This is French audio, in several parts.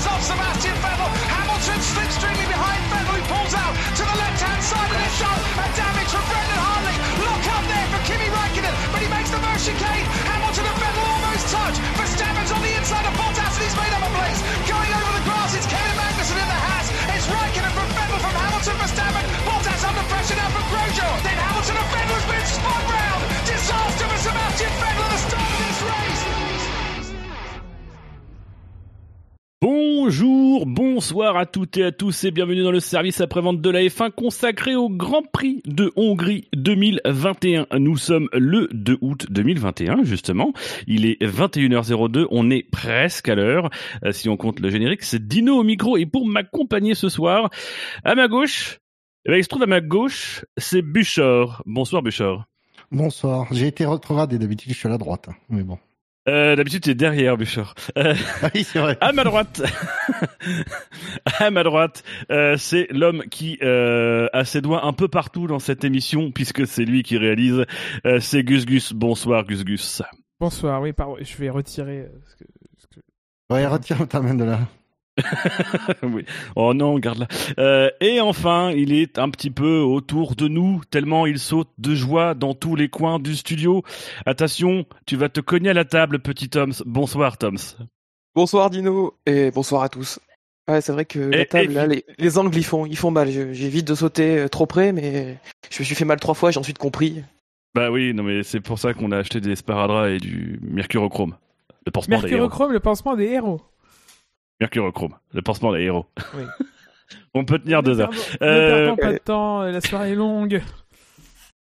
cuts off Sebastian Vettel. Hamilton slipstreaming behind Vettel, who pulls out to the left-hand side of the shot. A damage from Brendan Hartley. Lock up there for Kimi Raikkonen, but he makes the first chicane. Hamilton and Vettel almost touch. Verstappen's on the inside of Bottas, and he's made up a place. Going over the grass, it's Kevin Magnussen in the Haas. It's Raikkonen from Vettel from Hamilton, Verstappen. Bottas under pressure now from Grosjean. Then Hamilton and Vettel has been spun round. Disaster for Sebastian Vettel at the start Bonjour, bonsoir à toutes et à tous et bienvenue dans le service après-vente de la F1 consacré au Grand Prix de Hongrie 2021. Nous sommes le 2 août 2021 justement. Il est 21h02, on est presque à l'heure. Euh, si on compte le générique, c'est Dino au micro et pour m'accompagner ce soir, à ma gauche, eh ben, il se trouve à ma gauche, c'est Buchor. Bonsoir Buchor. Bonsoir. J'ai été rétrograde et d'habitude je suis à la droite. hein. Mais bon. Euh, D'habitude, tu es derrière, Buchor. Euh, Ah oui, c'est vrai. à ma droite, à ma droite, euh, c'est l'homme qui euh, a ses doigts un peu partout dans cette émission, puisque c'est lui qui réalise. Euh, c'est Gus Gus. Bonsoir, Gus Gus. Bonsoir, oui, pardon, je vais retirer. ce que- ce que- Ouais, retire ta main de là. oui. Oh non, garde-la. Euh, et enfin, il est un petit peu autour de nous, tellement il saute de joie dans tous les coins du studio. Attention, tu vas te cogner à la table, petit Toms. Bonsoir, Toms. Bonsoir Dino et bonsoir à tous. Ouais, c'est vrai que la table, et- là, les, les angles ils font, ils font mal. J'évite de sauter euh, trop près, mais je me suis fait mal trois fois, j'ai ensuite compris. Bah oui, non mais c'est pour ça qu'on a acheté des sparadraps et du mercurochrome. Le pansement des héros. Mercurochrome, le pansement des héros. Mercurochrome, le pansement des héros. Oui. On peut tenir deux heures. Ne Euh, perdons pas de temps, euh, la soirée est longue.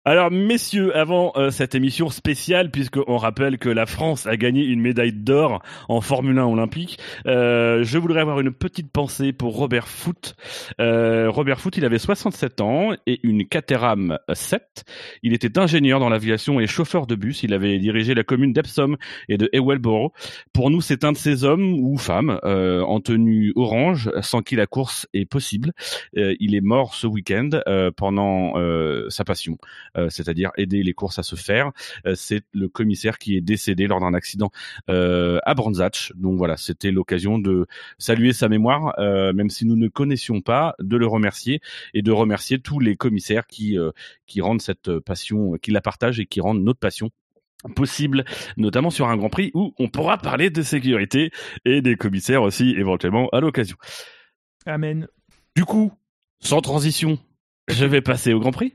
Alors, messieurs, avant euh, cette émission spéciale, puisqu'on rappelle que la France a gagné une médaille d'or en Formule 1 olympique, euh, je voudrais avoir une petite pensée pour Robert Foote. Euh, Robert Foote, il avait 67 ans et une Caterham 7. Il était ingénieur dans l'aviation et chauffeur de bus. Il avait dirigé la commune d'Epsom et de Ewellborough. Pour nous, c'est un de ces hommes ou femmes euh, en tenue orange, sans qui la course est possible. Euh, il est mort ce week-end euh, pendant sa passion c'est-à-dire aider les courses à se faire. Euh, c'est le commissaire qui est décédé lors d'un accident euh, à Brandzach. Donc voilà, c'était l'occasion de saluer sa mémoire, euh, même si nous ne connaissions pas, de le remercier et de remercier tous les commissaires qui euh, qui rendent cette passion, qui la partagent et qui rendent notre passion possible, notamment sur un Grand Prix où on pourra parler de sécurité et des commissaires aussi éventuellement à l'occasion. Amen. Du coup, sans transition, je vais passer au Grand Prix.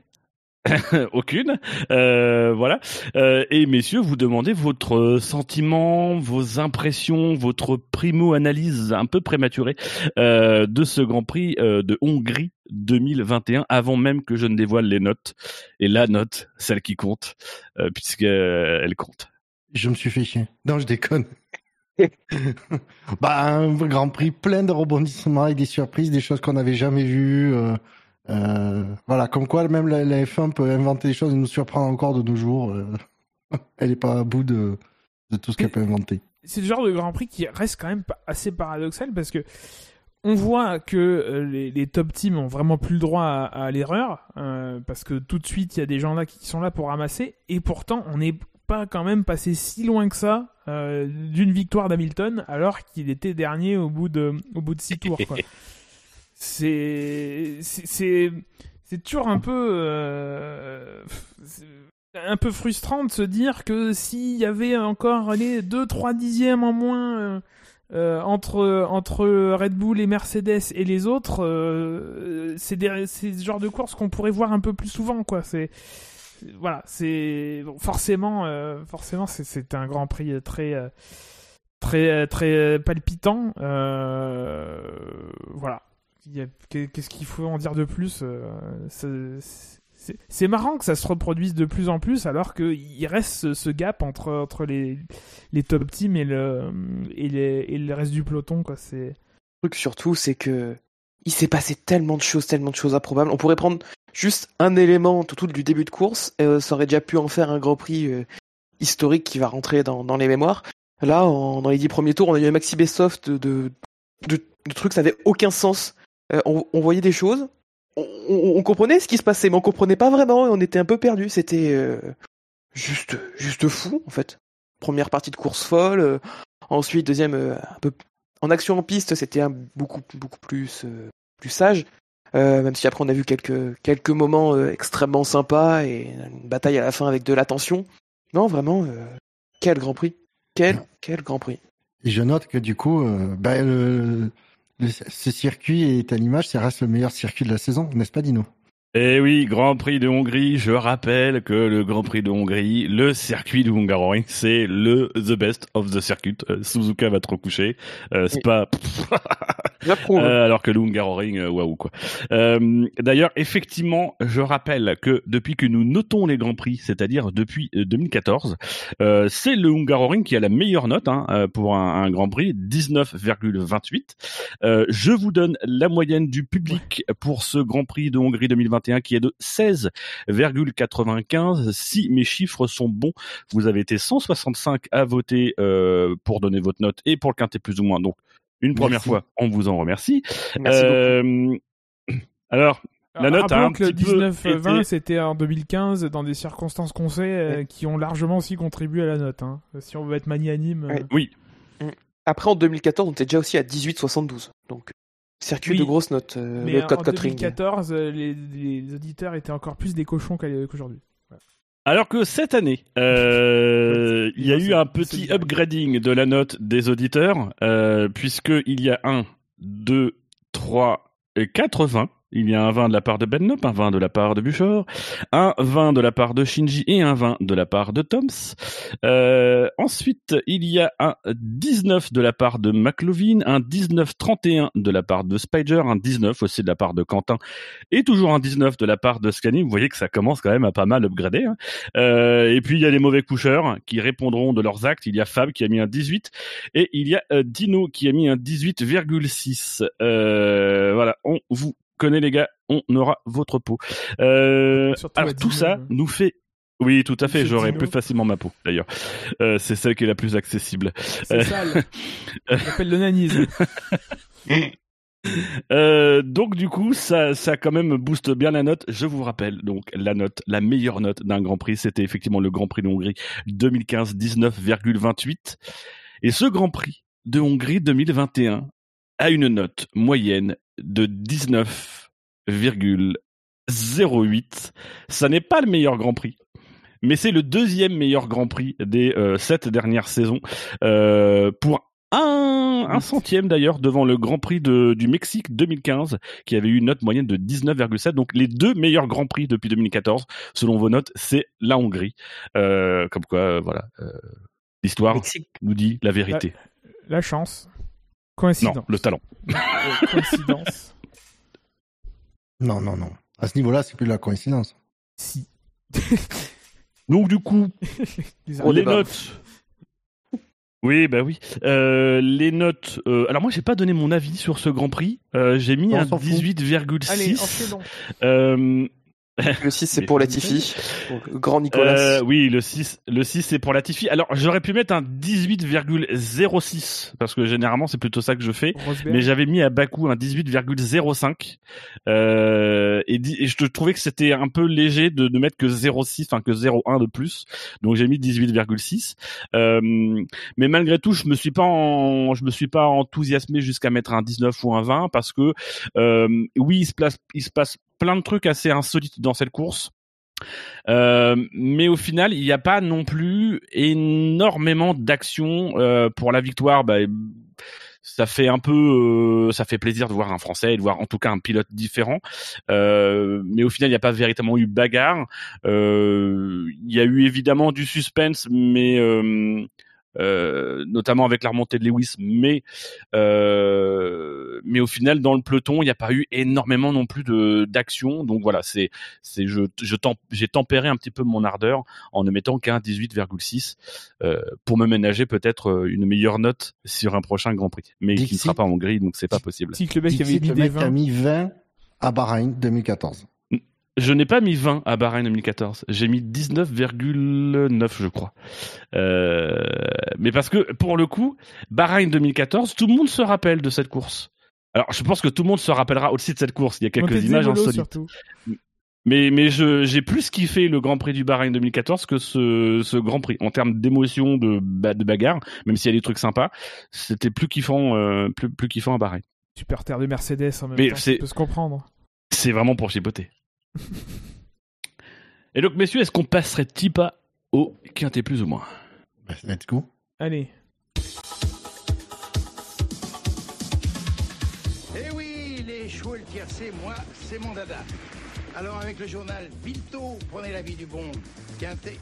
Aucune. Euh, voilà. Euh, et messieurs, vous demandez votre sentiment, vos impressions, votre primo-analyse un peu prématurée euh, de ce Grand Prix euh, de Hongrie 2021, avant même que je ne dévoile les notes. Et la note, celle qui compte, euh, puisqu'elle compte. Je me suis fait chier. Non, je déconne. bah, un grand prix plein de rebondissements et des surprises, des choses qu'on n'avait jamais vues. Euh, voilà, comme quoi même la, la F1 peut inventer des choses et nous surprendre encore de nos jours. euh. elle est pas à bout de, de tout ce qu'elle peut inventer. C'est le genre de Grand Prix qui reste quand même assez paradoxal parce que on voit que euh, les, les top teams ont vraiment plus le droit à, à l'erreur euh, parce que tout de suite il y a des gens là qui sont là pour ramasser et pourtant on n'est pas quand même passé si loin que ça euh, d'une victoire d'Hamilton alors qu'il était dernier au bout de au bout de six tours quoi. c'est c'est toujours un peu euh, un peu frustrant de se dire que s'il y avait encore les 2-3 dixièmes en moins euh, euh, entre, Red Bull et Mercedes et les autres, c'est c'est ce genre de course qu'on pourrait voir un peu plus souvent. quoi. C'est voilà, c'est forcément, forcément, c'est- un Grand Prix très très très palpitant. Voilà. Qu'est-ce qu'il faut en dire de plus euh, c'est- marrant que ça se reproduise de plus en plus alors qu'il reste ce, gap entre, les, top teams et le, reste du peloton. Quoi. Le truc surtout, c'est que il s'est passé tellement de choses, tellement de choses improbables. On pourrait prendre juste un élément tout, tout du début de course, euh, ça aurait déjà pu en faire un Grand Prix euh, historique qui va rentrer dans, les mémoires. Là, dans les dix premiers tours, on a eu un maxi best-of de, de, de, de trucs, ça n'avait aucun sens. Euh, on, voyait des choses, on, comprenait ce qui se passait, mais on comprenait pas vraiment et on était un peu perdu. C'était euh, juste, juste fou en fait. Première partie de course folle, euh, ensuite deuxième un peu en action en piste, c'était beaucoup, beaucoup plus, plus sage. Même si après on a vu quelques, quelques moments extrêmement sympas et une bataille à la fin avec de l'attention. Non, vraiment, quel Grand Prix. Quel, quel Grand Prix. Et je note que du coup, bah, le, ce circuit est à l'image, ça reste le meilleur circuit de la saison, n'est-ce pas, Dino? Eh oui, Grand Prix de Hongrie. Je rappelle que le Grand Prix de Hongrie, le circuit de Hungaroring, c'est le the best of the circuit. Euh, Suzuka va trop coucher. Euh, pas. Euh, alors que le Hungaroring, euh, waouh quoi. D'ailleurs, effectivement, je rappelle que depuis que nous notons les grands prix, c'est-à-dire depuis euh, 2014, euh, c'est le Hungaroring qui a la meilleure note hein, pour un, un Grand Prix, 19,28. Euh, je vous donne la moyenne du public pour ce Grand Prix de Hongrie 2021 qui est de 16,95. Si mes chiffres sont bons, vous avez été 165 à voter euh, pour donner votre note et pour le quintet plus ou moins. Donc une première fois, on vous en remercie. Merci beaucoup. Euh, alors, La note a un que petit peu 19-20, été- c'était en 2015 dans des circonstances qu'on sait euh, qui ont largement aussi contribué à la note. hein. Si on veut être magnanime. euh, oui, Après, en 2014, on était déjà aussi à 18,72. Donc, circuit Oui. de grosses notes, euh, Mais le en code Cotring. 2014, euh, les, les auditeurs étaient encore plus des cochons qu'aujourd'hui. Alors que cette année, euh, il y a eu un petit upgrading de la note des auditeurs, euh, puisqu'il y a un, deux, trois et quatre vins. Il y a un vin de la part de Benlop, un vin de la part de Buchor, un vin de la part de Shinji et un vin de la part de Toms. Euh, ensuite, il y a un 19 de la part de McLovin, un 19-31 de la part de Spider, un 19 aussi de la part de Quentin et toujours un 19 de la part de Scanning. Vous voyez que ça commence quand même à pas mal upgrader. hein. Euh, et puis il y a les mauvais coucheurs qui répondront de leurs actes. Il y a Fab qui a mis un 18 et il y a euh, Dino qui a mis un 18,6. Euh, voilà, on vous connaît les gars, on aura votre peau. Euh, alors tout ça ouais. nous fait oui, tout à fait. J'aurais plus facilement ma peau, d'ailleurs. Euh, c'est celle qui est la plus accessible. C'est sale. J'appelle le nanisme. Euh, donc du coup, ça, ça quand même booste bien la note. Je vous rappelle donc la note, la meilleure note d'un Grand Prix, c'était effectivement le Grand Prix de Hongrie 2015, 19,28. Et ce Grand Prix de Hongrie 2021 a une note moyenne de 19,08. Ça n'est pas le meilleur Grand Prix. Mais c'est le deuxième meilleur Grand Prix des euh, sept dernières saisons euh, pour un, un centième d'ailleurs devant le Grand Prix de, du Mexique 2015 qui avait eu une note moyenne de 19,7. Donc les deux meilleurs Grands Prix depuis 2014 selon vos notes, c'est la Hongrie. Euh, comme quoi, euh, voilà, euh, l'histoire nous dit la vérité. La chance. Non, le talent. Euh, Coïncidence. Non, non, non. À ce niveau-là, c'est plus de la coïncidence. si. Donc du coup, Les notes. Oui, bah oui. Euh, les notes. euh, alors moi, j'ai pas donné mon avis sur ce Grand Prix. Euh, j'ai mis On un s'en fout. 18,6. Le 6, c'est pour Latifi. Grand Nicolas. Euh, oui, le 6, le 6 c'est pour Latifi. Alors, j'aurais pu mettre un 18,06 parce que généralement c'est plutôt ça que je fais. Rosberg. Mais j'avais mis à Bakou un 18,05 euh, et, et je te trouvais que c'était un peu léger de ne mettre que 0,6, enfin que 0,1 de plus. Donc j'ai mis 18,6. Euh, mais malgré tout, je me suis pas en, je me suis pas enthousiasmé jusqu'à mettre un 19 ou un 20 parce que euh, oui, il se place, il se passe plein de trucs assez insolites dans cette course. Euh, mais au final, il n'y a pas non plus énormément d'actions euh, pour la victoire. Bah, ça fait un peu, euh, ça fait plaisir de voir un Français et de voir en tout cas un pilote différent. Euh, mais au final, il n'y a pas véritablement eu bagarre. Euh, Il y a eu évidemment du suspense, mais euh, notamment avec la remontée de Lewis, mais euh, mais au final dans le peloton il n'y a pas eu énormément non plus de d'action. Donc voilà c'est c'est je j'ai tempéré un petit peu mon ardeur en ne mettant qu'un 18,6 euh, pour me ménager peut-être euh, une meilleure note sur un prochain Grand Prix. Mais qui ne sera pas en Hongrie donc c'est pas possible. Si que le mec avait a 20. mis 20 à Bahreïn 2014. Je n'ai pas mis 20 à Bahreïn 2014 j'ai mis 19,9 je crois euh, mais parce que pour le coup Bahreïn 2014 tout le monde se rappelle de cette course alors, je pense que tout le monde se rappellera aussi de cette course. Il y a quelques images insolites. Mais, mais je, j'ai plus kiffé le Grand Prix du Bahreïn 2014 que ce, ce Grand Prix. En termes d'émotion, de, ba- de bagarre, même s'il y a des trucs sympas, c'était plus kiffant, euh, plus, plus kiffant à Bahreïn. Super terre de Mercedes en même Mais temps, ça peut se comprendre. C'est vraiment pour chipoter. Et donc, messieurs, est-ce qu'on passerait pas au quintet plus ou moins? Bah, Let's go. Allez. Eh oui, les chevaux et le tiercé, moi, c'est mon dada. Alors avec le journal Vito, prenez l'avis du bon Quintet.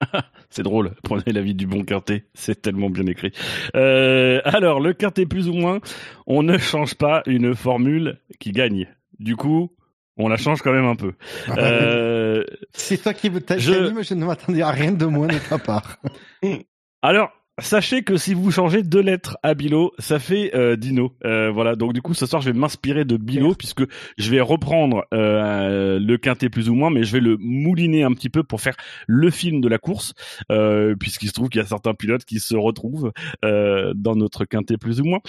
C'est drôle, prenez l'avis du bon quintet, c'est tellement bien écrit. Euh, alors, le quintet plus ou moins, on ne change pas une formule qui gagne. Du coup, on la change quand même un peu. Euh, C'est toi qui je- je... je ne m'attendais à rien de moins de ta part. alors, sachez que si vous changez deux lettres à Bilo, ça fait euh, Dino. Euh, voilà, donc du coup, ce soir, je vais m'inspirer de Bilo, puisque je vais reprendre euh, le quintet plus ou moins, mais je vais le mouliner un petit peu pour faire le film de la course, euh, puisqu'il se trouve qu'il y a certains pilotes qui se retrouvent euh, dans notre quintet plus ou moins.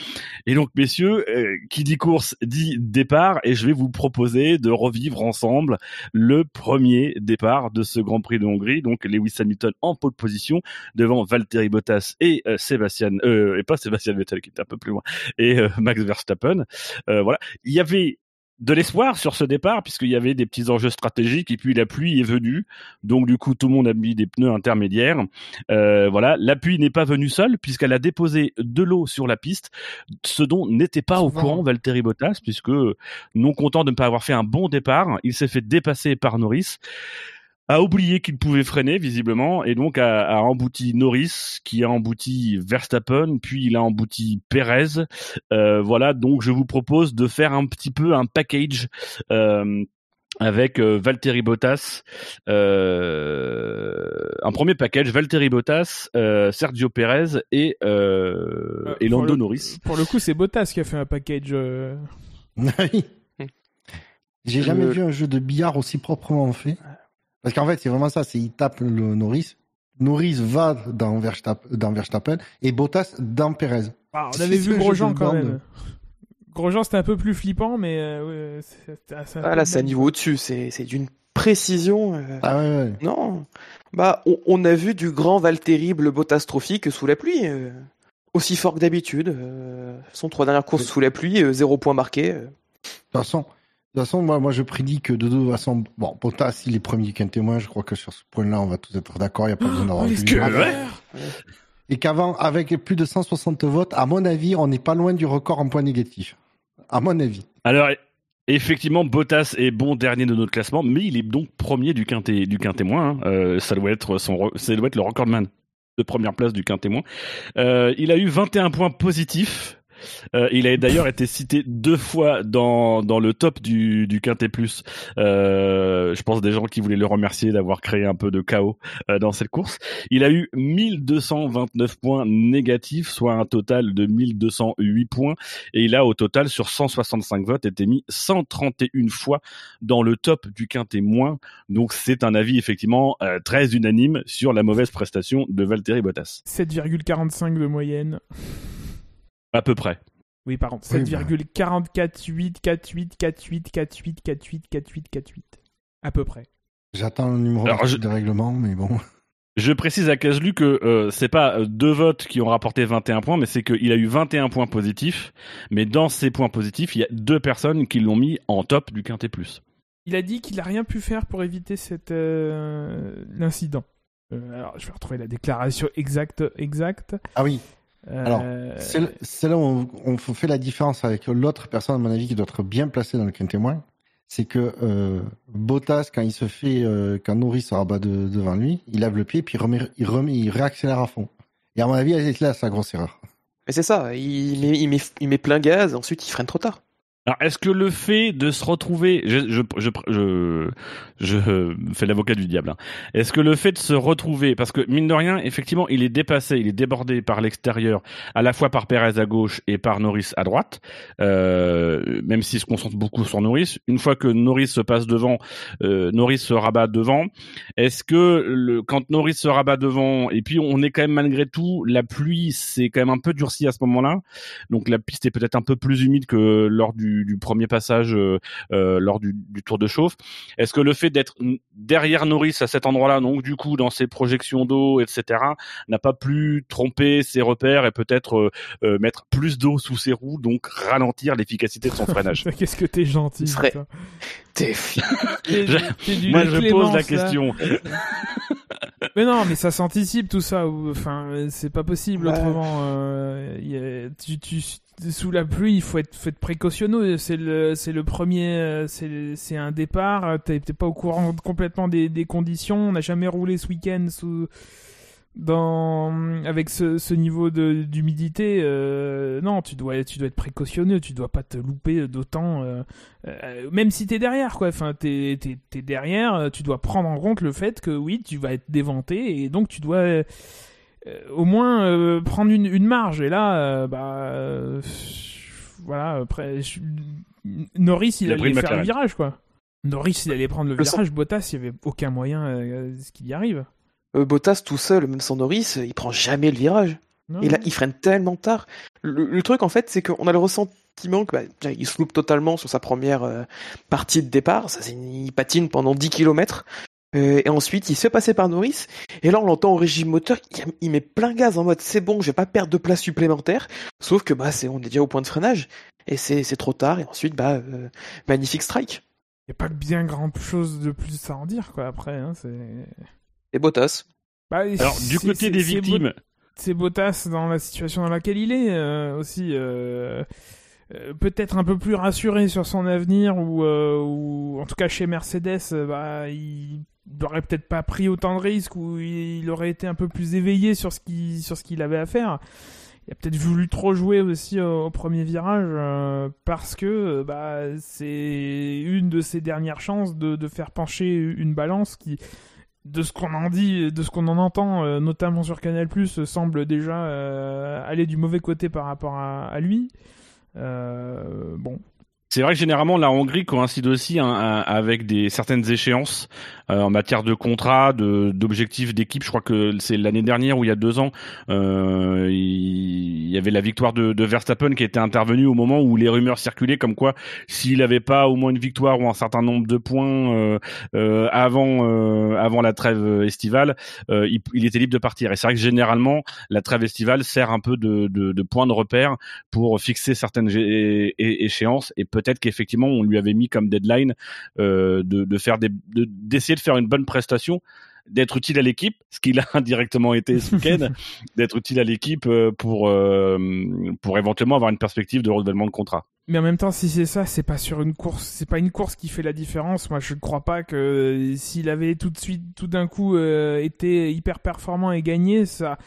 Et donc, messieurs, euh, qui dit course dit départ, et je vais vous proposer de revivre ensemble le premier départ de ce Grand Prix de Hongrie. Donc, Lewis Hamilton en pole position devant Valtteri Bottas et euh, Sébastien, euh, et pas Sébastien Vettel qui était un peu plus loin, et euh, Max Verstappen. Voilà, il y avait de l'espoir sur ce départ puisqu'il y avait des petits enjeux stratégiques et puis la pluie est venue. Donc du coup tout le monde a mis des pneus intermédiaires. Euh, voilà. La pluie n'est pas venue seule puisqu'elle a déposé de l'eau sur la piste ce dont n'était pas au courant Valtteri Bottas puisque non content de ne pas avoir fait un bon départ il s'est fait dépasser par Norris a oublié qu'il pouvait freiner visiblement et donc a, a embouti Norris qui a embouti Verstappen puis il a embouti Perez Euh, voilà donc je vous propose de faire un petit peu un package euh, avec euh, Valtteri Bottas euh, un premier package Valtteri Bottas euh, Sergio Perez et euh, Euh, et Lando le- Norris Pour le coup, c'est Bottas qui a fait un package. euh, Oui. J'ai jamais vu un jeu de billard aussi proprement fait. Parce qu'en fait, c'est vraiment ça. C'est il tape le Norris. Norris va dans, Verstappen, dans Verstappen et Bottas dans Perez. Ah, on avait vu Grosjean quand même. Grosjean, c'était un peu plus flippant, mais euh, ouais, c'est- c'est- c'est un Ah là, c'est un niveau au-dessus, c'est c'est d'une précision. euh, Ah ouais, ouais. Non. Bah, on, on a vu du grand Valtteri le Bottas Trophy que sous la pluie. euh, aussi fort que d'habitude. Euh, son trois dernières courses sous la pluie, euh, zéro point marqué. euh. De toute façon, toute façon moi, moi, je prédis que de toute façon, bon, Bottas, il est premier qu'un témoin. Je crois que sur ce point-là, on va tous être d'accord. Il n'y a pas besoin d'avoir Oh, ouais. Et qu'avant, avec plus de 160 votes, à mon avis, on n'est pas loin du record en points négatifs. À mon avis. Alors, effectivement, Bottas est bon dernier de notre classement, mais il est donc premier du quintet, du moins. hein. Euh, ça doit être son, ça doit être le recordman de première place du quintet moins. Euh, il a eu 21 points positifs. Euh, il a d'ailleurs été cité deux fois dans, dans le top du, du Quintet Plus. Euh, je pense des gens qui voulaient le remercier d'avoir créé un peu de chaos euh, dans cette course. Il a eu 1229 points négatifs, soit un total de 1208 points. Et il a au total, sur 165 votes, été mis 131 fois dans le top du Quintet moins. Donc c'est un avis effectivement euh, très unanime sur la mauvaise prestation de Valtteri Bottas. 7,45 de moyenne. À peu près. Oui, pardon. Oui, 7,44,8, 48, 48, 48, 48, 48, 48. À peu près. J'attends le numéro Alors, je- de règlement, mais bon. Je précise à Caselu que euh, c'est pas euh, deux votes qui ont rapporté 21 points, mais c'est qu'il a eu 21 points positifs. Mais dans ces points positifs, il y a deux personnes qui l'ont mis en top du Quintet Plus. Il a dit qu'il a rien pu faire pour éviter cet euh, l'incident. Euh, alors, je vais retrouver la déclaration exacte. exacte. Ah oui, Alors, c'est le- c'est là où on, on fait la différence avec l'autre personne, à mon avis, qui doit être bien placée dans le quintet moins. C'est que euh, Bottas, quand il se fait, euh, quand Norris se rabat de- devant lui, il lève le pied, puis il, remet, il, remet, il réaccélère à fond. Et à mon avis, c'est là sa grosse erreur. Mais c'est ça, il met, il, met, il met plein gaz, ensuite il freine trop tard. Alors, est-ce que le fait de se retrouver, je, je, je, je, je fais l'avocat du diable, hein. est-ce que le fait de se retrouver, parce que mine de rien, effectivement, il est dépassé, il est débordé par l'extérieur, à la fois par Perez à gauche et par Norris à droite, euh, même s'il se concentre beaucoup sur Norris, une fois que Norris se passe devant, euh, Norris se rabat devant, est-ce que le, quand Norris se rabat devant, et puis on est quand même malgré tout, la pluie, c'est quand même un peu durci à ce moment-là, donc la piste est peut-être un peu plus humide que lors du du, du premier passage euh, euh, lors du, du tour de chauffe. Est-ce que le fait d'être derrière Norris à cet endroit-là, donc du coup dans ses projections d'eau, etc., n'a pas plus trompé ses repères et peut-être euh, euh, mettre plus d'eau sous ses roues, donc ralentir l'efficacité de son freinage? Qu'est-ce que t'es gentil. Serait-. T'es Je- Moi, je pose Clémence, la là. question. Mais non, mais ça s'anticipe tout ça. Enfin, c'est pas possible Ouais. autrement. euh, y a- tu, tu, sous la pluie, il faut être, faut précautionneux. C'est le, premier, euh, c'est, un départ. euh, T'es, pas au courant complètement des, conditions. On n'a jamais roulé ce week-end sous, avec ce, niveau d'humidité. euh, non, tu dois, tu dois être précautionneux. Tu dois pas te louper d'autant. même si t'es derrière, quoi. Enfin, t'es, derrière, tu dois prendre en compte le fait que oui, tu vas être déventé et donc tu dois au moins euh, prendre une, une marge. Et là, euh, bah, euh, voilà, après, je- Norris, il, Il a pris allait le faire le virage, quoi. Norris, il allait prendre le Le virage. Bottas, il y avait aucun moyen euh, ce qu'il y arrive. Euh, Bottas tout seul, même sans Norris, euh, il prend jamais le virage. Non, Et là, il freine tellement tard. Le, le truc, en fait, c'est qu'on a le ressentiment que bah, il se loupe totalement sur sa première euh, partie de départ. Ça, il patine pendant 10 km. Et ensuite, il se fait passer par Norris. Et là, on l'entend au régime moteur. Il, il met plein gaz en mode c'est bon, je vais pas perdre de place supplémentaire. Sauf que bah, c'est, on est déjà au point de freinage. Et c'est, c'est trop tard. Et ensuite, bah, euh, magnifique strike. Il n'y a pas bien grand chose de plus à en dire, quoi. Après, hein, c'est. Et Bottas. Bah, Alors du côté des victimes, c'est Bottas dans la situation dans laquelle il est euh, aussi euh, euh, peut-être un peu plus rassuré sur son avenir ou, euh, ou en tout cas chez Mercedes euh, bah, il n'aurait peut-être pas pris autant de risques ou il aurait été un peu plus éveillé sur ce qu'il sur ce qu'il avait à faire il a peut-être voulu trop jouer aussi au, premier virage euh, parce que euh, bah, c'est une de ses dernières chances de, de faire pencher une balance qui de ce qu'on en dit, de ce qu'on en entend, euh, notamment sur Canal+, semble déjà aller du mauvais côté par rapport à, lui. Bon, C'est vrai que généralement la Hongrie coïncide aussi hein, avec des certaines échéances euh, en matière de contrat, de d'objectifs d'équipe. Je crois que c'est l'année dernière ou il y a deux ans, euh, il y avait la victoire de, Verstappen qui était intervenue au moment où les rumeurs circulaient comme quoi s'il n'avait pas au moins une victoire ou un certain nombre de points euh, avant avant la trêve estivale, il, était libre de partir. Et c'est vrai que généralement la trêve estivale sert un peu de, de, point de repère pour fixer certaines échéances et peut-être qu'effectivement on lui avait mis comme deadline euh, de, de faire des de- d'essayer de faire une bonne prestation d'être utile à l'équipe, ce qu'il a indirectement été ce week-end, d'être utile à l'équipe euh, pour euh, pour éventuellement avoir une perspective de renouvellement de contrat. mais en même temps, si c'est ça, c'est pas sur une course, c'est pas une course qui fait la différence. Moi, je ne crois pas que s'il avait tout de suite, tout d'un coup, euh, été hyper performant et gagné, ça,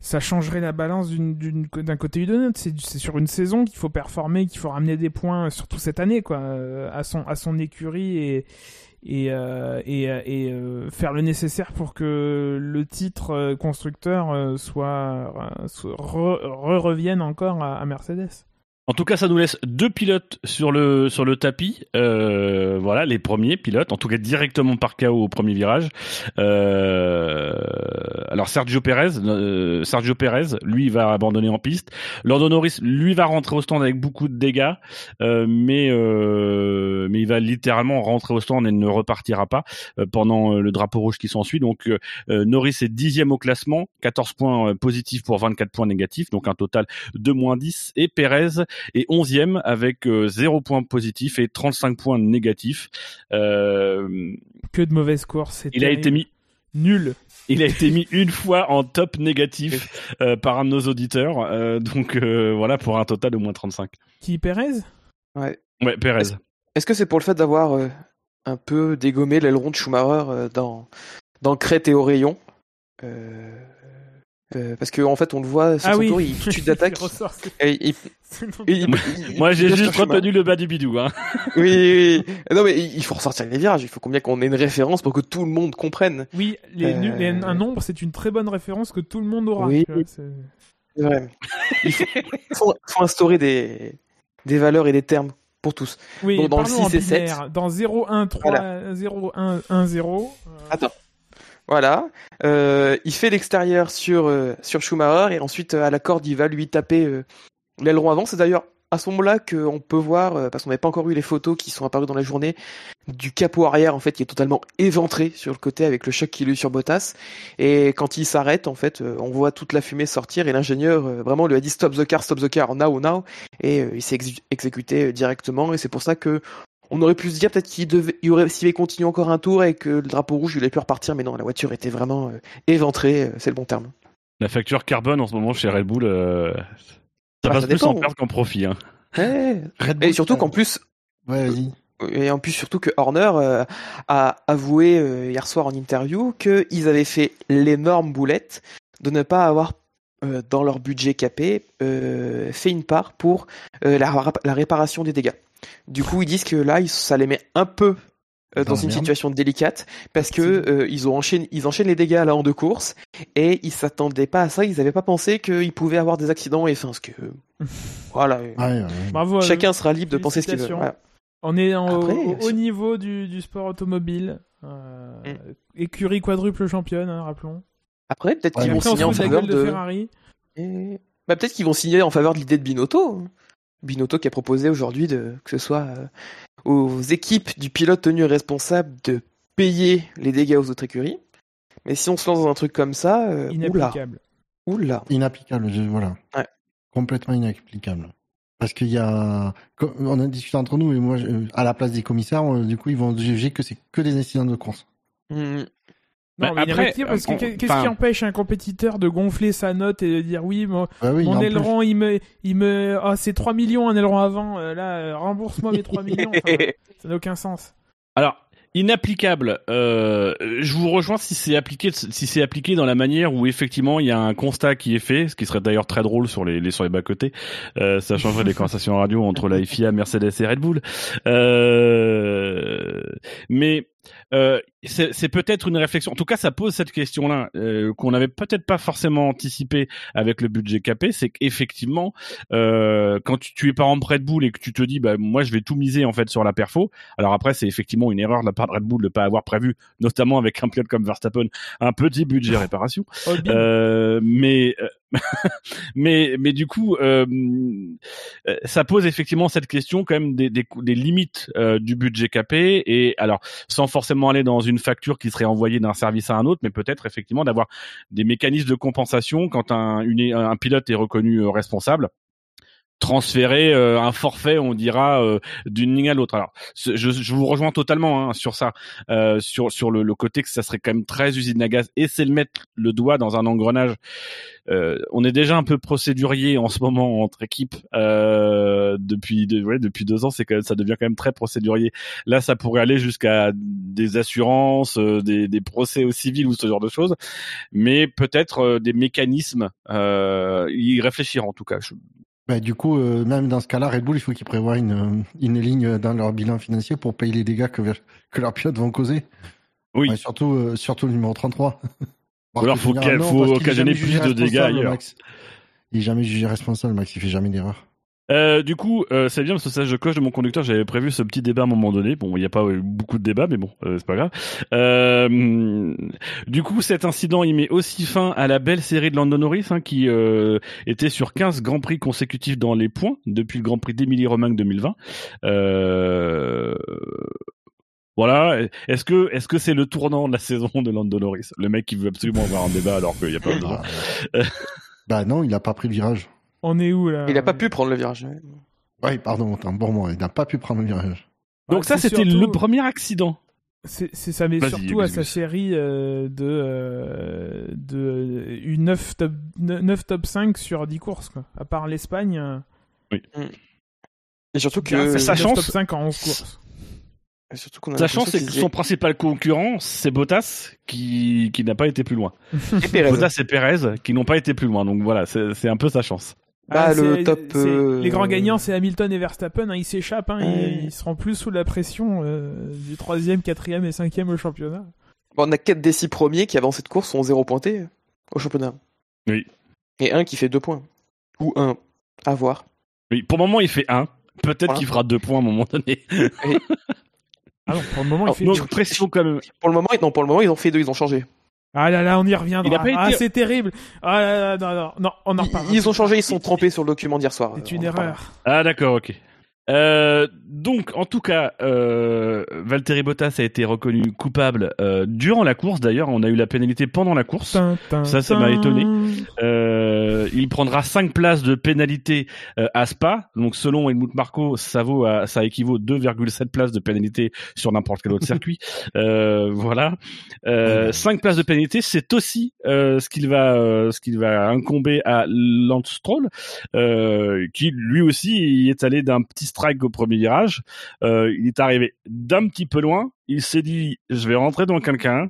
ça changerait la balance d'un côté ou d'un autre. C'est, sur une saison qu'il faut performer, qu'il faut ramener des points, surtout cette année, quoi, euh, à son, à son écurie et et, euh, et, euh, et euh, faire le nécessaire pour que le titre euh, constructeur soit, soit re- re-revienne encore à, à Mercedes. En tout cas, ça nous laisse deux pilotes sur le sur le tapis. Euh, voilà, les premiers pilotes, en tout cas directement par KO au premier virage. Euh, alors Sergio Perez, euh, Sergio Perez, lui, il va abandonner en piste. Lando Norris, lui, va rentrer au stand avec beaucoup de dégâts, euh, mais euh, mais il va littéralement rentrer au stand et ne repartira pas euh, pendant le drapeau rouge qui s'ensuit. Donc Norris est dixième au classement, 14 points positifs pour 24 points négatifs, donc un total de moins 10. Et Perez et 11e avec euh, 0 points positifs et 35 points négatifs. Euh, Que de mauvaises courses. c'est il a été mis nul. il a été mis une fois en top négatif euh, par un de nos auditeurs. Euh, donc euh, voilà pour un total de moins 35. Qui Pérez Ouais. Ouais, Perez. Est-ce que c'est pour le fait d'avoir euh, un peu dégommé l'aileron de Schumacher euh, dans, dans Crête et au rayon euh, Parce qu'en en fait, on le voit sur Ah son oui. tour, il suite d'attaque. C'est- c'est Moi j'ai juste retenu le bas du bidou. Hein. Oui, oui, oui. Non, mais il faut ressortir les virages. Il faut combien qu'on ait une référence pour que tout le monde comprenne. Oui, les, Euh, les- un nombre, c'est une très bonne référence que tout le monde aura. Oui. c'est- C'est vrai. Il faut, faut, faut instaurer des, des valeurs et des termes pour tous. Oui, Donc, dans le parlons en 6 et 7. binaire. Dans 0, 1, 3, 0, 1, 1, 0. euh, Attends. Voilà. Euh, il fait l'extérieur sur, euh, sur Schumacher et ensuite euh, à la corde, il va lui taper euh, l'aileron avant. C'est d'ailleurs à ce moment-là qu'on peut voir, euh, parce qu'on n'avait pas encore eu les photos qui sont apparues dans la journée, du capot arrière en fait qui est totalement éventré sur le côté avec le choc qu'il a eu sur Bottas. Et quand il s'arrête, en fait, on voit toute la fumée sortir et l'ingénieur vraiment lui a dit stop the car, stop the car, now, now. Et il s'est exé- exécuté directement. Et c'est pour ça que on aurait pu se dire peut-être qu'il devait, il aurait, s'il avait continué encore un tour et que le drapeau rouge il aurait pu repartir, mais non, la voiture était vraiment euh, éventrée, euh, c'est le bon terme. La facture carbone en ce moment chez Red Bull, euh, ça Bah, passe ça plus dépend. en perte qu'en profit. Hein. Ouais. Red Bull, Et surtout qu'en plus, Ouais, vas-y. Et en plus, surtout que Horner euh, a avoué euh, hier soir en interview qu'ils avaient fait l'énorme boulette de ne pas avoir, euh, dans leur budget capé, euh, fait une part pour euh, la réparation des dégâts. Du coup, ils disent que là, ça les met un peu euh, dans Dans la une merde. situation délicate parce que euh, ils ont enchaîné, ils enchaînent les dégâts là en deux courses et ils s'attendaient pas à ça. Ils n'avaient pas pensé qu'ils pouvaient avoir des accidents et enfin, ce que voilà. Ouais, ouais, ouais. Bravo. à eux. Chacun sera libre de penser ce qu'il veut. Voilà. On est en- Après, au, au c'est- niveau du, du sport automobile. Euh, Mm. Écurie quadruple championne, hein, rappelons. Après, peut-être qu'ils vont signer en faveur de de. Ferrari. Et- Bah, peut-être qu'ils vont signer en faveur de l'idée de Binotto. Binotto qui a proposé aujourd'hui de que ce soit euh, aux équipes du pilote tenu responsable de payer les dégâts aux autres écuries. Mais si on se lance dans un truc comme ça, euh, oula, Inapplicable. oula. Inapplicable, je- voilà. Ouais. Complètement inapplicable. Parce qu'il y a, on a discuté entre nous, et moi, je- à la place des commissaires, on- du coup, ils vont juger que c'est que des incidents de course. Hmm. Non, Bah, mais après, inapplicable parce que on- qu'est- qu'est-ce qui empêche un compétiteur de gonfler sa note et de dire oui, moi, Bah oui, en mon plus. aileron, il me, il me, ah, c'est 3 millions un aileron avant, euh, là, euh, rembourse-moi mes 3 millions. Enfin, ça n'a aucun sens. Alors, inapplicable. Euh, je vous rejoins si c'est appliqué, si c'est appliqué dans la manière où effectivement il y a un constat qui est fait, ce qui serait d'ailleurs très drôle sur les, les sur les bas côtés. Euh, ça changerait les conversations radio entre la FIA, Mercedes et Red Bull. Euh, mais euh, c'est peut-être une réflexion. En tout cas, ça pose cette question-là euh, qu'on n'avait peut-être pas forcément anticipé avec le budget capé. C'est qu'effectivement, euh, quand tu, tu es par exemple Red Bull et que tu te dis, bah moi je vais tout miser en fait sur la perfo. Alors après, c'est effectivement une erreur de la part de Red Bull de pas avoir prévu, notamment avec un pilote comme Verstappen, un petit budget réparation. Euh, mais euh, mais mais du coup, euh, euh, ça pose effectivement cette question quand même des des, limites euh, du budget capé et alors sans forcément aller dans une facture qui serait envoyée d'un service à un autre, mais peut-être effectivement d'avoir des mécanismes de compensation quand un un pilote est reconnu responsable transférer euh, un forfait, on dira, euh, d'une ligne à l'autre. Alors, je, je vous rejoins totalement hein, sur ça, euh, sur sur le, le côté que ça serait quand même très usine à gaz, et c'est le mettre le doigt dans un engrenage. Euh, on est déjà un peu procédurier en ce moment entre équipes euh, depuis de, ouais, depuis deux ans, c'est même, ça devient quand même très procédurier. Là, ça pourrait aller jusqu'à des assurances, euh, des, des procès au civil ou ce genre de choses, mais peut-être des mécanismes. Euh, y réfléchir en tout cas. Bah, du coup, euh, même dans ce cas-là, Red Bull, il faut qu'ils prévoient une, euh, une ligne dans leur bilan financier pour payer les dégâts que, que leurs pilotes vont causer. Oui. Surtout, euh, surtout le numéro 33. Ou alors, faut qu'il- faut occasionner plus de dégâts ailleurs. Max. Il est jamais jugé responsable, Max. Il fait jamais d'erreur. Euh, du coup, euh, c'est bien parce que ça, je coche de mon conducteur. J'avais prévu ce petit débat à un moment donné. Bon, il n'y a pas eu beaucoup de débats, mais bon, euh, c'est pas grave. Euh, du coup, cet incident, il met aussi fin à la belle série de Lando Norris, hein, qui euh, était sur 15 grands prix consécutifs dans les points depuis le Grand Prix d'Émilie-Romagne 2020. Euh, voilà. Est-ce que est-ce que c'est le tournant de la saison de Lando Norris, le mec qui veut absolument avoir un débat alors qu'il n'y a pas besoin. Bah, bah non, il a pas pris le virage. On est où là Il a pas pu prendre le virage. Oui, pardon, pour moi. Il n'a pas pu prendre le virage. Donc ça, c'était surtout- le premier accident. C'est c'est ça, mais surtout à sa série euh, de, euh, de une 9 top, 9 top 5 sur 10 courses, quoi. À part l'Espagne, euh, Et surtout que, sa chance- top 5 en 11 courses. et surtout qu'on a Sachant l'impression c'est que son principal concurrent, c'est Bottas, qui, qui n'a pas été plus loin. Et Pérez. Bottas et Perez, qui n'ont pas été plus loin. Donc voilà, c'est c'est un peu sa chance. Bah, Ah, le c'est- top, c'est- euh, Les grands gagnants, c'est Hamilton et Verstappen. hein, ils s'échappent, hein, Ouais. ils, ils seront plus sous la pression euh, du 3ème, 4ème et 5ème au championnat. Bon, on a 4 des 6 premiers qui, avant cette course, sont 0 pointés au championnat. Oui. Et un qui fait 2 points. Ou un. À voir. Oui, pour le moment, il fait un. Peut-être Voilà. qu'il fera deux points à un moment donné. Ah non, pour le moment, il Alors, fait donc, deux. Donc pression quand même. Pour le moment, non, pour le moment, ils ont fait deux, ils ont changé. Ah là là, on y reviendra. Il a pas Ah, été- c'est terrible. Ah là là, non, non, non, on en Ils, reparle. ils ont changé, ils se sont trompés sur le document d'hier soir. C'est une erreur. Ah d'accord, ok. Euh, donc, en tout cas, euh, Valtteri Bottas a été reconnu coupable euh, durant la course. D'ailleurs, on a eu la pénalité pendant la course. Ça, ça m'a étonné. Euh, il prendra 5 places de pénalité euh, à Spa. Donc, selon Helmut Marko, ça vaut à, ça équivaut 2,7 places de pénalité sur n'importe quel autre circuit. Euh, voilà. Euh, 5 places de pénalité, c'est aussi euh, ce qu'il va, euh, ce qu'il va incomber à Lance Stroll, euh, qui lui aussi y est allé d'un petit strike au premier virage. Euh, il est arrivé d'un petit peu loin. Il s'est dit, je vais rentrer dans quelqu'un.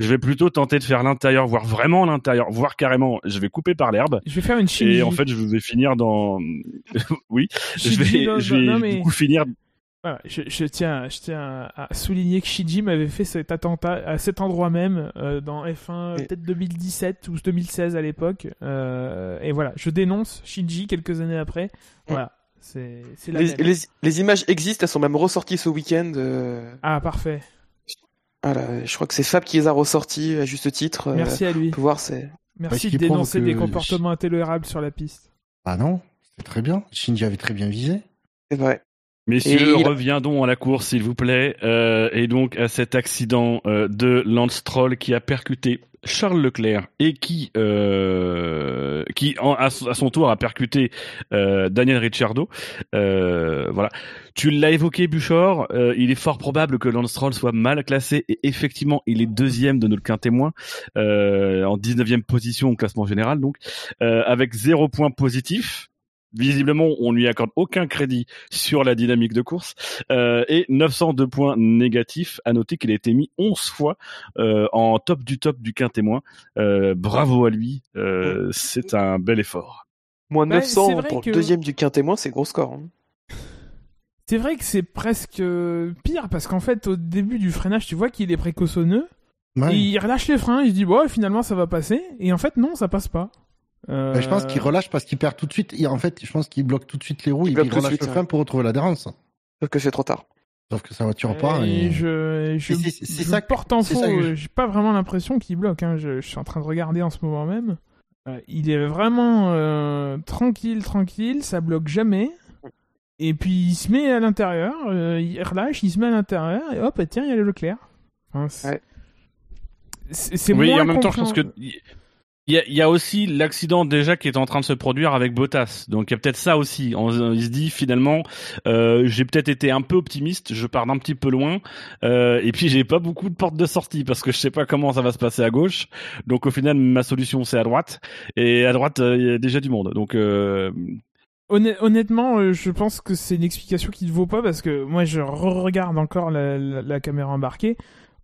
Je vais plutôt tenter de faire l'intérieur, voire vraiment l'intérieur, voire carrément, je vais couper par l'herbe. Je vais faire une chimie. Et en fait, je vais finir dans. oui, je vais, je vais du coup finir. Voilà, je, je tiens, je tiens à souligner que Shinji m'avait fait cet attentat à cet endroit même euh, dans F1 Et- peut-être 2017 ou 2016 à l'époque. Euh, et voilà, je dénonce Shinji quelques années après. Voilà, c'est c'est la Les, même. les, les images existent, elles sont même ressorties ce week-end. euh, Ah parfait. voilà, je crois que c'est Fab qui les a ressorties à juste titre. euh, Merci à lui. Voir, c'est. Merci Parce de dénoncer des comportements intolérables sur la piste. Ah non, c'est très bien. Shinji avait très bien visé. c'est vrai. Messieurs, il- reviendons à la course, s'il vous plaît, euh, et donc à cet accident euh, de Lance Stroll qui a percuté Charles Leclerc et qui, euh, qui à, son- tour a percuté euh, Daniel Ricciardo. Euh, voilà. Tu l'as évoqué, Buchor. il est fort probable que Lance Stroll soit mal classé et effectivement, il est deuxième de notre quin témoin euh, en 19e position au classement général, donc avec zéro point positif. Visiblement, on lui accorde aucun crédit sur la dynamique de course euh, et 902 points négatifs. À noter qu'il a été mis 11 fois euh, en top du top du quin témoin. Euh, bravo à lui, euh, c'est un bel effort. Moins Bah, 900 c'est vrai pour que- le deuxième du quintémoin, c'est gros score. hein. C'est vrai que c'est presque pire parce qu'en fait au début du freinage tu vois qu'il est précautionneux Ouais. et il relâche les freins, il se dit bon finalement ça va passer et en fait non ça passe pas. Euh, Mais je pense qu'il relâche parce qu'il perd tout de suite. En fait, je pense qu'il bloque tout de suite les roues Il et il tout de relâche suite, le frein ouais. pour retrouver l'adhérence. Sauf que c'est trop tard. Sauf que sa voiture part. Et Et... je, Et ça porte en faux. je- J'ai pas vraiment l'impression qu'il bloque. Hein. Je, je suis en train de regarder en ce moment même. Euh, il est vraiment euh, tranquille, tranquille. Ça bloque jamais. Et puis il se met à l'intérieur. euh, il relâche, il se met à l'intérieur et hop, et tiens, il y a le Leclerc. Enfin, c'est Ouais. Oui, moins en même temps, je pense que il y a, y a aussi l'accident déjà qui est en train de se produire avec Bottas. Donc il y a peut-être ça aussi. Il se dit finalement, euh, j'ai peut-être été un peu optimiste, je pars d'un petit peu loin, euh, et puis j'ai pas beaucoup de portes de sortie parce que je sais pas comment ça va se passer à gauche. Donc au final, ma solution c'est à droite, et à droite euh, il y a déjà du monde. Donc euh, Honn- Honnêtement, euh, je pense que c'est une explication qui ne vaut pas parce que moi, je re-regarde encore la, la- caméra embarquée.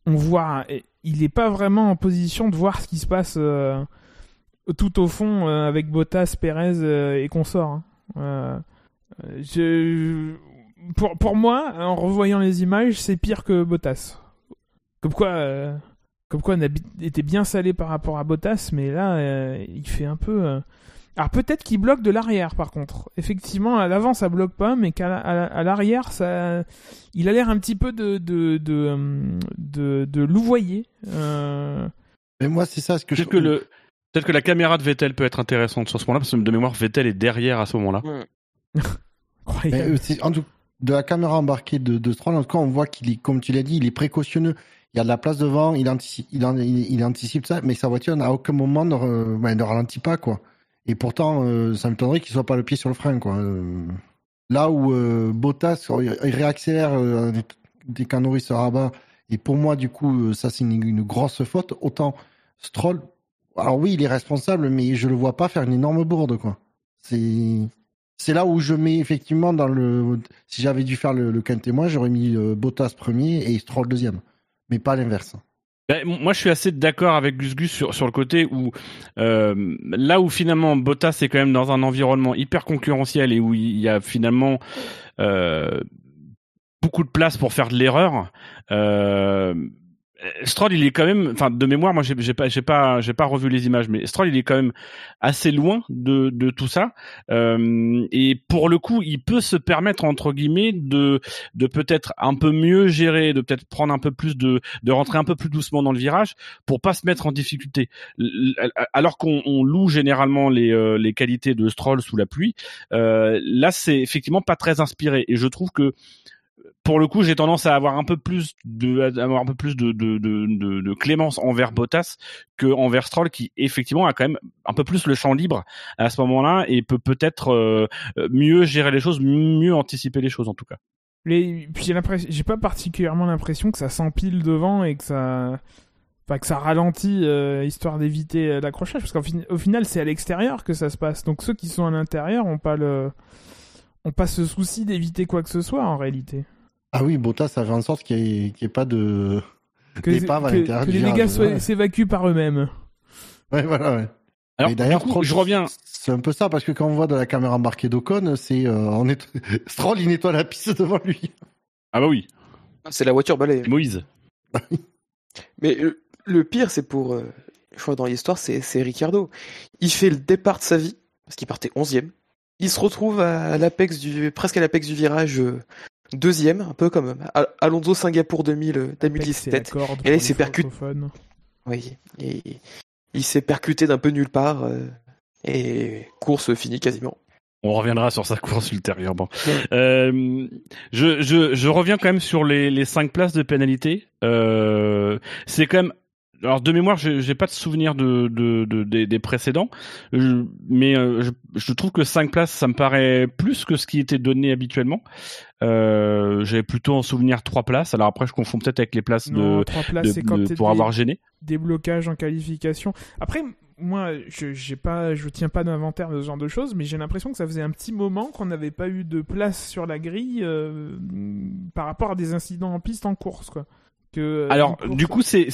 On voit, il n'est pas vraiment en position de voir ce qui se passe tout au fond euh, avec Bottas, Perez euh, et consorts. hein. Euh, je, pour, pour moi, en revoyant les images, c'est pire que Bottas. Comme quoi, euh, comme quoi on a été bien salé par rapport à Bottas, mais là, euh, il fait un peu. euh, alors peut-être qu'il bloque de l'arrière par contre. Effectivement, à l'avant ça bloque pas, mais qu'à l'arrière ça, il a l'air un petit peu de de de hum, de, de louvoyer. Euh, Mais moi, c'est ça ce que je que le peut-être que la caméra de Vettel peut être intéressante sur ce moment-là parce que de mémoire Vettel est derrière à ce moment-là. Mais, incroyable. euh, c'est- en tout, de la caméra embarquée de, de Stroll, en tout cas, on voit qu'il est, comme tu l'as dit, il est précautionneux. Il y a de la place devant, il anticipe, il, en- il, il anticipe ça, mais sa voiture à aucun moment ne, re- ouais, ne ralentit pas, quoi. Et pourtant, euh, ça m'étonnerait qu'il soit pas le pied sur le frein, quoi. Euh, là où euh, Bottas, il il réaccélère euh, dès qu'un se rabat, et pour moi, du coup, ça c'est une, une grosse faute. Autant Stroll, alors oui, il est responsable, mais je le vois pas faire une énorme bourde, quoi. C'est c'est là où je mets effectivement dans le. Si j'avais dû faire le, le quintet-moi, j'aurais mis euh, Bottas premier et Stroll deuxième, mais pas l'inverse. Ben, moi, je suis assez d'accord avec Gus Gus sur, sur le côté où euh, là où finalement Bottas est quand même dans un environnement hyper concurrentiel et où il y a finalement euh, beaucoup de place pour faire de l'erreur. Euh, Stroll, il est quand même, enfin, de mémoire, moi, j'ai pas, j'ai pas, j'ai pas revu les images, mais Stroll, il est quand même assez loin de, de tout ça. Euh, et pour le coup, il peut se permettre entre guillemets de, de peut-être un peu mieux gérer, de peut-être prendre un peu plus de, de rentrer un peu plus doucement dans le virage pour pas se mettre en difficulté. Alors qu'on on loue généralement les, euh, les qualités de Stroll sous la pluie, euh, là, c'est effectivement pas très inspiré. Et je trouve que pour le coup, j'ai tendance à avoir un peu plus de, avoir un peu plus de, de, de, de, clémence envers Bottas que envers Stroll, qui effectivement a quand même un peu plus le champ libre à ce moment-là et peut peut-être euh, mieux gérer les choses, mieux anticiper les choses en tout cas. Puis j'ai pas particulièrement l'impression que ça s'empile devant et que ça, enfin que ça ralentit euh, histoire d'éviter euh, l'accrochage, parce qu'au fin... au final c'est à l'extérieur que ça se passe. Donc ceux qui sont à l'intérieur ont pas le, pas ce souci d'éviter quoi que ce soit en réalité. Ah oui, Bottas a fait en sorte qu'il n'y ait, qu ait, pas de. Que, les, que, que les dégâts s'évacuent par eux-mêmes. Ouais, voilà, ouais. Alors, Et d'ailleurs, je reviens. C'est un peu ça, parce que quand on voit de la caméra embarquée d'Ocon, c'est. Euh, on est... Stroll, il nettoie la piste devant lui. Ah bah oui. C'est la voiture balai. Moïse. Mais le, le pire, c'est pour. Euh, je crois dans l'histoire, c'est Ricardo. Il fait le départ de sa vie, parce qu'il partait 11ème. Il se retrouve à l'apex du, presque à l'apex du virage euh, deuxième, un peu comme Alonso Singapour 2000, 2017. Et là, il s'est percuté. Oui, et il s'est percuté d'un peu nulle part. Euh, et course finie quasiment. On reviendra sur sa course ultérieurement. Euh, je, je, je, reviens quand même sur les, les cinq places de pénalité. Euh, c'est quand même alors de mémoire, j'ai pas de souvenir de, de, de, de des, précédents, je, mais euh, je, je, trouve que 5 places, ça me paraît plus que ce qui était donné habituellement. Euh, J'avais plutôt en souvenir 3 places. Alors après, je confonds peut-être avec les places non, de, 3 places, de pour avoir gêné. Des blocages en qualification. Après, moi, je j'ai pas, je tiens pas d'inventaire de ce genre de choses, mais j'ai l'impression que ça faisait un petit moment qu'on n'avait pas eu de place sur la grille euh, par rapport à des incidents en piste en course, quoi. Que, Alors, du coup, c'est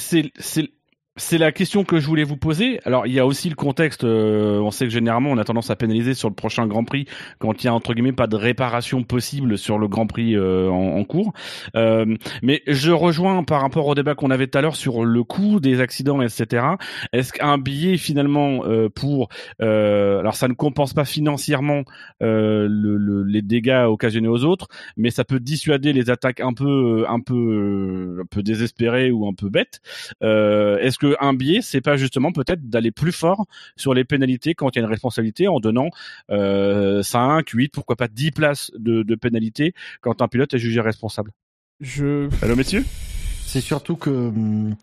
c'est la question que je voulais vous poser. Alors, il y a aussi le contexte. Euh, on sait que généralement, on a tendance à pénaliser sur le prochain Grand Prix quand il y a entre guillemets pas de réparation possible sur le Grand Prix euh, en, en, cours. Euh, mais je rejoins par rapport au débat qu'on avait tout à l'heure sur le coût des accidents, etc. Est-ce qu'un billet finalement pour alors ça ne compense pas financièrement le, le, les dégâts occasionnés aux autres, mais ça peut dissuader les attaques un peu un peu un peu désespérées ou un peu bêtes. Est-ce que un biais, c'est pas justement peut-être d'aller plus fort sur les pénalités quand il y a une responsabilité en donnant euh, 5, 8, pourquoi pas 10 places de, de pénalité quand un pilote est jugé responsable Je. Allô, messieurs? C'est surtout que hum,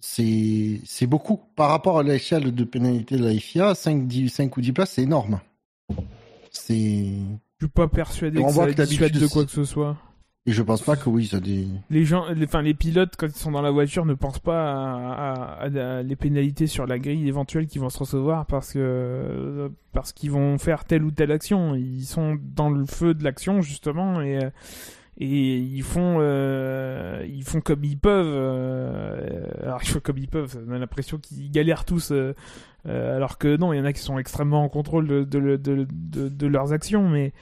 c'est c'est beaucoup par rapport à l'échelle de pénalité de la FIA. 5, 10, 5 ou 10 places, c'est énorme. C'est. Je suis pas persuadé que ça dissuade de quoi que ce soit. Et je pense pas que oui, ça des. Les gens, enfin les pilotes quand ils sont dans la voiture ne pensent pas à, les pénalités sur la grille éventuelle qui vont se recevoir parce que parce qu'ils vont faire telle ou telle action. Ils sont dans le feu de l'action justement et et ils font euh, ils font comme ils peuvent. Euh, alors ils font comme ils peuvent. On a l'impression qu'ils galèrent tous. Euh, alors que non, il y en a qui sont extrêmement en contrôle de, de, de, de leurs actions, mais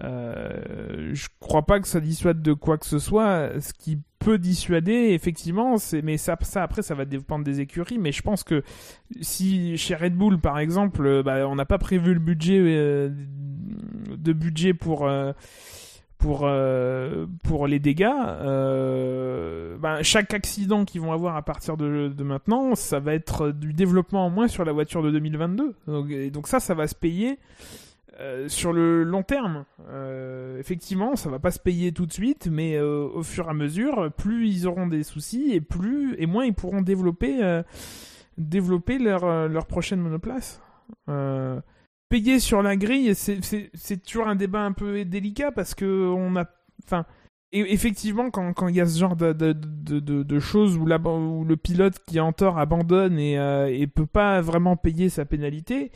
euh, je crois pas que ça dissuade de quoi que ce soit. Ce qui peut dissuader, effectivement, c'est mais ça, après ça va dépendre des écuries. Mais je pense que si chez Red Bull par exemple, bah, on n'a pas prévu le budget euh, de budget pour euh, pour euh, pour les dégâts, bah, chaque accident qu'ils vont avoir à partir de, maintenant, ça va être du développement en moins sur la voiture de 2022. Donc, et donc ça, ça va se payer. Euh, sur le long terme, euh, effectivement, ça va pas se payer tout de suite, mais euh, au fur et à mesure, plus ils auront des soucis et plus et moins ils pourront développer euh, développer leur leur prochaine monoplace. payer sur la grille, c'est toujours un débat un peu délicat parce que on a, enfin, effectivement, quand il y a ce genre de de, de, choses où, la, où le pilote qui est en tort abandonne et et peut pas vraiment payer sa pénalité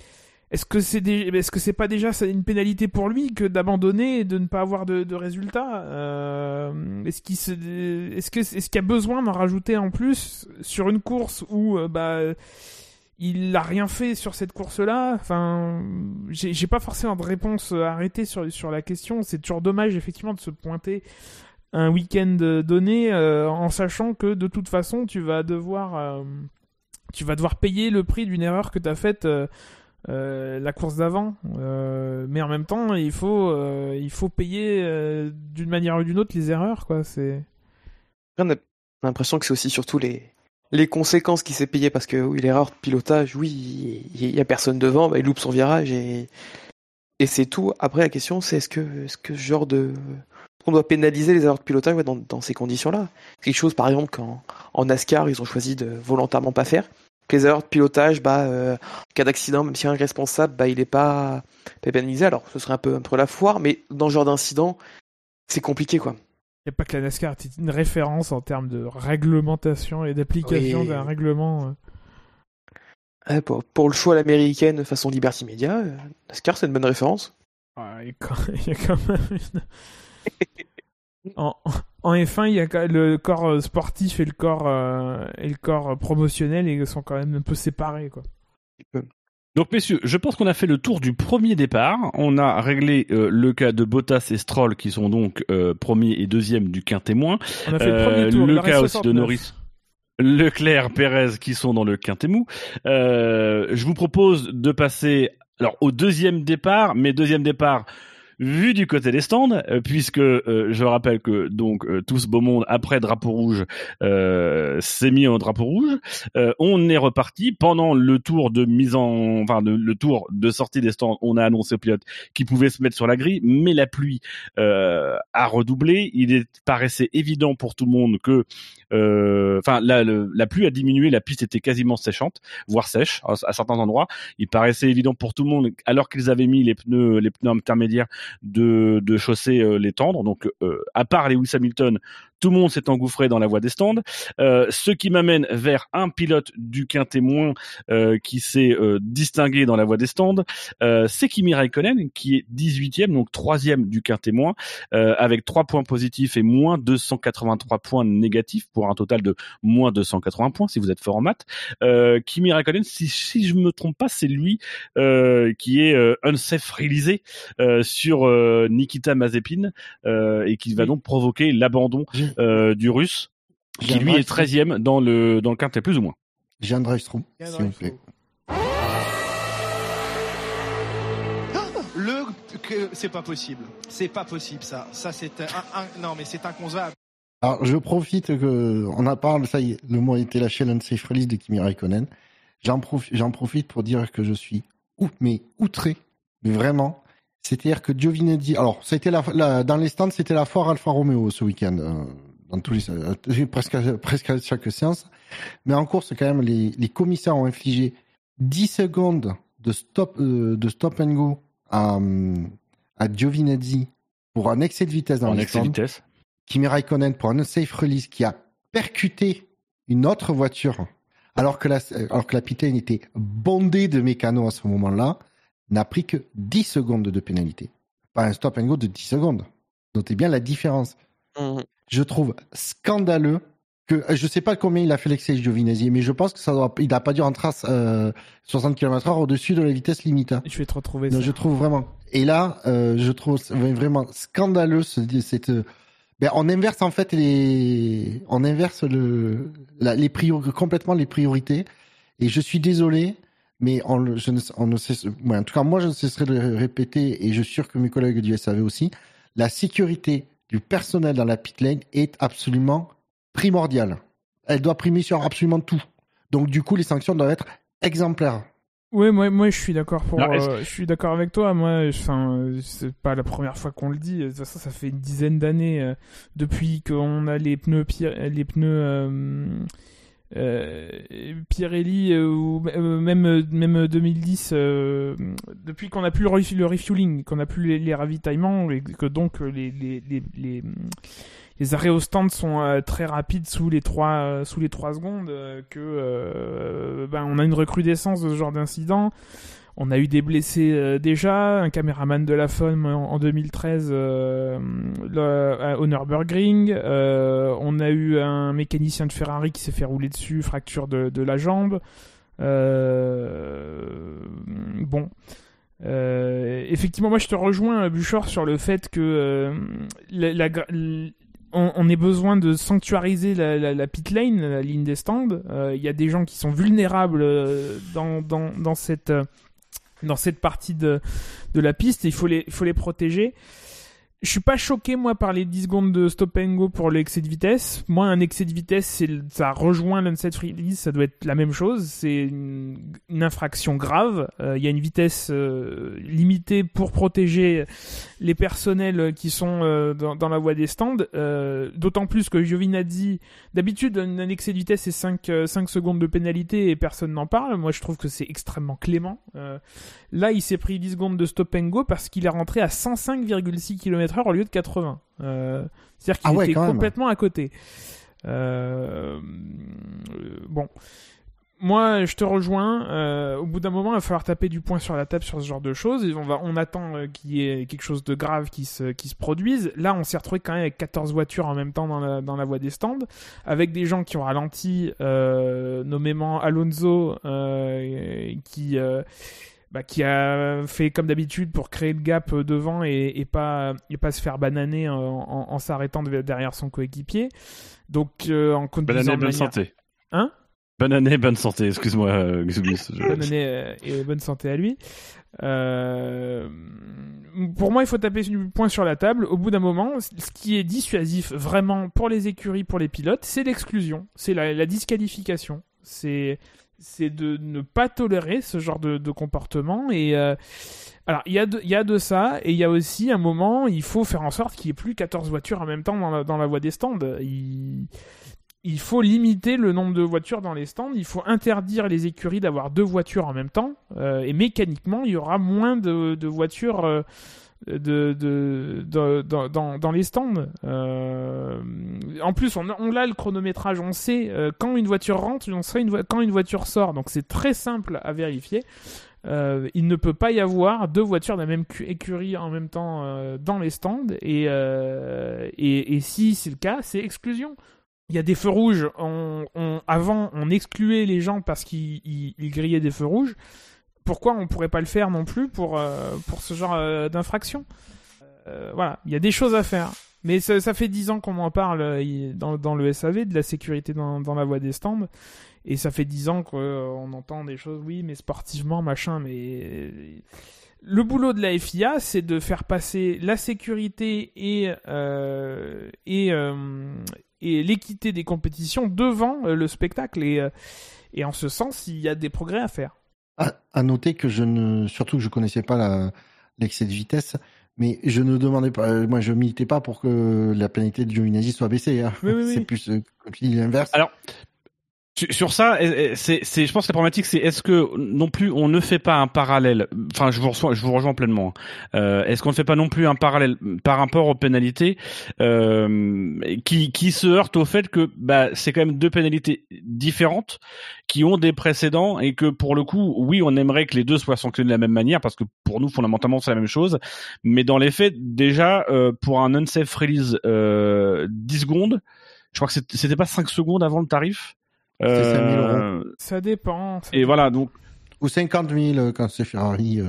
est-ce que c'est est-ce que pas déjà une pénalité pour lui que d'abandonner et de ne pas avoir de, résultats euh... Est-ce qu'il y a besoin d'en rajouter en plus sur une course où euh, bah il a rien fait sur cette course-là? Enfin, j'ai pas forcément de réponse arrêtée sur sur la question. C'est toujours dommage effectivement de se pointer un week-end donné euh, en sachant que de toute façon tu vas devoir payer le prix d'une erreur que tu as faite euh, la course d'avant Euh, mais en même temps il faut euh, il faut payer d'une manière ou d'une autre les erreurs quoi c'est On a l'impression que c'est aussi surtout les, les conséquences qui s'est payé parce que oui, l'erreur de pilotage, oui, il y, y a personne devant, bah, il loupe son virage et, et c'est tout. Après, la question, c'est est-ce que, est-ce que ce genre de. On doit pénaliser les erreurs de pilotage dans, dans ces conditions-là? Quelque chose, par exemple, qu'en en NASCAR, ils ont choisi de volontairement pas faire. Les erreurs de pilotage, bah, euh, en cas d'accident, même si un responsable, bah, il est pas, pas pénalisé. Alors, ce serait un peu entre la foire, mais dans ce genre d'incident, c'est compliqué, quoi. il n'y a pas que la NASCAR c'est une référence en termes de réglementation et d'application Oui. d'un règlement euh. Pour, pour le choix à l'américaine façon Liberty Media, euh, NASCAR, c'est une bonne référence. Il y a quand même une... en, en F1, il y a le corps euh, sportif et le corps, euh, et le corps promotionnel et ils sont quand même un peu séparés. Quoi. Donc messieurs, je pense qu'on a fait le tour du premier départ. On a réglé euh, le cas de Bottas et Stroll qui sont donc euh, premier et deuxième du quintémoin. On a fait le premier tour. le cas aussi de 69. Norris. Leclerc, Pérez qui sont dans le quintémou. Euh, je vous propose de passer alors au deuxième départ, mais deuxième départ vu du côté des stands, euh, puisque euh, je rappelle que donc euh, tout ce beau monde après drapeau rouge euh, s'est mis en drapeau rouge. Euh, on est reparti pendant le tour de mise en, enfin le, tour de sortie des stands. On a annoncé aux pilotes qu'ils pouvaient se mettre sur la grille, mais la pluie euh, a redoublé. Il est, paraissait évident pour tout le monde que, enfin la, la pluie a diminué, la piste était quasiment séchante, voire sèche à, à certains endroits. Il paraissait évident pour tout le monde, alors qu'ils avaient mis les pneus, les pneus intermédiaires de, de chausser euh, les tendres. Donc, euh, à part Lewis Hamilton, tout le monde s'est engouffré dans la voie des stands. Euh, ce qui m'amène vers un pilote du quintet moins euh, qui s'est euh, distingué dans la voie des stands, euh, c'est Kimi Raikkonen qui est 18e, donc troisième du quintet moins, euh, avec 3 points positifs et moins 283 points négatifs pour un total de moins 280 points si vous êtes fort en maths. Euh, Kimi Raikkonen, si, si je me trompe pas, c'est lui euh, qui est euh, unsafe releasé euh, sur euh, Nikita Mazepin euh, et qui va donc provoquer l'abandon euh, du russe qui lui est drive-through. 13e dans le dans le quintet plus ou moins. A un s'il vous plaît. Le c'est pas possible. C'est pas possible ça. Ça c'est un, un- non mais c'est inconcevable. Alors, je profite que on a parlé, ça y est, le mot a été lâché, l'unsafe release de Kimi Raikkonen. J'en profite, j'en profite pour dire que je suis ou, mais outré, mais vraiment. C'est-à-dire que Giovinazzi, alors, ça a été la, la- dans les stands, c'était la foire Alfa Romeo ce week-end, euh, dans tous les, euh, presque, à- presque à chaque séance. Mais en course, quand même, les, les commissaires ont infligé 10 secondes de stop, euh, de stop and go à, hum, à Giovinazzi pour un excès de vitesse dans en les excès stands. vitesse. Kimi Raikkonen pour un unsafe release qui a percuté une autre voiture alors que la, alors que la était bondée de mécanos à ce moment-là, n'a pris que 10 secondes de pénalité. Pas un stop and go de 10 secondes. Notez bien la différence. Mhm. Je trouve scandaleux que je sais pas combien il a fait l'excès Giovinazzi, mais je pense que ça doit, il n'a pas dû en trace euh, 60 km/h au-dessus de la vitesse limite. hein. Je vais te retrouver Non, ça. je trouve vraiment. Et là, euh, je trouve vraiment scandaleux ce, cette. Ben, on inverse en fait les, on inverse le, la- les priori- complètement les priorités. Et je suis désolé, mais on, le- je ne, on ne cesse, ouais, en tout cas moi je ne cesserai de le répéter et je suis sûr que mes collègues du SAV aussi. La sécurité du personnel dans la pit lane est absolument primordiale. Elle doit primer sur absolument tout. Donc du coup les sanctions doivent être exemplaires. Ouais, moi, moi, je suis d'accord pour, euh, je suis d'accord avec toi. Moi, enfin, c'est pas la première fois qu'on le dit. De toute façon, ça fait une dizaine d'années euh, depuis qu'on a les pneus, les pneus euh, euh, Pirelli euh, ou euh, même même 2010. euh, depuis qu'on a plus le, refu- le refueling, qu'on a plus les, ravitaillements et que donc euh, les les les, les, arrêts au stand sont euh, très rapides sous les trois euh, sous les trois secondes euh, que euh, ben on a une recrudescence de ce genre d'incident. On a eu des blessés euh, déjà, un caméraman de la FOM en, en 2013 euh, le, à- au Nürburgring. Euh, on a eu un mécanicien de Ferrari qui s'est fait rouler dessus, fracture de, la jambe. Euh, bon. Euh, effectivement, moi je te rejoins, Buchor, sur le fait que euh, on, on ait besoin de sanctuariser la, pit lane, la ligne des stands. Euh, Il y a des gens qui sont vulnérables euh, dans, cette euh, dans cette partie de, de la piste. Il faut les, il faut les protéger. Je suis pas choqué moi par les 10 secondes de stop and go pour l'excès de vitesse. Moi, un excès de vitesse, ça rejoint l'unset freeze, ça doit être la même chose. C'est une, infraction grave. Euh, Il y a une vitesse euh, limitée pour protéger les personnels qui sont euh, dans, la voie des stands. Euh, D'autant plus que Giovinazzi, d'habitude, un, excès de vitesse, c'est 5, euh, 5 secondes de pénalité et personne n'en parle. Moi, je trouve que c'est extrêmement clément. Euh, là, il s'est pris 10 secondes de stop and go parce qu'il est rentré à 105,6 au lieu de 80. Euh, C'est-à-dire qu'il Ah ouais, était même. complètement à côté. Euh, bon. Moi, je te rejoins. Euh, au bout d'un moment, il va falloir taper du poing sur la table sur ce genre de choses. Et on, va, on attend qu'il y ait quelque chose de grave qui se, qui se produise. Là, on s'est retrouvé quand même avec 14 voitures en même temps dans la, dans la voie des stands, avec des gens qui ont ralenti, nommément Alonso, qui, bah, qui a fait comme d'habitude pour créer le gap euh, devant et, et pas, et pas se faire bananer en, en, en s'arrêtant de- derrière son coéquipier. Donc, euh, en Bonne conduisant année, de bonne manière- santé. Hein? Bonne année, bonne santé. Excuse-moi, euh, bonne année euh, et bonne santé à lui. Euh, pour moi, il faut taper du point sur la table. Au bout d'un moment, ce qui est dissuasif vraiment pour les écuries, pour les pilotes, c'est l'exclusion, c'est la, la disqualification. C'est c'est de ne pas tolérer ce genre de, comportement et euh, alors il y a de, y a de ça et il y a aussi un moment il faut faire en sorte qu'il n'y ait plus 14 voitures en même temps dans la, dans la voie des stands. Il, il faut limiter le nombre de voitures dans les stands il faut interdire les écuries d'avoir deux voitures en même temps euh, et mécaniquement il y aura moins de, de voitures euh, de, de, de- dans- dans, dans les stands. Euh, en plus, on, on a le chronométrage, on sait euh, quand une voiture rentre, on sait quand une voiture sort. Donc c'est très simple à vérifier. Euh, il ne peut pas y avoir deux voitures de la même cu- écurie en même temps dans les stands. Et, et, si c'est le cas, c'est exclusion. Il y a des feux rouges. On, on- avant, on excluait les gens parce qu'ils ils- ils grillaient des feux rouges. Pourquoi on pourrait pas le faire non plus pour, euh, pour ce genre euh, d'infraction Euh, Voilà, il y a des choses à faire. Mais ça, fait dix ans qu'on en parle dans, dans le SAV de la sécurité dans, dans la voie des stands. Et ça fait dix ans qu'on entend des choses, oui, mais sportivement, machin, mais le boulot de la FIA, c'est de faire passer la sécurité et, et, et l'équité des compétitions devant le spectacle. Et en ce sens, il y a des progrès à faire. À, noter que je ne, surtout que je connaissais pas l'excès de vitesse, mais je ne demandais pas, euh, moi je militais pas pour que la pénalité de Giovinazzi soit baissée. hein. Oui, oui, oui. C'est plus euh, l'inverse. Alors, Sur- ça, c'est, je pense que la problématique, c'est est-ce que non plus on ne fait pas un parallèle. Enfin, je vous reçois, je vous rejoins pleinement. Euh, est-ce qu'on ne fait pas non plus un parallèle par rapport aux pénalités euh, qui, qui se heurtent au fait que bah, c'est quand même deux pénalités différentes qui ont des précédents et que pour le coup, oui, on aimerait que les deux soient sanctionnés de la même manière parce que pour nous, fondamentalement, c'est la même chose. Mais dans les faits, déjà, euh, pour un unsafe release, euh, 10 secondes, je crois que c'était c'était pas 5 secondes avant le tarif. C'était 5 000 Euh, Ça dépend. ça et voilà, donc Ou 50 000 quand c'est Ferrari euh,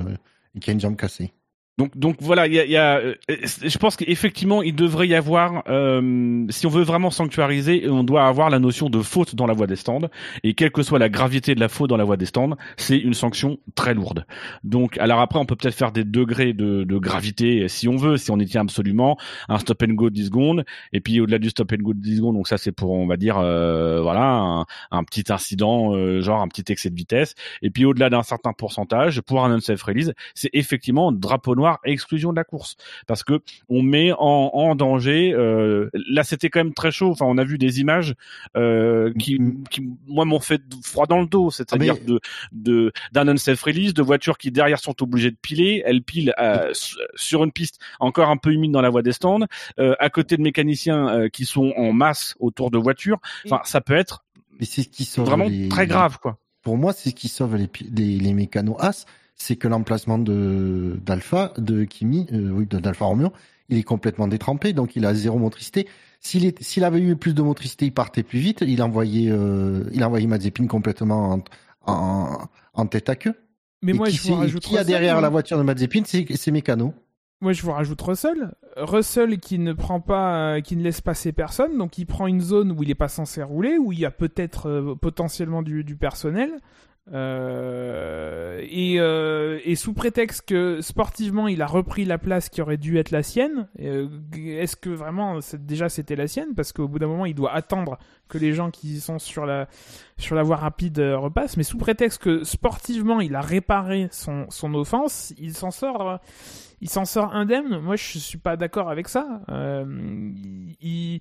et qu'il y a une jambe cassée. Donc, donc voilà, il y a, y a, euh, je pense qu'effectivement, il devrait y avoir, euh, si on veut vraiment sanctuariser, on doit avoir la notion de faute dans la voie des stands. Et quelle que soit la gravité de la faute dans la voie des stands, c'est une sanction très lourde. Donc, alors après, on peut peut-être faire des degrés de, de gravité si on veut, si on y tient absolument. Un stop and go de 10 secondes, et puis au-delà du stop and go de 10 secondes, donc ça c'est pour, on va dire, euh, voilà, un, un petit incident, euh, genre un petit excès de vitesse. Et puis au-delà d'un certain pourcentage, pour un unsafe release, c'est effectivement drapeau noir et exclusion de la course parce que on met en, en danger. Euh, là, c'était quand même très chaud. Enfin, on a vu des images euh, qui, Mhm. qui, moi, m'ont fait froid dans le dos. C'est-à-dire Ah, mais- de de d'un unsafe release, de voitures qui derrière sont obligées de piler. Elles pilent euh, s- sur une piste encore un peu humide dans la voie des stands, à côté de mécaniciens qui sont en masse autour de voitures. Enfin, ça peut être Mais c'est ce qui vraiment les- très grave, quoi. Pour moi, c'est ce qui sauve les, les mécanos As, c'est que l'emplacement de d'Alpha, de Kimi, euh, oui, d'Alpha Romeo, il est complètement détrempé, donc il a zéro motricité. S'il avait eu plus de motricité, il partait plus vite. Il envoyait, euh, il envoyait Mazepin complètement en, en, en tête à queue. Mais Et moi, qui, je vous rajoute qui a derrière la voiture de Mazepin, c'est mécano. moi, je vous rajoute Russell. Russell qui ne prend pas, euh, qui ne laisse passer personne, donc il prend une zone où il n'est pas censé rouler, où il y a peut-être euh, potentiellement du, du personnel. Euh, et, euh, et sous prétexte que sportivement il a repris la place qui aurait dû être la sienne, euh, est-ce que vraiment déjà c'était la sienne? Parce qu'au bout d'un moment il doit attendre que les gens qui sont sur la, sur la voie rapide euh, repassent. Mais sous prétexte que sportivement il a réparé son, son offense, il s'en sort. euh, il s'en sort indemne. Moi, je suis pas d'accord avec ça. Euh, il- il-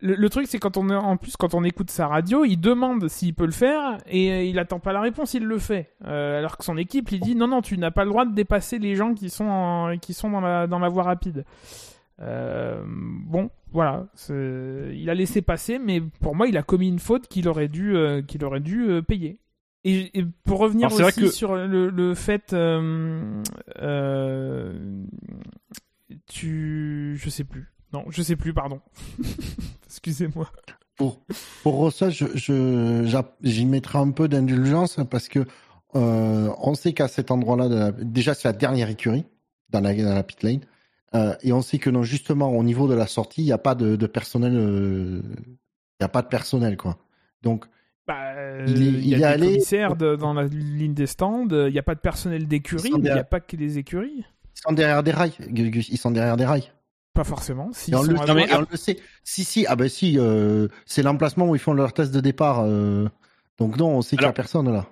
le, truc, c'est quand on en plus quand on écoute sa radio, il demande s'il peut le faire et il attend pas la réponse, il le fait. Alors que son équipe lui dit non non, tu n'as pas le droit de dépasser les gens qui sont qui sont dans la dans la voie rapide. Bon, voilà, il a laissé passer, mais pour moi, il a commis une faute qu'il aurait dû euh, qu'il aurait dû euh, payer. Et, et pour revenir Alors, aussi que- sur le, le fait, euh, euh, tu, je sais plus. Non, je sais plus, pardon. Excusez-moi. Pour, pour Russell, je, je, j'y mettrai un peu d'indulgence parce que euh, on sait qu'à cet endroit-là, déjà c'est la dernière écurie dans la, dans la pit lane, euh, et on sait que non, justement au niveau de la sortie, il n'y a pas de, de personnel, euh, il n'y a pas de personnel quoi. Donc Bah, euh, Il est- il y il est a des allé- commissaires de- dans la ligne des stands. Il n'y a pas de personnel d'écurie. Il n'y a pas que des écuries. ils sont derrière des rails, ils sont derrière des rails. Pas forcément. Et on, sont le, non, mais on le sait. Si si, ah ben si, euh, c'est l'emplacement où ils font leur test de départ. euh, donc non, on sait qu'il n'y a personne là.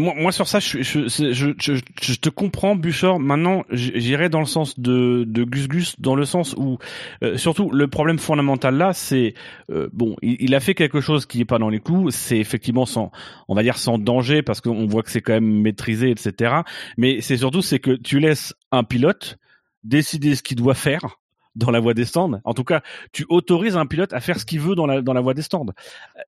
Moi, sur ça, je, je, je, je, te comprends, Buchor. Maintenant, j'irai dans le sens de, de Gus Gus, dans le sens où, euh, surtout, le problème fondamental là, c'est euh, bon, il, il a fait quelque chose qui n'est pas dans les clous. C'est effectivement sans, on va dire sans danger, parce qu'on voit que c'est quand même maîtrisé, etc. Mais c'est surtout, c'est que tu laisses un pilote décider ce qu'il doit faire dans la voie des stands. En tout cas, tu autorises un pilote à faire ce qu'il veut dans la dans la voie des stands.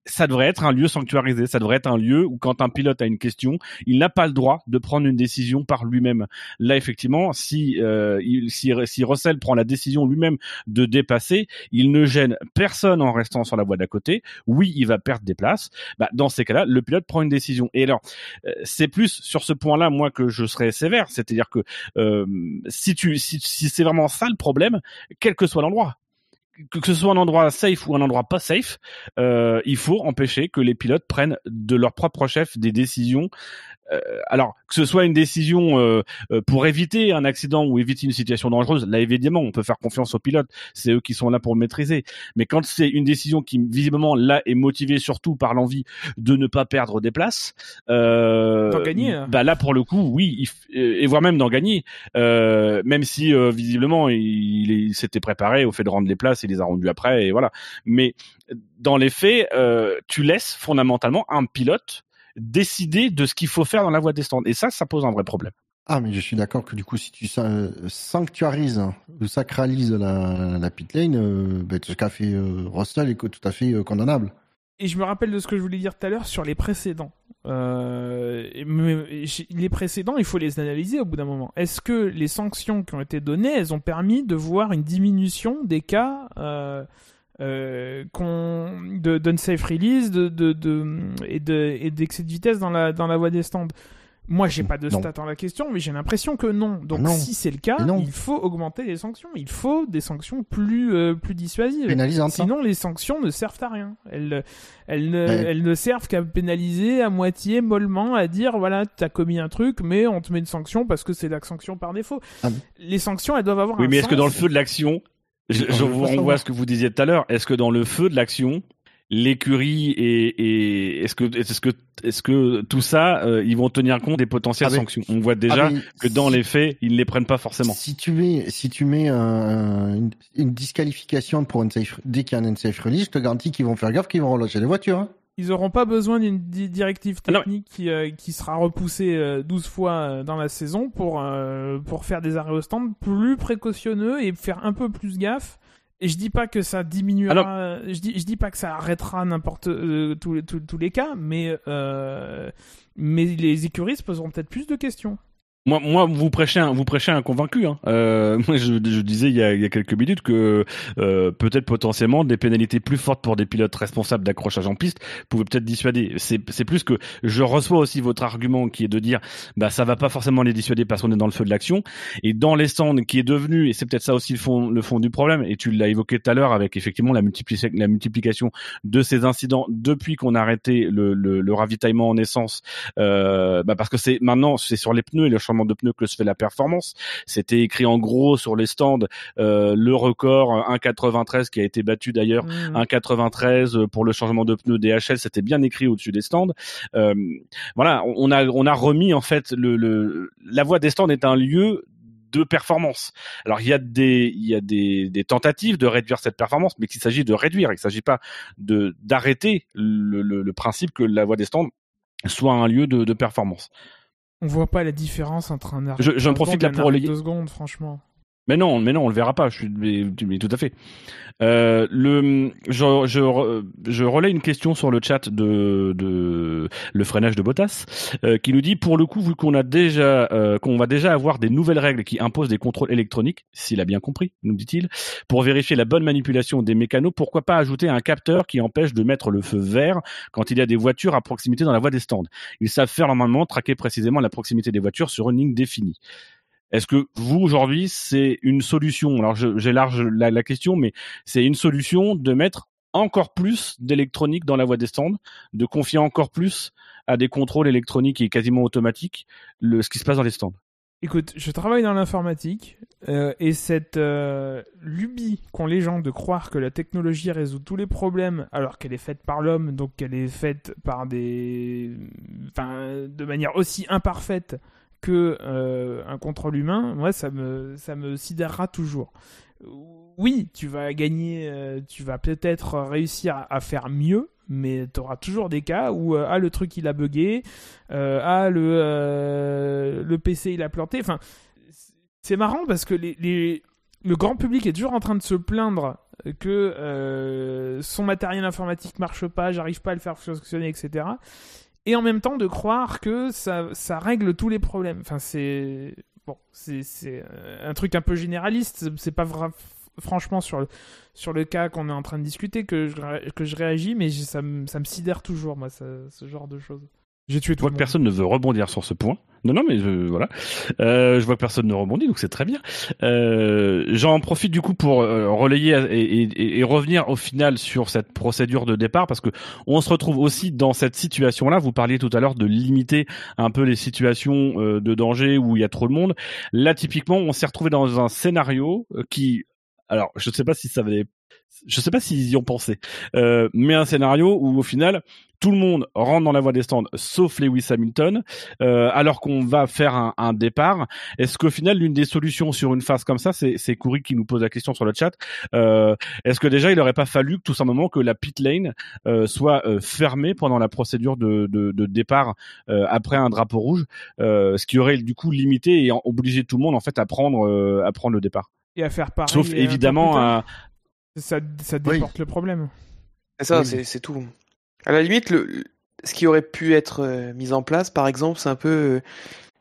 Ça devrait être un lieu sanctuarisé. Ça devrait être un lieu où, quand un pilote a une question, il n'a pas le droit de prendre une décision par lui-même. Là, effectivement, si euh, il, si, si Russell prend la décision lui-même de dépasser, il ne gêne personne en restant sur la voie d'à côté. Oui, il va perdre des places. Bah, dans ces cas-là, le pilote prend une décision. Et alors, euh, c'est plus sur ce point-là, moi, que je serais sévère. C'est-à-dire que euh, si tu, si, si c'est vraiment ça le problème, quel que soit l'endroit, que ce soit un endroit safe ou un endroit pas safe, euh, il faut empêcher que les pilotes prennent de leur propre chef des décisions. Euh, alors que ce soit une décision euh, euh, pour éviter un accident ou éviter une situation dangereuse, là évidemment on peut faire confiance aux pilotes, c'est eux qui sont là pour le maîtriser. Mais quand c'est une décision qui visiblement là est motivée surtout par l'envie de ne pas perdre des places, euh, gagner, hein. bah là pour le coup oui, euh, et voire même d'en gagner, euh, même si euh, visiblement il, il s'était préparé au fait de rendre les places, il les a rendues après et voilà. Mais dans les faits, euh, tu laisses fondamentalement un pilote décider de ce qu'il faut faire dans la voie des stands. Et ça, ça pose un vrai problème. Ah, mais je suis d'accord que du coup, si tu sa- sanctuarises ou sacralises la, la pit lane, euh, ben, ce qu'a fait euh, Russell est co- tout à fait euh, condamnable. Et je me rappelle de ce que je voulais dire tout à l'heure sur les précédents. Euh, mais- les précédents, il faut les analyser au bout d'un moment. Est-ce que les sanctions qui ont été données, elles ont permis de voir une diminution des cas euh, qu'on- de d'unsafe release de, de, de, et de- et d'excès de vitesse dans la, dans la voie des stands moi, j'ai pas de stats en la question, mais j'ai l'impression que non. Donc, Ah non. si c'est le cas, il faut augmenter les sanctions. Il faut des sanctions plus, euh, plus dissuasives. Pénalisante. hein. Sinon, les sanctions ne servent à rien. Elles, elles, ne, Ouais. elles ne servent qu'à pénaliser à moitié, mollement, à dire voilà, t'as commis un truc, mais on te met une sanction parce que c'est la sanction par défaut. Ah, mais- Les sanctions, elles doivent avoir Oui, un mais est-ce que dans le feu de l'action, je, vous renvoie à ce que vous disiez tout à l'heure, est-ce que dans le feu de l'action, l'écurie et, et est-ce que est-ce que est-ce que tout ça, euh, ils vont tenir compte des potentielles Ah, sanctions? On voit déjà Ah, que dans les faits, ils ne les prennent pas forcément. Si tu mets, si tu mets un- une, une disqualification pour une safe, dès qu'il y a un unsafe release, je te garantis qu'ils vont faire gaffe, qu'ils vont relâcher les voitures. hein. Ils n'auront pas besoin d'une di- directive Ah technique qui, euh, qui sera repoussée euh, 12 fois euh, dans la saison pour, euh, pour faire des arrêts au stand plus précautionneux et faire un peu plus gaffe. Et je dis pas que ça diminuera, je dis, je dis pas que ça arrêtera n'importe tous, les- tous, tous les cas, mais, mais les écuries se poseront peut-être plus de questions. Moi, moi, vous prêchez un, vous prêchez un convaincu. Hein. Euh, moi, je, je disais il y, a, il y a quelques minutes que euh, peut-être potentiellement des pénalités plus fortes pour des pilotes responsables d'accrochage en piste pouvaient peut-être dissuader. C'est, plus que je reçois aussi votre argument qui est de dire, bah ça va pas forcément les dissuader parce qu'on est dans le feu de l'action. Et dans les stands, qui est devenu, et c'est peut-être ça aussi le fond, le fond du problème. Et tu l'as évoqué tout à l'heure avec effectivement la, multiplication, la multiplication de ces incidents depuis qu'on a arrêté le, le, le ravitaillement en essence, euh, bah parce que c'est maintenant c'est sur les pneus et le changement de pneus que se fait la performance. C'était écrit en gros sur les stands euh, le record 1,93 qui a été battu d'ailleurs Mmh. 1,93 pour le changement de pneus DHL, c'était bien écrit au-dessus des stands. Euh, voilà, on a on a remis en fait le, le la voie des stands est un lieu de performance. Alors il y a des il y a des, des tentatives de réduire cette performance, mais qu'il s'agit de réduire, il ne s'agit pas de d'arrêter le, le, le principe que la voie des stands soit un lieu de, de performance. On voit pas la différence entre un Je- j'en profite là pour arrêt relayer- de secondes, franchement. Mais non, mais non, on le verra pas. Je suis, mais, mais tout à fait. Euh, le, je, je, je relais une question sur le chat de, de le freinage de Bottas, euh, qui nous dit pour le coup, vu qu'on a déjà, euh, qu'on va déjà avoir des nouvelles règles qui imposent des contrôles électroniques, s'il a bien compris, nous dit-il, pour vérifier la bonne manipulation des mécanos, pourquoi pas ajouter un capteur qui empêche de mettre le feu vert quand il y a des voitures à proximité dans la voie des stands? Ils savent faire normalement traquer précisément la proximité des voitures sur une ligne définie. Est-ce que vous aujourd'hui c'est une solution? Alors j'élarge la, la question, mais c'est une solution de mettre encore plus d'électronique dans la voie des stands, de confier encore plus à des contrôles électroniques et quasiment automatiques le, ce qui se passe dans les stands. Écoute, je travaille dans l'informatique euh, et cette euh, lubie qu'ont les gens de croire que la technologie résout tous les problèmes alors qu'elle est faite par l'homme, donc qu'elle est faite par des, enfin, de manière aussi imparfaite que euh, un contrôle humain, moi ça me ça me sidérera toujours. Oui, tu vas gagner, euh, tu vas peut-être réussir à, faire mieux, mais tu auras toujours des cas où euh, ah le truc il a bugué, ah le le PC il a planté. Enfin, c'est marrant parce que le grand public est toujours en train de se plaindre que son matériel informatique marche pas, j'arrive pas à le faire fonctionner, etc. Et en même temps de croire que ça, règle tous les problèmes. Enfin, c'est bon, c'est euh, un truc un peu généraliste. C'est pas franchement sur le cas qu'on est en train de discuter que je réagis, mais ça me sidère toujours moi ce genre de choses. J'ai tué Je vois que personne ne veut rebondir sur ce point. Non, non, mais je, voilà. Euh, je vois que personne ne rebondit, donc c'est très bien. Euh, J'en profite du coup pour euh, relayer et, et- et revenir au final sur cette procédure de départ, parce que on se retrouve aussi dans cette situation-là. Vous parliez tout à l'heure de limiter un peu les situations euh, de danger où il y a trop de monde. Là, typiquement, on s'est retrouvé dans un scénario euh, qui, alors, je ne sais pas si ça avait, je sais pas s'ils y ont pensé, euh, mais un scénario où au final tout le monde rentre dans la voie des stands, sauf Lewis Hamilton, euh, alors qu'on va faire un, un départ. Est-ce qu'au final, l'une des solutions sur une phase comme ça, c'est Kouri qui nous pose la question sur le chat. euh, Est-ce que déjà, il n'aurait pas fallu tout simplement que la pit lane euh, soit euh, fermée pendant la procédure de, de, de départ euh, après un drapeau rouge, euh, ce qui aurait du coup limité et obligé tout le monde en fait à prendre euh, à prendre le départ? Et à faire pareil. Sauf évidemment à ça ça Oui. déporte le problème. C'est ça, Oui. c'est tout. À la limite, le, ce qui aurait pu être euh, mis en place, par exemple, c'est un peu euh,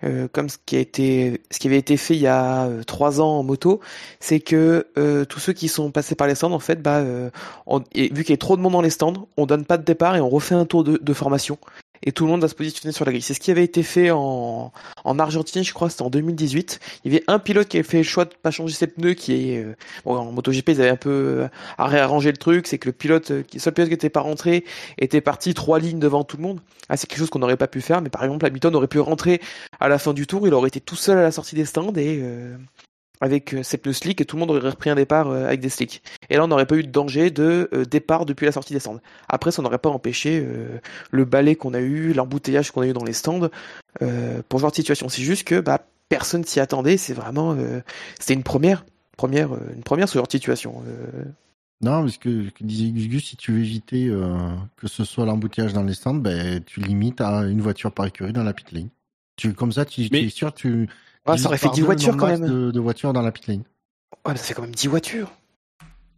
euh, comme ce qui a été, ce qui avait été fait il y a euh, trois ans en moto, c'est que euh, tous ceux qui sont passés par les stands, en fait, bah, euh, on- et vu qu'il y a trop de monde dans les stands, on donne pas de départ et on refait un tour de, de formation. Et tout le monde va se positionner sur la grille. C'est ce qui avait été fait en, en Argentine, je crois, c'était en 2018. Il y avait un pilote qui avait fait le choix de pas changer ses pneus, qui est, euh, bon, en MotoGP, ils avaient un peu euh, à réarranger le truc, c'est que le pilote, euh, le seul pilote qui était pas rentré, était parti trois lignes devant tout le monde. Ah, c'est quelque chose qu'on n'aurait pas pu faire, mais par exemple, Hamilton aurait pu rentrer à la fin du tour, il aurait été tout seul à la sortie des stands et euh, avec euh, ses pneus slick, et tout le monde aurait repris un départ euh, avec des slicks. Et là, on n'aurait pas eu de danger de euh, départ depuis la sortie des stands. Après, ça n'aurait pas empêché euh, le balai qu'on a eu, l'embouteillage qu'on a eu dans les stands euh, pour ce genre de situation. C'est juste que bah, personne s'y attendait, c'est vraiment, euh, c'était une première, première, euh, une première ce genre de situation. euh. Non, parce que, que disait Gus, si tu veux éviter euh, que ce soit l'embouteillage dans les stands, ben, tu limites à une voiture par écurie dans la pit lane. Tu, comme ça, tu, es sûr, tu. Ah, ça aurait fait par 10 deux le voitures quand même. De, de voitures dans la pit lane. Ouais, mais ça fait quand même 10 voitures.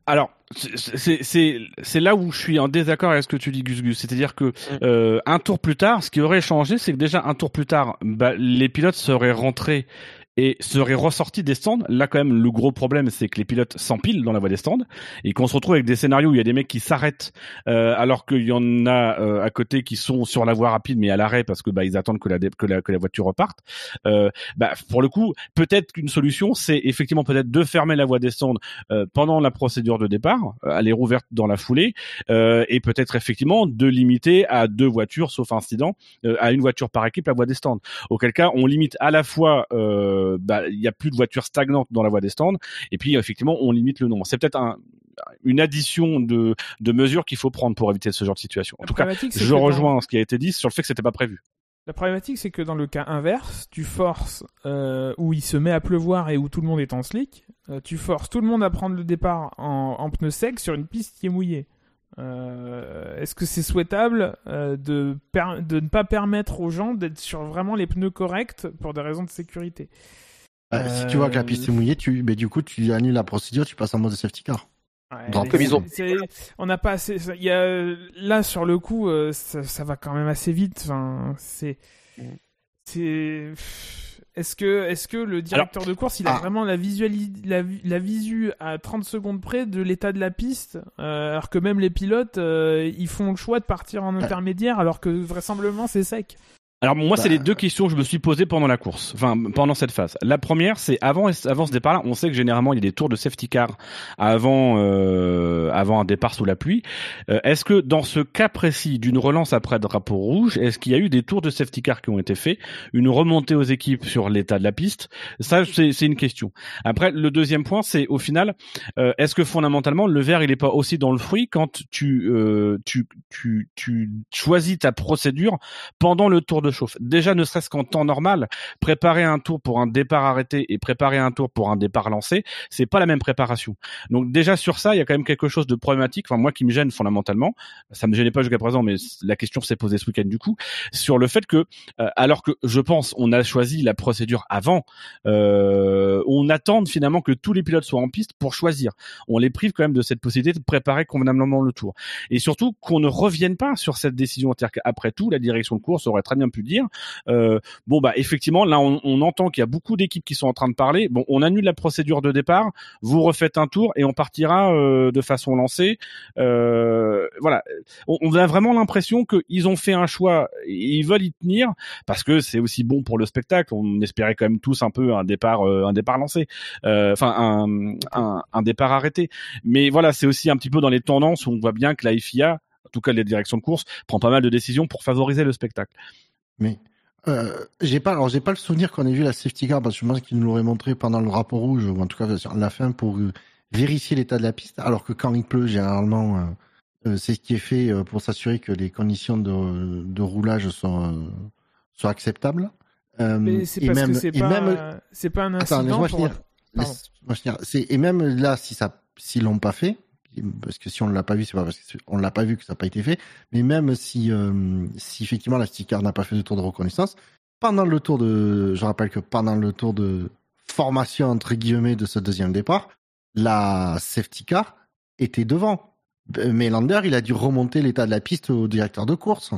Alors, c'est là où je suis en désaccord avec ce que tu dis, Gus Gus. C'est-à-dire que euh, un tour plus tard, ce qui aurait changé, c'est que déjà un tour plus tard, bah, les pilotes seraient rentrés et serait ressorti des stands. Là, quand même, le gros problème, c'est que les pilotes s'empilent dans la voie des stands et qu'on se retrouve avec des scénarios où il y a des mecs qui s'arrêtent euh, alors qu'il y en a euh, à côté qui sont sur la voie rapide mais à l'arrêt parce que bah ils attendent que la que la, que la voiture reparte. Euh, bah, pour le coup, peut-être qu'une solution, c'est effectivement peut-être de fermer la voie des stands euh, pendant la procédure de départ, à les rouverte dans la foulée euh, et peut-être effectivement de limiter à deux voitures sauf incident à une voiture par équipe la voie des stands. Auquel cas, on limite à la fois euh, euh, bah, il y a plus de voitures stagnantes dans la voie des stands. Et puis effectivement, on limite le nombre. C'est peut-être un, une addition de, de mesures qu'il faut prendre pour éviter ce genre de situation. En tout cas, je rejoins ce qui a été dit sur le fait que c'était pas prévu. La problématique, c'est que dans le cas inverse, tu forces euh, où il se met à pleuvoir et où tout le monde est en slick, euh, tu forces tout le monde à prendre le départ en, en pneu sec sur une piste qui est mouillée. Euh, Est-ce que c'est souhaitable euh, de, de ne pas permettre aux gens d'être sur vraiment les pneus corrects pour des raisons de sécurité? Euh, Si tu vois que la piste est mouillée, tu, mais du coup, tu annules la procédure, tu passes en mode safety car. Ouais, ont. On n'a pas assez. Y a, là, sur le coup, euh, ça, ça, va quand même assez vite. Enfin, c'est. Mm. C'est est-ce que, est que le directeur de course, il a ah. vraiment la, la, la, visu à 30 secondes près de l'état de la piste, euh, alors que même les pilotes, euh, ils font le choix de partir en intermédiaire, alors que vraisemblablement c'est sec alors moi, c'est les bah. deux questions que je me suis posées pendant la course, enfin pendant cette phase. La première, c'est avant avant ce départ-là, on sait que généralement il y a des tours de safety car avant euh, avant un départ sous la pluie. Euh, est-ce que dans ce cas précis d'une relance après drapeau rouge, est-ce qu'il y a eu des tours de safety car qui ont été faits, une remontée aux équipes sur l'état de la piste? Ça, c'est une question. Après, le deuxième point, c'est au final, euh, est-ce que fondamentalement le verre il est pas aussi dans le fruit quand tu euh, tu tu tu choisis ta procédure pendant le tour de chauffe. Déjà, ne serait-ce qu'en temps normal, préparer un tour pour un départ arrêté et préparer un tour pour un départ lancé, c'est pas la même préparation. Donc déjà sur ça, il y a quand même quelque chose de problématique. Enfin moi qui me gêne fondamentalement, ça me gênait pas jusqu'à présent, mais la question s'est posée ce week-end du coup sur le fait que euh, alors que je pense on a choisi la procédure avant, euh, on attend finalement que tous les pilotes soient en piste pour choisir. On les prive quand même de cette possibilité de préparer convenablement le tour. Et surtout qu'on ne revienne pas sur cette décision. C'est-à-dire qu'après tout, la direction de course aurait très bien dire. Euh, bon bah effectivement là on, on entend qu'il y a beaucoup d'équipes qui sont en train de parler. Bon on annule la procédure de départ, vous refaites un tour et on partira euh, de façon lancée. Euh, voilà, on, on, a vraiment l'impression qu'ils ont fait un choix ils veulent y tenir parce que c'est aussi bon pour le spectacle. On espérait quand même tous un peu un départ euh, un départ lancé, euh, enfin un, un, un départ arrêté. Mais voilà c'est aussi un petit peu dans les tendances où on voit bien que la FIA en tout cas les directions de course, prend pas mal de décisions pour favoriser le spectacle. Mais euh, j'ai pas, alors j'ai pas le souvenir qu'on ait vu la safety car parce que je pense qu'ils nous l'auraient montré pendant le rapport rouge ou en tout cas sur la fin pour euh, vérifier l'état de la piste. Alors que quand il pleut, généralement, euh, euh c'est ce qui est fait pour s'assurer que les conditions de, de roulage sont, sont acceptables. Mais c'est parce que c'est pas, c'est pas un incident. Attends, pour... finir. Et même là, si ça, s'ils l'ont pas fait, parce que si on ne l'a pas vu, c'est pas parce qu'on l'a pas vu que ça n'a pas été fait. Mais même si, euh, si effectivement la sticker n'a pas fait de tour de reconnaissance, pendant le tour de, je rappelle que pendant le tour de formation entre guillemets de ce deuxième départ, la safety car était devant. Mais Lander, il a dû remonter l'état de la piste au directeur de course.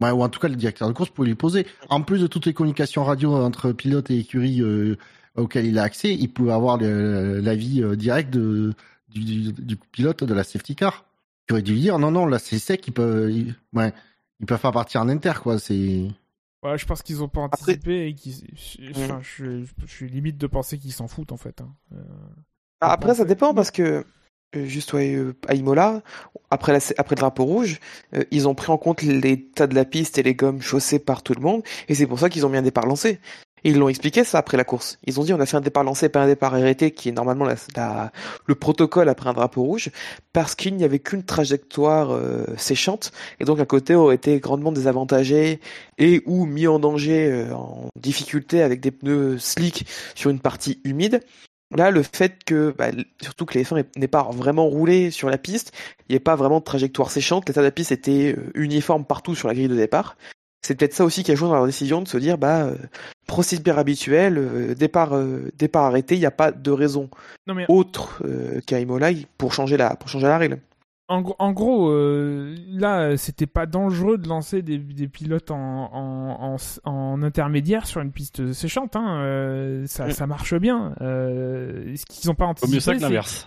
ou en tout cas, le directeur de course pouvait lui poser. En plus de toutes les communications radio entre pilote et écurie euh, auxquelles il a accès, il pouvait avoir l'avis euh, direct de, du, du, pilote de la safety car qui aurait dû lui dire non non là c'est sec ils peuvent ils, ouais ils peuvent pas partir en inter quoi c'est ouais je pense qu'ils ont pas anticipé et qu'ils enfin, je, je, suis limite de penser qu'ils s'en foutent en fait hein. euh, ah, après ça dépend parce que euh, juste ouais, euh, à Imola, après, la, après le drapeau rouge, euh, ils ont pris en compte l'état de la piste et les gommes chaussées par tout le monde, et c'est pour ça qu'ils ont mis un départ lancé. Ils l'ont expliqué ça après la course. Ils ont dit on a fait un départ lancé pas un départ arrêté qui est normalement la, la, le protocole après un drapeau rouge parce qu'il n'y avait qu'une trajectoire euh, séchante et donc un côté aurait été grandement désavantagé et ou mis en danger euh, en difficulté avec des pneus slick sur une partie humide. Là, le fait que, bah, surtout que les f n'aient pas vraiment roulé sur la piste, il n'y ait pas vraiment de trajectoire séchante, l'état de la piste était euh, uniforme partout sur la grille de départ. C'est peut-être ça aussi qui a joué dans leur décision de se dire bah euh, procédure habituelle, euh, départ euh, départ arrêté, il n'y a pas de raison Non mais autre euh, qu'à Imola pour changer la pour changer la règle. En, gros- en gros, euh, là, c'était pas dangereux de lancer des, des pilotes en, en, en, en intermédiaire sur une piste séchante. Hein. euh, ça, Mm. ça marche bien. Euh, ce qu'ils ont pas Au anticipé, mieux ça que c'est- l'inverse.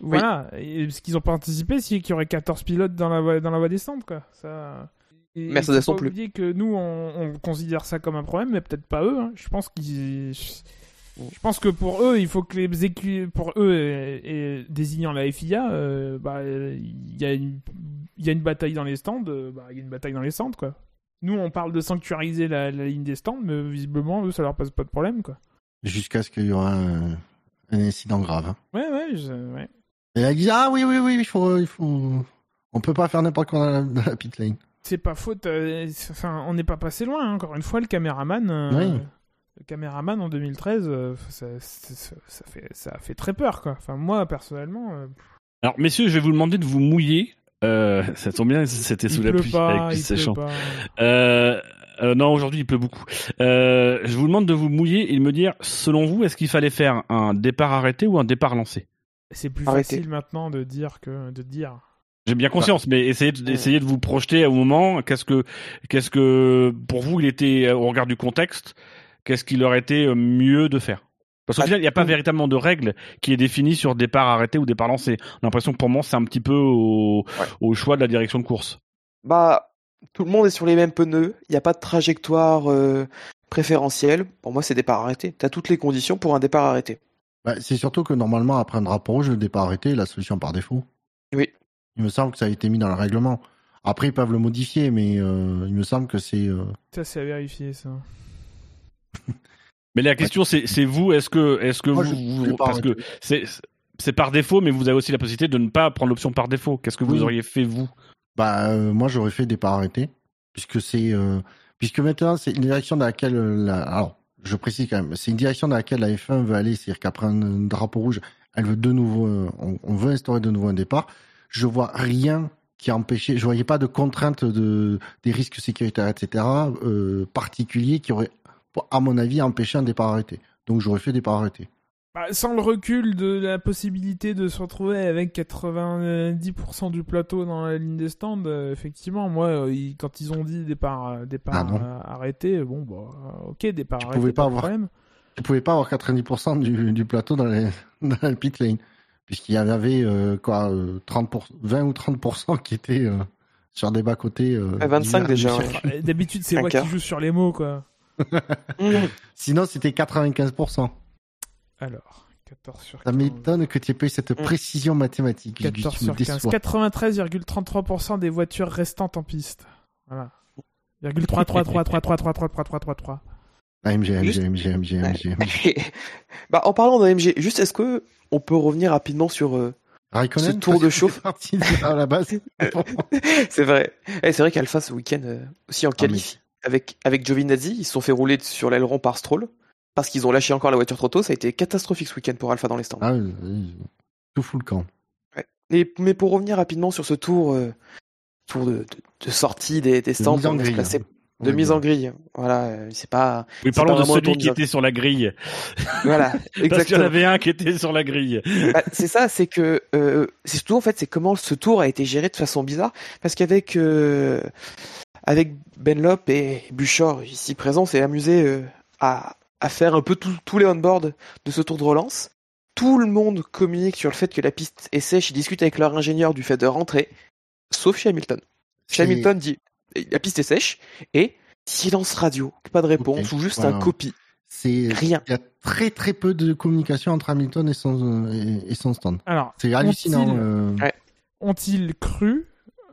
Voilà. Et ce qu'ils ont pas anticipé, c'est qu'il y aurait 14 pilotes dans la voie, dans la voie descente, quoi. Ça. Et, et Mercedes faut non plus. oublier que nous, on, on considère ça comme un problème, mais peut-être pas eux. hein. Je pense qu'ils. Je pense que pour eux, il faut que les écu... pour eux, et, et désignant la FIA, euh, bah, il y a une, il y a une bataille dans les stands. euh, bah, il y a une bataille dans les stands, quoi. Nous, on parle de sanctuariser la, la ligne des stands, mais visiblement, eux, ça leur pose pas de problème, quoi. Jusqu'à ce qu'il y aura un, un incident grave. hein. Ouais, ouais, je- ouais. Et elle dit ah oui oui oui il faut il faut on peut pas faire n'importe quoi dans la, dans la pit lane. C'est pas faute. euh, enfin, on n'est pas passé loin. hein. Encore une fois, le caméraman, euh, Oui. le caméraman en 2013, euh, ça, ça- ça- fait, ça a fait très peur, quoi. Enfin, moi, personnellement, euh, Alors, messieurs, je vais vous demander de vous mouiller. Euh, ça tombe bien, c'était sous il la pleut pluie, pas, avec il piste pleut séchant. pas. Euh, euh, non, aujourd'hui il pleut beaucoup. Euh, je vous demande de vous mouiller et de me dire, selon vous, est-ce qu'il fallait faire un départ arrêté ou un départ lancé? C'est plus Arrêtez. facile maintenant de dire que de dire. J'ai bien conscience, mais essayez de, essayez de vous projeter au moment. Qu'est-ce que, qu'est-ce que, pour vous, il était euh, au regard du contexte, qu'est-ce qu'il aurait été euh, mieux de faire? Parce qu'au Bah, final, il n'y a pas mm. véritablement de règle qui est définie sur départ arrêté ou départ lancé. On a l'impression que pour moi, c'est un petit peu au, Ouais. au choix de la direction de course. Bah tout le monde est sur les mêmes pneus, il n'y a pas de trajectoire euh, préférentielle. Pour moi, c'est départ arrêté. T'as toutes les conditions pour un départ arrêté. Bah, c'est surtout que normalement après un drapeau rouge le départ arrêté est la solution par défaut. Oui. Il me semble que ça a été mis dans le règlement. Après ils peuvent le modifier mais euh, il me semble que c'est euh, Ça, c'est à vérifier, ça. Mais la question, c'est, c'est vous, est-ce que, est-ce que Moi, vous, je- je pas parce que c'est, c'est par défaut, mais vous avez aussi la possibilité de ne pas prendre l'option par défaut. Qu'est-ce que vous Oui. auriez fait vous? Bah, euh, moi, j'aurais fait départ arrêté, puisque c'est, euh, puisque maintenant, c'est une direction dans laquelle, euh, la... alors, je précise quand même, c'est une direction dans laquelle la F1 veut aller, c'est-à-dire qu'après un, un drapeau rouge, elle veut de nouveau, euh, on, on veut instaurer de nouveau un départ. Je vois rien qui a empêché, je voyais pas de contraintes de, des risques sécuritaires, etc., euh, particuliers qui auraient, à mon avis, empêché un départ arrêté. Donc, j'aurais fait départ arrêté. Bah, sans le recul de la possibilité de se retrouver avec 90% du plateau dans la ligne des stands, euh, effectivement, moi, euh, ils- quand ils ont dit départ, euh, départ Ah arrêté, bon, bah, ok, départ Tu arrêté, pouvais pas de avoir- problème. Tu pouvais pas avoir 90% du, du plateau dans, les, dans la pit lane. Puisqu'il y en avait, euh, quoi, euh, 30%, 20 ou 30% qui étaient euh, sur des bas-côtés. euh, Ouais, 25 divers- déjà, ouais. Euh, D'habitude, c'est moi qui joue sur les mots, quoi. Sinon, c'était 95%. Alors, 14 sur Ça 15. m'étonne que tu aies pas eu cette Mm. précision mathématique. 14 Tu me sur 15. déçois. 93,33% des voitures restantes en piste. Voilà. 0,3333333333333. AMG, AMG, Juste- AMG, AMG, AMG, AMG. bah en parlant d'AMG, juste est-ce que on peut revenir rapidement sur euh, Ce tour de chauffe. de- à la base. c'est vrai. Eh, c'est vrai qu'Alpha ce week-end euh, aussi en Ah, mais- qualif avec avec Giovinazzi, ils se sont fait rouler sur l'aileron par Stroll parce qu'ils ont lâché encore la voiture trop tôt. Ça a été catastrophique ce week-end pour Alpha dans les stands. Ah, oui, oui, tout fout le camp. Et- mais pour revenir rapidement sur ce tour, euh, tour de, de, de sortie des, des stands, on se. De mise bien. en grille. Voilà, euh, c'est pas. Oui, C'est parlons pas de celui qui était sur la grille. Voilà, Parce qu'il y en exactement. avait un qui était sur la grille. Bah, c'est ça, c'est que euh, c'est surtout en fait c'est comment ce tour a été géré de façon bizarre parce qu'avec euh, avec Benlop et Buchor ici présents, s'est amusé euh, à à faire un peu tous les on-board de ce tour de relance. Tout le monde communique sur le fait que la piste est sèche, ils discutent avec leur ingénieur du fait de rentrer, sauf chez Hamilton. Chez C'est- Hamilton dit la piste est sèche et silence radio, pas de réponse ou juste Voilà. un copie, C'est rien. il y a très très peu de communication entre Hamilton et son et, et son stand. Alors, C'est hallucinant. ont-ils- euh, Ouais. ont-ils cru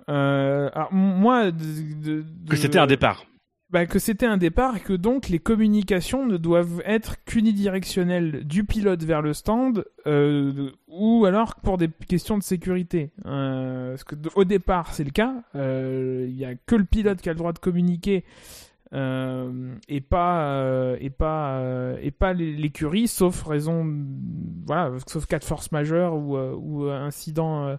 euh, alors, moi, de- de- Que c'était un départ. Bah, que c'était un départ et que donc les communications ne doivent être qu'unidirectionnelles du pilote vers le stand euh, ou alors pour des questions de sécurité. Euh, parce que au départ c'est le cas, euh, il y a que le pilote qui a le droit de communiquer. euh, et pas euh, et pas euh, et pas l'écurie sauf raison voilà sauf cas de force majeure ou euh, ou incident euh, euh,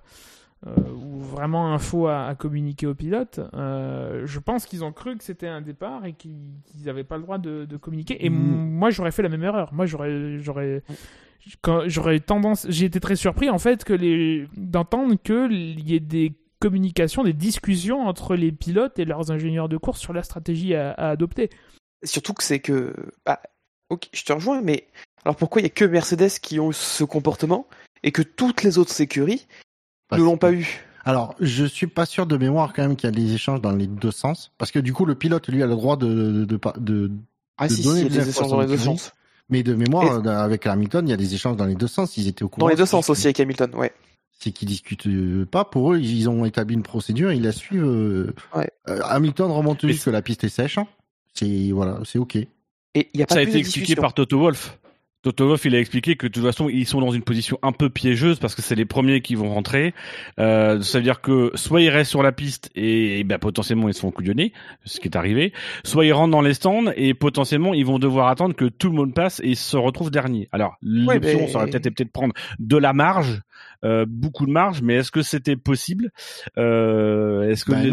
ou vraiment info à, à communiquer aux pilotes. Euh, je pense qu'ils ont cru que c'était un départ et qu'ils n'avaient pas le droit de, de communiquer. Et Mm. moi, j'aurais fait la même erreur. Moi, j'aurais, j'aurais, quand j'aurais tendance, j'ai été très surpris en fait que les, d'entendre que il y ait des communications, des discussions entre les pilotes et leurs ingénieurs de course sur la stratégie à, à adopter. Surtout que c'est que. Bah, ok, je te rejoins, mais alors pourquoi il y a que Mercedes qui ont ce comportement et que toutes les autres sécuries ne l'ont que- pas eu Alors, je suis pas sûr de mémoire quand même qu'il y a des échanges dans les deux sens, parce que du coup, le pilote lui a le droit de de, de, de- de- Ah de si, si, donner il y a des échanges dans les deux sens. mais de mémoire euh, avec Hamilton, il y a des échanges dans les deux sens. Ils étaient au courant. Dans les deux sens juste aussi avec Hamilton, ouais. c'est qu'ils discutent euh, pas. Pour eux, ils ont établi une procédure, ils la suivent. euh, Ouais. euh, Hamilton remonte Mais jusque la piste est sèche. hein. C'est voilà, c'est ok. Et a pas Ça a été expliqué par Toto Wolff. Toto Wolff, il a expliqué que de toute façon, ils sont dans une position un peu piégeuse parce que c'est les premiers qui vont rentrer. Euh, ça veut dire que soit ils restent sur la piste et, et ben, potentiellement ils se font couillonner, ce qui est arrivé, soit ils rentrent dans les stands et potentiellement ils vont devoir attendre que tout le monde passe et se retrouvent dernier. Alors l'option mais- ça aurait peut-être été peut-être prendre de la marge, euh, beaucoup de marge, mais est-ce que c'était possible? Euh, Est-ce que Ben les-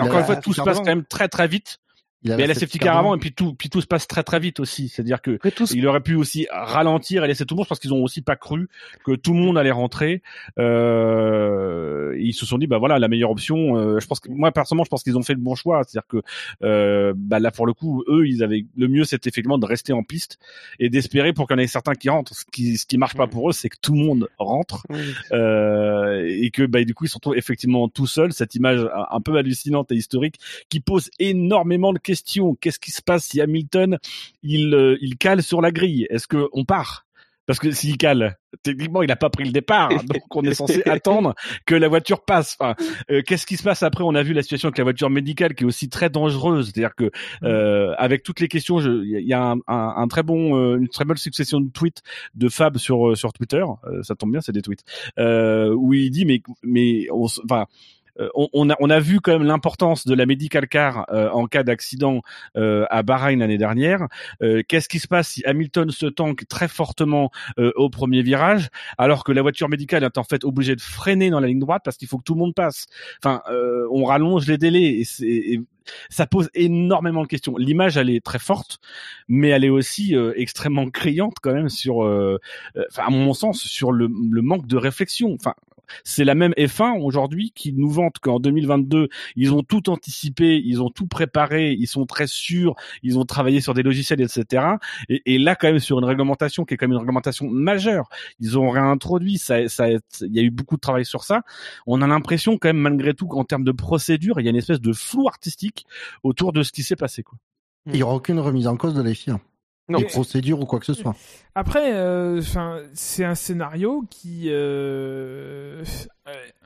encore une fois tout se passe quand même très très vite. Il a Mais la safety car avant et puis tout, puis tout se passe très très vite aussi. C'est-à-dire que tous, il aurait pu aussi ralentir et laisser tout le monde parce qu'ils ont aussi pas cru que tout le monde allait rentrer. Euh, ils se sont dit bah voilà la meilleure option. euh, je pense que moi personnellement je pense qu'ils ont fait le bon choix. C'est-à-dire que euh, bah là pour le coup eux ils avaient le mieux c'était effectivement de rester en piste et d'espérer pour qu'il y en ait certains qui rentrent. Ce qui ce qui marche pas pour eux c'est que tout le monde rentre euh, et que bah, du coup ils se retrouvent effectivement tout seuls. Cette image un, un peu hallucinante et historique qui pose énormément de questions. Qu'est-ce qui se passe si Hamilton il euh, il cale sur la grille? Est-ce que on part? Parce que s'il cale, techniquement, il n'a pas pris le départ, donc on est censé attendre que la voiture passe. Enfin, euh, qu'est-ce qui se passe après? On a vu la situation avec la voiture médicale qui est aussi très dangereuse, c'est-à-dire que euh, avec toutes les questions, il y a un, un- un très bon, euh, une très bonne succession de tweets de Fab sur sur Twitter. Ça tombe bien, c'est des tweets où il dit mais mais enfin. Euh, On, on a, on a vu quand même l'importance de la medical car euh, en cas d'accident euh, à Bahreïn l'année dernière. Qu'est-ce qui se passe si Hamilton se tanque très fortement au premier virage, alors que la voiture médicale est en fait obligée de freiner dans la ligne droite parce qu'il faut que tout le monde passe? Enfin, on rallonge les délais et, ça pose énormément de questions. L'image, elle est très forte, mais elle est aussi euh, extrêmement criante quand même sur, euh, à mon sens, sur le, le manque de réflexion. Enfin, c'est la même F1 aujourd'hui qui nous vante qu'en 2022, ils ont tout anticipé, ils ont tout préparé, ils sont très sûrs, ils ont travaillé sur des logiciels, etc. Et, là, quand même, sur une réglementation qui est quand même une réglementation majeure, ils ont réintroduit, ça, ça, il y a eu beaucoup de travail sur ça. On a l'impression, quand même, malgré tout, qu'en termes de procédure, il y a une espèce de flou artistique autour de ce qui s'est passé, quoi. Il n'y aura aucune remise en cause de la FIA. Non. Des procédures ou quoi que ce soit. Après, euh, c'est un scénario qui, euh,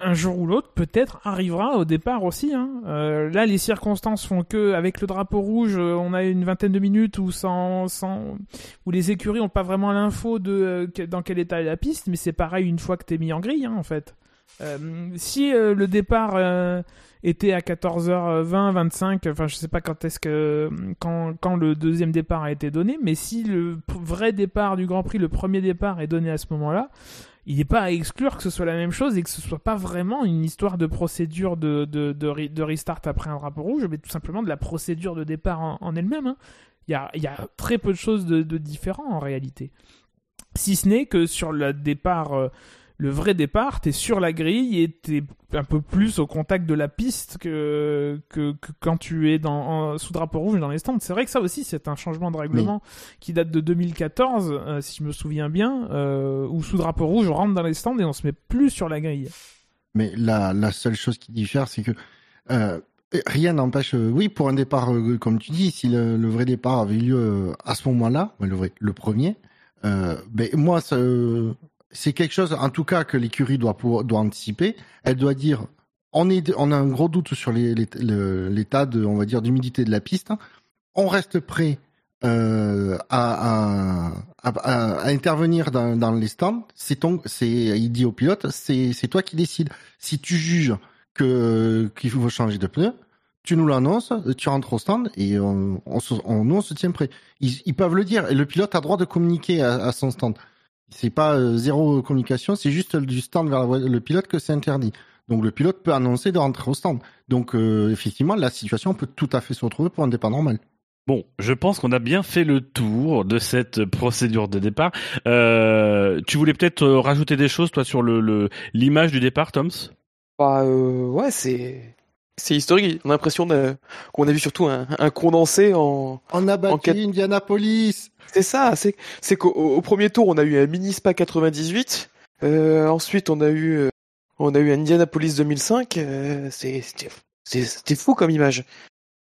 un jour ou l'autre, peut-être arrivera au départ aussi. Hein. Euh, là, les circonstances font que, avec le drapeau rouge, on a une vingtaine de minutes où, sans, sans, où les écuries n'ont pas vraiment l'info de dans quel état est la piste, mais c'est pareil une fois que t'es mis en grille, hein, en fait. Euh, si euh, le départ euh, était à 14h20, 25, enfin je sais pas quand est-ce que quand, le deuxième départ a été donné, mais si le vrai départ du Grand Prix, le premier départ est donné à ce moment-là, il n'est pas à exclure que ce soit la même chose et que ce soit pas vraiment une histoire de procédure de, de, de, re- de restart après un drapeau rouge, mais tout simplement de la procédure de départ en, elle-même. hein. Il y, a, très peu de choses de, de différents en réalité. Si ce n'est que sur le départ, le vrai départ, t'es sur la grille et t'es un peu plus au contact de la piste que, que, que quand tu es dans, en- sous drapeau rouge dans les stands. C'est vrai que ça aussi, c'est un changement de règlement qui date de 2014, euh, si je me souviens bien, euh, où sous drapeau rouge, on rentre dans les stands et on se met plus sur la grille. Mais la, la seule chose qui diffère, c'est que euh, rien n'empêche. euh, oui, pour un départ, comme tu dis, si le, le vrai départ avait eu lieu à ce moment-là, le vrai, le premier, euh, ben moi, ça, euh, c'est quelque chose, en tout cas, que l'écurie doit anticiper. Elle doit dire, on a un gros doute sur l'état on va dire, d'humidité de la piste. On reste prêt euh, à, intervenir dans, les stands. Il dit au pilote, c'est, toi qui décides. Si tu juges que qu'il faut changer de pneu, tu nous l'annonces, tu rentres au stand et on, se- nous on se tient prêt. Ils, peuvent le dire et le pilote a droit de communiquer à son stand. C'est pas euh, zéro communication, c'est juste du stand vers la le pilote que c'est interdit. Donc le pilote peut annoncer de rentrer au stand. Donc euh, effectivement, la situation peut tout à fait se retrouver pour un départ normal. Bon, je pense qu'on a bien fait le tour de cette procédure de départ. Euh, tu voulais peut-être rajouter des choses, toi, sur le l'image du départ, Toms? Bah euh, ouais, c'est c'est historique. On a l'impression qu'on a vu surtout un, un condensé en. On a battu quatre- Indianapolis. C'est ça. C'est c'est qu'au au premier tour on a eu un mini Spa 98. Euh, ensuite on a eu euh, on a eu un Indianapolis 2005. euh, c'est c'était c'est- c'était fou comme image.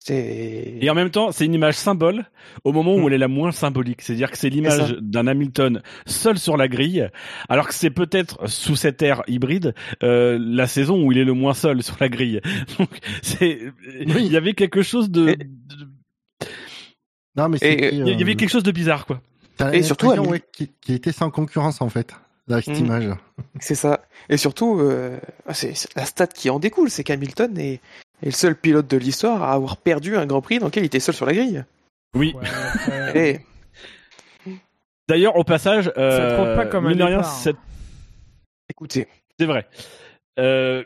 C'est Et en même temps, c'est une image symbole au moment où elle est la moins symbolique. C'est-à-dire que c'est l'image d'un Hamilton seul sur la grille, alors que c'est peut-être sous cette ère hybride euh, la saison où il est le moins seul sur la grille. Donc, c'est il y avait quelque chose de- Non, mais Et- c'était, il y avait euh, quelque chose de bizarre, quoi. et surtout, ouais, qu'il qu'il était sans concurrence en fait, avec cette Mhm. image. C'est ça. Et surtout, euh, c'est c'est la stat qui en découle, c'est qu'Hamilton est, est le seul pilote de l'histoire à avoir perdu un Grand Prix dans lequel il était seul sur la grille. Oui. Ouais, Et D'ailleurs, au passage, euh, compte pas comme un mine de rien, départ. cette- écoutez, c'est vrai. Euh,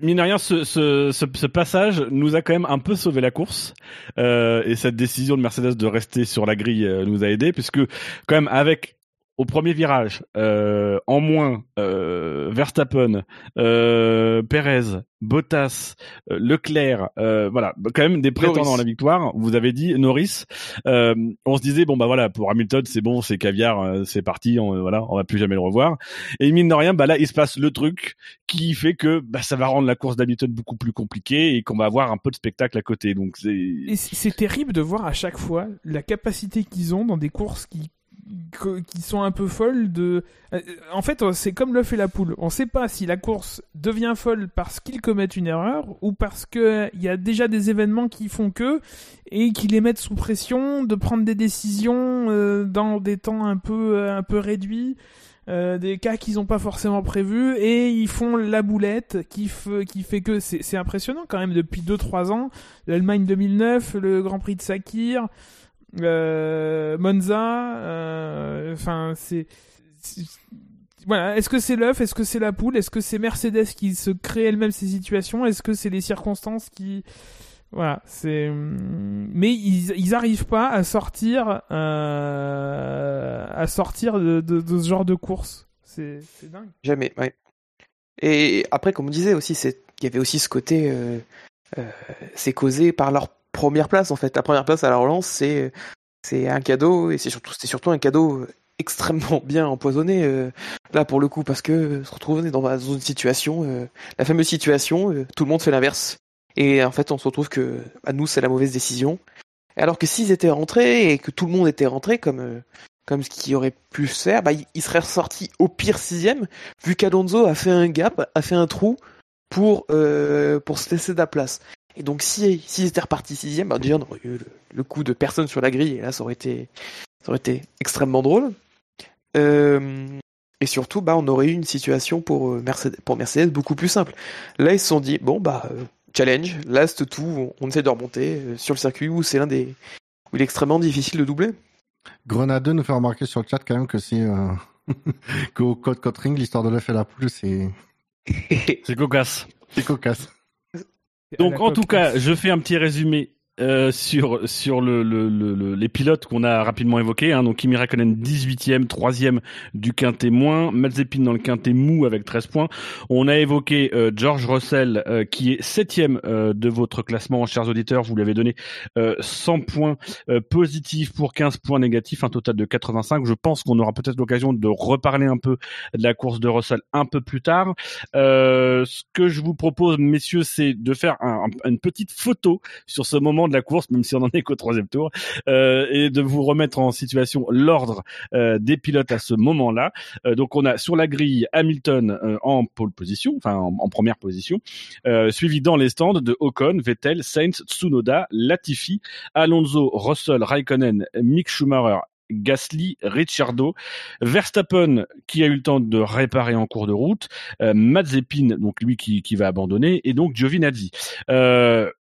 mine rien, ce, ce, ce, ce passage nous a quand même un peu sauvé la course. Euh, et cette décision de Mercedes de rester sur la grille euh, nous a aidé puisque quand même avec au premier virage euh, en moins euh, Verstappen, euh, Perez, Bottas, euh, Leclerc, euh, voilà quand même des prétendants Norris. à la victoire. Vous avez dit Norris. Euh, on se disait bon bah voilà pour Hamilton c'est bon c'est caviar c'est parti on, voilà on va plus jamais le revoir. Et mine de rien, bah là, il se passe le truc qui fait que bah, ça va rendre la course d'Hamilton beaucoup plus compliquée et qu'on va avoir un peu de spectacle à côté. Donc c'est Et c'est terrible de voir à chaque fois la capacité qu'ils ont dans des courses qui qui sont un peu folles de euh, en fait c'est comme l'œuf et la poule. On sait pas si la course devient folle parce qu'ils commettent une erreur ou parce que il y a déjà des événements qui font que et qui les mettent sous pression de prendre des décisions euh, dans des temps un peu euh, un peu réduits euh, des cas qu'ils n'ont pas forcément prévus et ils font la boulette qui, qui fait que c'est impressionnant quand même. Depuis 2-3 ans l'Allemagne 2009 le Grand Prix de Sakir euh, Monza euh, enfin c'est voilà, est-ce que c'est l'œuf, est-ce que c'est la poule, est-ce que c'est Mercedes qui se crée elle-même ces situations, est-ce que c'est les circonstances qui voilà, c'est mais ils ils arrivent pas à sortir euh, à sortir de, de, ce genre de course. C'est c'est dingue. jamais. Et après, comme on disait aussi, c'est il y avait aussi ce côté, euh, euh, c'est causé par leur première place en fait. La première place à la relance, c'est c'est un cadeau et c'est surtout c'est surtout un cadeau extrêmement bien empoisonné euh, là pour le coup parce que euh, se retrouver dans, dans une situation, euh, la fameuse situation, euh, tout le monde fait l'inverse et en fait on se retrouve que à nous c'est la mauvaise décision. Alors que s'ils étaient rentrés et que tout le monde était rentré comme euh, comme ce qui aurait pu se faire, bah, il il serait ressorti au pire sixième, vu qu'Alonso a fait un gap, a fait un trou pour euh, pour se laisser de la place. Et donc si s'ils étaient repartis sixième, bah, déjà on aurait eu le, le coup de personne sur la grille, et là ça aurait été ça aurait été extrêmement drôle. Euh, et surtout, bah, on aurait eu une situation pour euh, Mercedes, pour Mercedes beaucoup plus simple. Là, ils se sont dit, bon, bah, euh, challenge, last tout, on, on essaie de remonter sur le circuit où c'est l'un des, où il est extrêmement difficile de doubler. Grenade nous fait remarquer sur le chat quand même que c'est euh... qu'au code Cotring, l'histoire de l'œuf et la poule, c'est c'est cocasse. c'est cocasse. Donc en tout cas, je fais un petit résumé. Euh, sur le, le, le- le- les pilotes qu'on a rapidement évoqués hein. donc Kimi Raikkonen 18e 3e du quintet moins. Mazepin dans le quintet mou avec 13 points. On a évoqué euh, George Russell euh, qui est 7e euh, de votre classement chers auditeurs. Vous lui avez donné euh, 100 points positifs pour 15 points négatifs un total de 85 je pense qu'on aura peut-être l'occasion de reparler un peu de la course de Russell un peu plus tard. Ce que je vous propose messieurs c'est de faire un- un- une petite photo sur ce moment de la course, même si on en est qu'au troisième tour, euh, et de vous remettre en situation l'ordre euh, des pilotes à ce moment-là. Euh, donc on a sur la grille Hamilton en pole position, enfin en, première position, suivi dans les stands de Ocon, Vettel, Sainz, Tsunoda, Latifi, Alonso, Russell, Raikkonen, Mick Schumacher. Gasly, Ricciardo, Verstappen qui a eu le temps de réparer en cours de route, euh, Mazepin donc lui qui, va abandonner et donc Giovinazzi.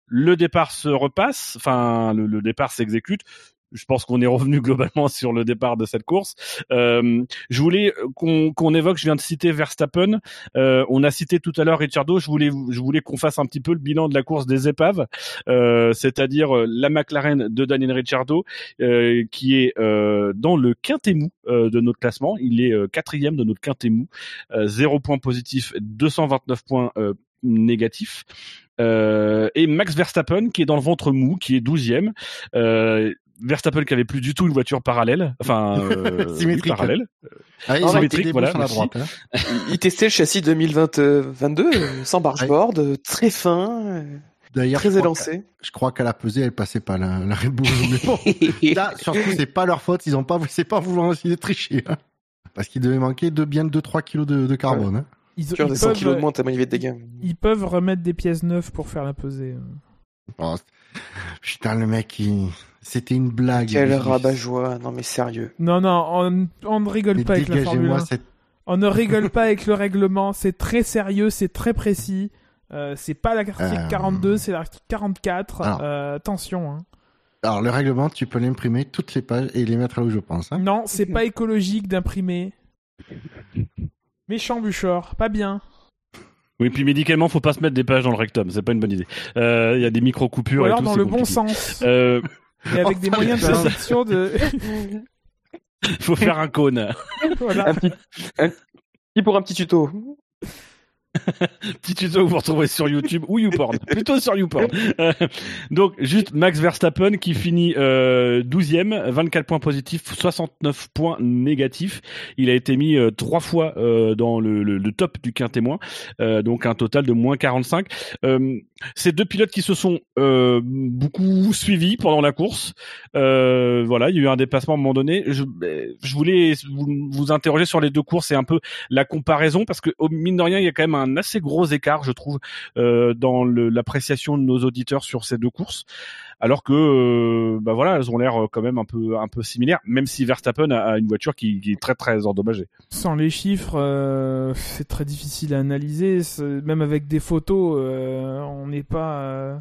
Le départ se repasse, enfin le, le départ s'exécute. je pense qu'on est revenu globalement sur le départ de cette course. Euh, je voulais qu'on qu'on évoque, je viens de citer Verstappen, euh, on a cité tout à l'heure Ricciardo, je voulais je voulais qu'on fasse un petit peu le bilan de la course des épaves, euh, c'est-à-dire euh, la McLaren de Daniel Ricciardo euh, qui est euh, dans le quintet mou euh, de notre classement, il est euh, quatrième de notre quintet mou, euh, zéro point positif, 229 points euh, négatifs. Euh, et Max Verstappen qui est dans le ventre mou, qui est douzième. Euh, Verstappen qui avait plus du tout une voiture parallèle, enfin euh, oui, Symétrique. parallèle. Ah, Non, ils ont symétrique, voilà, la droite. hein. Il, il testait le châssis 2022 euh, sans bargeboard, euh, très fin, euh, D'ailleurs, très je crois élancé. je crois qu'à la pesée, elle passait pas la, la Red Bull. Mais bon, là, surtout, c'est pas leur faute. Ils ont pas, c'est pas vouloir essayer de tricher. hein. Parce qu'il devait manquer de bien 2-3 kilos de, de carbone. hein. Ils, ils des 100 kilos de peuvent, moins avait de dégâts. ils peuvent remettre des pièces neuves pour faire la pesée. Oh, putain, le mec, il... c'était une blague. Quel rabat-joie, non mais sérieux. Non, non, on, on ne rigole Mais pas avec la Formule 1. dégagez-moi cette... On ne rigole pas avec le règlement. C'est très sérieux, c'est très précis. Euh, c'est pas l'article Euh, 42, c'est l'article 44. alors. Euh, attention. Hein. Alors, le règlement, tu peux l'imprimer toutes les pages et les mettre là où je pense. hein. Non, c'est pas écologique d'imprimer. Méchant Buchor, pas bien. Oui, puis médicalement, faut pas se mettre des pages dans le rectum, c'est pas une bonne idée. Euh, Il y a des micro coupures Ou et alors tout, dans le bon sens. Euh, Et avec des moyens de sélection de. faut faire un cône. voilà. Un petit, un petit pour un petit tuto. Petit tuto que vous retrouvez sur YouTube ou YouPorn. Plutôt sur YouPorn. Euh, donc, juste Max Verstappen qui finit euh, 12e, 24 points positifs, 69 points négatifs. Il a été mis euh, trois fois euh, dans le, le- le top du quintémoin, euh, donc un total de moins 45. Euh, ces deux pilotes qui se sont euh, beaucoup suivis pendant la course. Euh, voilà, il y a eu un dépassement à un moment donné. Je, je voulais vous, vous interroger sur les deux courses et un peu la comparaison parce que au mine de rien, il y a quand même un assez gros écart, je trouve, euh, dans l'appréciation de nos auditeurs sur ces deux courses, alors que, euh, bah voilà, elles ont l'air euh, quand même un peu un peu similaires, même si Verstappen a, a une voiture qui, est très très endommagée. Sans les chiffres, euh, c'est très difficile à analyser. Même avec des photos, on n'est pas,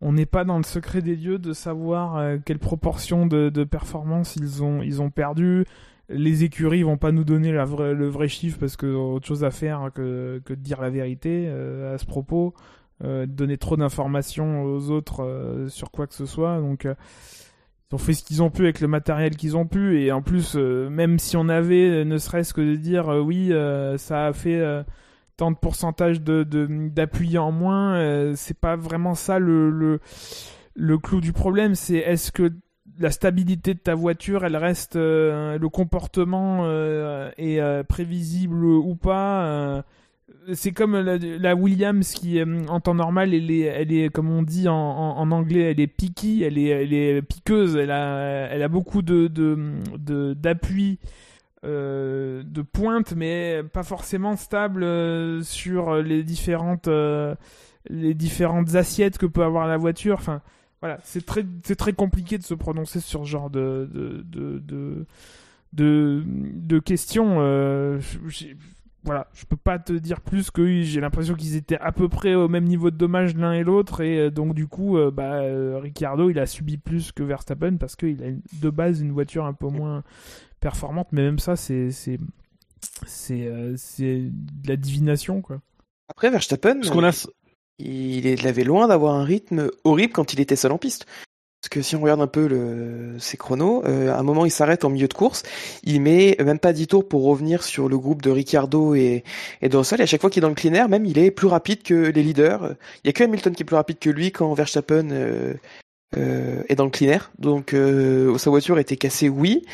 on n'est pas dans le secret des lieux de savoir quelle proportion de, de performance ils ont, ils ont perdu. Les écuries vont pas nous donner le vrai chiffre parce que autre chose à faire que, que de dire la vérité euh, à ce propos, euh, donner trop d'informations aux autres euh, sur quoi que ce soit. Donc euh, ils ont fait ce qu'ils ont pu avec le matériel qu'ils ont pu et en plus même si on avait ne serait-ce que de dire oui ça a fait tant de pourcentage de d'appui en moins c'est pas vraiment ça le, le le clou du problème c'est est-ce que la stabilité de ta voiture elle reste euh, le comportement euh, est euh, prévisible ou pas c'est comme la, Williams qui en temps normal elle est, elle est comme on dit en, anglais elle est picky elle est, elle est piqueuse elle a, elle a beaucoup de de- de- d'appui euh, de pointe mais pas forcément stable sur les différentes les différentes assiettes que peut avoir la voiture enfin voilà c'est très c'est très compliqué de se prononcer sur ce genre de de de de, de, de questions euh, voilà, je peux pas te dire plus que j'ai l'impression qu'ils étaient à peu près au même niveau de dommage l'un et l'autre et euh, donc du coup euh, bah euh, Ricciardo il a subi plus que Verstappen parce qu'il a de base une voiture un peu moins performante mais même ça c'est c'est c'est euh, c'est de la divination quoi. Après, Verstappen, Parce qu'on a il, avait loin d'avoir un rythme horrible quand il était seul en piste. Parce que si on regarde un peu ses chronos, euh, à un moment il s'arrête en milieu de course, il met même pas 10 tours pour revenir sur le groupe de Ricciardo et, et et à chaque fois qu'il est dans le clean air, même il est plus rapide que les leaders. Il y a que Hamilton qui est plus rapide que lui quand Verstappen euh, euh, est dans le clean air. Donc sa voiture était cassée, oui,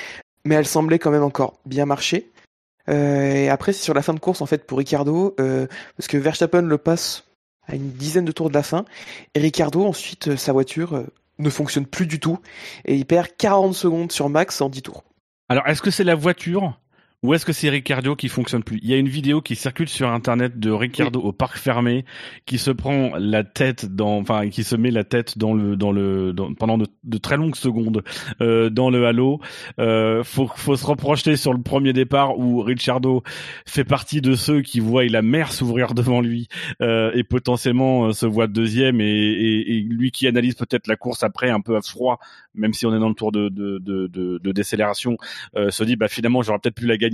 mais elle semblait quand même encore bien marcher. Et après c'est sur la fin de course en fait pour Ricciardo, euh, parce que Verstappen le passe à une dizaine de tours de la fin. Et Ricardo, ensuite, euh, sa voiture euh, ne fonctionne plus du tout. Et il perd 40 secondes sur Max en 10 tours. Alors, est-ce que c'est la voiture ou est-ce que c'est Ricardo qui fonctionne plus? Il y a une vidéo qui circule sur internet de Ricardo au parc fermé qui se prend la tête dans, enfin, qui se met la tête dans le, dans le, dans- pendant de, de très longues secondes euh, dans le halo. Euh, faut, faut se reprocher sur le premier départ où Ricardo fait partie de ceux qui voient la mer s'ouvrir devant lui euh, et potentiellement euh, se voit deuxième et, et, et lui qui analyse peut-être la course après un peu à froid, même si on est dans le tour de, de, de, de, de décélération, euh, se dit bah finalement j'aurais peut-être pu la gagner.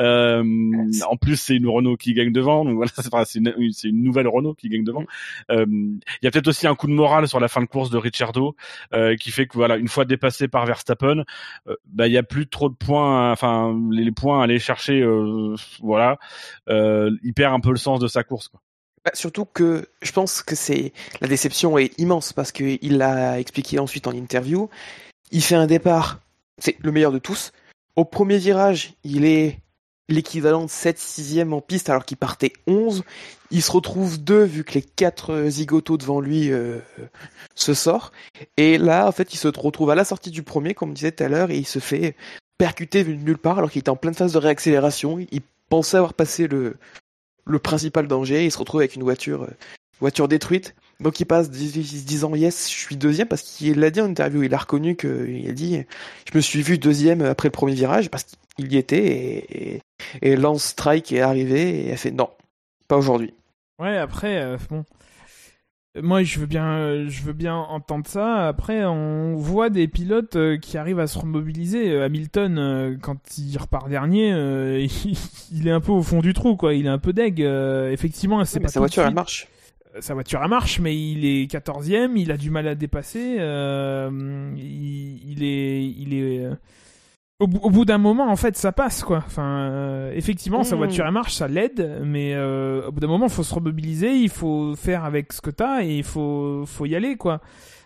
Euh, en plus c'est une Renault qui gagne devant, donc voilà, c'est enfin, une, nouvelle Renault qui gagne devant. Euh, Il y a peut-être aussi un coup de morale sur la fin de course de Ricciardo euh, qui fait que voilà une fois dépassé par Verstappen, bah il y a plus trop de points, enfin les, points à aller chercher, voilà, il perd un peu le sens de sa course. Quoi. Bah, surtout que je pense que c'est la déception est immense parce que il l'a expliqué ensuite en interview. Il fait un départ, c'est le meilleur de tous. Au premier virage, il est l'équivalent de 7 6 en piste alors qu'il partait 11. Il se retrouve deux vu que les quatre euh, zigotos devant lui euh, se sortent. Et là, en fait, il se retrouve à la sortie du premier, comme on disait tout à l'heure, et il se fait percuter de nulle part alors qu'il était en pleine phase de réaccélération. Il pensait avoir passé le, le principal danger. Il se retrouve avec une voiture, euh, voiture détruite. Donc il passe dis- dis- disant yes, je suis deuxième parce qu'il l'a dit en interview. Il a reconnu que il a dit je me suis vu deuxième après le premier virage parce qu'il y était et, et, et Lance Strike est arrivé et a fait non, pas aujourd'hui. Ouais, après, euh, bon. Moi, je veux bien, euh, je veux bien entendre ça. Après, on voit des pilotes euh, qui arrivent à se remobiliser. Hamilton, quand il repart dernier, il, est un peu au fond du trou, quoi. Il est un peu deg. Effectivement, c'est Mais pas sa tout de voiture elle marche. Euh, Sa voiture elle marche, mais il est 14e, il a du mal à dépasser. euh, il, il est, il est. euh, Au, bout- au bout d'un moment, en fait, ça passe, quoi. Enfin, euh, effectivement, sa Mm. voiture elle marche, ça l'aide, mais euh, au bout d'un moment, il faut se remobiliser, il faut faire avec ce que t'as et il faut, faut y aller, quoi.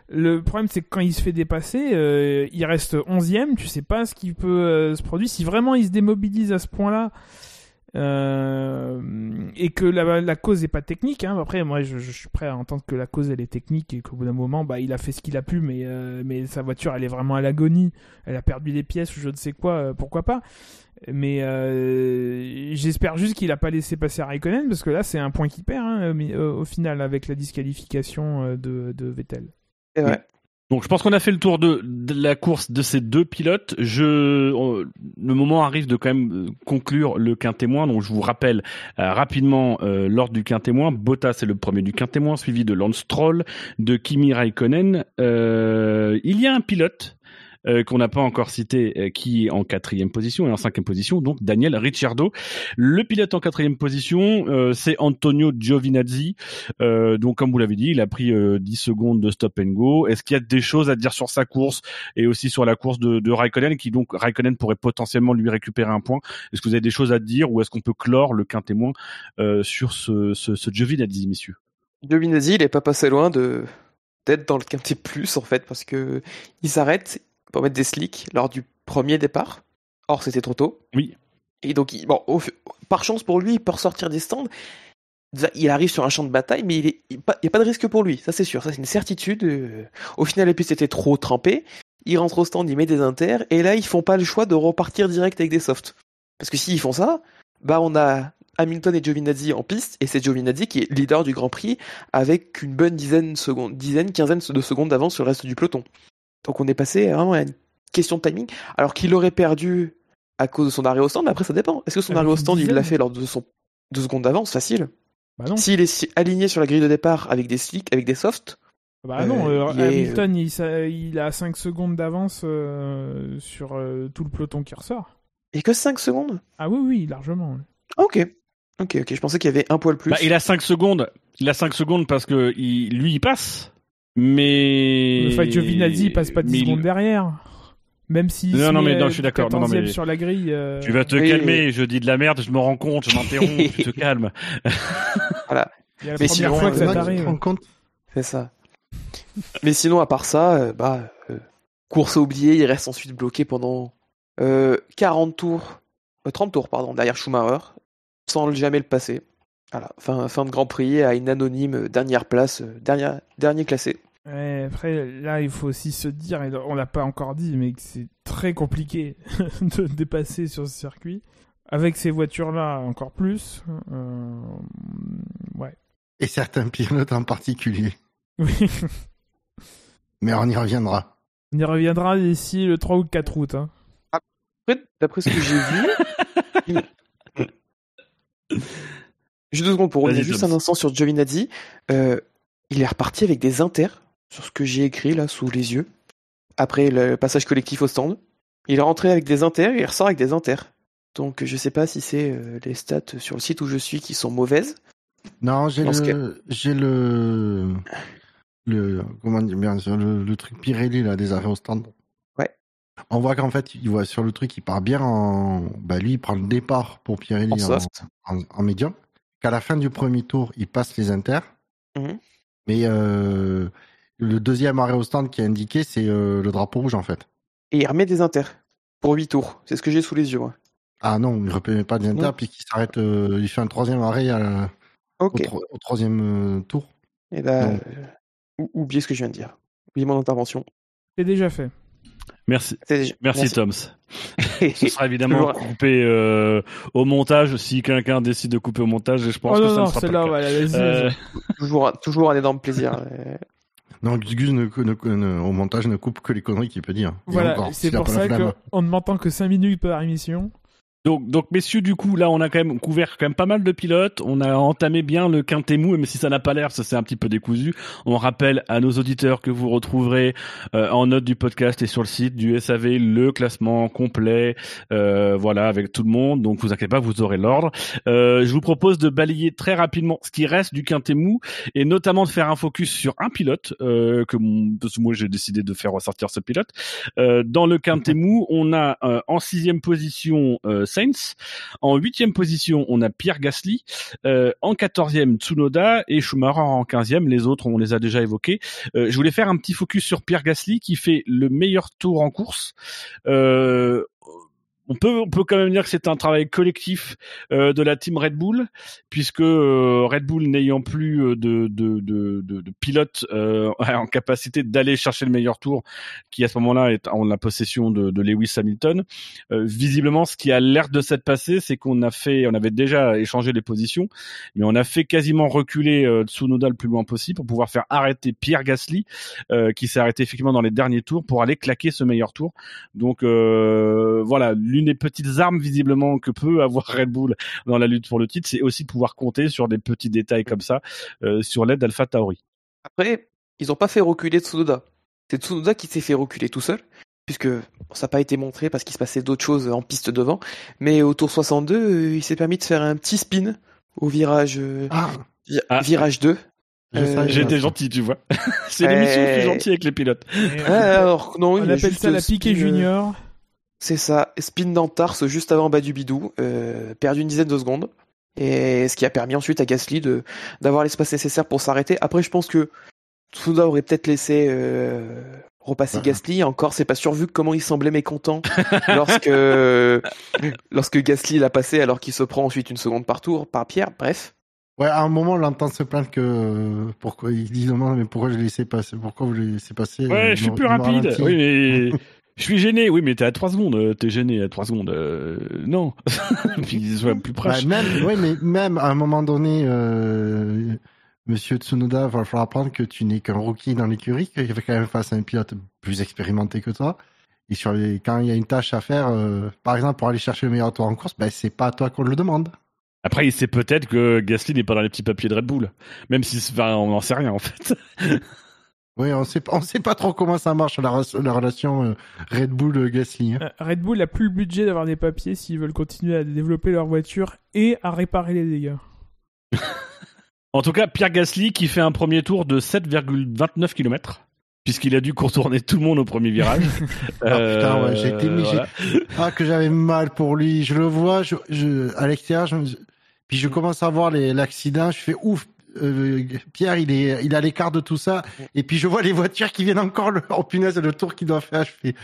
Le problème, c'est que quand il se fait dépasser, il reste 11ème, tu sais pas ce qui peut se produire. Si vraiment il se démobilise à ce point-là, euh, et que la, cause est pas technique, hein. après moi je, suis prêt à entendre que la cause elle est technique et qu'au bout d'un moment bah, il a fait ce qu'il a pu, mais, euh, mais sa voiture elle est vraiment à l'agonie, elle a perdu des pièces ou je ne sais quoi, euh, pourquoi pas. Mais j'espère juste qu'il a pas laissé passer Raikkonen parce que là c'est un point qu'il perd hein, mais, au final avec la disqualification de, Vettel. C'est vrai. Donc je pense qu'on a fait le tour de, la course de ces deux pilotes. Je, le moment arrive de quand même euh, conclure le quintémoin. Donc je vous rappelle euh, rapidement euh, l'ordre du quintémoin. Bottas est le premier du quintémoin, suivi de Lance Stroll, de Kimi Raikkonen. Euh, il y a un pilote euh, qu'on n'a pas encore cité, euh, qui est en quatrième position et en cinquième position, donc Daniel Ricciardo. Le pilote en quatrième position, euh, c'est Antonio Giovinazzi. Donc, comme vous l'avez dit, il a pris euh, 10 secondes de stop and go. Est-ce qu'il y a des choses à dire sur sa course et aussi sur la course de, Raikkonen, qui donc Raikkonen pourrait potentiellement lui récupérer un point? Est-ce que vous avez des choses à dire ou est-ce qu'on peut clore le quintémoin euh, sur ce, Giovinazzi, messieurs? Giovinazzi, il est pas passé loin de d'être dans le quintet plus en fait parce que il s'arrête pour mettre des slicks lors du premier départ. Or c'était trop tôt. Oui. Et donc il- bon, au- par chance pour lui, il peut ressortir des stands. Il arrive sur un champ de bataille, mais il n'y a pas de risque pour lui, ça c'est sûr, ça c'est une certitude. Euh, Au final, les pistes étaient trop trempées. Il rentre au stand, il met des inters, et là ils font pas le choix de repartir direct avec des softs. Parce que s'ils font ça, bah on a Hamilton et Giovinazzi en piste, et c'est Giovinazzi qui est leader du Grand Prix avec une bonne dizaine, de secondes, dizaine, quinzaine de secondes d'avance sur le reste du peloton. Donc on est passé vraiment à une question de timing, alors qu'il aurait perdu à cause de son arrêt au stand, mais après ça dépend. Est-ce que son Avec arrêt au stand, il l'a fait lors de son deux secondes d'avance, facile? Bah non. S'il est aligné sur la grille de départ avec des slicks, avec des softs, Bah non, Euh, euh, est- Hamilton il, ça- il a 5 secondes d'avance euh, sur euh, tout le peloton qui ressort. et que 5 secondes? Ah oui, oui, largement. Ok. Ok, ok, je pensais qu'il y avait un poil plus. Bah, il a 5 secondes. Il a 5 secondes parce que il, lui, il passe. Mais. Enfin, Giovinazzi il passe pas 10 Mais secondes derrière. Même si Non, non, mais non, je suis d'accord. Non, non, mais- sur la grille. euh, Tu vas te Oui, calmer, je dis de la merde, je me rends compte, je m'interromps, tu te calmes. Il y a la Mais première sinon, fois que euh, ça tu te t'arrive. rends compte C'est ça. Mais sinon, à part ça, euh, bah, euh, course à oublier, il reste ensuite bloqué pendant euh, 40 tours, euh, 30 tours, pardon, derrière Schumacher, sans le- jamais le passer. Voilà, fin, fin de Grand Prix à une anonyme dernière place, euh, dernière, dernier classé. Ouais, après, là, il faut aussi se dire, et on l'a pas encore dit, mais que c'est très compliqué de dépasser sur ce circuit. avec ces voitures-là encore plus. Euh, ouais. Et certains pilotes en particulier. Oui. Mais on y reviendra. On y reviendra d'ici le 3 ou le 4 août. Hein. Après, d'après ce que j'ai vu. Juste deux secondes pour revenir juste un instant sur Giovinazzi. Euh, il est reparti avec des inters, sur ce que j'ai écrit là sous les yeux. Après le passage collectif au stand. Il est rentré avec des inters et il ressort avec des inters. Donc je sais pas si c'est euh, les stats sur le site où je suis qui sont mauvaises. Non, j'ai le, j'ai le, le, comment dire, bien sûr, le, le truc Pirelli, là, des arrêts au stand. Ouais. On voit qu'en fait, il voit sur le truc, il part bien en, bah, lui, il prend le départ pour Pirelli En en, soft. en, en médium. Qu'à la fin du premier tour, il passe les inters. Mhm. Mais, euh, le deuxième arrêt au stand qui est indiqué, c'est euh, le drapeau rouge, en fait. Et il remet des inters. Pour 8 tours. C'est ce que j'ai sous les yeux. Ah non, il ne remet pas des inters, Non. puisqu'il s'arrête, euh, il fait un troisième arrêt à- au, tro- au troisième euh, tour. Et là, euh, ou- oubliez ce que je viens de dire. Oubliez mon intervention. C'est déjà fait. Merci. Déjà- Merci, Toms. Ce sera évidemment Toujours- coupé euh, au montage si quelqu'un décide de couper au montage. Et je pense oh que non, ça non, ne sera pas celle-là, le cas. Euh, toujours, toujours un énorme plaisir. Non, Gus Gus ne, ne- ne- au montage ne coupe que les conneries qu'il peut dire. Voilà, c'est pour ça qu'on ne m'entend que 5 minutes par émission. Donc, donc, messieurs, du coup, là, on a quand même couvert quand même pas mal de pilotes. On a entamé bien le quintet mou, même si ça n'a pas l'air, ça c'est un petit peu décousu. On rappelle à nos auditeurs que vous retrouverez euh, en note du podcast et sur le site du SAV le classement complet, euh, voilà, avec tout le monde. Donc, vous inquiétez pas, vous aurez l'ordre. Euh, je vous propose de balayer très rapidement ce qui reste du quintet mou et notamment de faire un focus sur un pilote euh, que parce que moi j'ai décidé de faire ressortir ce pilote. Euh, dans le quintet mou, on a euh, en sixième position Sainz, en huitième position on a Pierre Gasly, euh, en quatorzième Tsunoda et Schumacher en quinzième. Les autres on les a déjà évoqués. Euh, je voulais faire un petit focus sur Pierre Gasly qui fait le meilleur tour en course. Euh, on peut, on peut quand même dire que c'est un travail collectif euh, de la team Red Bull, puisque euh, Red Bull n'ayant plus euh, de, de, pilote en capacité d'aller chercher le meilleur tour, qui à ce moment-là est en la possession de, Lewis Hamilton, visiblement ce qui a l'air de s'être passé, c'est qu'on a fait, on avait déjà échangé les positions, mais on a fait quasiment reculer Tsunoda le plus loin possible pour pouvoir faire arrêter Pierre Gasly, qui s'est arrêté effectivement dans les derniers tours pour aller claquer ce meilleur tour. Donc voilà, des petites armes visiblement que peut avoir Red Bull dans la lutte pour le titre, c'est aussi de pouvoir compter sur des petits détails comme ça euh, sur l'aide d'Alpha Tauri. Après, ils n'ont pas fait reculer Tsunoda. C'est Tsunoda qui s'est fait reculer tout seul, puisque bon, ça n'a pas été montré parce qu'il se passait d'autres choses en piste devant. Mais au tour 62, euh, il s'est permis de faire un petit spin au virage, euh, Ah, vi- Ah. virage 2. je Euh, savais J'ai pas été ça. gentil, tu vois. c'est l'émission Euh, plus gentille avec les pilotes. Ah, alors, non, on appelle ça la piquée euh, junior. C'est ça, spin dans Tarse juste avant bas du bidou, euh, perdu une dizaine de secondes. Et ce qui a permis ensuite à Gasly de d'avoir l'espace nécessaire pour s'arrêter. Après, je pense que Tsunoda aurait peut-être laissé euh, repasser Ouais. Gasly. Encore, c'est pas sûr vu comment il semblait mécontent lorsque lorsque Gasly l'a passé alors qu'il se prend ensuite une seconde par tour par Pierre. Bref, Ouais, à un moment, on l'entend se plaindre que pourquoi il dit non, mais pourquoi je l'ai laissé passer Pourquoi vous le laissez passer Ouais, Euh, je suis plus rapide. ralentit. Oui, mais je suis gêné. Oui, mais t'es à 3 secondes. euh, T'es gêné à 3 secondes. Euh, non. Puis sois plus Bah, proche. même, ouais, mais même à un moment donné, euh, Monsieur Tsunoda, va falloir apprendre que tu n'es qu'un rookie dans l'écurie, qu'il fait quand même face à un pilote plus expérimenté que toi. Et sur les, quand il y a une tâche à faire, euh, par exemple pour aller chercher le meilleur tour en course, ben c'est pas à toi qu'on le demande. Après, il sait peut-être que Gasly n'est pas dans les petits papiers de Red Bull. Même si, enfin, on n'en sait rien en fait. Oui, on sait, pas- on sait pas trop comment ça marche la, re- la relation euh, Red Bull Gasly. hein. Euh, Red Bull n'a plus le budget d'avoir des papiers s'ils veulent continuer à développer leur voiture et à réparer les dégâts. En tout cas, Pierre Gasly qui fait un premier tour de 7,29 km. Puisqu'il a dû contourner tout le monde au premier virage. Ah, putain, ouais, j'ai été mis- voilà. Ah, que j'avais mal pour lui. Je le vois, je, je, à l'extérieur, je, me- puis je commence à voir les- l'accident. Je fais ouf. Euh, Pierre, il est, il a l'écart de tout ça. Et puis je vois les voitures qui viennent encore. Le, oh punaise, le tour qu'il doit faire. Je fais.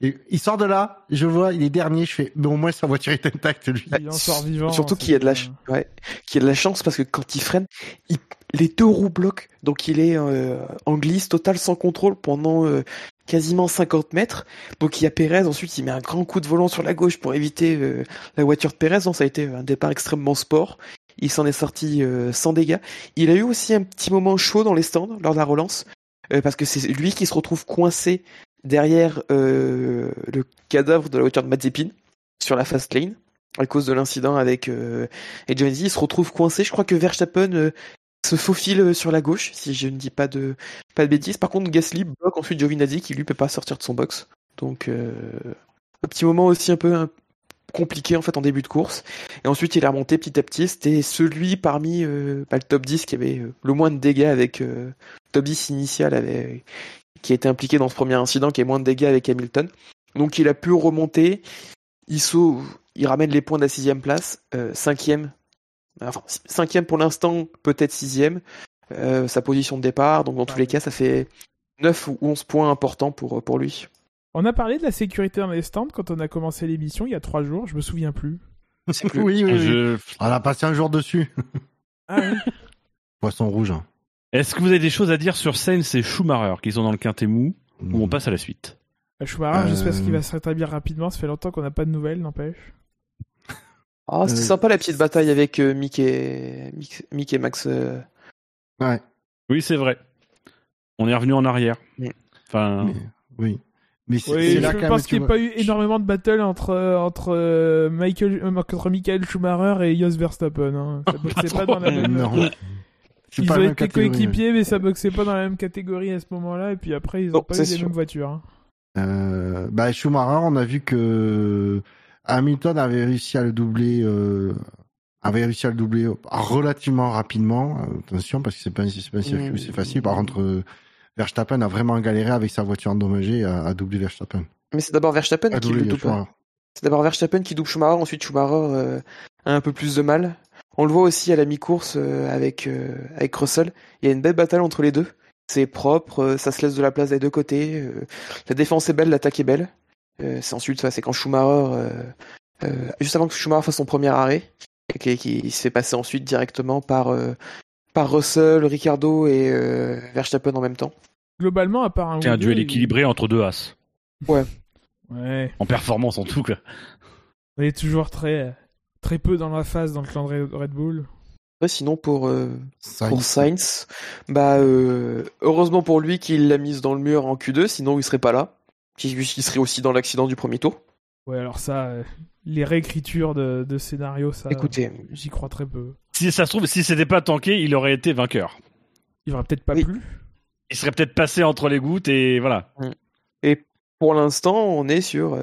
et il sort de là. Je vois, il est dernier. Je fais. Mais au moins sa voiture est intacte lui. Il en sort vivant. surtout qu'il y a de la ch- ouais, qu'il y a de la chance parce que quand il freine, il- les deux roues bloquent, donc il est euh, en glisse totale sans contrôle pendant euh, quasiment 50 mètres. Donc il y a Pérez, ensuite il met un grand coup de volant sur la gauche pour éviter euh, la voiture de Pérez. Donc ça a été un départ extrêmement sport. Il s'en est sorti euh, sans dégâts. Il a eu aussi un petit moment chaud dans les stands lors de la relance, euh, parce que c'est lui qui se retrouve coincé derrière le cadavre de la voiture de Mazepin sur la fast lane à cause de l'incident avec euh, et Jonesy. Il se retrouve coincé. Je crois que Verstappen se faufile sur la gauche, si je ne dis pas de pas de bêtises. Par contre, Gasly bloque ensuite Giovinazzi qui lui peut pas sortir de son box. Donc un petit moment aussi un peu compliqué en fait en début de course. Et ensuite il est remonté petit à petit. C'était celui parmi euh, bah, le top 10 qui avait euh, le moins de dégâts avec euh, top 10 initial avec, qui a été impliqué dans ce premier incident, qui a moins de dégâts avec Hamilton. Donc il a pu remonter. Il sauve, il ramène les points de la sixième place, cinquième, enfin cinquième pour l'instant, peut-être sixième. sa position de départ. Donc dans tous les cas, ça fait 9 ou 11 points importants pour, pour lui. On a parlé de la sécurité dans les stands quand on a commencé l'émission il y a trois jours, je me souviens plus. plus. oui, oui, oui. On a passé un jour dessus. Ah oui. Poisson rouge. Est-ce que vous avez des choses à dire sur Sainz et Schumacher qui sont dans le quintet mou ou on passe à la suite? Bah, Schumacher, j'espère qu'il va se rétablir rapidement. Ça fait longtemps qu'on n'a pas de nouvelles, n'empêche. Ah, c'était euh, sympa la petite bataille avec euh, Mick, et... Mick, et Max. Euh. Ouais. Oui, c'est vrai. On est revenu en arrière. Enfin. Oui. Mais oui, je pense qu'il n'y a pas eu énormément de battle entre entre euh, Michael euh, entre Michael Schumacher et Jos Verstappen. Hein. Ça boxait pas dans la même. Non. Ils ont été coéquipiers, mais ça boxait pas dans la même catégorie à ce moment-là. Et puis après, ils ont pas eu les mêmes voitures. Hein. Euh, bah Schumacher, on a vu que Hamilton avait réussi à le doubler, euh, avait réussi à le doubler relativement rapidement. Attention, parce que c'est pas, pas un circuit où c'est facile. Par contre Verstappen a vraiment galéré avec sa voiture endommagée à, à doubler Verstappen. Mais c'est d'abord Verstappen qui le double. C'est d'abord Verstappen qui double Schumacher, ensuite Schumacher euh, a un peu plus de mal. On le voit aussi à la mi-course euh, avec euh, avec Russell. Il y a une belle bataille entre les deux. C'est propre, ça se laisse de la place des deux côtés. la défense est belle, l'attaque est belle. c'est ensuite, c'est quand Schumacher, juste avant que Schumacher fasse son premier arrêt, qui, qui se fait passer ensuite directement par par Russell, Ricardo et euh, Verstappen en même temps. Globalement, à part un. C'est un duel équilibré entre deux as. Ouais. Ouais. En performance en tout cas. On est toujours très très peu dans la phase dans le clan de Red Bull. Ouais, sinon pour euh, Sainz. pour Sainz, bah euh, heureusement pour lui qu'il l'a mise dans le mur en Q2, sinon il serait pas là. Il serait aussi dans l'accident du premier tour. Ouais, alors ça, les réécritures de, de scénario, ça. Écoutez, j'y crois très peu. Si ça se trouve, si c'était pas tanké, il aurait été vainqueur. Il aurait peut-être pas plu. Il serait peut-être passé entre les gouttes et voilà. Mm. Et pour l'instant, on est sur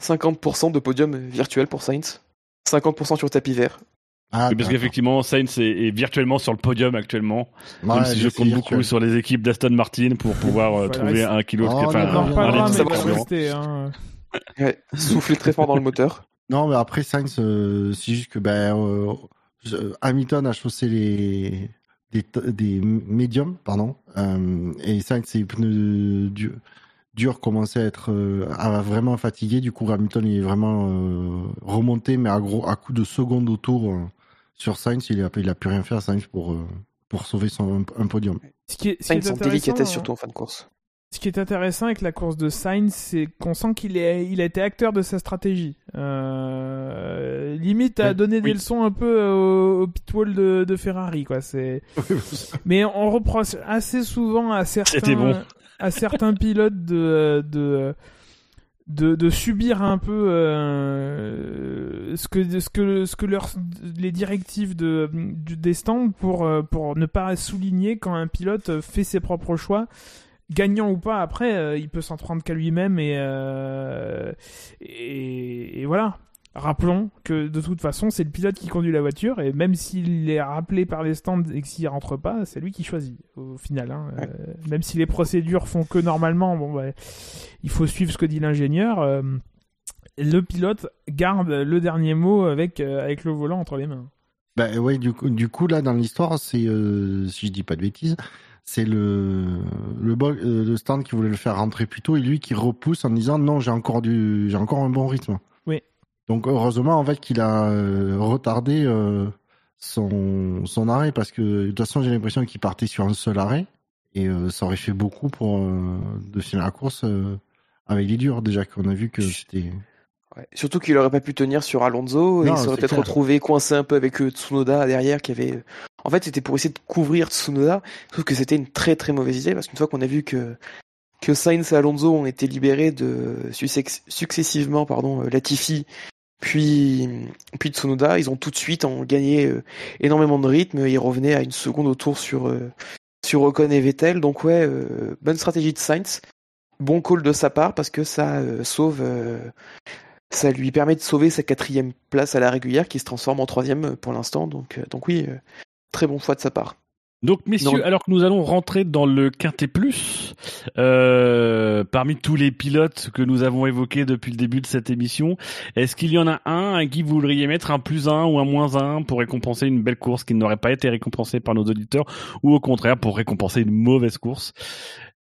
50% euh, de podium virtuel pour Sainz. 50% sur tapis vert. Ah, parce qu'effectivement, Sainz est, virtuellement sur le podium actuellement. même si je compte beaucoup sur les équipes d'Aston Martin pour pouvoir euh, trouver un kilo de oh, enfin, un, un, souffler très fort dans le moteur. Non, mais après Sainz, euh, c'est juste que ben, Hamilton a chaussé les des, des médiums, pardon, euh, et ça, ses pneus durs, dur commençaient à être euh, à vraiment fatigué. Du coup, Hamilton il est vraiment euh, remonté, mais à gros à coup de secondes autour sur Sainz, il a, il a plus rien faire Sainz pour pour sauver son un, podium. Ce qui est, ce Sainz qui est surtout en fin de course. Ce qui est intéressant avec la course de Sainz, c'est qu'on sent qu'il est, il a été acteur de sa stratégie. Euh, limite à donner des leçons un peu au, pitwall de, de, Ferrari, quoi. C'est. Mais on reproche assez souvent à certains, à certains pilotes de, de de, de, subir un peu euh, ce que ce que ce que leur, les directives de, des stands pour pour ne pas souligner quand un pilote fait ses propres choix gagnant ou pas, après, euh, il peut s'en prendre qu'à lui-même euh, et, et, voilà. Rappelons que de toute façon, c'est le pilote qui conduit la voiture et même s'il est rappelé par les stands et que s'il rentre pas, c'est lui qui choisit au final. Hein. Euh, même si les procédures font que normalement, bon, bah, il faut suivre ce que dit l'ingénieur. le pilote garde le dernier mot avec, avec le volant entre les mains. Bah ouais, du coup, du coup là dans l'histoire, c'est si je dis pas de bêtises, c'est le le, euh, le stand qui voulait le faire rentrer plus tôt et lui qui repousse en disant non j'ai encore du j'ai encore un bon rythme. Oui. Donc heureusement en fait qu'il a euh, retardé euh, son son arrêt parce que de toute façon j'ai l'impression qu'il partait sur un seul arrêt Et euh, ça aurait fait beaucoup pour euh, de finir la course euh, avec les durs, déjà qu'on a vu que c'était. Ouais. Surtout qu'il aurait pas pu tenir sur Alonso, et il serait c'est peut-être retrouvé coincé un peu avec euh, Tsunoda derrière qui avait. En fait, c'était pour essayer de couvrir Tsunoda, sauf que c'était une très très mauvaise idée parce qu'une fois qu'on a vu que que Sainz et Alonso ont été libérés de successivement pardon euh, Latifi puis puis Tsunoda, ils ont tout de suite en gagné euh, énormément de rythme, ils revenaient à une seconde au tour sur sur Ocon et Vettel, donc ouais, bonne stratégie de Sainz, bon call de sa part parce que ça euh, sauve euh, ça lui permet de sauver sa quatrième place à la régulière qui se transforme en troisième euh, pour l'instant. Donc, euh, donc oui, euh, très bon choix de sa part. Donc, messieurs, Non. alors que nous allons rentrer dans le Quintet Plus, euh, parmi tous les pilotes que nous avons évoqués depuis le début de cette émission, est-ce qu'il y en a un à qui vous voudriez mettre un plus un ou un moins un pour récompenser une belle course qui n'aurait pas été récompensée par nos auditeurs, ou au contraire pour récompenser une mauvaise course?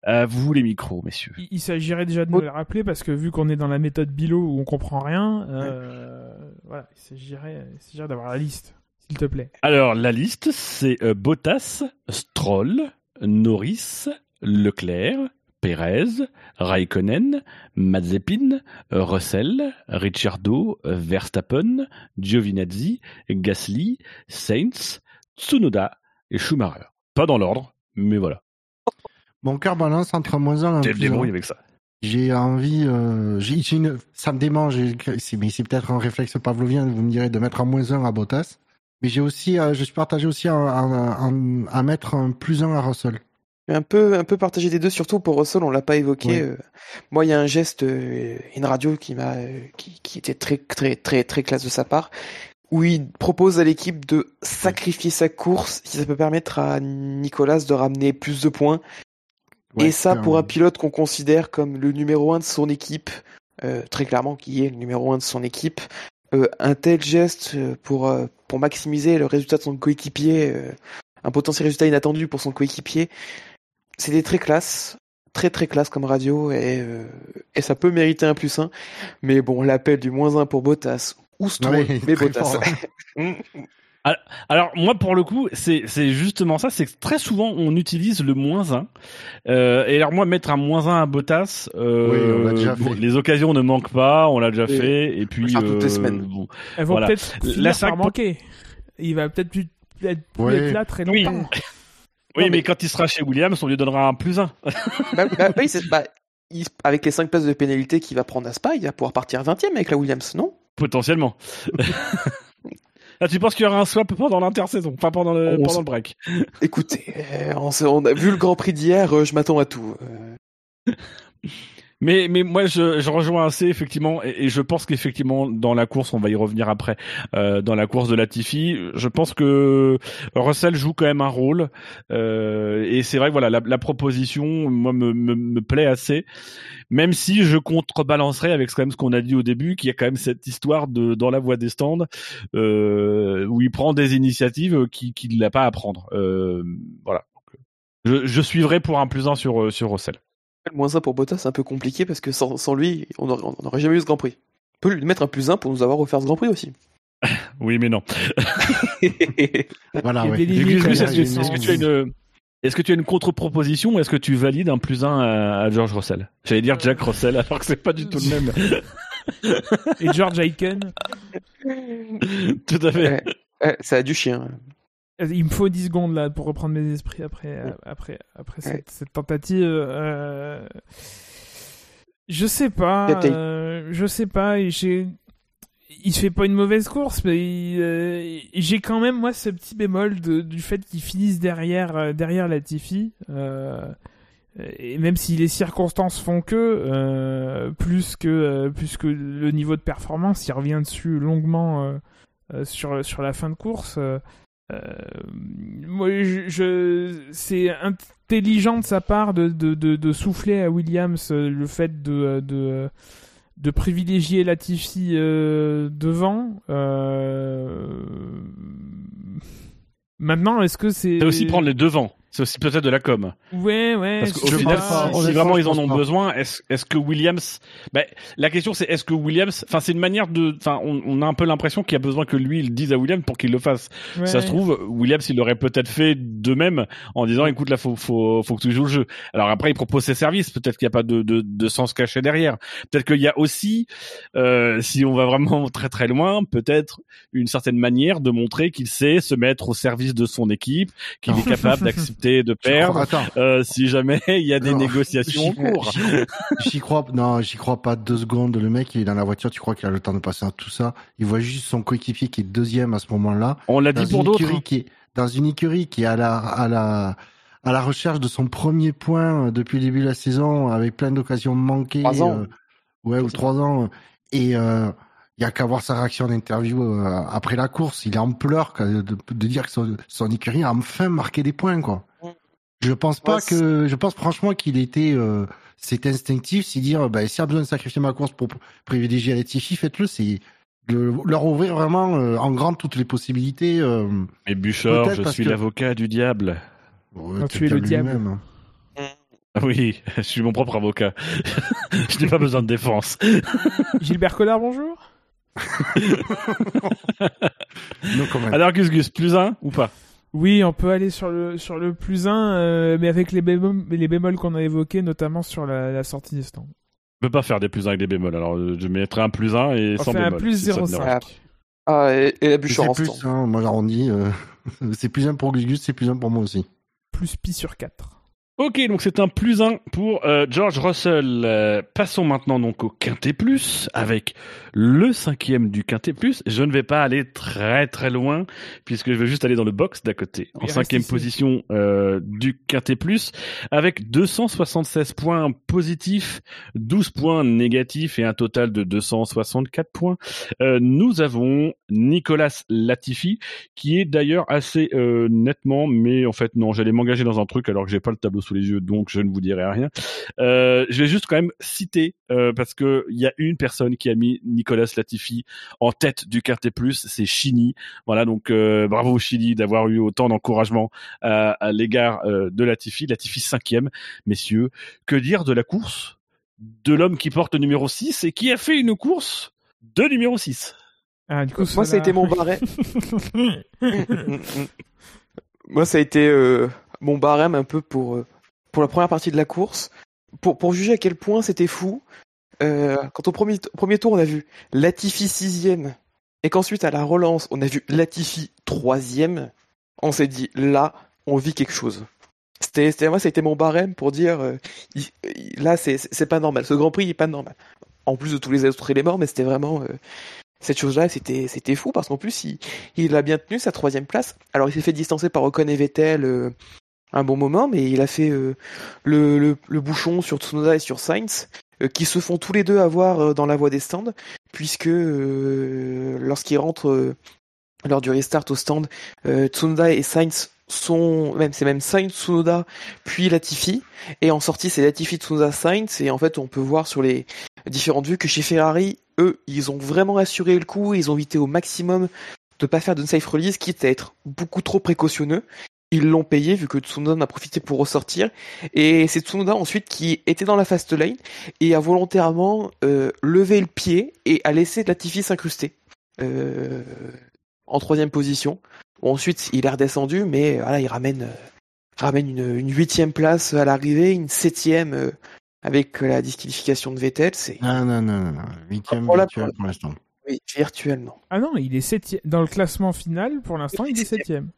À vous les micros, messieurs. Il, il s'agirait déjà de nous le rappeler parce que vu qu'on est dans la méthode Bilo où on comprend rien, euh, voilà, il s'agirait, il s'agirait d'avoir la liste, s'il te plaît. Alors, la liste, c'est euh, Bottas, Stroll, Norris, Leclerc, Perez, Raikkonen, Mazepin, euh, Russell, Ricciardo, euh, Verstappen, Giovinazzi, Gasly, Sainz, Tsunoda et Schumacher. Pas dans l'ordre, mais voilà. Mon cœur balance entre moins un et un J'ai plus un. débrouille avec ça. J'ai envie, euh, j'ai, j'ai une- ça me démange, mais c'est peut-être un réflexe pavlovien, vous me direz, de mettre un moins un à Bottas. Mais j'ai aussi, euh, je suis partagé aussi à, à- à- à mettre un plus un à Russell. Un peu, un peu partagé des deux, surtout pour Russell, on l'a pas évoqué. Oui. euh, moi, il y a un geste, une radio qui m'a, qui, qui était très, très, très, très classe de sa part, où il propose à l'équipe de sacrifier sa course si ça peut permettre à Nicolas de ramener plus de points. Ouais, Et ça, pour un pilote qu'on considère comme le numéro un de son équipe, euh, très clairement qui est le numéro un de son équipe, euh, un tel geste euh, pour euh, pour maximiser le résultat de son coéquipier, euh, un potentiel résultat inattendu pour son coéquipier, c'était très classe, très très classe comme radio et euh, et ça peut mériter un plus un. Mais bon, l'appel du moins un pour Bottas ou Stroll, Ouais, mais Bottas. Alors moi pour le coup c'est c'est justement ça c'est que très souvent on utilise le moins 1 euh, et alors moi mettre un moins 1 à Bottas euh, Oui, l'a déjà bon, les occasions ne manquent pas on l'a déjà Oui. fait et puis faire toutes les euh, semaines. bon. Elles vont Voilà. peut-être vrai par manquer. Il va peut-être plus être, plus Ouais. être là très Oui. longtemps. oui Non, mais... mais- quand il sera chez Williams on lui donnera un plus 1 bah, bah, oui, c'est- bah, il- avec les 5 places de pénalité qu'il va prendre à Spa, il va pouvoir partir 20 e avec la Williams, non? Potentiellement ah, tu penses qu'il y aura un swap pendant l'intersaison enfin pendant le On pendant le break? Écoutez, euh, on, a vu le Grand Prix d'hier, euh, je m'attends à tout. Mais, mais moi, je, je rejoins assez, effectivement, et, je pense qu'effectivement, dans la course, on va y revenir après, euh, dans la course de Latifi, je pense que Russell joue quand même un rôle, euh, et c'est vrai voilà, la, la proposition, moi, me, me, me plaît assez, même si je contrebalancerai avec quand même ce qu'on a dit au début, qu'il y a quand même cette histoire de dans la voie des stands, euh, où il prend des initiatives qu'il qu'il n'a pas à prendre. Euh, voilà. Je, je suivrai pour un plus un sur, sur Russell. Le moins 1 pour Bottas, c'est un peu compliqué parce que sans, sans lui, on n'aurait jamais eu ce Grand Prix. On peut lui mettre un plus 1 pour nous avoir offert ce Grand Prix aussi. Oui, mais non. Voilà, ouais. est-ce que, tu as une, est-ce que tu as une contre-proposition ou est-ce que tu valides un plus un à, à George Russell? J'allais dire Jack Russell alors que c'est pas du tout le même. Et George Aiken, tout à fait. Ouais, ouais, ça a du chien. Il me faut 10 secondes là pour reprendre mes esprits après, euh, après, après cette, cette tentative. euh, Je sais pas. Euh, je sais pas. j'ai- Il fait pas une mauvaise course, mais euh, j'ai quand même moi ce petit bémol de- du fait qu'il finisse derrière euh, derrière Latifi. Euh, et même si les circonstances font que plus que plus que le niveau de performance, il revient dessus longuement sur sur la fin de course. Euh, euh, moi, c'est intelligent de sa part de, souffler à Williams euh, le fait de, de, privilégier Latifi euh, devant. Euh... Maintenant, est-ce que c'est. C'est aussi prendre les devants. C'est aussi peut-être de la com. Ouais, ouais. Parce qu'au final, pas. si- vraiment ils en ont pas. besoin, est-ce est-ce que Williams ben, La question c'est est-ce que Williams, enfin c'est une manière de, enfin on, on a un peu l'impression qu'il y a besoin que lui il le dise à Williams pour qu'il le fasse. ouais. Ça se trouve, Williams il l'aurait peut-être fait de même en disant écoute là faut faut faut que tu joues le jeu. Alors après il propose ses services, peut-être qu'il n'y a pas de, de de sens caché derrière. Peut-être qu'il y a aussi, euh, si on va vraiment très très loin, peut-être une certaine manière de montrer qu'il sait se mettre au service de son équipe, qu'il est capable d'accepter de perdre. Attends, Euh, si jamais il y a des Non, négociations en j'y- cours. j'y- J'y crois, non, j'y crois pas deux secondes. Le mec, il est dans la voiture, tu crois qu'il a le temps de passer à tout ça. Il voit juste son coéquipier qui est deuxième à ce moment-là. On l'a dit pour d'autres. qui est, dans une écurie qui est à la, à la, à la recherche de son premier point euh, depuis le début de la saison, avec plein d'occasions manquées. Trois ans. euh, ouais, ou trois ans. Et, euh, il y a qu'à voir sa réaction d'interview euh, après la course. Il est en pleurs de, de dire que son, son écurie a enfin marqué des points, quoi. Je pense pas Ouais, que, je pense franchement qu'il était, euh, c'est instinctif, c'est dire, bah, s'il y a besoin de sacrifier ma course pour privilégier Latifi, faites-le, c'est de leur ouvrir vraiment euh, en grand toutes les possibilités. Euh, Mais Bouchard, je suis que- l'avocat du diable. ouais, Ah, tu es le diable. lui-même. Ah Oui, je suis mon propre avocat. je n'ai pas besoin de défense. Gilbert Collard, bonjour. Non, quand même. Alors Gus Gus, plus un ou pas? Oui, on peut aller sur le sur le plus 1, mais avec les bémols, les bémols qu'on a évoqués, notamment sur la, la sortie des stands. Je peux pas faire des plus un avec des bémols. Alors euh, je mettrai un plus un et On sans fait un bémol. plus te dérange. 0,5. Ah, et, et la bûche en C'est plus, hein, moi j'arrondis. euh, c'est plus un pour Gus Gus, c'est plus un pour moi aussi. Plus pi sur 4. Ok, donc c'est un plus un pour euh, George Russell. Euh, passons maintenant donc au Quintet Plus avec le cinquième du Quintet Plus. Je ne vais pas aller très très loin puisque je vais juste aller dans le box d'à côté. En cinquième position euh, du Quintet Plus avec 276 points positifs, 12 points négatifs et un total de 264 points. Nous avons Nicolas Latifi qui est d'ailleurs assez nettement, mais en fait non, j'allais m'engager dans un truc alors que j'ai pas le tableau sous les yeux, donc je ne vous dirai rien. Euh, je vais juste quand même citer euh, parce que il y a une personne qui a mis Nicolas Latifi en tête du Quintet Plus, c'est Chini. Voilà, donc euh, bravo Chini d'avoir eu autant d'encouragement à, à l'égard euh, de Latifi. Latifi cinquième, messieurs. Que dire de la course de l'homme qui porte le numéro 6 et qui a fait une course de numéro 6 Ah, du coup, Moi, ça a été mon barème. Moi, ça a été euh, mon barème un peu pour, euh, pour la première partie de la course. Pour, pour juger à quel point c'était fou. Euh, quand au premier, premier tour, on a vu Latifi sixième, et qu'ensuite, à la relance, on a vu Latifi troisième, on s'est dit, là, on vit quelque chose. C'était, moi, ça a été mon barème pour dire, euh, là, c'est, pas normal. Ce Grand Prix, il est pas normal. En plus de tous les autres éléments, mais c'était vraiment... euh, cette chose-là, c'était c'était fou parce qu'en plus il, il a bien tenu sa troisième place. Alors il s'est fait distancer par Ocon et Vettel euh, un bon moment, mais il a fait euh, le, le, bouchon sur Tsunoda et sur Sainz, euh, qui se font tous les deux avoir euh, dans la voie des stands, puisque lorsqu'ils rentrent lors du restart au stand, Tsunoda et Sainz sont même c'est même Sainz Tsunoda puis Latifi. Et en sortie c'est Latifi Tsunoda Sainz. Et en fait on peut voir sur les différentes vues que chez Ferrari eux ils ont vraiment assuré le coup. Ils ont évité au maximum de pas faire de safe release quitte à être beaucoup trop précautionneux ils l'ont payé vu que Tsunoda en a profité pour ressortir et c'est Tsunoda ensuite qui était dans la fast lane et a volontairement euh, levé le pied et a laissé Latifi s'incruster euh, en troisième position Bon, ensuite, il est redescendu, mais voilà, il ramène, euh, ramène une, une huitième place à l'arrivée, une septième euh, avec la disqualification de Vettel. C'est Non, non, non, non, non. Huitième virtuel pour l'instant. oui, virtuellement. Ah non, il est septième. Dans le classement final, pour l'instant, il est septième.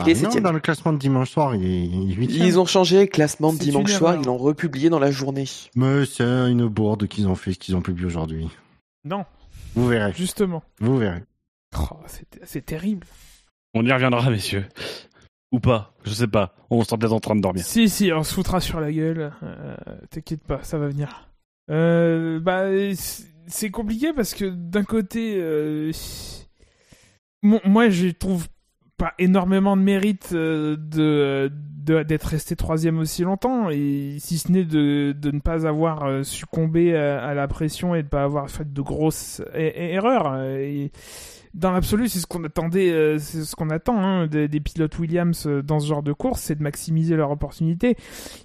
Il est Ah, non, dans le classement de dimanche soir, il est. Ils ont changé classement de dimanche soir, erreur. ils l'ont republié dans la journée. Mais c'est une bourde qu'ils ont fait, ce qu'ils ont publié aujourd'hui. Non, Vous verrez, justement. vous verrez. Oh, c'est terrible. On y reviendra, messieurs. Ou pas, je sais pas. On sera peut-être en train de dormir. Si, si, on se foutra sur la gueule. Euh, T'inquiète pas, ça va venir. Euh, bah, c'est- compliqué parce que d'un côté, euh, moi, je trouve pas énormément de mérite euh, de d'être resté troisième aussi longtemps, et si ce n'est de, de ne pas avoir euh, succombé à, la pression et de pas avoir fait de grosses é- é- erreurs. Et dans l'absolu, c'est ce qu'on attendait, euh, c'est ce qu'on attend hein, des, des pilotes Williams dans ce genre de course, c'est de maximiser leur opportunité.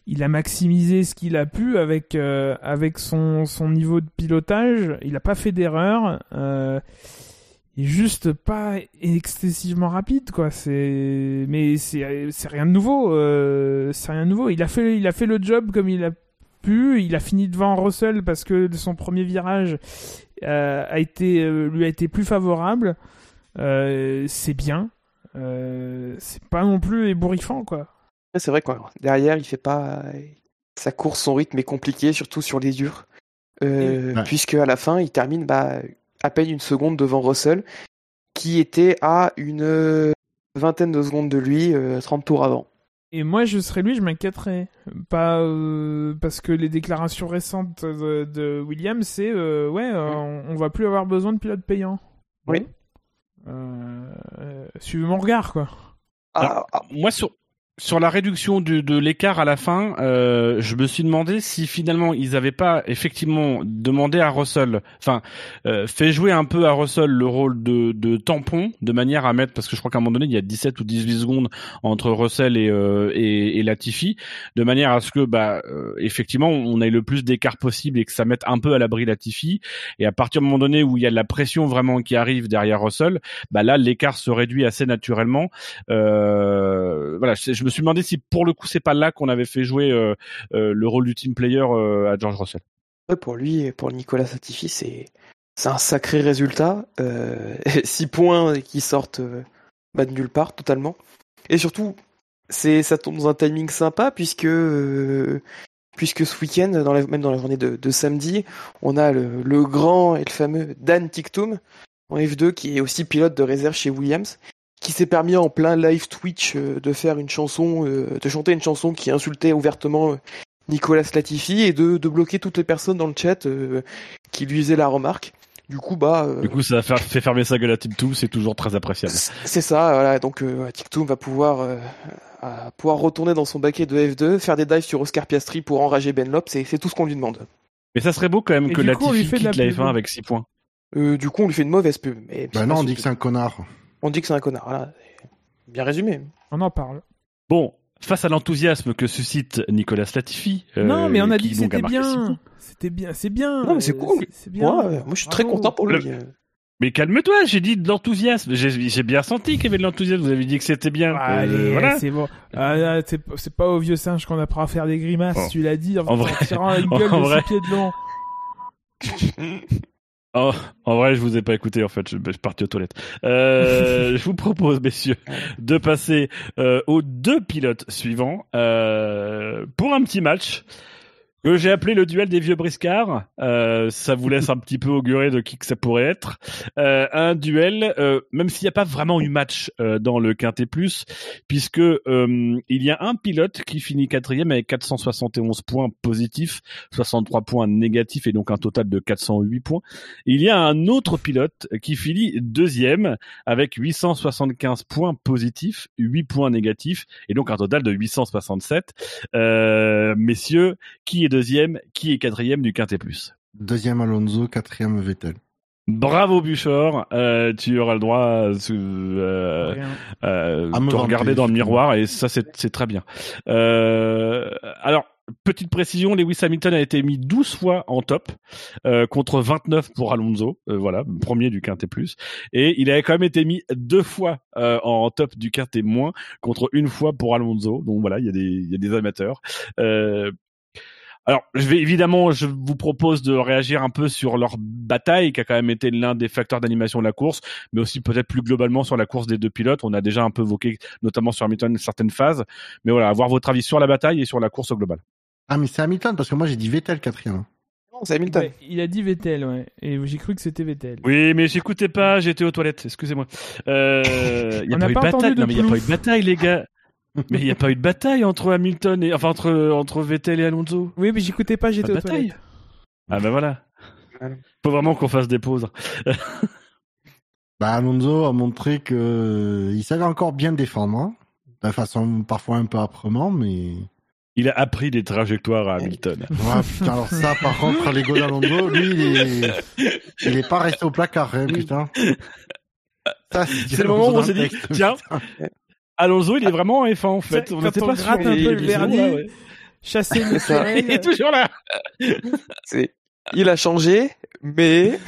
Il a maximisé ce qu'il a pu avec euh, avec son son niveau de pilotage. Il a pas fait d'erreur. Euh, est juste pas excessivement rapide quoi. C'est mais c'est c'est rien de nouveau euh, c'est rien de nouveau. Il a fait il a fait le job comme il a pu. Il a fini devant Russell parce que son premier virage euh, a été euh, lui a été plus favorable. Euh, c'est bien. Euh, c'est pas non plus ébouriffant quoi. C'est vrai quoi. Derrière, il fait pas sa course, son rythme est compliqué, surtout sur les durs, Euh, Ouais. puisque à la fin, il termine bah, à peine une seconde devant Russell, qui était à une vingtaine de secondes de lui, euh, 30 tours avant. Et moi, je serais lui, je m'inquiéterais. Pas euh, parce que les déclarations récentes de, de Williams, c'est euh, ouais, euh, on, on va plus avoir besoin de pilotes payants. Oui. Euh, euh, suivez mon regard, quoi. Ah, ah, Moi, sur, sur la réduction du- de l'écart à la fin, euh, je me suis demandé si finalement ils n'avaient pas effectivement demandé à Russell, enfin, euh, fait jouer un peu à Russell le rôle de, de tampon, de manière à mettre, parce que je crois qu'à un moment donné, il y a 17 ou 18 secondes entre Russell et, euh, et, et Latifi, de manière à ce que, bah, euh, effectivement, on ait le plus d'écart possible et que ça mette un peu à l'abri Latifi. Et à partir du moment donné où il y a de la pression vraiment qui arrive derrière Russell, bah là, l'écart se réduit assez naturellement. Euh, voilà, je, je me suis demandé si pour le coup c'est pas là qu'on avait fait jouer euh, euh, le rôle du team player euh, à George Russell. pour lui, pour Nicolas Latifi, c'est un sacré résultat. 6 points qui sortent bah, de nulle part totalement. Et surtout, c'est ça tombe dans un timing sympa puisque ce week-end, même dans la journée de, samedi, on a le, le grand et le fameux Dan Tiktum en F2 qui est aussi pilote de réserve chez Williams qui s'est permis en plein live Twitch euh, de faire une chanson, euh, de chanter une chanson qui insultait ouvertement euh, Nicolas Latifi et de, de bloquer toutes les personnes dans le chat euh, qui lui faisaient la remarque. Du coup, bah, euh, Du coup, ça a fait, fait fermer sa gueule à 2, c'est toujours très appréciable. c'est ça, voilà. Donc, euh, TikTok va pouvoir, euh, à pouvoir retourner dans son baquet de F2, faire des dives sur Oscar Piastri pour enrager Ben Lop, c'est c'est tout ce qu'on lui demande. Mais ça serait beau quand même Et que du coup, on lui Latifi fait de la quitte la pub. F1 avec 6 points. Euh, du coup, on lui fait une mauvaise pub. Mais Bah non, on dit que c'est un connard. On dit que c'est un connard. Voilà. Bien résumé. On en parle. Bon, face à l'enthousiasme que suscite Nicolas Latifi. euh, non, mais on a dit que c'était bien. C'était bien, c'est bien. Non, mais c'est Euh, cool. C'est bien. Moi, euh, moi, je suis très content pour lui. Le- Euh, Mais calme-toi, j'ai dit de l'enthousiasme. J'ai j'ai bien senti qu'il y avait de l'enthousiasme. Vous avez dit que c'était bien. Ah, Euh, Allez, voilà. c'est bon. Ah, c'est c'est pas au vieux singe qu'on apprend à faire des grimaces, Oh. tu l'as dit, en, En vrai- tirant une gueule en de vrai. six pieds de long. Oh, en vrai, je vous ai pas écouté. En fait, je, je suis parti aux toilettes. Euh, je vous propose, messieurs, de passer euh, aux deux pilotes suivants euh, pour un petit match que j'ai appelé le duel des vieux briscards. Euh, ça vous laisse un petit peu augurer de qui que ça pourrait être. Euh, un duel, euh, même s'il n'y a pas vraiment eu match dans le Quintet Plus, puisque il y a un pilote qui finit quatrième avec 471 points positifs, 63 points négatifs et donc un total de 408 points. Il y a un autre pilote qui finit deuxième avec 875 points positifs, 8 points négatifs et donc un total de 867. Euh, messieurs, qui est deuxième, qui est quatrième du Quintet Plus Deuxième Alonso, quatrième Vettel. Bravo Buchor, euh, tu auras le droit euh, euh, À me te regarder dans le miroir et ça c'est très bien. Euh, alors petite précision, Lewis Hamilton a été mis 12 fois en top euh, contre 29 pour Alonso, euh, voilà premier du quintet plus, et il avait quand même été mis deux fois euh, en top du quintet moins contre une fois pour Alonso. Donc voilà, il y a des il y a des amateurs. Alors, je vais évidemment, je vous propose de réagir un peu sur leur bataille, qui a quand même été l'un des facteurs d'animation de la course, mais aussi peut-être plus globalement sur la course des deux pilotes. On a déjà un peu évoqué, notamment sur Hamilton, certaines phases. Mais voilà, avoir votre avis sur la bataille et sur la course au global. Ah, mais c'est Hamilton, parce que moi j'ai dit Vettel quatrième. Non, c'est Hamilton. Ouais, il a dit Vettel, ouais. Et j'ai cru que c'était Vettel. Oui, mais j'écoutais pas, j'étais aux toilettes, excusez-moi. Euh, il y a On pas n'a eu de pas bataille, entendu de non mais il y a pas eu de bataille, les gars. mais il y a pas eu de bataille entre Hamilton et, enfin, entre, entre Vettel et Alonso. Oui, mais j'écoutais pas, j'étais Pas de aux bataille. toilettes. Ah ben voilà. Voilà. Faut vraiment qu'on fasse des pauses. Bah, Alonso a montré que il savait encore bien défendre, hein. de façon parfois un peu âprement, mais. Il a appris des trajectoires à Hamilton. Ouais, putain, alors ça, par contre, l'ego d'Alonso, lui, il est, il est pas resté au placard, hein, putain. C'est le moment où on s'est dit, tiens, Alonso, il est vraiment en F1 en fait. On quand n'était on pas gratte sûr. un peu le Il- vernis. Chasser. Il est toujours là. C'est- Il a changé, mais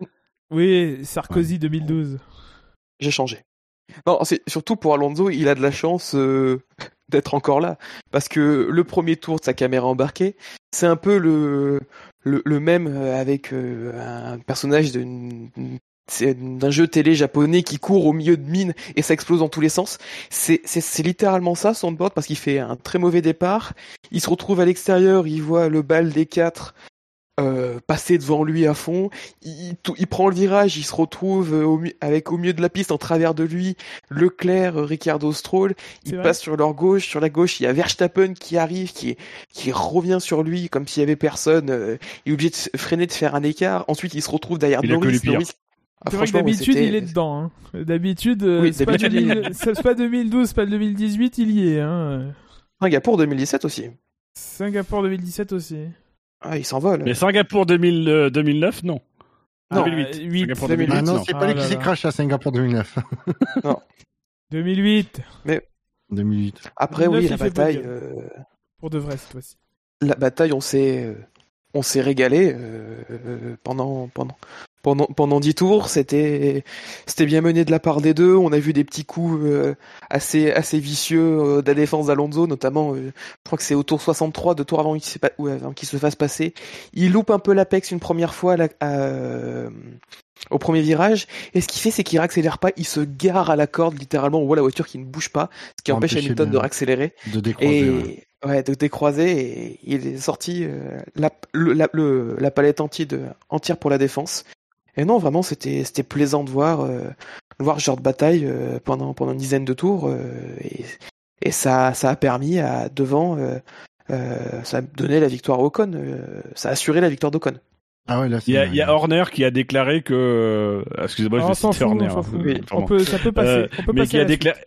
Oui, Sarkozy 2012. j'ai changé. Non, c'est surtout pour Alonso, il a de la chance euh, d'être encore là. Parce que le premier tour de sa caméra embarquée, c'est un peu le, le, le même euh, avec euh, un personnage d'une- c'est d'un jeu télé japonais qui court au milieu de mines et ça explose dans tous les sens. C'est c'est- littéralement ça son board parce qu'il fait un très mauvais départ. Il se retrouve à l'extérieur, il voit le bal des quatre euh, passer devant lui à fond. Il, il prend le virage, il se retrouve euh, au, avec au milieu de la piste en travers de lui Leclerc, euh, Ricardo Stroll. Il passe sur leur gauche, sur la gauche il y a Verstappen qui arrive, qui qui revient sur lui comme s'il y avait personne. euh, il est obligé de freiner, de faire un écart. Ensuite il se retrouve derrière Il Norris. Norris- Ah, C'est vrai que franchement, ouais, d'habitude, il est dedans. Hein. D'habitude, euh, Oui, c'est pas, d'habitude, il- 2000 c'est pas 2012, c'est pas 2018, il y est. Hein. Singapour 2017 aussi. Singapour 2017 aussi. Ah, il s'envole. Mais Singapour 2000, euh, 2009, non. Non, 2008. euh, huit. Singapour 2008, 2008, Ah non, non. c'est Ah pas lui là qui s'est crash à Singapour 2009. 2008. 2008. Après, 2009, oui, la bataille. euh, Pour de vrai cette fois-ci. la bataille, on s'est, euh, on s'est régalé euh, euh, pendant pendant pendant pendant dix tours. C'était c'était bien mené de la part des deux. On a vu des petits coups euh, assez assez vicieux euh, de la défense d'Alonso, notamment. euh, je crois que c'est au tour 63, deux tours avant qu'il se, pa- fasse passer. Il loupe un peu l'apex une première fois à la- à, euh, au premier virage. Et ce qu'il fait, c'est qu'il réaccélère pas. Il se gare à la corde, littéralement. On voit la voiture qui ne bouge pas, ce qui empêche Hamilton de- de réaccélérer. De décroiser. Et ouais. ouais, de décroiser et il est sorti euh, la, le- la, le- la palette entière, de, entière pour la défense. Et non, vraiment, c'était c'était plaisant de voir euh, de voir ce genre de bataille euh, pendant pendant une dizaine de tours euh, et, et ça ça a permis à devant euh, euh, ça a donné la victoire à Ocon, euh, ça a assuré la victoire d'Ocon. Ah ouais, là, c'est. Il y, a, il y a Horner qui a déclaré que. Excusez-moi, je Ah, vais citer Horner. hein. Oui. On peut, ça peut passer. Euh, on peut mais passer qui a la déclaré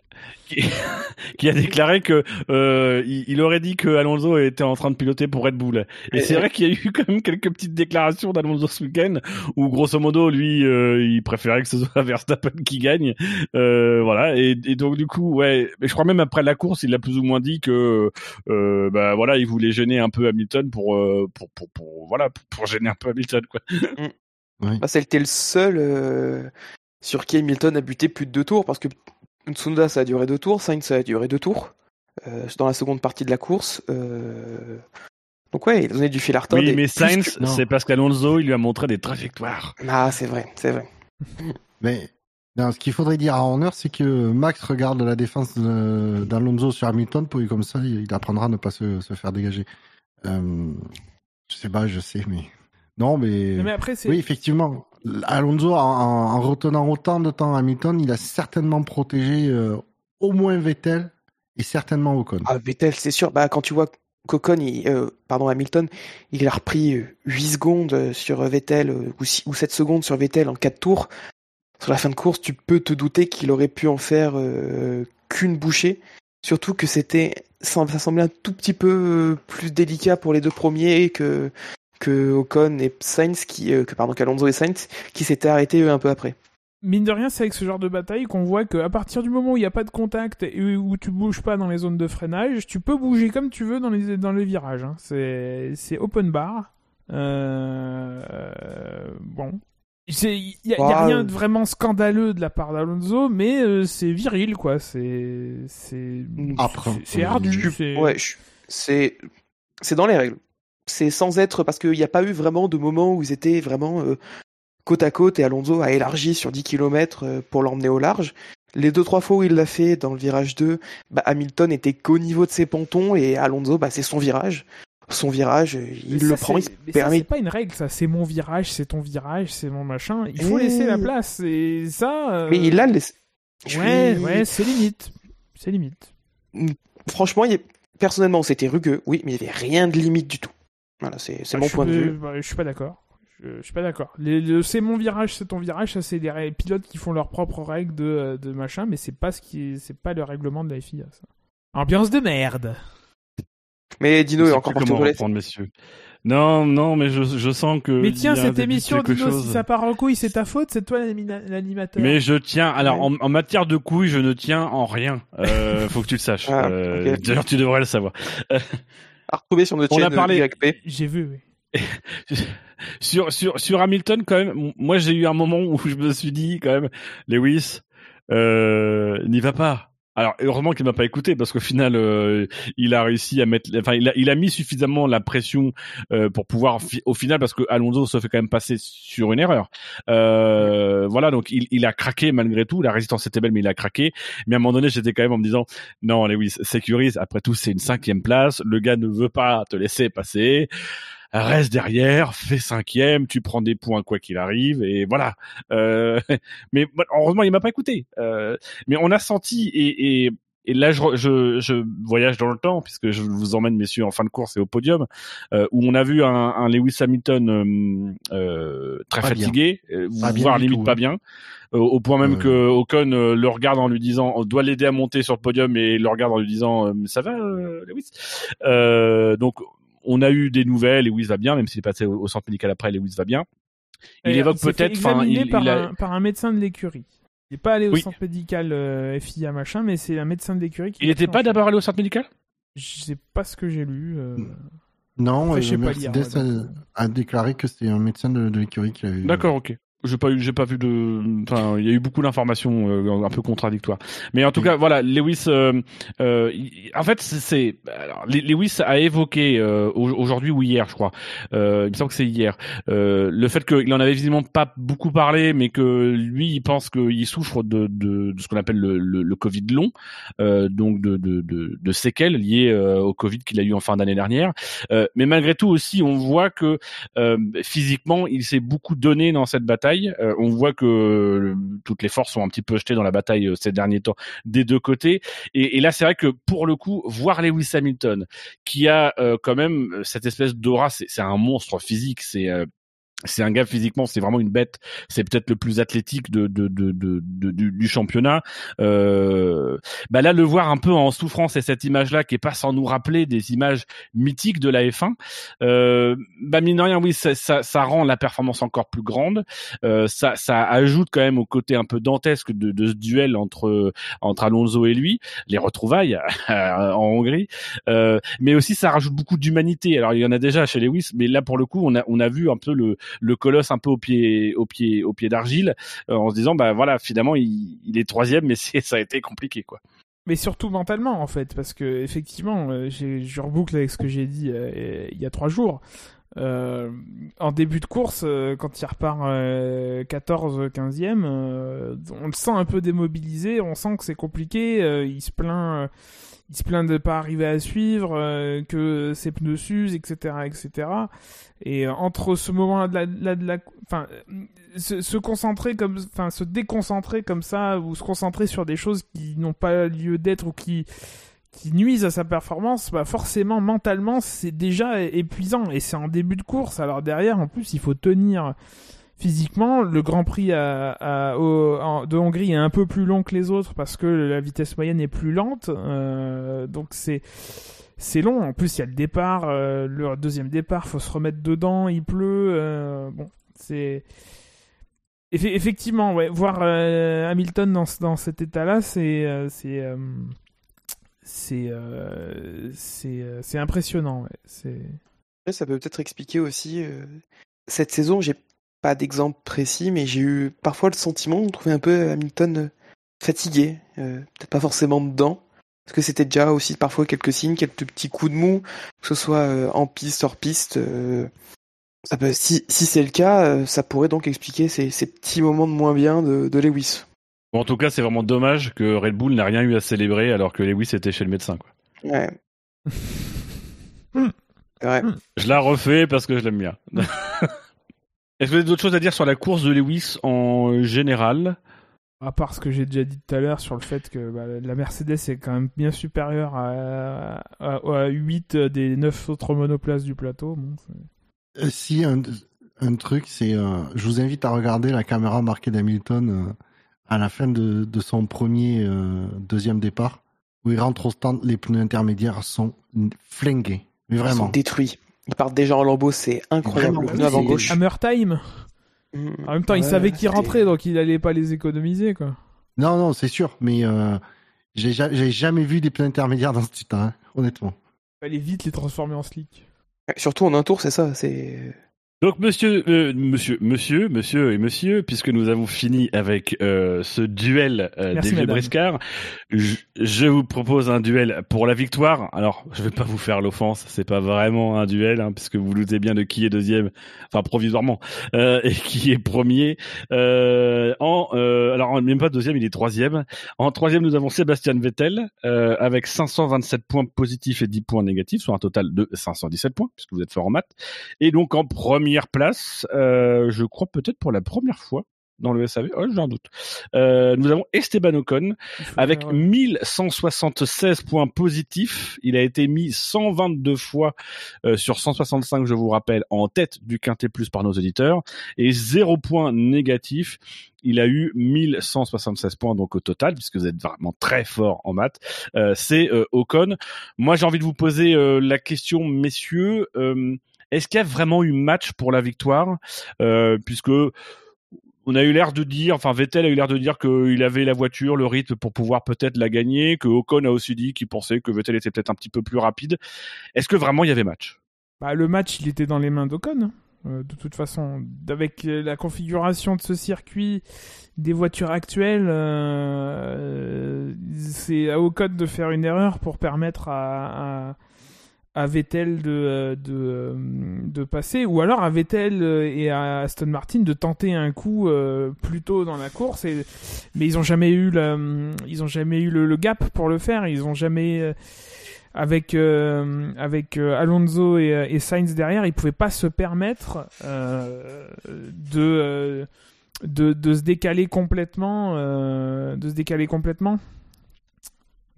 qui, qui a déclaré que euh, il, il aurait dit que Alonso était en train de piloter pour Red Bull. Et Et- c'est vrai qu'il y a eu quand même quelques petites déclarations d'Alonso ce week-end où grosso modo lui euh, il préférait que ce soit Verstappen qui gagne. Euh, voilà et, et donc du coup ouais, mais je crois même après la course il a plus ou moins dit que euh, bah voilà il voulait gêner un peu Hamilton pour pour, pour pour voilà pour, pour gêner un peu Hamilton quoi. Bah, C'était le seul euh, sur qui Hamilton a buté plus de deux tours parce que Tsunoda ça a duré deux tours, Sainz ça a duré deux tours euh, dans la seconde partie de la course. euh, Donc ouais, il donnait du fil à retordre. Oui mais Sainz que- c'est parce qu'Alonso il lui a montré des trajectoires. Ah c'est vrai, c'est vrai. Mais non, ce qu'il faudrait dire à Horner, c'est que Max regarde la défense d'Alonso sur Hamilton, pour comme ça, il apprendra à ne pas se, se faire dégager. Euh, je sais pas, je sais, mais non, mais, Mais après, c'est. oui, effectivement, Alonso, en, en- en retenant autant de temps Hamilton, il a certainement protégé euh, au moins Vettel et certainement Ocon. Ah Vettel c'est sûr. Bah quand tu vois qu'Ocon, euh, pardon Hamilton, il a repris euh, 8 secondes euh, sur Vettel ou, six- ou 7 secondes sur Vettel en 4 tours. Sur la fin de course, tu peux te douter qu'il aurait pu en faire qu'une bouchée. Surtout que c'était, ça, ça semblait un tout petit peu plus délicat pour les deux premiers que que Ocon et Sainz qui, euh, que pardon, qu'Alonso et Sainz qui s'étaient arrêtés eux, un peu après. Mine de rien, c'est avec ce genre de bataille qu'on voit qu'à partir du moment où il n'y a pas de contact et où tu bouges pas dans les zones de freinage, tu peux bouger comme tu veux dans les, dans les virages. hein. C'est, open bar. Euh, bon. Il n'y a, rien de vraiment scandaleux de la part d'Alonso, mais euh, c'est viril, quoi. C'est. C'est, c'est, ardu. Ouais, c'est dans les règles. C'est sans être parce qu'il n'y a pas eu vraiment de moment où ils étaient vraiment euh, côte à côte et Alonso a élargi sur 10 km pour l'emmener au large. Les deux trois fois où il l'a fait dans le virage 2, bah, Hamilton était qu'au niveau de ses pontons et Alonso bah, c'est son virage. Son virage, euh, il Mais le ça, prend, il se permet. c'est pas une règle, ça. C'est mon virage, c'est ton virage, c'est mon machin. Il faut laisser la place. Et ça. euh, Mais il a laissé. Ouais, suis- ouais, c'est limite. C'est limite. Franchement, il a- personnellement, c'était rugueux, oui, mais il n'y avait rien de limite du tout. Voilà, c'est c'est Ah, mon point de vue. bah, je suis pas d'accord. Je, je suis pas d'accord. Le- C'est mon virage, c'est ton virage. Ça, c'est des pilotes qui font leurs propres règles de, de machin, mais c'est pas ce qui, c'est pas le règlement de la FIA. Ça. Ambiance de merde. Mais Dino est encore plus comment reprendre, messieurs. Non, non, mais je, je sens que. Mais tiens, cette émission, Dino, si ça part en couille, c'est ta faute. C'est toi l'anima- l'animateur. Mais je tiens. Alors, Ouais. en, en matière de couilles, je ne tiens en rien. Euh, faut que tu le saches. Ah, Euh. D'ailleurs, tu devrais le savoir. À retrouver sur notre On a chaîne parlé-. J'ai vu. Oui. sur sur sur Hamilton quand même moi j'ai eu un moment où je me suis dit quand même Lewis euh, n'y va pas alors heureusement qu'il m'a pas écouté parce qu'au final euh, il a réussi à mettre enfin il a il a mis suffisamment la pression euh, pour pouvoir au final parce que Alonso se fait quand même passer sur une erreur. Euh, voilà donc il, il a craqué malgré tout. La résistance était belle mais il a craqué. Mais à un moment donné j'étais quand même en me disant non Lewis sécurise. Après tout c'est une cinquième place. Le gars ne veut pas te laisser passer reste derrière, fais cinquième, tu prends des points quoi qu'il arrive, et voilà. Euh, mais heureusement, il m'a pas écouté. Euh, mais on a senti, et, et, et là, je, je, je voyage dans le temps, puisque je vous emmène, messieurs, en fin de course et au podium, euh, où on a vu un, un Lewis Hamilton euh, euh, très Pas fatigué, voire du limite tout, pas bien. Au point même que Ocon euh, le regarde en lui disant on doit l'aider à monter sur le podium et le regarde en lui disant ça va Lewis? Euh, donc on a eu des nouvelles Lewis va bien même s'il est passé au, au centre médical après Lewis va bien il Et évoque peut-être enfin il, par, il a- un, par un médecin de l'écurie. Il n'est pas allé au Oui. centre médical euh, FIA machin, mais c'est un médecin de l'écurie qui. il l'a était pris en pas d'abord allé au centre médical? Je sais pas ce que j'ai lu. euh, Non, Après, euh, je sais pas lire, Mercedes donc, a, a déclaré que c'était un médecin de, de l'écurie qui l'avait vu. D'accord, ok. J'ai pas eu, j'ai pas vu de, enfin, il y a eu beaucoup d'informations euh, un peu contradictoires. Mais en tout cas, voilà, Lewis. euh, euh, en fait, c'est- Lewis a évoqué euh, au- aujourd'hui ou hier, je crois. Euh, il me semble que c'est hier. Euh, le fait qu'il en avait visiblement pas beaucoup parlé, mais que lui, il pense qu'il souffre de, de, de ce qu'on appelle le, le, le Covid long, donc de, de, de, de séquelles liées au Covid qu'il a eu en fin d'année dernière. Mais malgré tout aussi, on voit que physiquement, il s'est beaucoup donné dans cette bataille. Euh, on voit que toutes les forces sont un petit peu jetées dans la bataille euh, ces derniers temps des deux côtés. Et, et là, c'est vrai que pour le coup, voir Lewis Hamilton, qui a euh, quand même cette espèce d'aura, c'est c'est un monstre physique, c'est euh, c'est un gars physiquement, c'est vraiment une bête. C'est peut-être le plus athlétique de, de, de, de, du, du championnat. Euh, bah là, le voir un peu en souffrance et cette image-là qui est pas sans nous rappeler des images mythiques de la F1. Euh, bah mine de rien, oui, ça, ça, ça rend la performance encore plus grande. Euh, ça, ça ajoute quand même au côté un peu dantesque de, de ce duel entre entre Alonso et lui, les retrouvailles en Hongrie. Euh, mais aussi, ça rajoute beaucoup d'humanité. Alors il y en a déjà chez Lewis, mais là pour le coup, on a on a vu un peu le le colosse un peu au pied au pied au pied d'argile, euh, en se disant bah voilà, finalement il, il est troisième, mais c'est ça a été compliqué quoi. Mais surtout mentalement en fait, parce que effectivement, euh, je reboucle avec ce que j'ai dit euh, il y a trois jours. En début de course, quand il repart euh, 14, 15e, euh, on le sent un peu démobilisé, on sent que c'est compliqué, il se plaint, il se plaint de pas arriver à suivre, euh, que ses pneus s'usent, etc., etc. Et euh, entre ce moment-là de la, de la, enfin, se, se concentrer comme, enfin, se déconcentrer comme ça, ou se concentrer sur des choses qui n'ont pas lieu d'être ou qui qui nuisent à sa performance, bah forcément mentalement c'est déjà épuisant et c'est en début de course. Alors derrière en plus il faut tenir physiquement. Le Grand Prix de Hongrie est un peu plus long que les autres parce que la vitesse moyenne est plus lente, euh, donc c'est c'est long. En plus il y a le départ, euh, le deuxième départ, faut se remettre dedans, il pleut, euh, bon c'est Effe- effectivement ouais voir Hamilton dans dans cet état-là c'est c'est c'est c'est impressionnant ouais. ça peut peut-être expliquer aussi. Cette saison, j'ai pas d'exemple précis, mais j'ai eu parfois le sentiment de trouver un peu Hamilton euh, fatigué. euh, Peut-être pas forcément dedans. Parce que c'était déjà aussi parfois quelques signes, quelques petits coups de mou, que ce soit euh, en piste, hors piste. euh, ça peut- si si c'est le cas, euh, ça pourrait donc expliquer ces, ces petits moments de moins bien de, de Lewis. Bon, en tout cas, c'est vraiment dommage que Red Bull n'a rien eu à célébrer alors que Lewis était chez le médecin. Quoi. Ouais. Je la refais parce que je l'aime bien. Est-ce que vous avez d'autres choses à dire sur la course de Lewis en général? À part ce que j'ai déjà dit tout à l'heure sur le fait que bah, la Mercedes est quand même bien supérieure à, à, à 8 des 9 autres monoplaces du plateau bon, Euh, si un, un truc, c'est, euh, je vous invite à regarder la caméra marquée d'Hamilton euh, à la fin de, de son premier, euh, deuxième départ, où il rentre au stand, les pneus intermédiaires sont flingués. Mais Ils sont vraiment. détruits. Ils partent déjà en lambeaux, c'est incroyable. Vraiment, Le pneu avant gauche. Hammer time. Mm. En même temps, il Ouais, savait qu'il rentrait, donc il allait pas les économiser, quoi. Non, non, c'est sûr, mais euh, j'ai ja- j'ai jamais vu des pneus intermédiaires dans ce état, hein, honnêtement. Fallait vite les transformer en slick. Surtout en un tour, c'est ça. C'est Donc monsieur, euh, monsieur, monsieur, monsieur et monsieur, puisque nous avons fini avec euh, ce duel euh, Merci, des vieux briscards, je, je vous propose un duel pour la victoire. Alors, je vais pas vous faire l'offense, c'est pas vraiment un duel, hein, puisque vous doutez bien de qui est deuxième, enfin provisoirement, euh, et qui est premier. En, alors même pas deuxième, il est troisième. En troisième, nous avons Sébastien Vettel avec 527 points positifs et 10 points négatifs, soit un total de 517 points, puisque vous êtes fort en maths. Et donc en première place, euh, je crois peut-être pour la première fois dans le SAV, oh, j'ai un doute. Euh, nous avons Esteban Ocon avec faire, euh, 1176 points positifs. Il a été mis 122 fois euh, sur 165, je vous rappelle, en tête du Quintet Plus par nos auditeurs et 0 points négatifs. Il a eu 1176 points donc au total, puisque vous êtes vraiment très fort en maths. Euh, C'est euh, Ocon. Moi, j'ai envie de vous poser la question, messieurs. Est-ce qu'il y a vraiment eu match pour la victoire euh, Puisque on a eu l'air de dire, enfin Vettel a eu l'air de dire qu'il avait la voiture, le rythme pour pouvoir peut-être la gagner, que Ocon a aussi dit qu'il pensait que Vettel était peut-être un petit peu plus rapide. Est-ce que vraiment il y avait match? Bah, le match, il était dans les mains d'Ocon. hein. Euh, de toute façon, avec euh, la configuration de ce circuit, des voitures actuelles, c'est à Ocon de faire une erreur pour permettre à, Vettel de, euh, de, euh, de passer, ou alors Vettel euh, et à Aston Martin de tenter un coup euh, plus tôt dans la course. Et, mais ils ont jamais eu la, ils ont jamais eu le, le gap pour le faire. Ils ont jamais euh, avec euh, avec Alonso et, et Sainz derrière, ils pouvaient pas se permettre de, de de se décaler complètement, de se décaler complètement.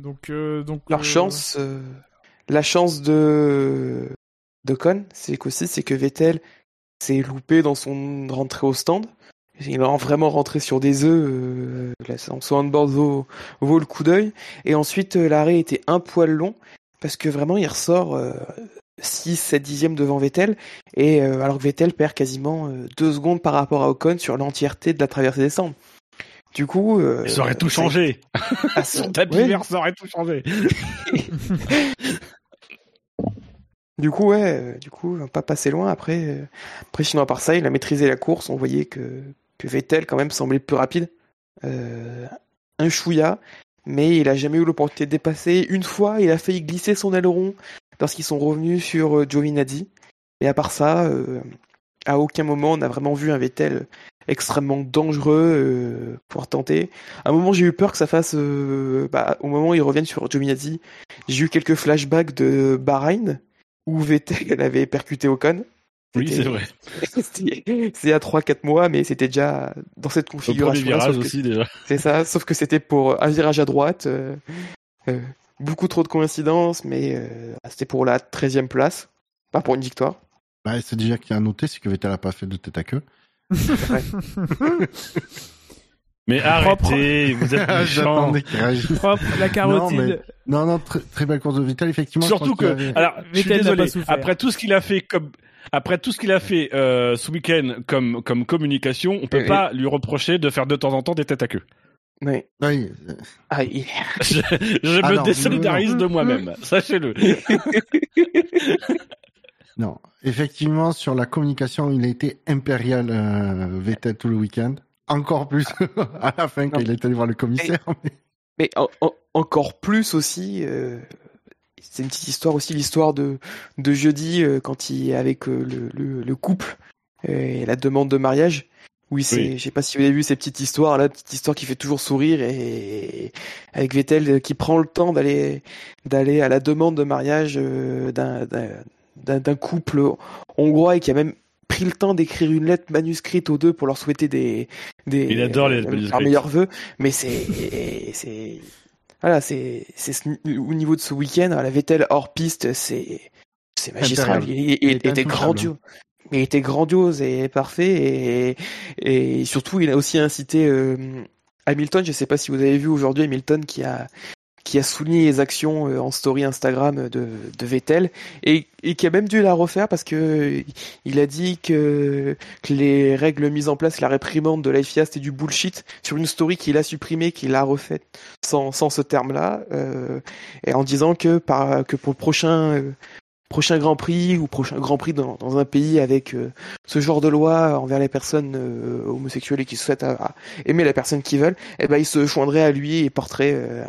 Donc donc leur chance. Euh, La chance de de Con, c'est qu'aussi c'est que Vettel s'est loupé dans son rentrée au stand. Il est vraiment rentré sur des œufs. Euh, son handboard vaut, vaut le coup d'œil. Et ensuite, euh, l'arrêt était un poil long parce que vraiment, il ressort euh, 6, 7 dixièmes devant Vettel. Et euh, alors que Vettel perd quasiment 2 secondes par rapport à Ocon sur l'entièreté de la traversée des cendres. Du coup, euh, Ça aurait tout changé. Son tapis vert, ça aurait tout changé. Du coup, ouais, euh, du coup, pas passé loin. Après, euh, après, sinon, à part ça, il a maîtrisé la course. On voyait que, que Vettel, quand même, semblait plus rapide. Euh, un chouïa, mais il a jamais eu l'opportunité de dépasser. Une fois, il a failli glisser son aileron lorsqu'ils sont revenus sur Giovinazzi. Mais à part ça, à aucun moment, on a vraiment vu un Vettel extrêmement dangereux euh, pour tenter. À un moment, j'ai eu peur que ça fasse... euh, bah, au moment où ils reviennent sur Giovinazzi, j'ai eu quelques flashbacks de Bahreïn, où Vettel avait percuté Ocon. Oui, c'est vrai. C'est à 3-4 mois, mais c'était déjà dans cette configuration. virage aussi déjà. C'est ça, sauf que c'était pour un virage à droite. euh, beaucoup trop de coïncidences, mais c'était pour la 13e place, pas pour une victoire. Bah, c'est déjà qu'il y a à noter, c'est que Vettel a pas fait de tête à queue. Mais arrêtez, vous êtes méchants. J'attendais qu'il réagisse. propre, la carotide. Non, mais- Non, non, très, très belle course de Vettel, effectivement. Surtout que, avait- alors, je suis n'a désolé. pas souffert. Après tout ce qu'il a fait comme, après tout ce qu'il a fait euh, ce week-end comme comme communication, on peut Oui. pas lui reprocher de faire de temps en temps des têtes à queue. Oui. Oui, Ah, il- Je, je Ah me non, désolidarise non, de moi-même, sachez-le. Non. Effectivement, sur la communication, il a été impérial, euh, Vettel, tout le week-end. Encore plus à la fin, quand il est allé voir le commissaire. mais- Mais en- en- encore plus aussi, euh, c'est une petite histoire aussi, l'histoire de, de jeudi, euh, quand il est avec le, le, le couple et la demande de mariage. Oui, c'est, Oui. je sais pas si vous avez vu ces petites histoires là, petite histoire qui fait toujours sourire et avec Vettel qui prend le temps d'aller d'aller à la demande de mariage d'un d'un- d'un couple hongrois et qui a même pris le temps d'écrire une lettre manuscrite aux deux pour leur souhaiter des des Il adore les lettres leurs meilleurs vœux mais c'est c'est voilà c'est c'est ce- au niveau de ce week-end la Vettel hors piste c'est c'est magistral. Il, il- Il il était grandiose. Mais il était grandiose et parfait et, et surtout il a aussi incité euh, Hamilton. Je sais pas si vous avez vu aujourd'hui Hamilton qui a qui a souligné les actions euh, en story Instagram de, de Vettel et, et, qui a même dû la refaire parce que il a dit que, que les règles mises en place, la réprimande de la FIA, c'était du bullshit sur une story qu'il a supprimée, qu'il a refaite sans, sans ce terme-là, euh, et en disant que, par, que pour le prochain euh, prochain Grand Prix ou prochain Grand Prix dans, dans un pays avec euh, ce genre de loi envers les personnes euh, homosexuelles et qui souhaitent euh, aimer la personne qu'ils veulent, eh ben il se joindrait à lui et porterait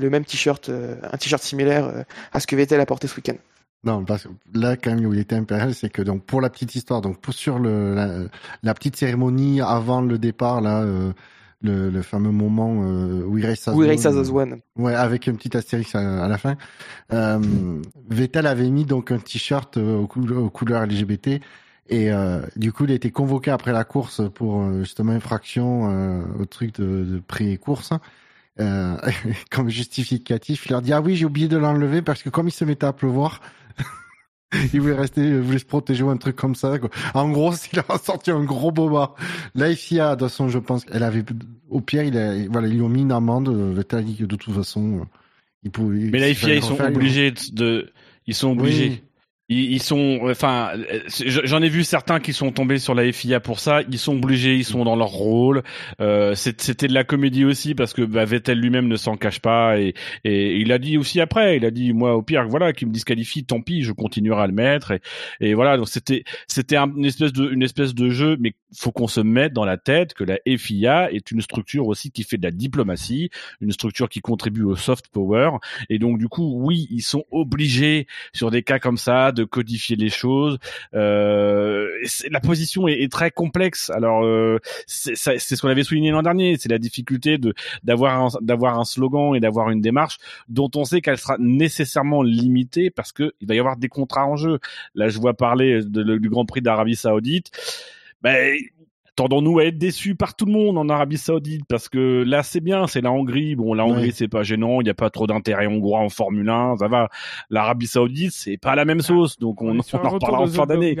le même t-shirt, un t-shirt similaire à ce que Vettel a porté ce week-end. Non, parce que là, quand même, où il était impérial, c'est que donc pour la petite histoire, donc pour sur le la, la petite cérémonie avant le départ, là, le, le, fameux moment euh, We Race as, We Race as One. Ouais, avec une petite astérix à, à la fin. Euh, Vettel avait mis donc un t-shirt euh, aux, aux, couleurs LGBT et euh, du coup il a été convoqué après la course pour justement infraction au truc de, de pré-course. comme justificatif, il leur dit ah oui j'ai oublié de l'enlever parce que comme il se mettait à pleuvoir, il voulait rester, il voulait se protéger ou un truc comme ça. Quoi. En gros, il a sorti un gros boba. La FIA, de toute façon, je pense, elle avait, au pire, il a, voilà, ils lui ont mis une amende. Vettel dit que de toute façon, il pouvait. Mais la FIA, ils sont obligés de, ils sont obligés. Oui. Ils, sont, enfin, j'en ai vu certains qui sont tombés sur la FIA pour ça. Ils sont obligés, ils sont dans leur rôle. Euh, C'était de la comédie aussi parce que bah, Vettel lui-même ne s'en cache pas et, il a dit aussi après, il a dit moi au pire voilà qui me disqualifie, tant pis, je continuerai à le mettre et, et voilà donc c'était c'était une espèce de une espèce de jeu, mais faut qu'on se mette dans la tête que la FIA est une structure aussi qui fait de la diplomatie, une structure qui contribue au soft power et donc du coup oui ils sont obligés sur des cas comme ça de codifier les choses. Euh, la position est, est, très complexe. Alors euh, c'est ce qu'on avait souligné l'an dernier, c'est la difficulté de d'avoir d'avoir un slogan et d'avoir une démarche dont on sait qu'elle sera nécessairement limitée parce que il va y avoir des contrats en jeu. Là, je vois parler de, du Grand Prix d'Arabie Saoudite. Ben, tendons-nous à être déçus par tout le monde en Arabie Saoudite parce que là c'est bien, c'est la Hongrie. Bon, la Hongrie ouais. c'est pas gênant, il n'y a pas trop d'intérêt hongrois en Formule 1, ça va. L'Arabie Saoudite c'est pas la même sauce, donc on, on, on en reparlera en fin d'année.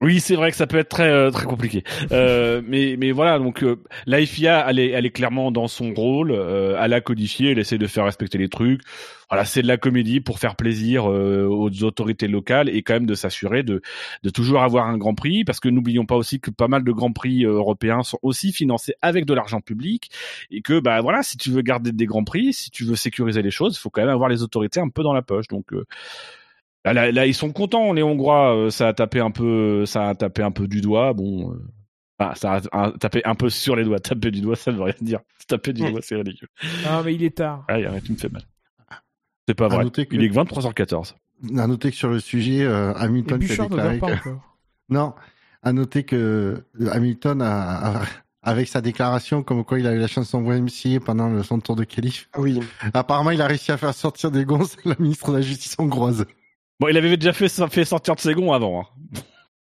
Oui, c'est vrai que ça peut être très euh, très compliqué. Euh, mais mais voilà, donc euh, la FIA, elle est elle est clairement dans son rôle, euh, elle a codifié, elle essaie de faire respecter les trucs. Voilà, c'est de la comédie pour faire plaisir euh, aux autorités locales et quand même de s'assurer de de toujours avoir un Grand Prix, parce que n'oublions pas aussi que pas mal de Grands Prix euh, européens sont aussi financés avec de l'argent public et que bah voilà, si tu veux garder des Grands Prix, si tu veux sécuriser les choses, il faut quand même avoir les autorités un peu dans la poche. Donc Là, là, là, ils sont contents, les Hongrois. Euh, ça a tapé un peu, ça a tapé un peu du doigt. Bon, euh, ça a, tapé un peu sur les doigts. Taper du doigt, ça veut rien dire. Taper du doigt, c'est ridicule. Ah, mais il est tard. Ah, arrête, tu me fais mal. C'est pas vrai. Que... Il est que 23h14. À noter que sur le sujet, euh, Hamilton a déclaré que... Non, à noter que Hamilton a, a, avec sa déclaration comme quoi il a eu la chance d'envoyer MC pendant le, son tour de. Ah oui. Apparemment, il a réussi à faire sortir des gonzes la ministre de la Justice hongroise. Bon, il avait déjà fait, fait sortir de Ségon avant. Hein.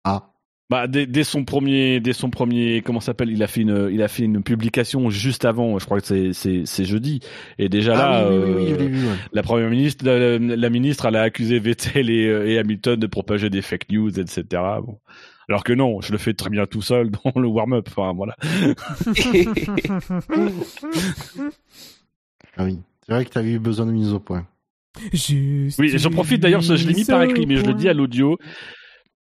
Ah. Bah, dès, dès, son premier, dès son premier, comment s'appelle Il a fait une, il a fait une publication juste avant. Je crois que c'est, jeudi. Et déjà ah, là, oui, oui, oui, euh, vu, ouais. la première ministre, la, la, ministre, elle a accusé Vettel et, et, Hamilton de propager des fake news, etc. Bon. Alors que non, je le fais très bien tout seul dans le warm-up. Enfin, voilà. ah oui, c'est vrai que tu avais eu besoin de mise au point. Juste oui, j'en profite d'ailleurs, je l'ai mis par écrit, mais je le dis à l'audio.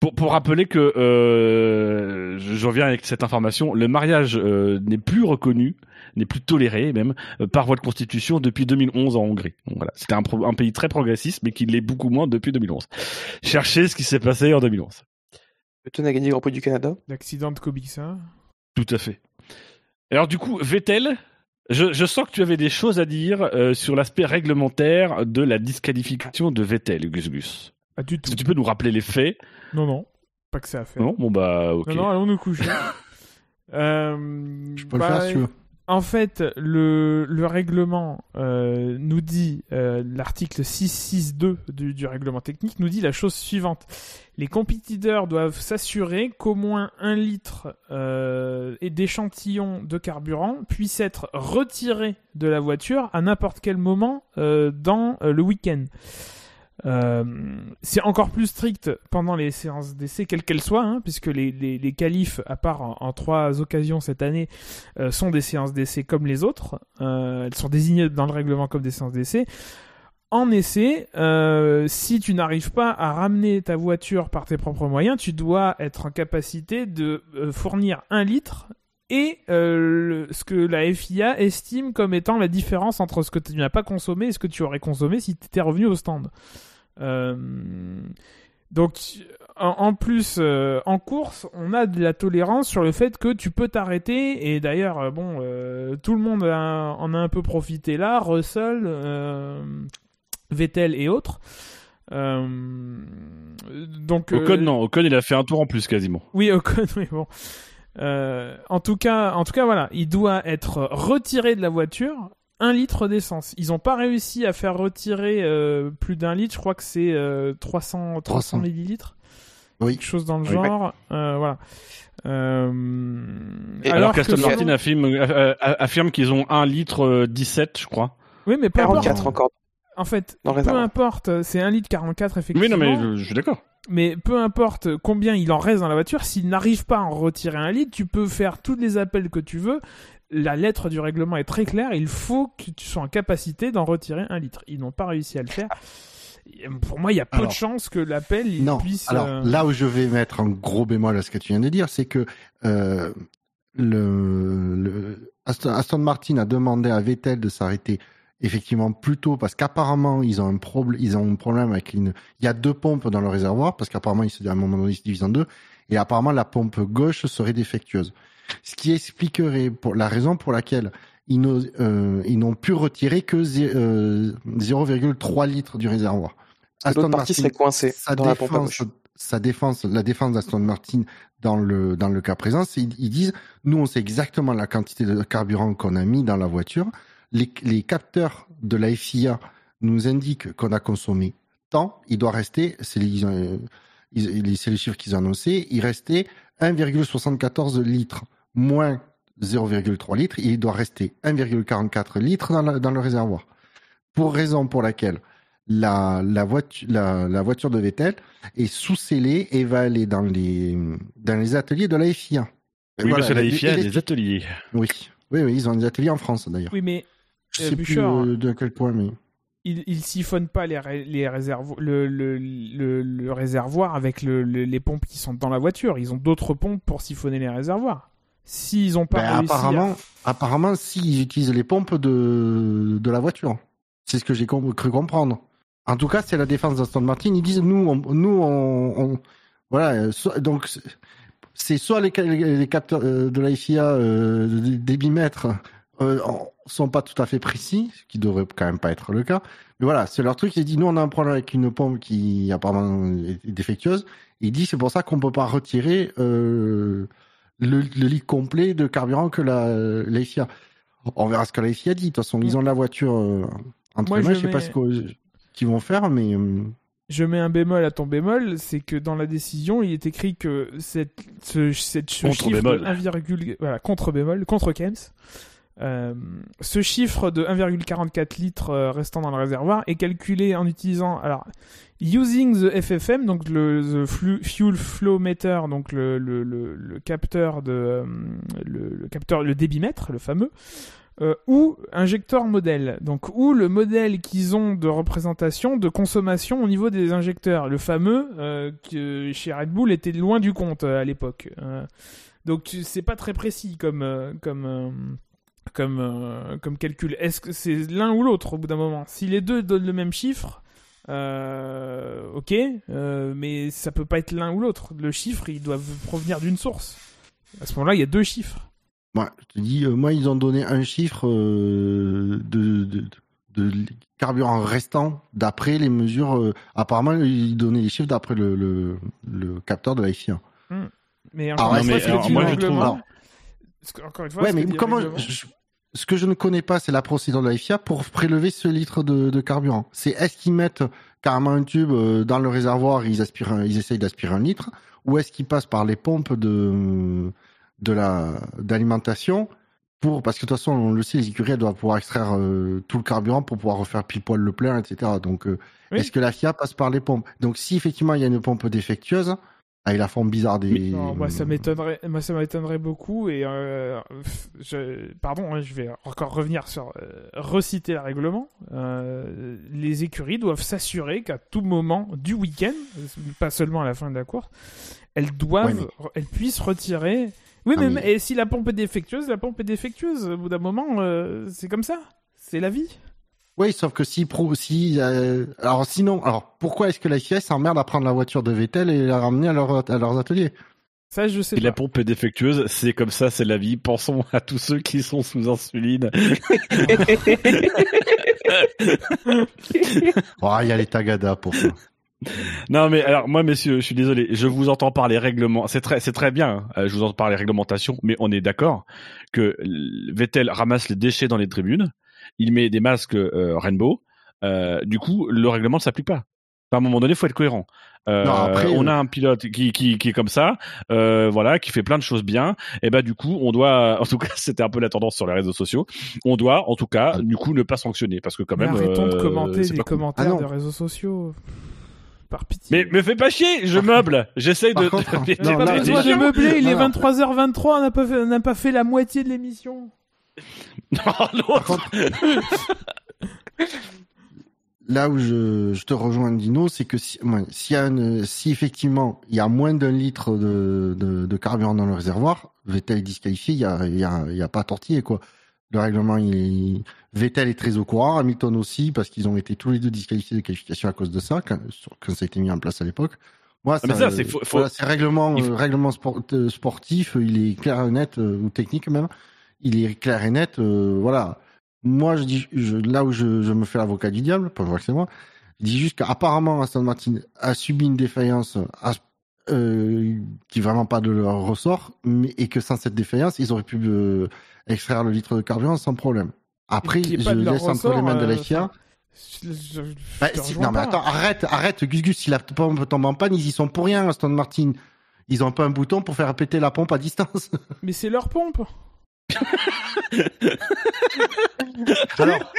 Pour, pour, rappeler que euh, je reviens avec cette information, le mariage euh, n'est plus reconnu, n'est plus toléré même euh, par voie de constitution depuis 2011 en Hongrie. Donc, voilà, c'était un, un, pays très progressiste, mais qui l'est beaucoup moins depuis 2011. Cherchez ce qui s'est passé en 2011. Vettel a gagné le Grand Prix du Canada. L'accident de Kubica. Tout à fait. Alors du coup, Vettel, je, je, sens que tu avais des choses à dire euh, sur l'aspect réglementaire de la disqualification de Vettel, Gus Gus. Pas du tout. Si tu peux nous rappeler les faits? Non, non. Pas que ça à faire. Non, bon bah, ok. Non, non, allons nous coucher. euh, je peux bah, le faire si tu veux. En fait, le, le règlement euh, nous dit, euh, l'article 662 du, du règlement technique nous dit la chose suivante. Les compétiteurs doivent s'assurer qu'au moins un litre euh, d'échantillon de carburant puisse être retiré de la voiture à n'importe quel moment euh, dans euh, le week-end. Euh, c'est encore plus strict pendant les séances d'essai, quelles qu'elles soient, hein, puisque les, les, qualifs, à part en, trois occasions cette année, euh, sont des séances d'essai comme les autres. Euh, elles sont désignées dans le règlement comme des séances d'essai. En essai, si tu n'arrives pas à ramener ta voiture par tes propres moyens, tu dois être en capacité de fournir un litre et euh, le- ce que la FIA estime comme étant la différence entre ce que tu n'as pas consommé et ce que tu aurais consommé si tu étais revenu au stand. Euh, donc, en, en plus, euh, en course, on a de la tolérance sur le fait que tu peux t'arrêter. Et d'ailleurs, euh, bon, euh, tout le monde a- en a un peu profité là. Russell, euh, Vettel et autres. Euh, donc, euh, Ocon, non. Ocon, il a fait un tour en plus quasiment. oui, Ocon, oui, bon. Euh, en tout cas, en tout cas, voilà, il doit être retiré de la voiture un litre d'essence. Ils n'ont pas réussi à faire retirer euh, plus d'un litre. Je crois que c'est euh, 300, 300 300. millilitres, Oui. quelque chose dans le Oui. genre. Euh, voilà. Euh, Et Alors, que sinon- Martin affirme, euh, euh, affirme qu'ils ont 1 litre euh, 17, je crois. Oui, mais importe. 44 encore. En fait, peu réservoir. importe. C'est un litre 44 effectivement. Oui, non, mais je, je suis d'accord. Mais peu importe combien il en reste dans la voiture, s'il n'arrive pas à en retirer un litre, tu peux faire tous les appels que tu veux. La lettre du règlement est très claire. Il faut que tu sois en capacité d'en retirer un litre. Ils n'ont pas réussi à le faire. Pour moi, il y a peu Alors, de chances que l'appel puisse. alors euh, là où je vais mettre un gros bémol à ce que tu viens de dire, c'est que euh, le, le- Aston, Aston Martin a demandé à Vettel de s'arrêter effectivement plus tôt parce qu'apparemment ils ont un problème, ils ont un problème avec une. Il y a deux pompes dans le réservoir parce qu'apparemment ils se à un moment donné ils se divisent en deux et apparemment la pompe gauche serait défectueuse, ce qui expliquerait pour la raison pour laquelle ils n'ont euh, ils n'ont pu retirer que zé- euh, 0,3 litres du réservoir. L'autre partie serait coincée sa dans la pompe à défense, gauche. sa défense, la défense d'Aston Martin dans le dans le cas présent, c'est ils disent nous on sait exactement la quantité de carburant qu'on a mis dans la voiture. Les, les capteurs de la FIA nous indiquent qu'on a consommé tant. Il doit rester, c'est les, c'est les chiffres qu'ils ont annoncés, il restait 1,74 litres moins 0,3 litres. Il doit rester 1,44 litres dans, la- dans le réservoir. Pour raison pour laquelle la, la, voiture, la, la voiture de Vettel est sous-scellée et va aller dans les, dans les ateliers de la FIA. Oui, Voilà, parce que la FIA a des ateliers. Oui. oui, oui, ils ont des ateliers en France d'ailleurs. Oui, mais Je sais plus Bouchard, euh, de quel point, mais. il, il siphonne pas les, ré- les réservoirs, le, le, le, le réservoir avec le, le- les pompes qui sont dans la voiture. Ils ont d'autres pompes pour siphonner les réservoirs. S'ils ont pas Ben, réussi à- apparemment, apparemment, si ils utilisent les pompes de, de la voiture. C'est ce que j'ai com- cru comprendre. En tout cas, c'est la défense d'Aston Martin. Ils disent nous, on, nous, on, on- voilà. euh, donc c'est- soit les, ca- les, les capteurs euh, de la FIA euh, des euh, sont pas tout à fait précis, ce qui devrait quand même pas être le cas. Mais voilà, c'est leur truc. Ils disent nous, on a un problème avec une pompe qui apparemment est défectueuse. Il dit c'est pour ça qu'on peut pas retirer euh, le, le litre complet de carburant que la, la FIA. On verra ce que la FIA dit. De toute façon, ils ont la voiture euh, entre Moi, les mains. je Je sais pas ce qu'ils vont faire, mais euh, je mets un bémol à ton bémol, c'est que dans la décision, il est écrit que cette, ce, cette, ce Contre chiffre bémol. de 1, voilà, contre bémol, contre Kems, euh, ce chiffre de 1,44 litres euh, restant dans le réservoir est calculé en utilisant, alors, using the FFM, donc le fuel flow meter, donc le, le, le, capteur de, euh, le, capteur, le débitmètre, le fameux, ou injecteur modèle, donc ou le modèle qu'ils ont de représentation de consommation au niveau des injecteurs, le fameux euh, que chez Red Bull était loin du compte à l'époque. Donc c'est pas très précis comme comme comme euh, comme calcul. Est-ce que c'est l'un ou l'autre au bout d'un moment? Si les deux donnent le même chiffre, euh, ok, euh, mais ça peut pas être l'un ou l'autre. Le chiffre, il doit provenir d'une source. À ce moment-là, il y a deux chiffres. moi, je te dis, moi, ils ont donné un chiffre de, de, de carburant restant d'après les mesures. apparemment, ils donnaient les chiffres d'après le, le, le capteur de la FIA. Mais Ah encore ouais, une mais fois, encore une fois, Ouais, mais comment je- Ce que je ne connais pas, c'est la procédure de la FIA pour prélever ce litre de, de carburant. C'est est-ce qu'ils mettent carrément un tube euh, dans le réservoir, et ils aspirent, ils essayent d'aspirer un litre, ou est-ce qu'ils passent par les pompes de de la d'alimentation pour parce que de toute façon, on le sait, les écuries elles doivent pouvoir extraire euh, tout le carburant pour pouvoir refaire pile poil le plein, etc. Donc, euh, Oui. est-ce que la FIA passe par les pompes? Donc, si effectivement il y a une pompe défectueuse, avec la forme bizarre des. Non, moi ça m'étonnerait, moi ça m'étonnerait beaucoup et euh, je, pardon, hein, je vais encore revenir sur euh, reciter le règlement. Euh, les écuries doivent s'assurer qu'à tout moment du week-end, pas seulement à la fin de la course, elles doivent, Ouais, elles puissent retirer. Oui, Ah, mais, mais- et si la pompe est défectueuse, la pompe est défectueuse. Au bout d'un moment, c'est comme ça. C'est la vie. Oui, sauf que si si euh, alors sinon, alors pourquoi est-ce que la FIA s'emmerde à prendre la voiture de Vettel et la ramener à, leur, à leurs ateliers? Ça, je sais Et pas. la pompe est défectueuse, c'est comme ça, c'est la vie. Pensons à tous ceux qui sont sous insuline. Oh, il y a les tagada pour ça. Non mais alors moi messieurs, je suis désolé, je vous entends parler règlements, c'est très c'est très bien, hein, euh, je vous entends parler réglementation, mais on est d'accord que Vettel ramasse les déchets dans les tribunes, il met des masques euh, Rainbow, euh, du coup le règlement ne s'applique pas. À un moment donné, faut être cohérent. Euh, Non, après, on a un pilote qui, qui, qui est comme ça, euh, voilà, qui fait plein de choses bien. Et ben du coup, on doit, en tout cas, c'était un peu la tendance sur les réseaux sociaux. On doit, en tout cas, du coup, ne pas sanctionner parce que quand Mais même. arrêtons de commenter les cool. commentaires Ah des réseaux sociaux. Par pitié. Mais me fais pas chier, je Par- meuble. J'essaye de. contre, de- non, J'ai pas besoin de meubler, il est Non, non. 23h23, on n'a pas, fait- on n'a pas fait la moitié de l'émission. Non, contre, là où je, je te rejoins, Dino, c'est que si, ouais, s'il y a une- si effectivement il y a moins d'un litre de, de, de carburant dans le réservoir, Vettel est disqualifié, il y a, y a, y a pas à tortiller quoi. Le règlement, il. Vettel est très au courant, Hamilton aussi, parce qu'ils ont été tous les deux disqualifiés de qualification à cause de ça, quand, quand ça a été mis en place à l'époque. Moi, Ah, mais ça, c'est voilà, règlement, faut- euh, règlement sport- euh, sportif, il est clair et net, euh, ou technique même. Il est clair et net, euh, voilà. Moi, je dis, je, là où je, je me fais l'avocat du diable, pas que c'est moi, je dis juste qu'apparemment Aston Martin a subi une défaillance à- euh, qui est vraiment pas de leur ressort, mais, et que sans cette défaillance, ils auraient pu euh, extraire le litre de carburant sans problème. Après, je laisse entre les mains de la FIA. Je- je- je Bah, te si- rejoins non, mais attends, arrête, arrête, Gus Gus, si la pompe tombe en panne, ils y sont pour rien, Aston Martin. Ils ont pas un bouton pour faire péter la pompe à distance. Mais c'est leur pompe. Alors,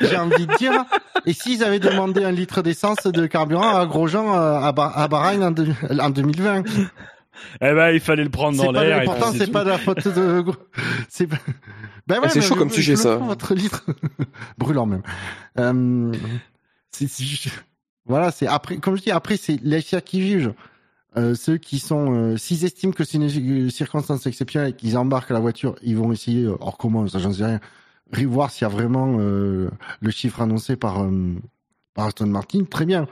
j'ai envie de dire, et s'ils avaient demandé un litre d'essence de carburant à Grosjean euh, à, Ba- à Bahreïn en, deux- en 2020 Eh ben, il fallait le prendre dans l'air. et pourtant, c'est pas de la faute de. C'est pas- ben ouais, Ah, chaud je- comme je sujet, le ça. Votre litre brûlant même. Euh, voilà, c'est après, comme je dis, après c'est les FIA qui jugent. Euh, ceux qui sont, euh, s'ils estiment que c'est une circonstance exceptionnelle et qu'ils embarquent la voiture, ils vont essayer, euh, hors comment, ça j'en sais rien, ri- voir s'il y a vraiment euh, le chiffre annoncé par, par Aston Martin. Très bien.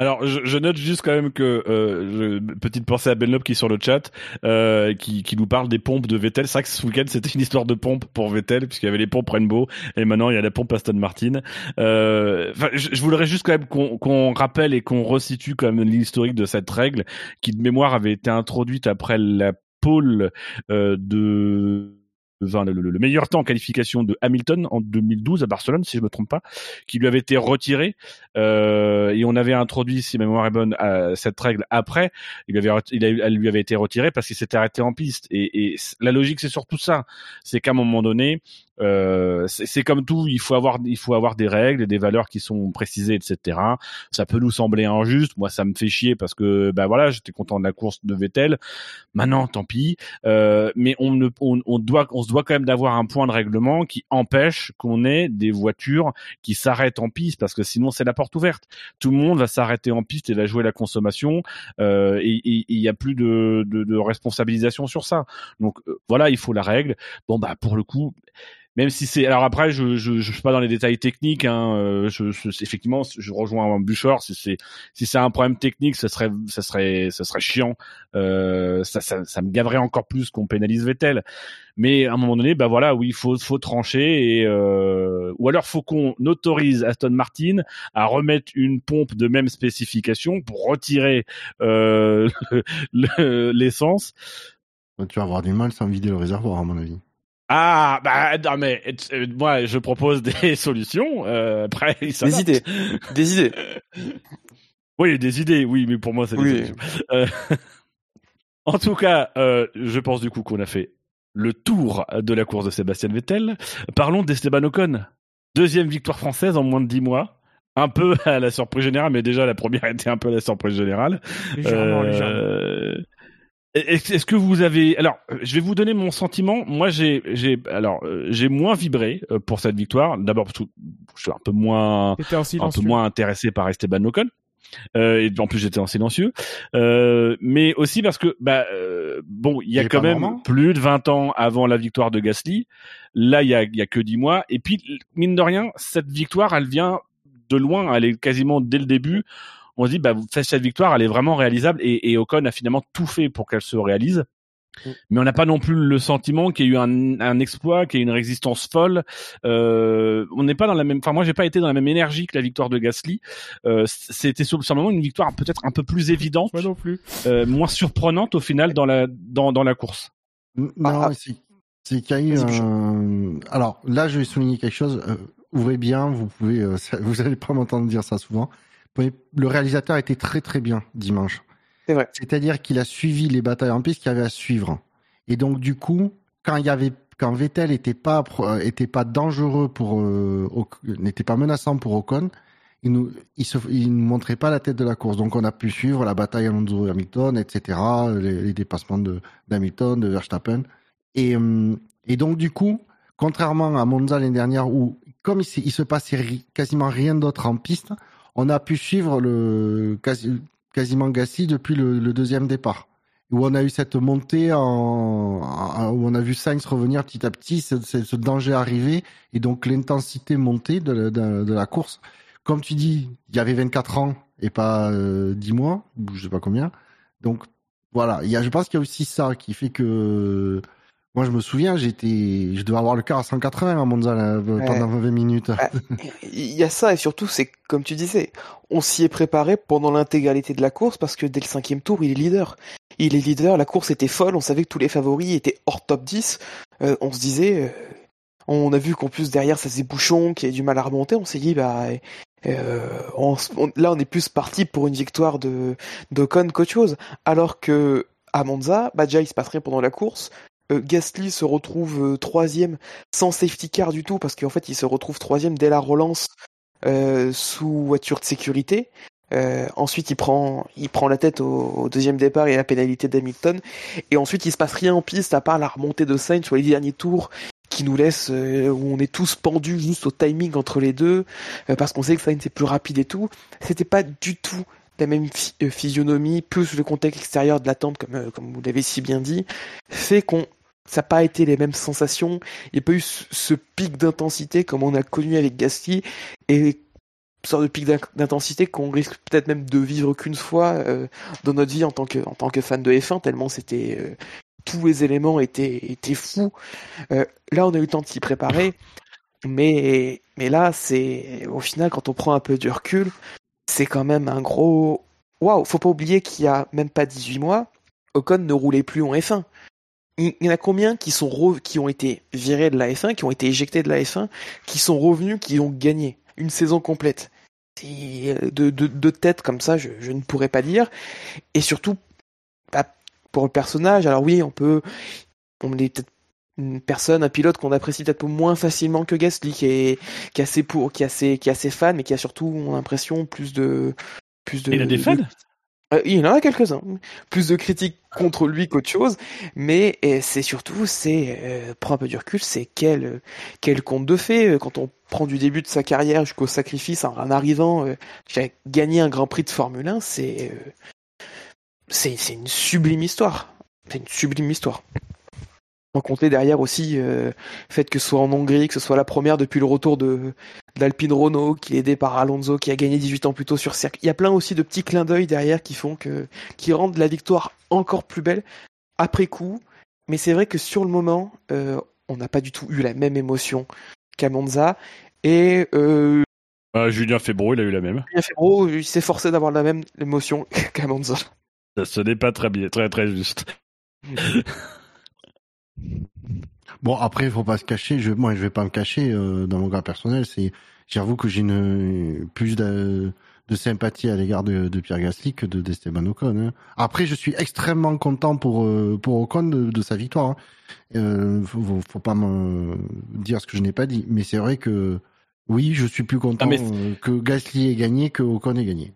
Alors, je, je note juste quand même que euh, je- petite pensée à Benlop qui est sur le chat, euh, qui, qui nous parle des pompes de Vettel. C'est vrai que ce week-end c'était une histoire de pompes pour Vettel puisqu'il y avait les pompes Rainbow et maintenant il y a la pompe Aston Martin. Euh, je, je voudrais juste quand même qu'on qu'on rappelle et qu'on resitue quand même l'historique de cette règle qui de mémoire avait été introduite après la pole euh, de le, le- le meilleur temps en qualification de Hamilton en 2012 à Barcelone, si je me trompe pas, qui lui avait été retiré euh, et on avait introduit, si ma mémoire est bonne, à cette règle après. Il avait, elle lui avait été retirée parce qu'il s'était arrêté en piste. Et, et la logique, c'est surtout ça, c'est qu'à un moment donné, euh, c'est c'est comme tout, il faut avoir, il faut avoir des règles et des valeurs qui sont précisées, etc. Ça peut nous sembler injuste. Moi, ça me fait chier parce que, ben voilà, j'étais content de la course de Vettel. Maintenant, tant pis. Euh, mais on ne, on, on doit, on se doit quand même d'avoir un point de règlement qui empêche qu'on ait des voitures qui s'arrêtent en piste parce que sinon c'est la porte ouverte. Tout le monde va s'arrêter en piste et va jouer la consommation euh, et il y a plus de responsabilisation sur ça. Donc euh, voilà, il faut la règle. Bon bah pour le coup. Même si c'est alors après je je je suis pas dans les détails techniques hein euh, je, je effectivement je rejoins un Bouchard si c'est si c'est un problème technique ce serait ça serait ça serait chiant euh, ça, ça ça me gaverait encore plus qu'on pénalise Vettel mais à un moment donné, bah voilà, oui, il faut, faut trancher et euh, ou alors faut qu'on autorise Aston Martin à remettre une pompe de même spécification pour retirer euh, le- l'essence. Tu vas avoir du mal sans vider le réservoir, à mon avis. Ah bah non mais euh, moi je propose des solutions. Euh, après, il Des idées. Des idées. Oui, des idées, oui, mais pour moi c'est des Oui. solutions. Euh, en tout cas, euh, je pense du coup qu'on a fait le tour de la course de Sébastien Vettel. Parlons d'Esteban Ocon. Deuxième victoire française en moins de dix mois. Un peu à la surprise générale, mais déjà la première était un peu à la surprise générale. Légèrement, Euh, légèrement. Est-ce que vous avez alors je vais vous donner mon sentiment. Moi j'ai j'ai alors euh, j'ai moins vibré euh, pour cette victoire. D'abord parce que je suis un peu moins un peu moins intéressé par Esteban Ocon. Euh, et en plus j'étais en silencieux, euh, mais aussi parce que bah euh, bon il y a quand même plus de 20 ans avant la victoire de Gasly. Là il y a il y a que 10 mois et puis mine de rien cette victoire elle vient de loin, elle est quasiment dès le début. On se dit bah cette victoire elle est vraiment réalisable et, et Ocon a finalement tout fait pour qu'elle se réalise. Mm. Mais on n'a pas non plus le sentiment qu'il y a eu un, un exploit, qu'il y a eu une résistance folle. Euh, on n'est pas dans la même. Enfin, moi, j'ai pas été dans la même énergie que la victoire de Gasly. Euh, C'était simplement une victoire peut-être un peu plus évidente, Moi non plus. euh, moins surprenante au final dans la dans, dans la course. N- Ah, Non, ah. c'est c'est qu'il y a eu Vas-y, Bouchard. un... Alors là, je vais souligner quelque chose. Euh, ouvrez bien, vous pouvez, euh, ça- vous allez pas m'entendre dire ça souvent. Le réalisateur était très très bien dimanche. C'est vrai. C'est-à-dire qu'il a suivi les batailles en piste qu'il y avait à suivre. Et donc du coup, quand il y avait, quand Vettel était pas euh, était pas dangereux pour, euh, n'était pas menaçant pour Ocon, il nous, il se, il nous montrait pas la tête de la course. Donc on a pu suivre la bataille Alonso Hamilton, etc., les, les dépassements de d'Hamilton, de Verstappen. Et, et donc, du coup, contrairement à Monza l'année dernière, où comme il, il se passait ri- quasiment rien d'autre en piste, on a pu suivre le quasi- quasiment Gasly depuis le, deuxième départ. Où on a eu cette montée, en, où on a vu Sainz revenir petit à petit, ce, danger arriver, et donc l'intensité montée de, la- course. Comme tu dis, il y avait 24 ans et pas euh, 10 mois, ou je sais pas combien. Donc voilà, je pense qu'il y a aussi ça qui fait que moi je me souviens, j'étais, je devais avoir le quart à 180 à Monza là, pendant 20 minutes. Ah, Il y a ça et surtout, c'est comme tu disais, on s'y est préparé pendant l'intégralité de la course parce que dès le cinquième tour, il est leader. Il est leader, la course était folle, on savait que tous les favoris étaient hors top 10. Euh, on se disait, euh, on a vu qu'en plus derrière ça faisait bouchon, qu'il y avait du mal à remonter, on s'est dit, bah, euh, on- on- là on est plus parti pour une victoire de d'Ocon qu'autre chose. Alors que à Monza, bah déjà il se passe rien pendant la course. Euh, Gasly se retrouve euh, troisième sans safety car du tout parce qu'en fait il se retrouve troisième dès la relance euh, sous voiture de sécurité. Euh, ensuite il prend il prend la tête au, au deuxième départ et la pénalité d'Hamilton. Et ensuite il se passe rien en piste à part la remontée de Sainz sur les derniers tours qui nous laisse euh, où on est tous pendus juste au timing entre les deux euh, parce qu'on sait que Sainz est plus rapide et tout. C'était pas du tout la même phy- physionomie plus le contexte extérieur de l'attente comme euh, comme vous l'avez si bien dit. Fait qu'on ça n'a pas été les mêmes sensations. Il n'y a pas eu ce, pic d'intensité comme on a connu avec Gasly et sorte de pic d'in- d'intensité qu'on risque peut-être même de vivre qu'une fois euh, dans notre vie en tant que fan de F1 tellement c'était euh, tous les éléments étaient étaient fous. Euh, là on a eu le temps de s'y préparer mais mais là c'est au final quand on prend un peu du recul, c'est quand même un gros waouh, faut pas oublier qu'il y a même pas 18 mois, Ocon ne roulait plus en F1 il y en a combien qui sont qui ont été virés de la F1, qui ont été éjectés de la F1, qui sont revenus, qui ont gagné une saison complète? Euh, de, de, de tête comme ça, je, je ne pourrais pas dire. Et surtout, bah, pour le personnage, alors oui, on peut, on est peut-être une personne, un pilote qu'on apprécie peut-être moins facilement que Gasly, qui est, qui est assez pour, qui est assez, qui est assez fan, mais qui a surtout, on a l'impression, plus de, plus de. Il a des de- fans euh, il en a quelques-uns. Plus de critiques contre lui qu'autre chose, mais euh, c'est surtout, c'est euh, prends un peu du recul, c'est quel quel conte de euh, quand on prend du début de sa carrière jusqu'au sacrifice en, arrivant euh, gagner un Grand Prix de Formule 1, c'est euh, c'est c'est une sublime histoire. C'est une sublime histoire. Sans compter derrière aussi euh, le fait que ce soit en Hongrie, que ce soit la première depuis le retour de d'Alpine Renault, qui est aidé par Alonso, qui a gagné 18 ans plus tôt sur circuit. Il y a plein aussi de petits clins d'œil derrière qui font que, qui rendent la victoire encore plus belle après coup. Mais c'est vrai que sur le moment, euh, on n'a pas du tout eu la même émotion qu'à Monza. Et euh, Ah, Julien Febro, il a eu la même. Julien Febro, il s'est forcé d'avoir la même émotion qu'à Monza. Ça, ce n'est pas très bien, très très juste. Bon, après, il faut pas se cacher. Je, moi, je vais pas me cacher euh, dans mon cas personnel. C'est, j'avoue que j'ai une plus de, de sympathie à l'égard de, de Pierre Gasly que de d'Esteban Ocon. hein. Après, je suis extrêmement content pour euh, pour Ocon de, de sa victoire. Hein. Euh, faut, pas me dire ce que je n'ai pas dit, mais c'est vrai que oui, je suis plus content Ah, que Gasly ait gagné que Ocon ait gagné.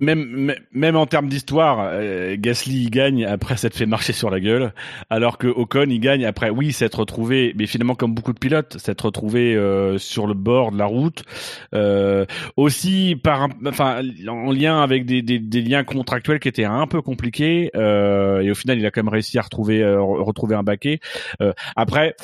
Même, même- en termes d'histoire, euh, Gasly il gagne après s'être fait marcher sur la gueule, alors que Ocon il gagne après, oui, s'être retrouvé, mais finalement comme beaucoup de pilotes, s'être retrouvé euh, sur le bord de la route, euh, aussi par, enfin, en lien avec des, des, des liens contractuels qui étaient un peu compliqués, euh, et au final il a quand même réussi à retrouver, euh, retrouver un baquet. Euh, après.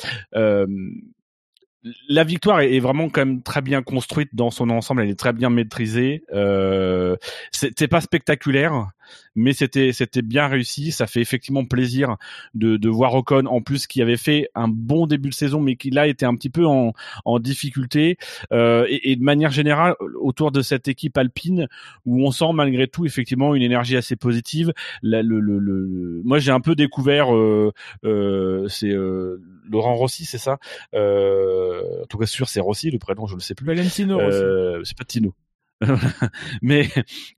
La victoire est vraiment quand même très bien construite dans son ensemble, elle est très bien maîtrisée. Euh, c'était pas spectaculaire, mais c'était c'était bien réussi. Ça fait effectivement plaisir de, de voir Ocon en plus qui avait fait un bon début de saison, mais qui là était un petit peu en, en difficulté. Euh, et, et de manière générale, autour de cette équipe alpine, où on sent malgré tout effectivement une énergie assez positive. La- le, le, le- moi j'ai un peu découvert, euh, euh, c'est euh, Laurent Rossi, c'est ça? Euh, en tout cas sûr c'est Rossi, le prénom je ne sais plus. Valentino aussi. Euh, c'est pas Tino. mais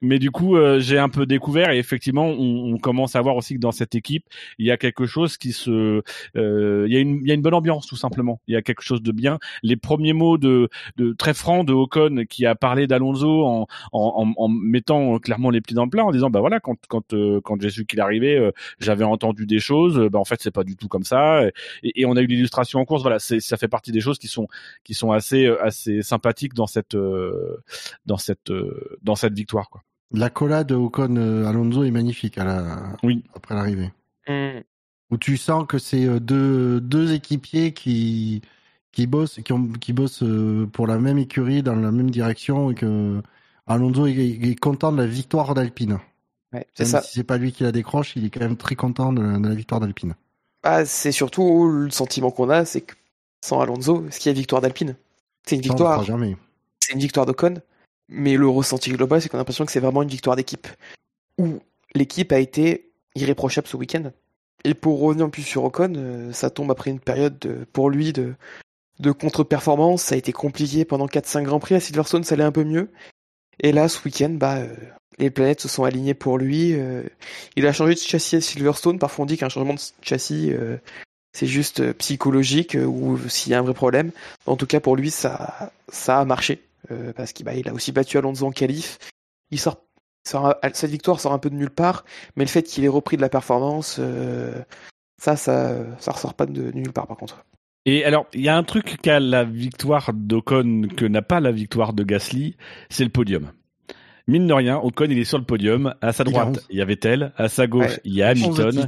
mais du coup euh, j'ai un peu découvert et effectivement on, on commence à voir aussi que dans cette équipe il y a quelque chose qui se euh, il y a une il y a une bonne ambiance tout simplement. Il y a quelque chose de bien. Les premiers mots de de très francs de Ocon qui a parlé d'Alonso en, en en mettant clairement les pieds dans le plat en disant bah voilà quand quand euh, quand j'ai su qu'il arrivait euh, j'avais entendu des choses bah en fait c'est pas du tout comme ça. Et, et on a eu l'illustration en course. Voilà ça fait partie des choses qui sont qui sont assez euh, assez sympathiques dans cette euh, dans cette euh, dans cette victoire quoi. La collade Ocon euh, Alonso est magnifique à la... Oui. après l'arrivée. Hmm. Où tu sens que c'est euh, deux, deux équipiers qui, qui bossent, qui, ont, qui bossent pour la même écurie, dans la même direction, et que Alonso est, est content de la victoire d'Alpine. Ouais, c'est Même ça. si c'est pas lui qui la décroche, il est quand même très content de la, de la victoire d'Alpine. Ah, c'est surtout le sentiment qu'on a, c'est que sans Alonso, est-ce qu'il y a victoire d'Alpine? C'est une victoire, jamais. c'est une victoire d'Ocon, mais le ressenti global, c'est qu'on a l'impression que c'est vraiment une victoire d'équipe. Où l'équipe a été irréprochable ce week-end. Et pour revenir plus sur Ocon, euh, ça tombe après une période de- pour lui de, contre-performance. Ça a été compliqué pendant 4-5 Grands Prix. À Silverstone, ça allait un peu mieux. Et là, ce week-end, bah, euh, les planètes se sont alignées pour lui. euh, il a changé de châssis à Silverstone. Parfois, on dit qu'un changement de châssis, c'est juste psychologique ou s'il y a un vrai problème. En tout cas, pour lui, ça, ça a marché. Euh, parce qu'il bah, il a aussi battu Alonso en qualif. Il sort, cette victoire sort un peu de nulle part, mais le fait qu'il ait repris de la performance, euh, ça, ça, ça ressort pas de, de nulle part par contre. Et alors, il y a un truc qu'a la victoire d'Ocon que n'a pas la victoire de Gasly, c'est le podium. Mine de rien, Ocon il est sur le podium. À sa droite, il y avait Vettel. À sa gauche, Ouais. il y a 11 Hamilton.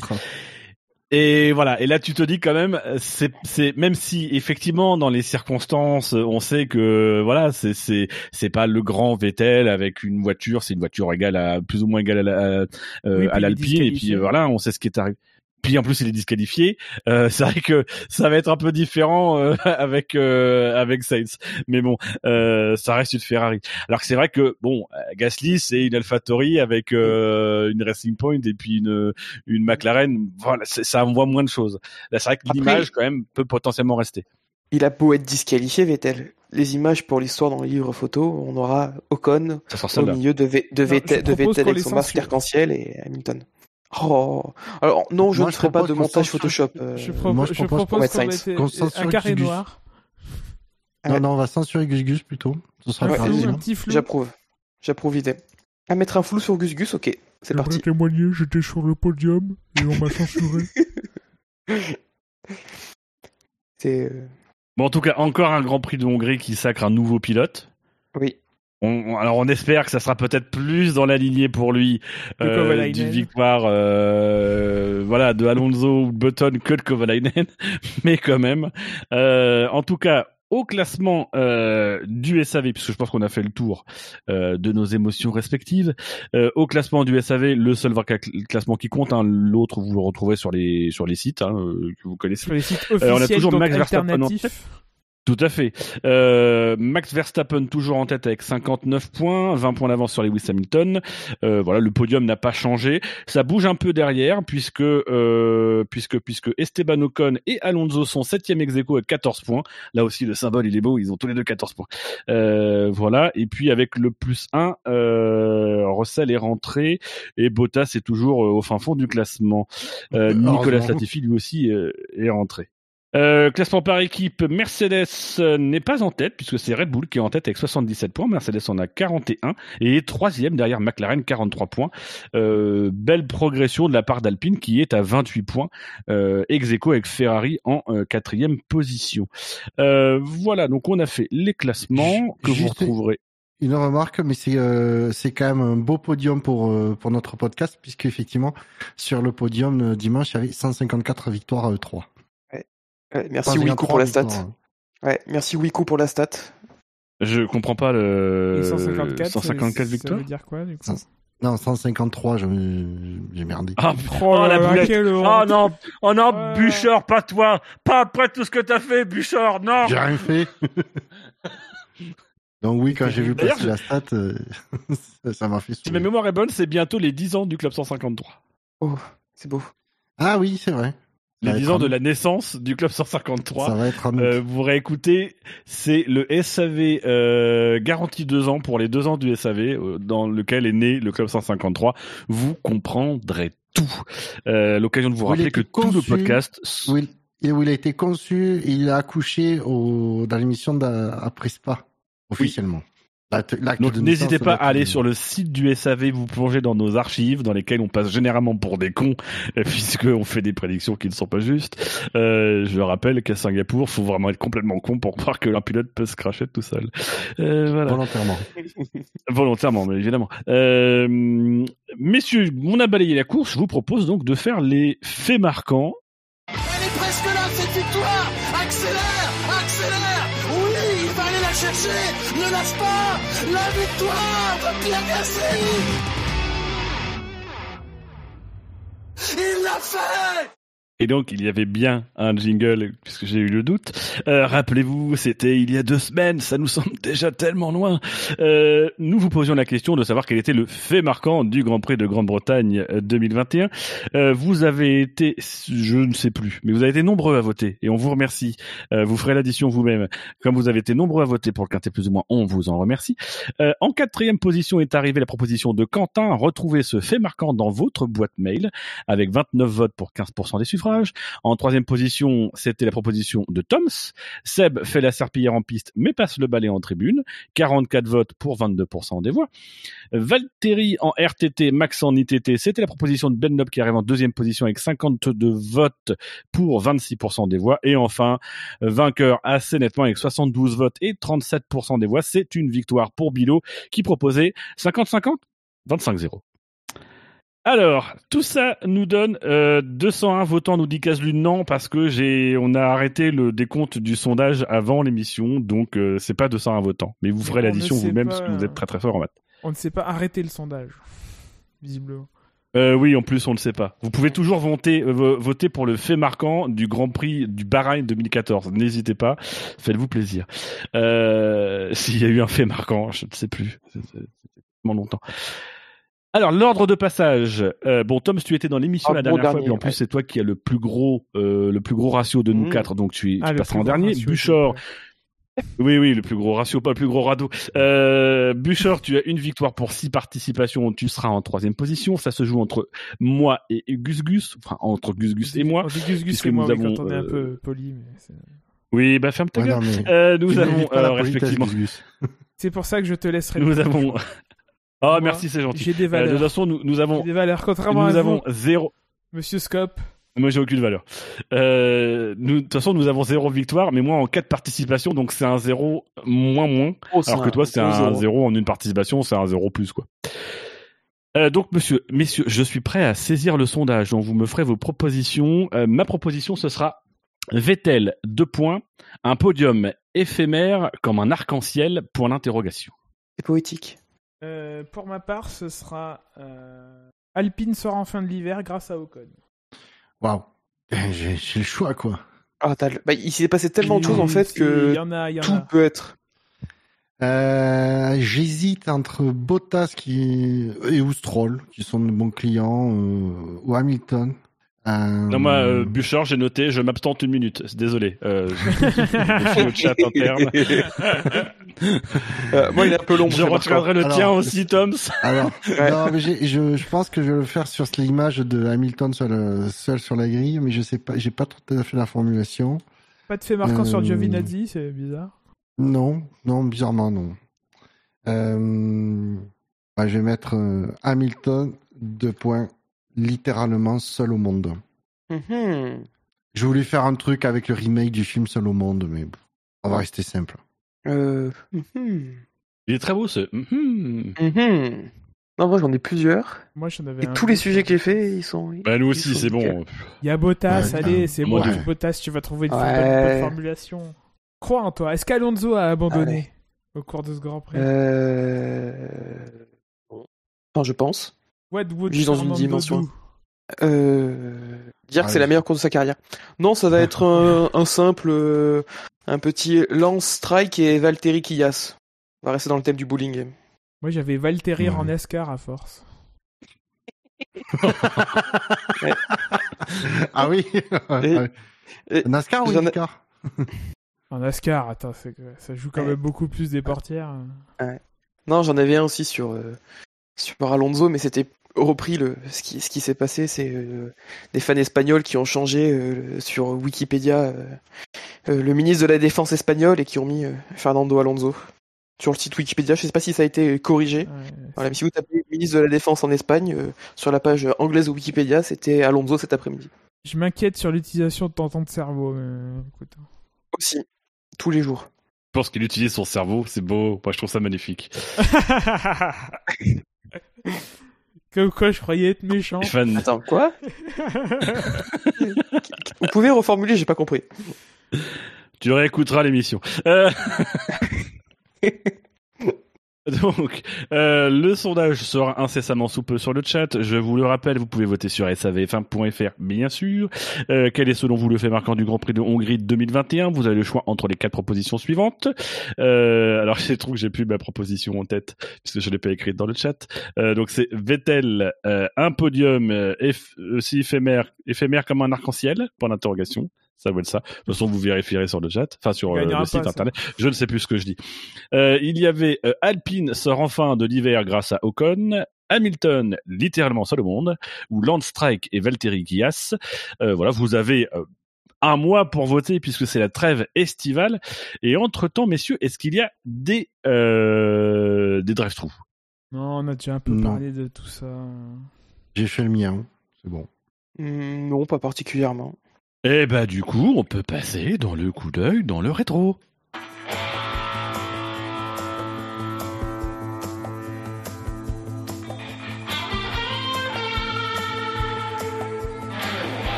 Et voilà. Et là, tu te dis quand même, c'est, c'est même si effectivement dans les circonstances, on sait que voilà, c'est c'est c'est pas le grand Vettel avec une voiture, c'est une voiture égale à plus ou moins égale à, la- à, euh, Oui, à l'Alpine. Et puis euh, voilà, on sait ce qui est arrivé. Puis en plus, il est disqualifié. Euh, c'est vrai que ça va être un peu différent euh, avec euh, avec Sainz, mais bon, euh, ça reste une Ferrari. Alors que c'est vrai que bon, Gasly c'est une AlphaTauri avec euh, une Racing Point et puis une une McLaren. Voilà, ça envoie moins de choses. Là, c'est vrai que l'image quand même peut potentiellement rester. Il a beau être disqualifié, Vettel. Les images pour l'histoire dans le livre photo, on aura Ocon au milieu de, Ve- de Non, Vettel, de Vettel avec son masque arc-en-ciel et Hamilton. Oh. Alors non, je Moi, ne je ferai pas de montage Photoshop. euh, Je, moi, je je propose propose qu'on mette un carré Gus Gus. noir. Non, non, on va censurer Gus Gus plutôt. Ce sera Un Ouais, flou, un rapide. petit flou. J'approuve. J'approuve l'idée. À mettre un flou sur Gus Gus, ok. C'est parti. témoigner, j'étais sur le podium et on m'a censuré. C'est euh, Bon, en tout cas, encore un Grand Prix de Hongrie qui sacre un nouveau pilote. oui. On, alors on espère que ça sera peut-être plus dans la lignée pour lui euh, d'une victoire euh, voilà de Alonso ou de Button que de Kovalainen. Mais quand même Euh, en tout cas au classement euh, du SAV puisque je pense qu'on a fait le tour euh, de nos émotions respectives euh, au classement du SAV le seul vrai cla- classement qui compte hein, l'autre vous le retrouvez sur les sur les sites hein, euh, que vous connaissez. Sur les sites on a officiels, toujours donc Max Verstappen en alternatifs. Tout à fait. Euh, Max Verstappen toujours en tête avec 59 points, 20 points d'avance sur Lewis Hamilton. Euh, voilà, le podium n'a pas changé. Ça bouge un peu derrière puisque euh, puisque puisque Esteban Ocon et Alonso sont septième ex aequo avec 14 points. Là aussi le symbole il est beau, ils ont tous les deux 14 points. Euh, voilà. Et puis avec le plus 1, euh, Russell est rentré et Bottas est toujours au fin fond du classement. Euh, Nicolas. Latifi lui aussi est rentré. Euh, classement par équipe, Mercedes euh, n'est pas en tête puisque c'est Red Bull qui est en tête avec 77 points. Mercedes en a 41 et est troisième derrière McLaren 43 points. Euh, belle progression de la part d'Alpine qui est à 28 points, euh, ex aequo avec Ferrari en quatrième position. Euh, voilà, donc on a fait les classements que vous retrouverez. Une remarque, mais c'est euh, c'est quand même un beau podium pour euh, pour notre podcast, puisque effectivement sur le podium dimanche il y avait 154 victoires à 3. Ouais, merci Wiku pour la stat. Ouais, merci Wiku pour la stat. Je comprends pas le Et 154, 154 ça- victoires. Ça veut dire quoi, du coup Ça- Non, 153, je j'ai merdé. Ah, Oh, Oh, la boulette. Oh non, oh non, Ouais. Bouchard, pas toi, pas après tout ce que t'as fait, Bouchard, non. J'ai rien fait. Donc oui, quand j'ai vu passer la stat, euh, ça- m'a fait Si ma sourire. mémoire est bonne, c'est bientôt les 10 ans du Club 153. Oh, c'est beau. Ah oui, c'est vrai. Les Ça va 10 être ans de la naissance du Club Ça 153. va être août. Euh, vous réécoutez, c'est le SAV euh, garantie 2 ans pour les 2 ans du SAV euh, dans lequel est né le Club 153. Vous comprendrez tout. Euh, L'occasion de vous rappeler que tout le podcast... Où il, et où il a été conçu il a accouché au, dans l'émission d'Après Spa, officiellement. Donc de n'hésitez pas à aller sur le site du SAV, vous plongez dans nos archives, dans lesquelles on passe généralement pour des cons, euh, puisque on fait des prédictions qui ne sont pas justes. Euh, je rappelle qu'à Singapour, faut vraiment être complètement con pour croire que l'un pilote peut se cracher tout seul. Euh, voilà. volontairement. Volontairement, mais évidemment. Euh, messieurs, on a balayé la course. Je vous propose donc de faire les faits marquants. Elle est presque là, cette victoire Accélère Ne lâche pas. La victoire de Pierre Il l'a fait Et donc, il y avait bien un jingle, puisque j'ai eu le doute. Euh, Rappelez-vous, c'était il y a deux semaines, ça nous semble déjà tellement loin. Euh, nous vous posions la question de savoir quel était le fait marquant du Grand Prix de Grande-Bretagne euh, 2021. Euh, vous avez été, je ne sais plus, mais vous avez été nombreux à voter, et on vous remercie. Vous ferez l'addition vous-même. Comme vous avez été nombreux à voter pour le quintet plus ou moins, on vous en remercie. En quatrième position est arrivée la proposition de Quentin. Retrouvez ce fait marquant dans votre boîte mail avec 29 votes pour 15% des suffrages. En troisième position, c'était la proposition de Toms. Seb fait la serpillière en piste, mais passe le balai en tribune. 44 votes pour 22% des voix. Valtteri en RTT, Max en ITT, c'était la proposition de Ben Nob qui arrive en deuxième position avec 52 votes pour 26% des voix. Et enfin, vainqueur assez nettement avec 72 votes et 37% des voix. C'est une victoire pour Bilo qui proposait 50-50 25-0. Alors, tout ça nous donne euh, 201 votants, nous dit Caslu non, parce que j'ai, on a arrêté le décompte du sondage avant l'émission, donc euh, c'est pas 201 votants. Mais vous ferez l'addition vous-même, pas, parce que vous êtes très très fort en maths. On ne sait pas arrêter le sondage, visiblement. Euh, oui, en plus, on ne sait pas. Vous pouvez toujours voter, euh, vo- voter pour le fait marquant du Grand Prix du Bahreïn 2014. N'hésitez pas, faites-vous plaisir. Euh, S'il y a eu un fait marquant, je ne sais plus. C'est tellement longtemps. Alors, l'ordre de passage. Euh, bon, Tom, tu étais dans l'émission Ah, la bon dernière fois, dernier, puis en plus, ouais. c'est toi qui as le plus gros, euh, le plus gros ratio de nous Mmh. quatre, donc tu, tu Ah, le passeras en dernier. ratio, Buchor, oui, oui, le plus gros ratio, pas le plus gros radeau. Euh, Bûcher, tu as une victoire pour six participations. Tu seras en troisième position. Ça se joue entre moi et Gus Gus, enfin entre Gus Gus et moi. Gus Gus et moi, nous oui, avons, quand on est un euh, peu poli. mais Oui, bah ferme ta Ouais, gueule. non, mais Euh, nous avons euh, respectivement. C'est pour ça que je te laisserai. Nous avons. Oh, Moi, merci, c'est gentil. J'ai des Euh, de valeurs. toute façon, nous, nous avons, des valeurs. Contrairement nous à avons vous, zéro. Monsieur Scope. Moi, j'ai aucune valeur. Euh, nous, de toute façon, nous avons zéro victoire, mais moi en quatre participations, donc c'est un zéro moins moins. Oh, c'est Alors que toi, c'est un zéro. zéro en une participation, c'est un zéro plus, quoi. Euh, donc, monsieur, messieurs, je suis prêt à saisir le sondage. Donc, vous me ferez vos propositions. Euh, ma proposition, ce sera Vettel, deux points, un podium éphémère comme un arc-en-ciel, point d'interrogation. C'est poétique. Euh, pour ma part, ce sera euh, Alpine sort en fin de l'hiver grâce à Ocon. Waouh. Eh, J'ai j'ai le choix, quoi. Ah, t'as le- bah, il s'est passé tellement de choses en fait que il y en a, il y en tout a. peut être. Euh, J'hésite entre Bottas qui et ou Stroll, qui sont de bons clients, euh, ou Hamilton. Euh, Non, moi, euh, Bouchard, j'ai noté, je m'abstente une minute. Désolé. Euh, je, je suis au chat interne. Euh, moi, il est un peu long. Je retiendrai le Alors, tien aussi, Toms. Alors, Ouais. non, mais j'ai- je, je pense que je vais le faire sur l'image de Hamilton seul, euh, seul sur la grille, mais je sais pas, j'ai pas tout à fait la formulation. Pas de fait marquant sur Euh, Giovinazzi, c'est bizarre. Non, non, bizarrement non. Euh, bah, je vais mettre euh, Hamilton deux points, littéralement seul au monde. Mhm. Je voulais faire un truc avec le remake du film Seul au monde, mais on va rester simple. Euh, mhm. Il est très beau, ce. Mhm. Mhm. Non, moi, j'en ai plusieurs. Moi, j'en avais Et un tous les sujets que j'ai fait, ils sont. Bah, nous aussi, c'est bon. Il y a Bottas, Ouais, allez, euh, c'est moi, bon. ouais. Bottas, tu vas trouver une Ouais. bonne, bonne formulation. Crois en toi. Est-ce qu'Alonso a abandonné au cours de ce Grand Prix? Euh... Enfin, je pense. What would dans une dimension. do? Euh... Dire Ah, que c'est la meilleure course de sa carrière. Non, ça va être un, un simple, euh, un petit Lance Strike et Valtteri Kias. On va rester dans le thème du bowling. Moi, j'avais Valtteri Ouais. en NASCAR à force. ah oui et- NASCAR ou IndyCar En NASCAR, attends, ça joue quand Ouais. même beaucoup plus des portières. Non, j'en avais un aussi sur, euh, sur Alonso, mais c'était repris le ce qui ce qui s'est passé c'est euh, des fans espagnols qui ont changé euh, sur Wikipédia euh, euh, le ministre de la défense espagnol et qui ont mis euh, Fernando Alonso sur le site Wikipédia je sais pas si ça a été corrigé Ouais. voilà, mais si vous tapez ministre de la défense en Espagne euh, sur la page anglaise de Wikipédia c'était Alonso cet après-midi Je m'inquiète sur l'utilisation de ton temps de cerveau. Mais... écoute. aussi tous les jours Je pense qu'il utilise son cerveau, c'est beau. Moi, je trouve ça magnifique. Comme quoi, je croyais être méchant. Fan. attends quoi vous pouvez reformuler j'ai pas compris Tu réécouteras l'émission. Euh, Donc, euh, le sondage sera incessamment sous peu sur le chat. Je vous le rappelle, vous pouvez voter sur savf1.fr, bien sûr. Euh, quel est selon vous le fait marquant du Grand Prix de Hongrie 2021 Vous avez le choix entre les quatre propositions suivantes. Euh, alors, j'ai trouvé que j'ai plus ma proposition en tête puisque je l'ai pas écrite dans le chat. Euh, donc, c'est Vettel, un podium aussi éphémère, éphémère comme un arc-en-ciel. Point d'interrogation. Ça doit être ça. De toute façon, vous vérifierez sur le chat, enfin sur euh, le site pas, ça. internet. Je ne sais plus ce que je dis. Euh, il y avait euh, Alpine sort enfin de l'hiver grâce à Ocon. Hamilton, littéralement seul au monde, ou Landstrike et Valtteri Kias. Euh, voilà, vous avez euh, un mois pour voter puisque c'est la trêve estivale. Et entre-temps, messieurs, est-ce qu'il y a des, euh, des drive-thru Non, on a déjà un peu Non. parlé de tout ça. J'ai fait le mien, c'est bon. Hmm, non pas particulièrement Eh bah du coup, on peut passer dans le coup d'œil dans le rétro.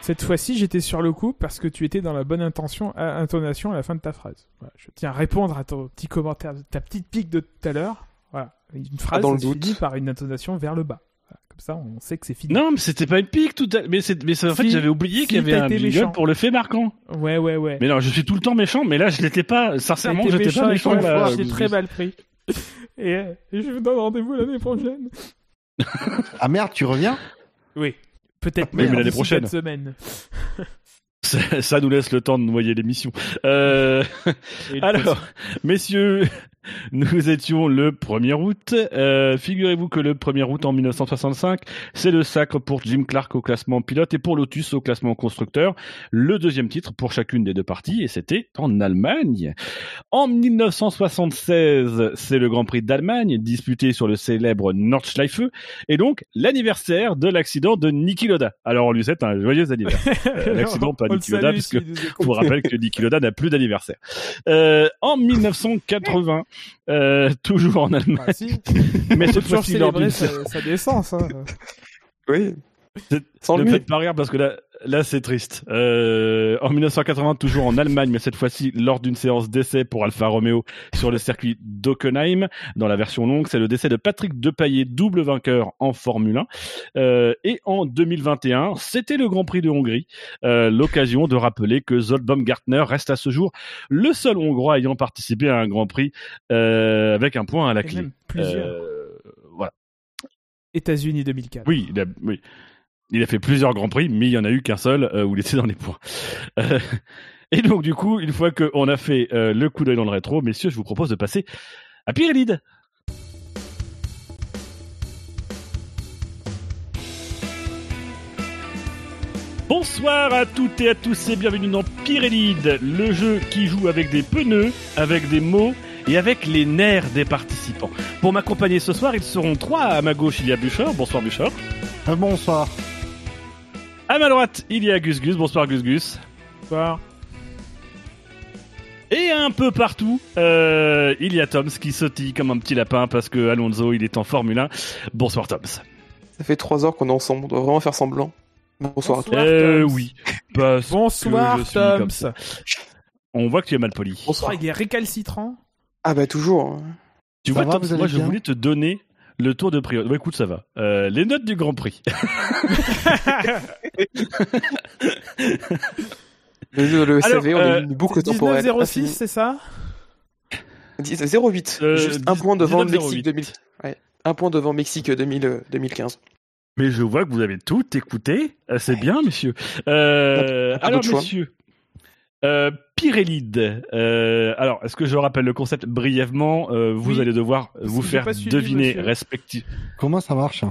Cette fois-ci, j'étais sur le coup parce que tu étais dans la bonne intention, à- intonation à la fin de ta phrase. Je tiens à répondre à ton petit commentaire, ta petite pique de tout à l'heure. Une phrase dans le se doute. finit par une intonation vers le bas. Voilà, comme ça, on sait que c'est fini. Non, mais c'était pas une pique tout à... Mais, c'est... mais en fait, j'avais oublié si, qu'il y avait un jingle méchant. pour le fait marquant. Ouais, ouais, ouais. Mais non, je suis tout le temps méchant, mais là, je l'étais pas. Sincèrement, j'étais pas méchant là. J'ai très mal pris. Et, euh, je vous donne rendez-vous l'année prochaine. Ah merde, tu reviens? Oui. Peut-être mais même l'année prochaine. cette semaine. Ça, ça nous laisse le temps de noyer l'émission. Euh... Alors, messieurs, nous étions le 1er août. Euh, Figurez-vous que le 1er août en 1965, c'est le sacre pour Jim Clark au classement pilote et pour Lotus au classement constructeur. Le deuxième titre pour chacune des deux parties et c'était en Allemagne. En 1976, c'est le Grand Prix d'Allemagne disputé sur le célèbre Nordschleife et donc l'anniversaire de l'accident de Niki Loda. Alors on lui souhaite un joyeux anniversaire. Euh, l'accident, pas Niki Loda, puisque vous rappelle que Niki Loda n'a plus d'anniversaire. Euh, en 1980, euh, toujours en Allemagne, Ah, si. mais cette toujours fois-ci sa, sa naissance. hein. oui ne lui faites pas rire parce que là, Là, c'est triste. Euh, en 1980, toujours en Allemagne, mais cette fois-ci lors d'une séance d'essai pour Alfa Romeo sur le circuit d'Ockenheim, dans la version longue, c'est le décès de Patrick Depailler, double vainqueur en Formule 1. Euh, et en 2021, c'était le Grand Prix de Hongrie, euh, l'occasion de rappeler que Zolt Baumgartner reste à ce jour le seul Hongrois ayant participé à un Grand Prix avec un point à la clé. plusieurs. Voilà. États-Unis 2004. Oui, oui. Il a fait plusieurs grands prix, mais il y en a eu qu'un seul euh, où il était dans les points. Euh, et donc du coup, une fois qu'on a fait euh, le coup d'œil dans le rétro, messieurs, je vous propose de passer à Pirelide. Bonsoir à toutes et à tous et bienvenue dans Pirelide, le jeu qui joue avec des pneus, avec des mots et avec les nerfs des participants. Pour m'accompagner ce soir, ils seront trois. À ma gauche, il y a Bouchard. Bonsoir. Euh, bonsoir. À ma droite, il y a Gus Gus. Bonsoir Gus Gus. Bonsoir. Et un peu partout, euh, il y a Toms qui sautille comme un petit lapin parce que Alonso, il est en Formule 1. Bonsoir Toms. Ça fait trois heures qu'on est ensemble, on doit vraiment faire semblant. Bonsoir à tous. Bonsoir, Euh, Toms. oui. Parce Bonsoir, que je suis comme Toms. ça. On voit que tu es mal poli. Bonsoir. Il est récalcitrant. Ah bah toujours. hein. Tu Ça vois, va, Toms, moi, je voulais te donner le tour de priorité. Bah, écoute, ça va. Euh, les notes du Grand Prix. Le, le Alors, CV, on euh, a une boucle temporelle. 1906, c'est ça? 10 08. Euh, Juste un 10 point devant 19 Mexique 2000. Ouais. Un point devant Mexique 2000, euh, 2015. Mais je vois que vous avez tout écouté. Euh, C'est bien, messieurs. Euh, alors, messieurs, euh, Pirelide. Euh, alors, est-ce que je rappelle le concept brièvement Euh, Vous Oui. allez devoir Parce vous faire suivi, deviner respectivement. Comment ça marche?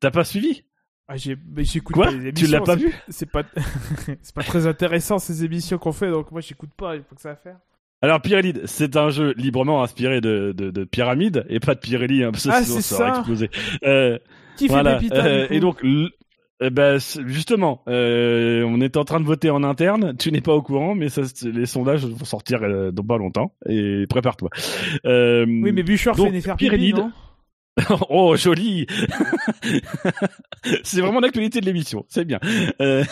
T'as pas suivi? Ah, j'ai, mais j'écoute Quoi? pas les Tu émissions. l'as pas vu? C'est pas, c'est pas très intéressant ces émissions qu'on fait, donc moi j'écoute pas. Il faut que ça à faire. Alors, Pirelide, c'est un jeu librement inspiré de, de, de Pyramide et pas de Pirelli, hein, parce que Ah, sinon c'est ça aurait explosé. Euh, Qui voilà. fait Euh, coup? et donc, l- eh ben, justement, euh, on est en train de voter en interne. Tu n'es pas au courant, mais ça, les sondages vont sortir euh, dans pas longtemps. Et prépare-toi. Euh, Oui, mais Bouchard donc, fait Pyrénides. non? oh, joli C'est vraiment l'actualité de l'émission, c'est bien. Euh,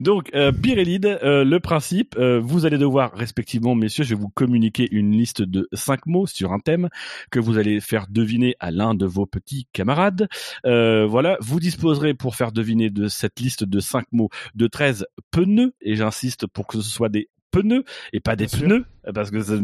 donc, euh, Pirelide, euh, le principe, euh, vous allez devoir, respectivement, messieurs, je vais vous communiquer une liste de cinq mots sur un thème que vous allez faire deviner à l'un de vos petits camarades. Euh, voilà, vous disposerez pour faire deviner de cette liste de cinq mots de 13 pneus, et j'insiste pour que ce soit des pneus et pas des Bien sûr. pneus parce que ça,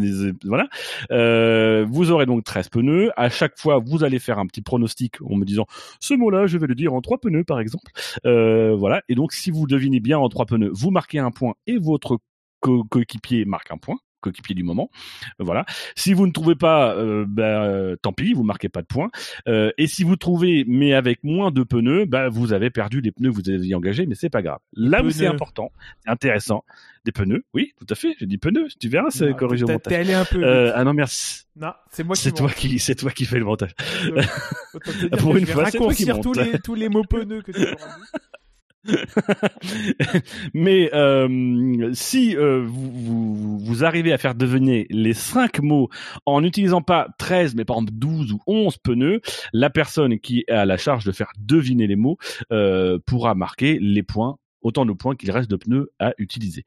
voilà euh, vous aurez donc 13 pneus. À chaque fois, vous allez faire un petit pronostic en me disant ce mot-là, je vais le dire en trois pneus, par exemple. Euh, voilà. Et donc, si vous devinez bien en trois pneus, vous marquez un point et votre co- coéquipier marque un point coéquipier du moment. Voilà. Si vous ne trouvez pas, euh, bah, euh, tant pis, vous marquez pas de points. Euh, et si vous trouvez, mais avec moins de pneus, bah, vous avez perdu les pneus que vous aviez engagés, mais c'est pas grave. Là où c'est important, c'est intéressant, des pneus. Oui, tout à fait. J'ai dit pneus. Tu verras, c'est corrigé au montage. T'es allé un peu. Euh, ah non, merci. Non, c'est moi qui C'est toi monte. qui, c'est toi qui fais le montage. Pour une fois, c'est toi qui raccourcir tous monte. les, tous les mots pneus que tu. Mais euh, si euh, vous, vous, vous arrivez à faire deviner les cinq mots en n'utilisant pas 13, mais par exemple 12 ou 11 pneus, la personne qui a la charge de faire deviner les mots euh, pourra marquer les points, autant de points qu'il reste de pneus à utiliser.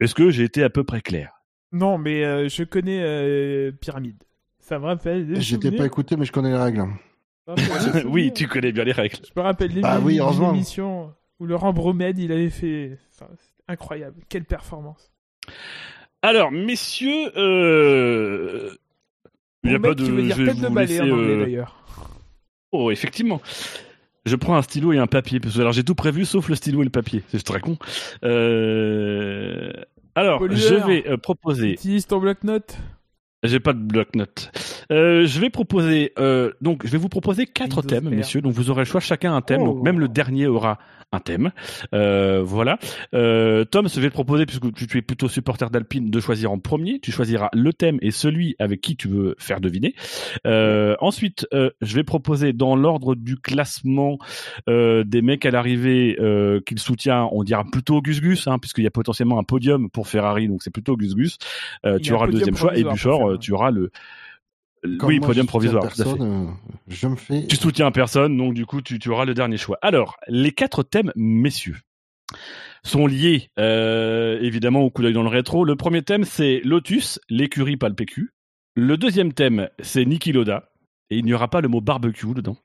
Est-ce que j'ai été à peu près clair? Non, mais euh, je connais euh, Pyramide. Ça me rappelle J'étais pas écouté, mais je connais les règles. Oui, tu connais bien les règles. Je me rappelle des Bah oui, émissions où Laurent Bromède, il avait fait... Enfin, incroyable. Quelle performance. Alors, messieurs, euh... il y a pas de. qui veut dire je vais tête de en anglais, euh, d'ailleurs. Oh, effectivement. Je prends un stylo et un papier, parce que alors j'ai tout prévu sauf le stylo et le papier. C'est très con. Euh... Alors, Pollueur. je vais proposer. Utilise ton bloc-notes. J'ai pas de bloc-notes. Euh, je vais proposer. Euh, donc, je vais vous proposer quatre thèmes, messieurs. Donc, vous aurez le choix chacun un thème. Oh. Donc, même le dernier aura un thème. Euh, voilà. Euh, Tom, je vais te proposer, puisque tu tu es plutôt supporter d'Alpine, de choisir en premier. Tu choisiras le thème et celui avec qui tu veux faire deviner. Euh, ensuite, euh, je vais proposer dans l'ordre du classement euh, des mecs à l'arrivée euh, qu'il soutient. On dira plutôt Gus Gus, hein, puisqu'il y a potentiellement un podium pour Ferrari, donc c'est plutôt Gus Gus. Euh, y tu auras le deuxième choix et Buchor, tu auras le oui, moi, podium provisoire, tout à fait. personne, euh, je me fais. Tu soutiens personne, donc du coup, tu, tu auras le dernier choix. Alors, les quatre thèmes, messieurs. sont liés euh, évidemment au coup d'œil dans le rétro. Le premier thème, c'est Lotus, l'écurie pas le PQ. Le deuxième thème, c'est Niki Loda. Et il n'y aura pas le mot barbecue dedans.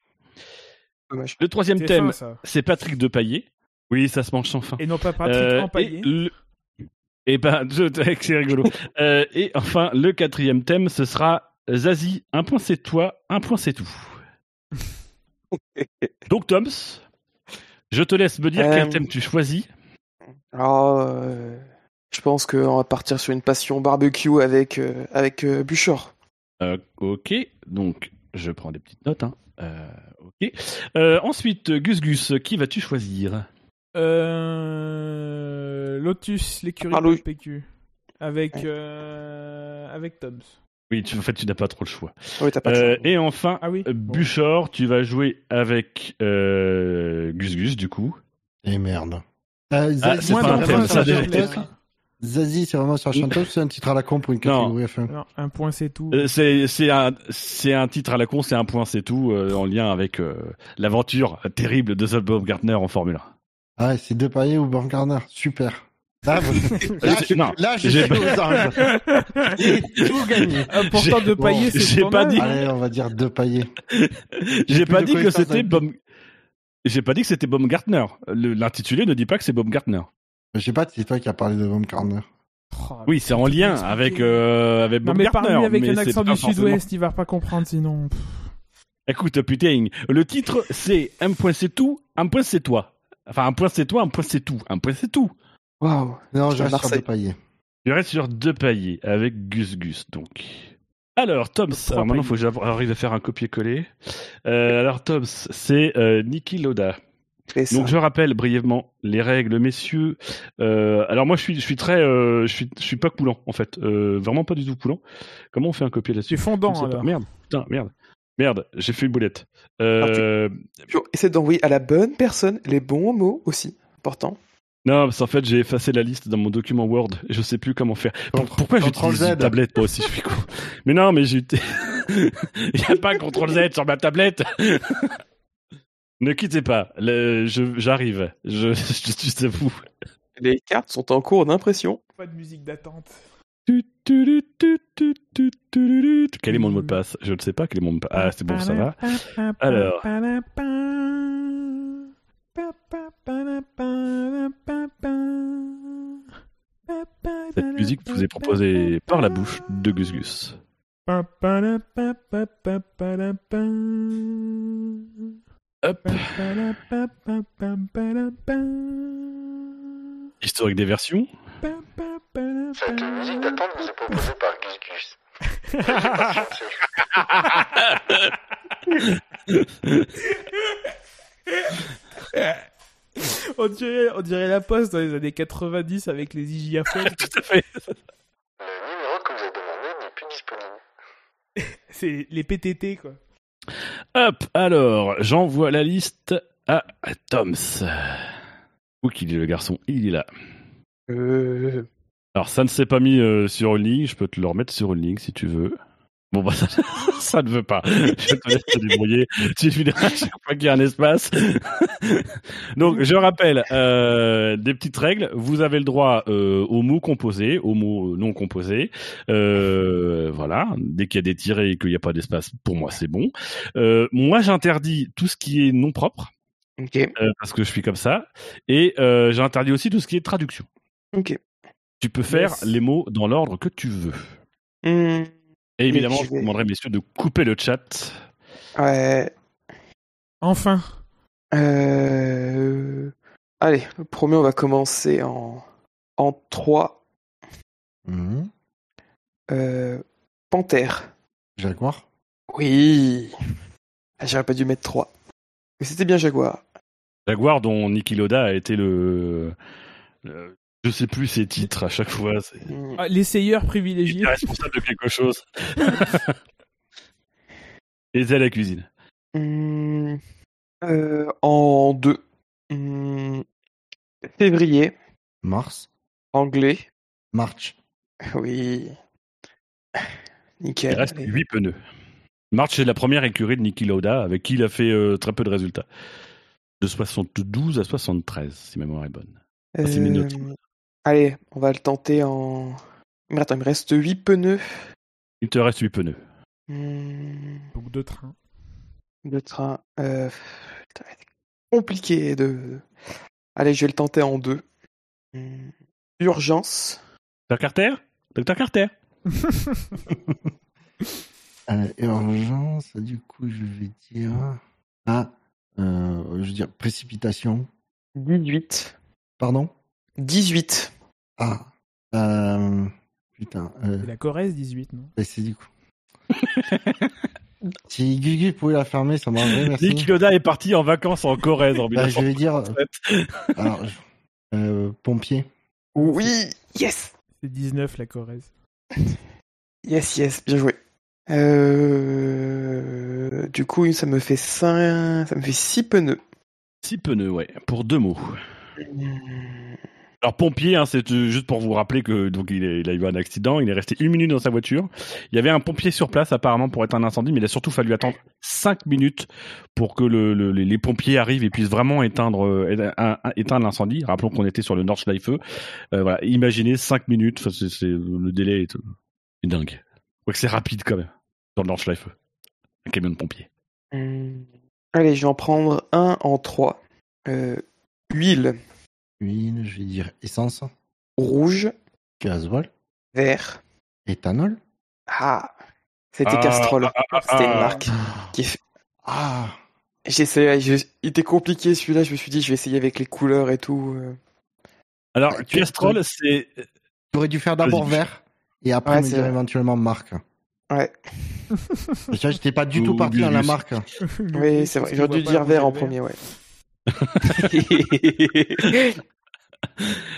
Dommage. Le troisième thème, c'est Patrick Depaillé. Oui, ça se mange sans fin. Et non pas Patrick Euh, Empaillé. et, et ben, je- c'est rigolo. Euh, et enfin, le quatrième thème, ce sera Zazie, un point c'est toi, un point c'est tout. Donc, Toms, je te laisse me dire Euh, quel thème tu choisis. Alors, euh, je pense qu'on va partir sur une passion barbecue avec, euh, avec euh, Buchor. Euh, ok, donc je prends des petites notes. Hein. Euh, ok. Euh, ensuite, Gus Gus, qui vas-tu choisir? Euh... Lotus, l'écurie Ah, Louis. PQ. Avec, euh... avec Toms. Oui, tu, en fait, tu n'as pas trop le choix. Oui, t'as pas de Euh, choix. et enfin, Ah oui Buchor, tu vas jouer avec euh, Gus Gus, du coup. Et merde. Euh, Ah, Zazie, c'est pas un thème, ça. Zazie, vraiment sur c'est un titre à la con pour une Non. catégorie F1 Non, un point c'est tout. Euh, c'est un c'est un titre à la con, c'est un point, c'est tout, euh, en lien avec euh, l'aventure terrible de Bob Gardner en Formule 1. Ah, c'est deux paillets ou Borgarner. Super. Là, là, là, j'ai tout gagné. Important de Bon, pailler, c'est j'ai son pas dit- Allez, on va dire deux paillets. J'ai pas de dit que c'était. J'ai pas dit que c'était Bob Gardner. Le- L'intitulé ne dit pas que c'est Bob Gardner. Je sais pas c'est toi qui as parlé de Baumgartner. Oh, Oui, c'est en lien avec euh, avec Non Bob mais parle-lui avec mais un c'est accent du sud-ouest, il va pas comprendre sinon. Écoute, putain, le titre c'est un point c'est tout, un point c'est toi. Enfin, un point c'est toi, un point c'est tout, un point c'est tout. Waouh. Non, je reste sur paillets. Je reste sur deux paillets avec Gus Gus, donc. Alors, Toms, alors maintenant, il faut que j'arrive à faire un copier-coller. Euh, alors, Toms, c'est euh, Niki Loda. Donc, je rappelle brièvement les règles, messieurs. Euh, alors, moi, je suis, je suis très, euh, je suis, je suis pas coulant, en fait. Euh, vraiment pas du tout coulant. Comment on fait un copier là-dessus? C'est fondant alors. Merde, putain, merde. Merde, j'ai fait une boulette. Euh, Essaie d'envoyer à la bonne personne les bons mots aussi. Important. Non, parce qu'en fait, j'ai effacé la liste dans mon document Word et je sais plus comment faire. Contre, pourquoi j'utilise une tablette, moi aussi, je suis con. Mais non, mais j'ai Il n'y a pas CTRL Z sur ma tablette. ne quittez pas, j'arrive. Je, je, je, suis à vous. Les cartes sont en cours d'impression. Pas de musique d'attente. Quel est mon mot de passe? Je ne sais pas quel est mon mot de passe. Ah, c'est bon, ça va. Alors. Cette musique vous est proposée par la bouche de Gus Gus. Hop, historique des versions. Cette musique d'attente vous est proposée par Gus Gus. on, dirait, on dirait la poste dans les années 90 avec les IGFL. Tout à fait. Le numéro que vous avez demandé n'est plus disponible. C'est les PTT quoi. Hop, alors, j'envoie la liste à Toms. Où qu'il est le garçon Il est là. Euh... Alors, ça ne s'est pas mis euh, sur une ligne, je peux te le remettre sur une ligne si tu veux. Bon, bah, ça, ça ne veut pas. Je te laisse te débrouiller. Tu finiras chaque fois qu'il y a un espace. Donc, je rappelle, euh, des petites règles. Vous avez le droit euh, aux mots composés, aux mots non composés. Euh, voilà. Dès qu'il y a des tirés et qu'il n'y a pas d'espace, pour moi, c'est bon. Euh, moi, j'interdis tout ce qui est non propre, Ok. euh, parce que je suis comme ça. Et euh, j'interdis aussi tout ce qui est traduction. Ok. Tu peux faire Yes. les mots dans l'ordre que tu veux. Hmm, Et évidemment, je vous demanderai, messieurs, de couper le chat. Ouais. Enfin. Euh... Allez, le premier, on va commencer en, en 3. Mhm. Euh... Panthère. Jaguar. Oui. Ah, J'aurais pas dû mettre 3. Mais c'était bien Jaguar. Jaguar, dont Niki Loda a été le, le- Je sais plus ses titres à chaque fois. Hmm. Ah, L'essayeur il privilégié. est responsable de quelque chose. Et c'est à la cuisine. Hmm, euh, en 2. Février. Mars. Anglais. March. Oui. Il Nickel. reste allez. 8 pneus. March est la première écurie de Niki Lauda, avec qui il a fait euh, très peu de résultats. De 72 à 73, si ma mémoire est bonne. minutes. Allez, on va le tenter en. Mais attends, il me reste 8 pneus. Il te reste 8 pneus. Hmm, Donc deux trains. Le train. Euh... putain, compliqué de. Allez, je vais le tenter en deux. Hmm, Urgence. Docteur Carter? Docteur Carter Euh, urgence, du coup, je vais dire. Ah, euh, je veux dire précipitation. 18. Pardon? 18. Ah. Euh, putain. Euh, Et la Corrèze 18, non? Bah, c'est du coup. si Gugu pouvait la fermer, ça m'arrangerait, merci. Niki Loda est parti en vacances en Corrèze en Bah, je vais dire. 1937. Alors, je- euh, pompier. Oui Yes C'est 19 la Corrèze. Yes, yes, bien joué. Euh... Du coup, ça me fait 5... Ça me fait 6 pneus. 6 pneus, ouais, pour deux mots. Alors pompier, hein, c'est euh, juste pour vous rappeler que donc il, est- il a eu un accident, il est resté une minute dans sa voiture. Il y avait un pompier sur place apparemment pour éteindre l'incendie, mais il a surtout fallu attendre cinq minutes pour que le, le- les les pompiers arrivent et puissent vraiment éteindre euh, éteindre l'incendie. Rappelons qu'on était sur le Nordschleife. Euh, voilà, imaginez cinq minutes, enfin, c'est, le délai est, est dingue. Ouais, que c'est rapide quand même dans le Nordschleife. Un camion de pompiers. hmm. Allez, je vais en prendre un en 3. Euh... Huile. Huile, je vais dire essence. Rouge. Gasoil. Vert. Éthanol. Ah C'était Ah, Castrol. ah, ah, C'était une ah. marque qui fait... Ah. J'essayais, je- il était compliqué celui-là, je me suis dit je vais essayer avec les couleurs et tout. euh. Alors Ah, tu- Castrol, c'est Tu aurais dû faire d'abord Vas-y. vert et après Ouais, me c'est dire vrai. éventuellement marque. Ouais, Tu vois, j'étais pas du tout Ou parti dans la marque. oui, c'est vrai. J'aurais dû dire vert en premier, ouais.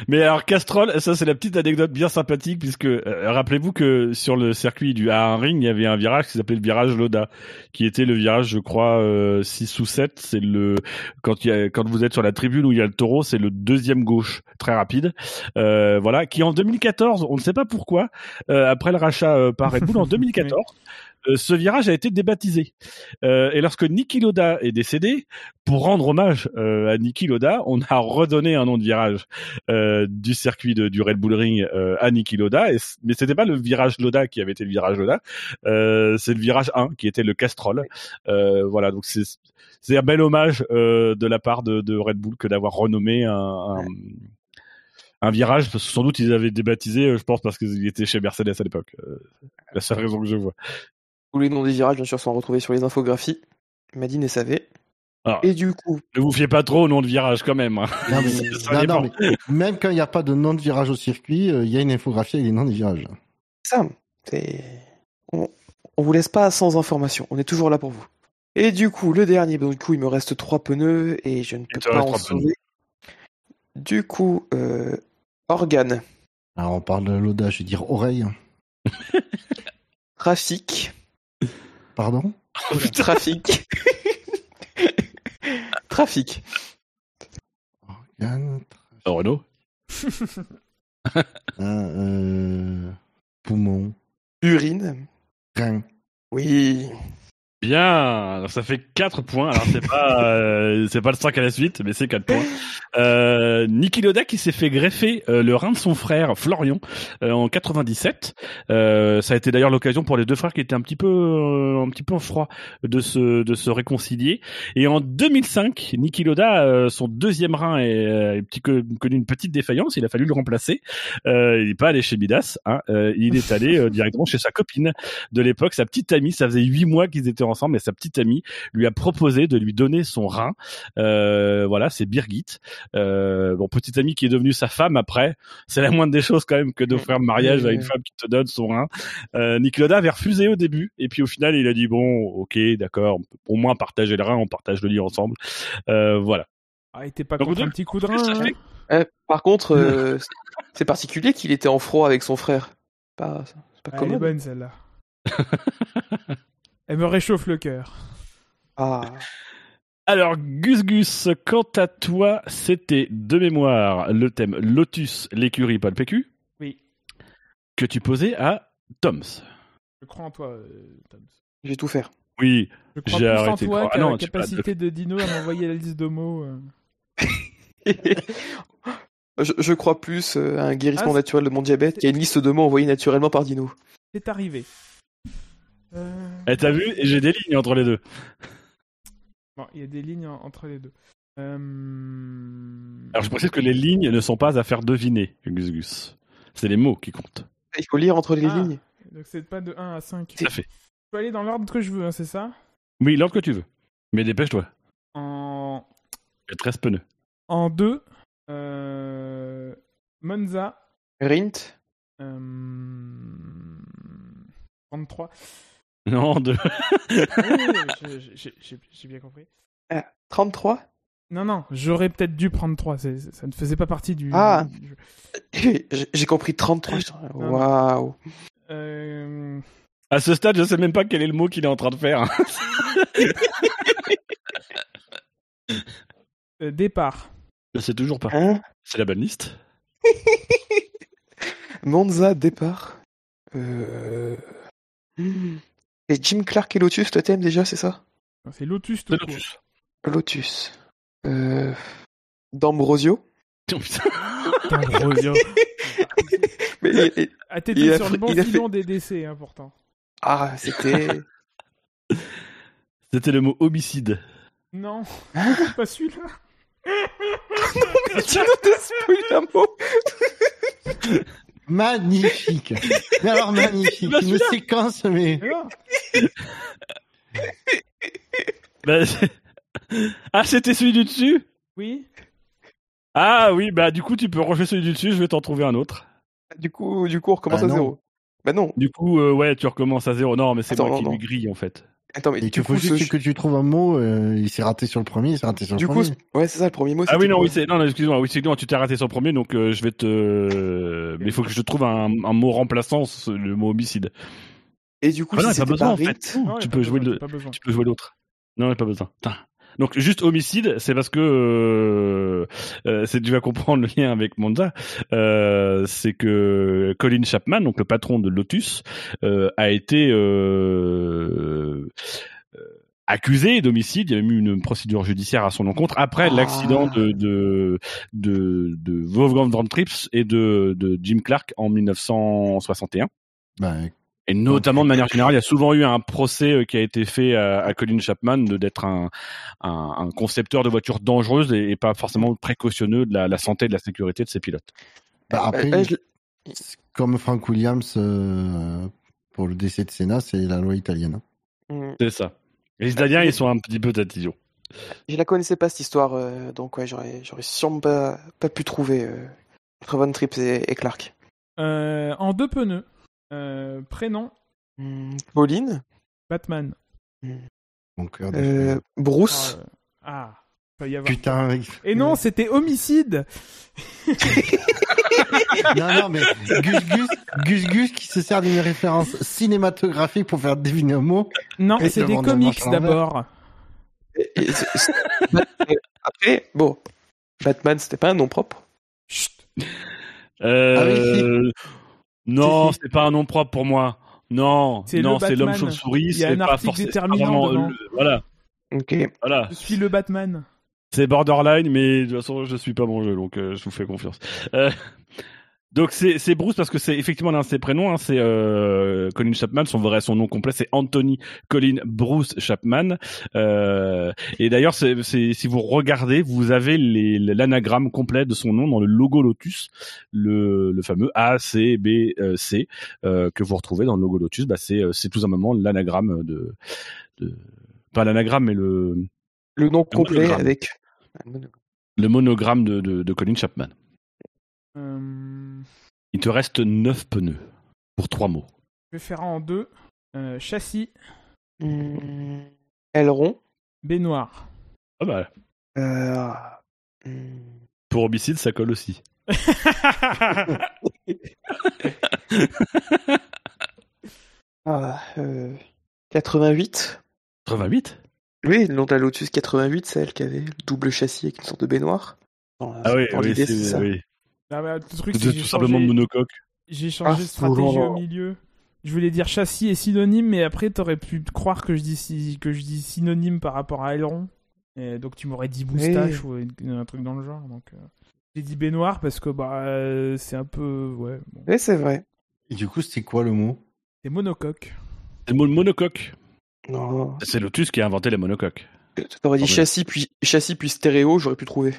Mais alors Castrol, ça c'est la petite anecdote bien sympathique puisque euh, rappelez-vous que sur le circuit du A1 Ring, il y avait un virage qui s'appelait le virage Loda, qui était le virage, je crois, euh, 6 ou 7. C'est le quand il y a, quand vous êtes sur la tribune où il y a le taureau, c'est le deuxième gauche, très rapide. Euh, voilà, qui en 2014, on ne sait pas pourquoi, euh, après le rachat par Red Bull en 2014. Euh, ce virage a été débaptisé. Euh, et lorsque Niki Loda est décédé, pour rendre hommage euh, à Niki Loda, on a redonné un nom de virage du circuit de, du Red Bull Ring à Niki Loda. Et, mais c'était pas le virage Loda qui avait été le virage Loda, c'est le virage 1 qui était le Castrol. Voilà, donc c'est c'est un bel hommage de la part de, de Red Bull que d'avoir renommé un, un, un virage. Parce que sans doute ils avaient débaptisé, je pense, parce qu'ils étaient chez Mercedes à l'époque. Euh, la seule raison que je vois. Tous les noms des virages, bien sûr, sont retrouvés sur les infographies. Madine et savait. Alors, Et du coup, ne vous fiez pas trop au nom de virage quand même. hein. Non, mais, Ça non, dépend. non, mais même quand il n'y a pas de nom de virage au circuit, euh, il y a une infographie avec les noms des virages. ça, c'est. On, on vous laisse pas sans information. On est toujours là pour vous. Et du coup, le dernier, du coup, il me reste trois pneus et je ne peux pas en sauver. Du coup, euh, organe, Alors on parle de l'audace, je vais dire oreille. trafic, Pardon trafic, trafic, Organe. Euh, Renault. Ah, euh, poumon. urine. Rein. Oui. Bien, Alors, ça fait 4 points. Alors c'est pas euh, c'est pas le 5 à la suite, mais c'est 4 points. Euh, Niki Loda qui s'est fait greffer euh, le rein de son frère Florian euh, en 97. Euh, ça a été d'ailleurs l'occasion pour les deux frères qui étaient un petit peu euh, un petit peu en froid de se de se réconcilier. Et en 2005, Niki Loda euh, son deuxième rein est, est petit que- connu une petite défaillance. Il a fallu le remplacer. Euh, il n'est pas allé chez Midas. Hein, euh, il est allé directement chez sa copine de l'époque, sa petite amie. Ça faisait huit mois qu'ils étaient ensemble, mais sa petite amie lui a proposé de lui donner son rein. Euh, voilà, c'est Birgit. Euh, bon, petite amie qui est devenue sa femme après. C'est la moindre des choses quand même que d'offrir un mariage à une femme qui te donne son rein. Euh, Nick Loda avait refusé au début, et puis au final, il a dit bon, ok, d'accord, au moins partager le rein, on partage le lit ensemble. Euh, voilà. Ah, il était pas Donc, contre un petit coup de rein. hein fait Euh, par contre, euh, c'est particulier qu'il était en froid avec son frère. Pas, c'est pas Ah, elle est bonne celle-là. Elle me réchauffe le cœur. Ah. Alors, Gus Gus, quant à toi, c'était de mémoire le thème Lotus, l'écurie, pas le PQ, Oui. que tu posais à Toms. Je crois en toi, euh, Tom. Je vais tout faire. Oui, Je crois J'ai plus en arrêté de toi croire. qu'à Ah non, la de- capacité de Dino à m'envoyer la liste de mots. euh. Je, je crois plus euh, à un guérissement Ah, naturel de mon diabète qu'à une liste de mots envoyés naturellement par Dino. C'est arrivé. Euh, Eh, T'as vu? J'ai des lignes entre les deux. Bon, il y a des lignes en- entre les deux. Euh, Alors je précise que les lignes ne sont pas à faire deviner, Gus Gus. C'est les mots qui comptent. Il faut lire entre les Ah. lignes. Donc c'est pas de 1 à 5. Tout à fait. Je peux aller dans l'ordre que je veux, hein, c'est ça? Oui, l'ordre que tu veux. Mais dépêche-toi. En, Il y a 13 pneus. en 2, euh... Monza, Rint. euh... 33. Non, deux. Oui, oui, oui, j'ai- bien compris. 33 Non, non, j'aurais peut-être dû prendre 3, c'est- ça ne faisait pas partie du... Ah. du. J'ai compris 33. je- Non, Waouh. Euh... À ce stade, je sais même pas quel est le mot qu'il est en train de faire. euh, départ. Je sais toujours pas. Hein? C'est la bonne liste. Monza, départ. Euh... hmm. Et Jim Clark et Lotus, le thème déjà, c'est ça? Non, C'est Lotus tout. Lotus. Lotus. Euh... D'Ambrosio. Oh, putain. Ambrosio. Mais, et- Ah, Il a sur fait- le bon il a filon des décès, hein, pourtant. Ah, c'était. C'était le mot homicide. Non, Hein? Pas celui-là. tu nous spoil un mot Magnifique. Mais alors magnifique. Une séquence, mais. Bah, c'est- ah, c'était celui du dessus? Oui. Ah oui, bah du coup, tu peux ranger celui du dessus, je vais t'en trouver un autre. Du coup, du coup, on recommence Bah à zéro. Bah non. Du coup, euh, ouais, tu recommences à zéro. Non, mais c'est moi qui non, lui grille, en fait. Attends, mais il du faut coup, juste ce- que tu trouves un mot. euh, il s'est raté sur le premier, il s'est raté sur le du coup, premier. ouais, c'est ça le premier mot. Ah oui, non, oui, c'est... Non, non, excuse-moi, oui, c'est non, tu t'es raté sur le premier, donc euh, je vais te... Mais il faut que je trouve un, un mot remplaçant, ce- le mot homicide. Et du coup, Ah non, si pas besoin, pas en fait. Non, a tu peux jouer besoin, le... Tu peux jouer l'autre. Non, pas besoin. Donc juste homicide, c'est parce que euh, euh, c'est tu vas comprendre le lien avec Monza. Euh, c'est que Colin Chapman, donc le patron de Lotus, euh, a été euh, euh, accusé d'homicide. Il y a même eu une procédure judiciaire à son encontre après Ah. l'accident de de de, de Wolfgang Van Trips et de, de Jim Clark en 1961. Ben, Et notamment, de manière générale, il y a souvent eu un procès euh, qui a été fait à, à Colin Chapman de d'être un, un, un concepteur de voitures dangereuses et, et pas forcément précautionneux de la, la santé et de la sécurité de ses pilotes. bah, après, euh, je- comme Frank Williams euh, pour le décès de Senna, c'est la loi italienne. Hmm. C'est ça. Les Italiens, ils sont un petit peu tatillons. Je la connaissais pas cette histoire, euh, donc ouais, j'aurais, j'aurais sûrement pas, pas pu trouver euh, entre Von Trips et, et Clark. Euh, en deux pneus. Euh, prénom, Hmm, Pauline, Batman. Mon cœur de euh. Bruce, Ah, euh, ah, peut y avoir. Putain. il- Et non, c'était homicide. Non, non, mais Gus Gus, Gus Gus qui se sert d'une référence cinématographique pour faire deviner un mot. Non, c'est des comics d'abord. Après, bon, Batman, c'était pas un nom propre? Chut. Euh, Si, si. c'est pas un nom propre pour moi. Non, C'est non, c'est l'homme chauve-souris. Il y a c'est un pas article forcément le- Voilà, Ok. voilà. Je suis le Batman. C'est borderline, mais de toute façon, je suis pas mon jeu, donc euh, je vous fais confiance. Euh, donc c'est c'est Bruce parce que c'est effectivement l'un de ses prénoms. Hein, c'est euh, Colin Chapman. Son vrai, son nom complet, c'est Anthony Colin Bruce Chapman. Euh, et d'ailleurs, c'est c'est- si vous regardez, vous avez les- l'anagramme complet de son nom dans le logo Lotus, le, le fameux A C B euh, C euh, que vous retrouvez dans le logo Lotus. Bah c'est c'est tout simplement l'anagramme de, de pas l'anagramme, mais le Le nom complet monogramme. avec. le monogramme de, de, de Colin Chapman. Euh, Il te reste 9 pneus pour 3 mots. je vais faire en deux. Euh, châssis, Hmm, Aileron. baignoire. Ah bah, Euh, hmm, pour homicide, ça colle aussi. ah, euh, 88. 88 Oui, le nom de la Lotus 88, c'est elle qui avait le double châssis avec une sorte de baignoire. Dans Ah oui, dans oui, c'est c'est ça. oui. Le truc, c'est tout simplement changé- monocoque. J'ai changé Ah, de stratégie au milieu. Je voulais dire châssis et synonyme, mais après t'aurais pu croire que je dis si- que je dis synonyme par rapport à aileron. Et donc tu m'aurais dit moustache ou un truc dans le genre. Donc, euh. J'ai dit baignoire parce que bah euh, c'est un peu ouais. bon. Oui, c'est vrai. Et du coup, c'était quoi le mot? C'est monocoque. C'est le mot monocoque. Non. C'est Lotus qui a inventé les monocoques. T'aurais dit châssis puis châssis puis stéréo, j'aurais pu trouver.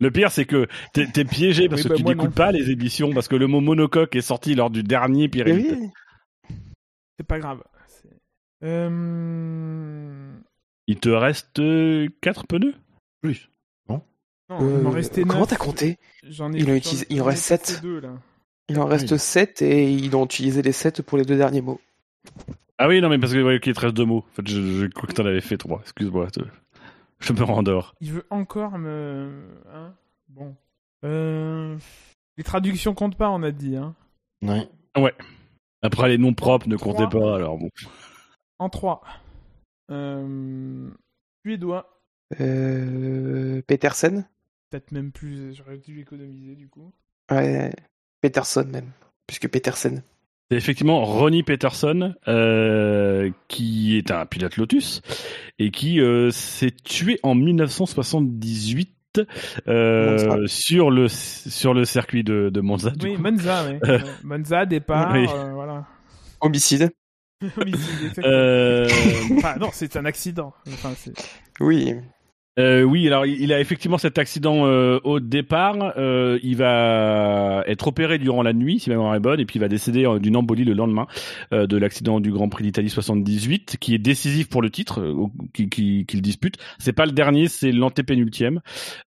Le pire, c'est que t'es t'es piégé parce Oui, que bah, tu n'écoutes non pas les éditions, parce que le mot monocoque est sorti lors du dernier Eh Pirelli. oui. C'est pas grave. C'est- Euh... Il te reste 4 pneus? Plus. Non, il m'en Euh, restait comment neuf. t'as compté? J'en ai. Il en utilise- il en reste testé sept. Deux, là. Il en reste Oui. 7 et ils ont utilisé les 7 pour les deux derniers mots. Ah oui, non, mais parce que ouais, qu'il te reste deux mots. En fait, je, je crois que t'en avais fait trois. Excuse-moi. te- Je me rendors. Il veut encore me. Hein bon. Euh... Les traductions comptent pas, on a dit. Hein. Ouais. Après, les noms propres ne comptaient pas, alors bon. En 3. Euh... Suédois. Euh, Petersen Peut-être même plus. J'aurais dû économiser du coup. Ouais, Peterson même. Puisque Petersen. C'est effectivement Ronnie Peterson, euh, qui est un pilote Lotus, et qui euh, s'est tué en 1978 euh, Monza. sur, le, sur le circuit de, de Monza. du Oui, coup. Monza. Ouais. Monza, départ. Oui. euh, voilà. Homicide Homicide. Euh, Enfin, non, c'est un accident. Enfin, c'est... Oui. Euh, oui, alors il a effectivement cet accident euh, au départ. Euh, il va être opéré durant la nuit, si ma mémoire est bonne, et puis il va décéder euh, d'une embolie le lendemain euh, de l'accident du Grand Prix d'Italie 78, qui est décisif pour le titre euh, au- qui- qui- qu'il dispute. C'est pas le dernier, c'est l'antépénultième.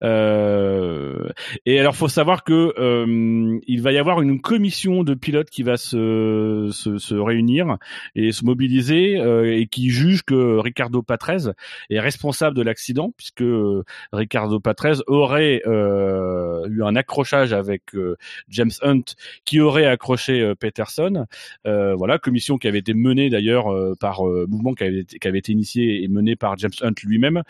Euh, et alors, faut savoir que euh, il va y avoir une commission de pilotes qui va se, se, se réunir et se mobiliser euh, et qui juge que Ricardo Patrese est responsable de l'accident puisque euh, Ricardo Patrese aurait euh, eu un accrochage avec euh, James Hunt qui aurait accroché Peterson. Voilà, commission qui avait été menée d'ailleurs par mouvement qui avait, été, qui initié et mené par James Hunt lui-même,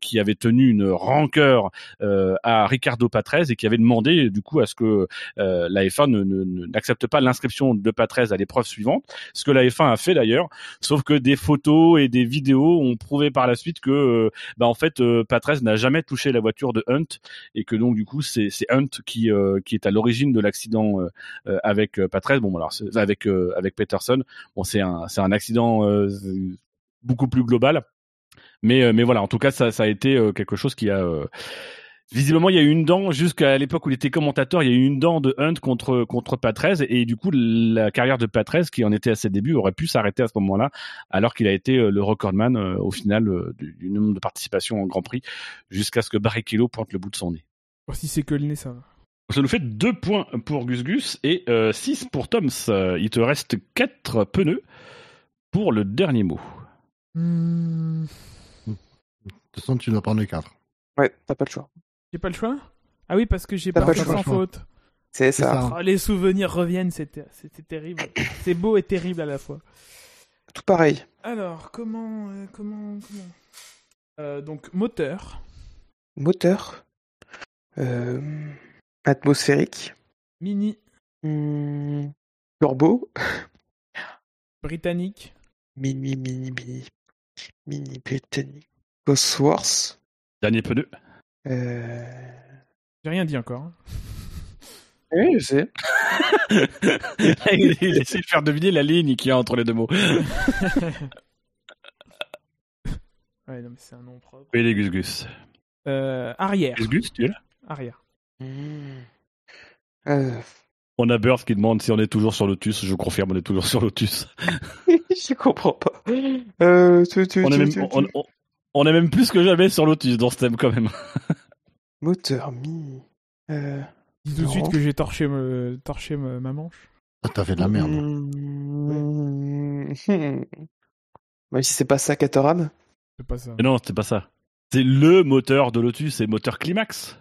qui avait tenu une rancœur à Ricardo Patrese et qui avait demandé du coup à ce que la F1 ne- ne- ne- n'accepte pas l'inscription de Patrese à l'épreuve suivante, ce que la F1 a fait d'ailleurs, sauf que des photos et des vidéos ont prouvé par la suite que bah en fait euh, Patrese n'a jamais touché la voiture de Hunt et que donc du coup c'est Hunt qui euh, qui est à l'origine de l'accident euh, avec Patrese bon alors avec avec Peterson. Bon c'est un c'est un accident beaucoup plus global. Mais mais voilà en tout cas ça ça a été quelque chose qui a Visiblement, il y a eu une dent jusqu'à l'époque où il était commentateur. Il y a eu une dent de Hunt contre contre Patrese et du coup la carrière de Patrese, qui en était à ses débuts, aurait pu s'arrêter à ce moment-là, alors qu'il a été euh, le recordman euh, au final euh, du, du nombre de participations en Grand Prix, jusqu'à ce que Barrichello pointe le bout de son nez. Bon, si c'est que le nez, ça va. Ça nous fait deux points pour Gus Gus et euh, six pour Toms. Euh, Il te reste quatre pneus pour le dernier mot. Hmm, De toute façon, tu dois prendre les 4. Ouais, t'as pas le choix. J'ai pas le choix? Ah oui, parce que j'ai pas le choix. sans faute. C'est ça. ça. Ah, les souvenirs reviennent, c'était c'était terrible. C'est beau et terrible à la fois. Tout pareil. Alors, comment... euh, comment... comment? Euh, Donc, moteur, Moteur. Euh, atmosphérique. mini, Hmm, turbo. britannique, Mini, mini, mini. Mini britannique. Cosworth. Dernier pneu. Euh... j'ai rien dit encore. hein. Oui, je sais. il, il essaie de faire deviner la ligne qu'il y a entre les deux mots. Ouais, non, mais c'est un nom propre. Et les Gus Gus. Euh, arrière, Gus Gus, tu es là? Arrière. Hmm. Euh, On a Bird qui demande si on est toujours sur Lotus. Je confirme, on est toujours sur Lotus. je comprends pas. Euh, tu, tu, On est tu, même, tu, on, tu. on- on est même plus que jamais sur Lotus dans ce thème quand même. Moteur mini. Euh... Dis tout de suite que j'ai torché, me... torché me- ma manche. Ah, t'as fait de la merde. Hmm. Hmm. Même si c'est pas ça, Caterham. C'est pas ça. Mais non, c'est pas ça. C'est le moteur de Lotus, c'est moteur Climax.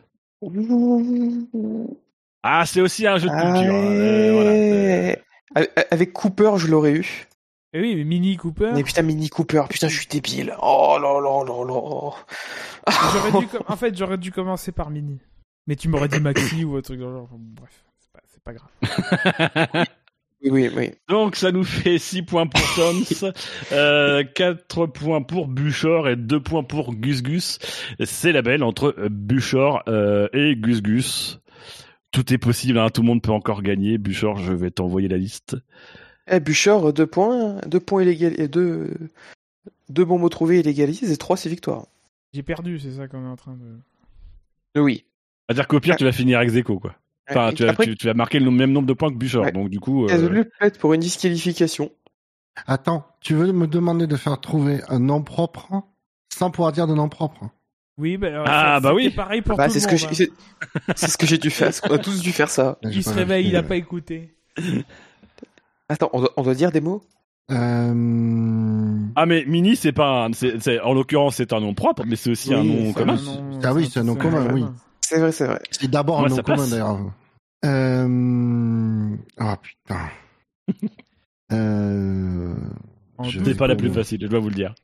Ah, c'est aussi un jeu de Ah culture. hein. Euh, voilà. Avec Cooper, je l'aurais eu. Eh oui, mais Mini Cooper. Mais putain, Mini Cooper, putain, je suis débile. Oh là là là là. Dû com- En fait, j'aurais dû commencer par Mini. Mais tu m'aurais dit Maxi ou un truc dans le genre. Bref, c'est pas, c'est pas grave. Oui, oui, oui. Donc ça nous fait 6 points pour Toms, euh, 4 points pour Buchor et 2 points pour Gus Gus. C'est la belle entre Buchor euh, et Gus Gus. Tout est possible, hein, tout le monde peut encore gagner. Buchor, je vais t'envoyer la liste. Eh, Buchor, deux points, deux points illégal et deux, deux bons mots trouvés illégalise et trois c'est victoire. J'ai perdu, c'est ça qu'on est en train de. Oui. C'est-à-dire qu'au pire, tu vas finir ex aequo, quoi. Enfin, tu vas, après, tu, tu vas marquer le même nombre de points que Buchor. Ouais. Donc du coup, euh, plaide pour une disqualification. Attends, tu veux me demander de faire trouver un nom propre sans pouvoir dire de nom propre? Oui, bah, alors, Ah, ça- bah oui. pareil pour Bah, tout c'est le ce que monde. j'ai, hein. c'est c'est ce que j'ai dû faire. On a tous dû faire ça. Il se réveille, il a pas écouté. Attends, on doit, on doit dire des mots? Euh... Ah mais Mini c'est pas un- c'est, c'est- en l'occurrence c'est un nom propre mais c'est aussi un nom commun. nom- Ah oui, c'est un nom commun, oui. C'est vrai, c'est vrai. C'est d'abord un nom commun passe. d'ailleurs. Euh... Ah putain. euh... Je- C'est pas la plus facile, je dois vous le dire.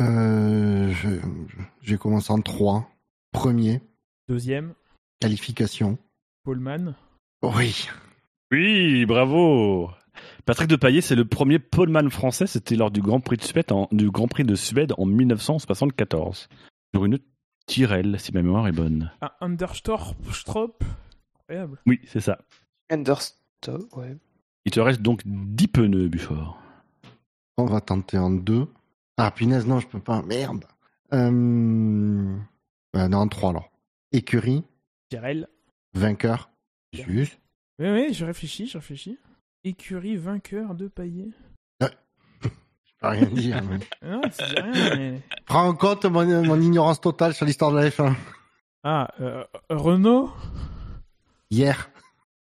Euh... Je... J'ai commencé en 3. Premier, Deuxième, qualification. Paulman. Oui. Oui, bravo. Patrick Depaillé, c'est le premier poleman français, c'était lors du Grand Prix de Suède en, du Grand Prix de Suède en 1974. Sur une Tyrrell, si ma mémoire est bonne. Un Understorp, Strop. Incroyable. Oui, c'est ça. Understop, ouais. Il te reste donc 10 pneus, Buffort. On va tenter en 2. Ah punaise, non, je peux pas. Merde. Euh... euh, non, en 3 alors. Écurie, Tyrell. vainqueur. Juste. Oui, oui, je réfléchis, je réfléchis. Écurie vainqueur de paillet. Je peux rien dire. mais- Ah Non, tu dis rien, mais... Prends en compte mon, mon ignorance totale sur l'histoire de la F1. Ah, euh, Renault? Hier.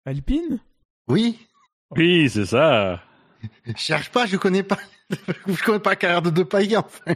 Alpine? Oui. Oui, c'est ça. Je cherche pas, je connais pas. je connais pas la carrière de Depailler, enfin.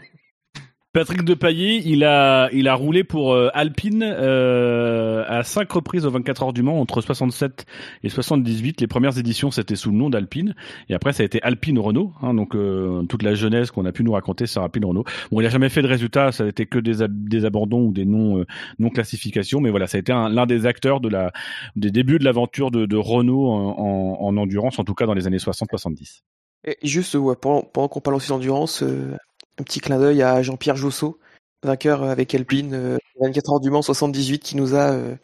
Patrick Depaillé, il a, il a roulé pour euh, Alpine euh, à cinq reprises aux 24 heures du Mans entre 67 et 78. Les premières éditions, c'était sous le nom d'Alpine. Et après, ça a été Alpine Renault. Hein, donc, euh, toute la jeunesse qu'on a pu nous raconter sur Alpine Renault. Bon, il a jamais fait de résultats. Ça a été que des, des abandons ou des non, euh, non classifications. Mais voilà, ça a été un- l'un des acteurs de la, des débuts de l'aventure de, de Renault en, en, en endurance, en tout cas dans les années 60-70. Et juste, ouais, pendant, pendant qu'on parle aussi d'endurance, euh, un petit clin d'œil à Jean-Pierre Josso, vainqueur euh, avec Alpine, euh, 24 heures du Mans 78, qui nous a euh,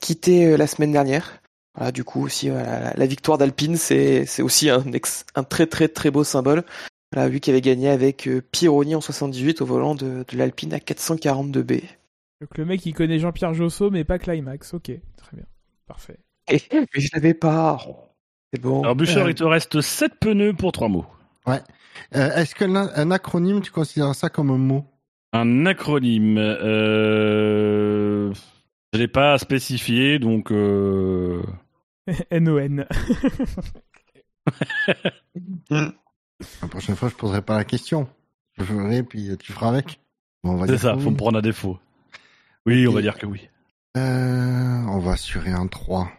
quitté euh, la semaine dernière. Voilà, du coup aussi, voilà, la, la victoire d'Alpine, c'est c'est aussi un, ex- un très très très beau symbole. Voilà, vu qu'il avait gagné avec euh, Pironi en 78 au volant de, de l'Alpine à 442B. Donc le mec, il connaît Jean-Pierre Josso, mais pas Climax. Ok, très bien. Parfait. Et, mais je l'avais pas. Oh, C'est bon. Alors, Bouchard, Euh. il te reste 7 pneus pour trois mots. Euh, Est-ce qu'un un acronyme, tu considères ça comme un mot? Un acronyme. Euh... Je l'ai pas spécifié, donc. Euh... NON. La prochaine fois, je poserai pas la question. Je ferai, puis tu feras avec. Bon, C'est ça, que faut oui. me prendre à défaut. Oui, on va dire que oui. Euh, on va assurer un 3.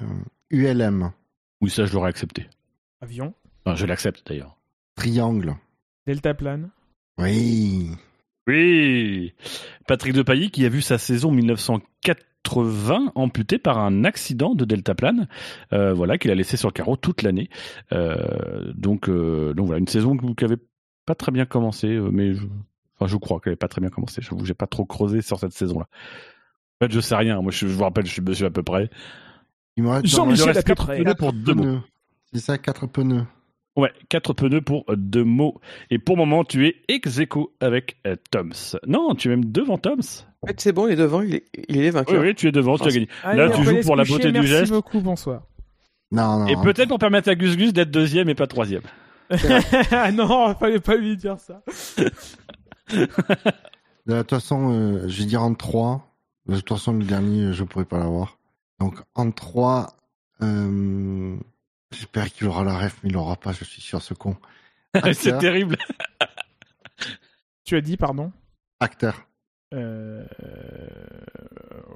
Euh, ULM, Oui, ça, je l'aurais accepté. Avion. Enfin, je l'accepte d'ailleurs. Triangle. Deltaplane. Oui. Oui Patrick Depailly qui a vu sa saison 1980 amputée par un accident de deltaplane, euh, voilà, qu'il a laissé sur le carreau toute l'année. Euh, donc, euh, donc voilà, une saison qui avait pas très bien commencé, euh, mais je, enfin, je crois qu'elle avait pas très bien commencé. J'avoue, que j'ai pas trop creusé sur cette saison-là. En fait, je sais rien. Moi, je, je vous rappelle, je suis monsieur à peu près. Il me reste Jean-Michel Il reste à peu quatre près. pneus quatre pour deux mots. pneus. C'est ça, 4 pneus. Ouais, quatre pneus pour euh, deux mots. Et pour le moment, tu es ex aequo avec euh, Toms. Non, tu es même devant Toms. En fait, c'est bon, il est devant, il est, il est Oui, vainqueur. oui, tu es devant, tu as gagné. Allez, tu on joues pour la coucher, beauté du merci geste. beaucoup, bonsoir. Non, non. Et peut-être pour permettre à Gus Gus d'être deuxième et pas troisième. ah non, fallait pas lui dire ça. De toute façon, euh, je vais dire en 3. De toute façon, le dernier, je pourrais pas l'avoir. Donc, en 3, euh, j'espère qu'il aura la ref, mais il l'aura pas, je suis sûr, ce con. C'est terrible. Tu as dit, pardon? Acteur. Euh...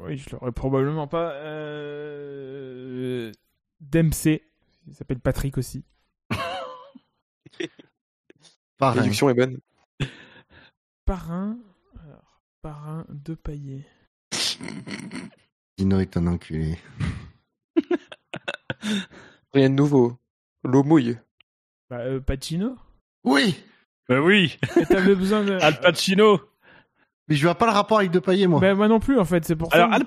Oui, je l'aurais probablement pas. Euh... Dempsey. Il s'appelle Patrick aussi. La Pareil. déduction est bonne. Parrain. Alors, parrain de paillet. Dino est un enculé. Rien de nouveau. L'eau mouille. Bah, euh, Pacino Oui, Bah oui, Et t'avais besoin de. Al Pacino. mais je vois pas le rapport avec Depaillé, moi. Bah, moi non plus, en fait, c'est pour Alors, ça. Al,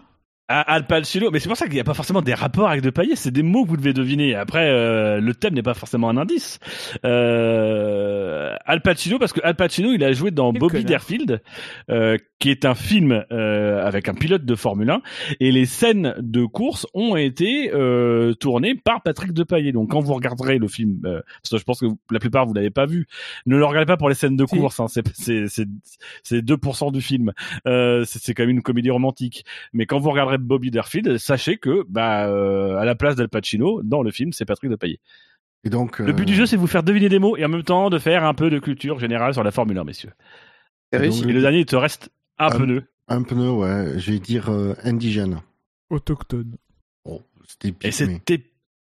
Al Pacino, mais c'est pour ça qu'il n'y a pas forcément des rapports avec De Paillet, c'est des mots que vous devez deviner. Après, euh, le thème n'est pas forcément un indice. Euh, Al Pacino, parce que Al Pacino, il a joué dans Quel Bobby. Derfield, euh, qui est un film euh, avec un pilote de Formule 1, et les scènes de course ont été euh, tournées par Patrick De Paillet. Donc, quand vous regarderez le film, euh, parce que je pense que vous- la plupart vous l'avez pas vu, ne le regardez pas pour les scènes de Si. course. Hein, c'est c'est c'est c'est 2% du film. Euh, c'est c'est quand même une comédie romantique. Mais quand vous regarderez Bobby Derfield, sachez que bah euh, à la place d'Al Pacino dans le film, c'est Patrick Depailler. Et donc, Le but euh, du jeu, c'est de vous faire deviner des mots et en même temps de faire un peu de culture générale sur la Formule 1, messieurs. Réussi. Et le dernier, il te reste un Ah, pneu. un pneu, ouais, je vais dire euh, indigène. Autochtone. Oh, c'était Et pygmée. c'était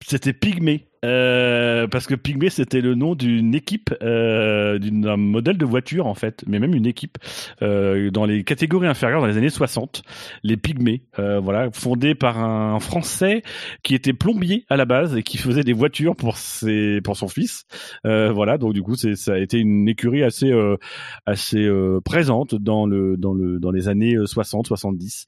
c'était Pygmée. Euh, parce que Pygmée, c'était le nom d'une équipe, euh, d'un modèle de voiture, en fait, mais même une équipe, euh, dans les catégories inférieures dans les années 60, les Pygmées, euh, voilà, fondée par un Français qui était plombier à la base et qui faisait des voitures pour ses, pour son fils. Euh, voilà, donc du coup, ça a été une écurie assez, assez présente dans le, dans le, dans les années 60, 70,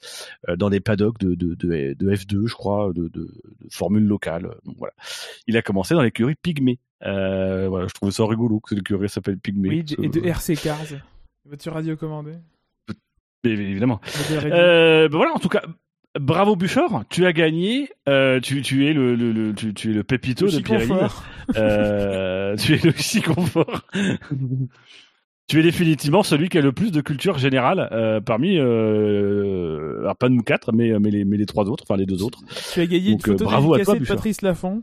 euh, dans des paddocks de, de, de, de F2, je crois, de, de, de formule locale. Donc voilà, il a commencé dans l'écurie Pygmée. Euh, voilà, je trouvais ça rigolo que l'écurie s'appelle Pygmée. Oui, et de RC Cars. Voiture radiocommandée. évidemment. Modèle réduit. Euh, ben voilà, en tout cas, bravo Bouchard, tu as gagné. Euh, tu, tu es le, le, le- tu, tu es le pépito de Pirelli. confort. Euh, tu es le confort. Tu es définitivement celui qui a le plus de culture générale euh, parmi, euh, alors pas nous quatre, mais, mais, les, mais les trois autres, enfin les deux autres. Tu as gagné Donc, photo bravo à toi, de. Patrice Laffont.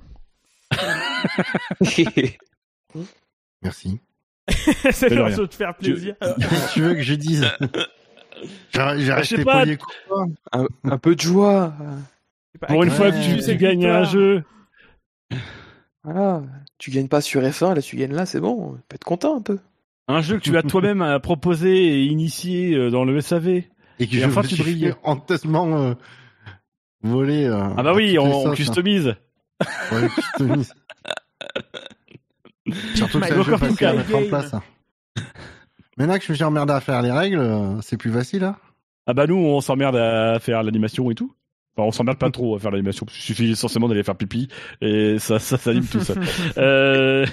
Merci. C'est rien. de te faire Tu- plaisir. Qu'est-ce que tu veux que je dise? J'ai j'ai je sais resté pas. courtois. un, un peu de joie. Pour une Ouais, fois que tu, tu tu sais gagnes un jeu. Voilà. Tu gagnes pas sur F1, là tu gagnes là, c'est bon. Tu peux être content un peu. Un jeu que tu as toi-même proposé et initié euh, dans le SAV. Et que Et je enfin, tu brilles. honteusement euh, voler. euh, Ah bah oui, on, on sauces, customise. hein. Ouais, customise. Surtout que c'est un jeu facile à mettre en place. hein. Maintenant que je me suis emmerdé à faire les règles, euh, c'est plus facile. Hein Ah bah nous, on s'emmerde à faire l'animation et tout. Enfin, on s'emmerde pas trop à faire l'animation. Il suffit essentiellement d'aller faire pipi et ça, ça s'anime tout ça. Euh,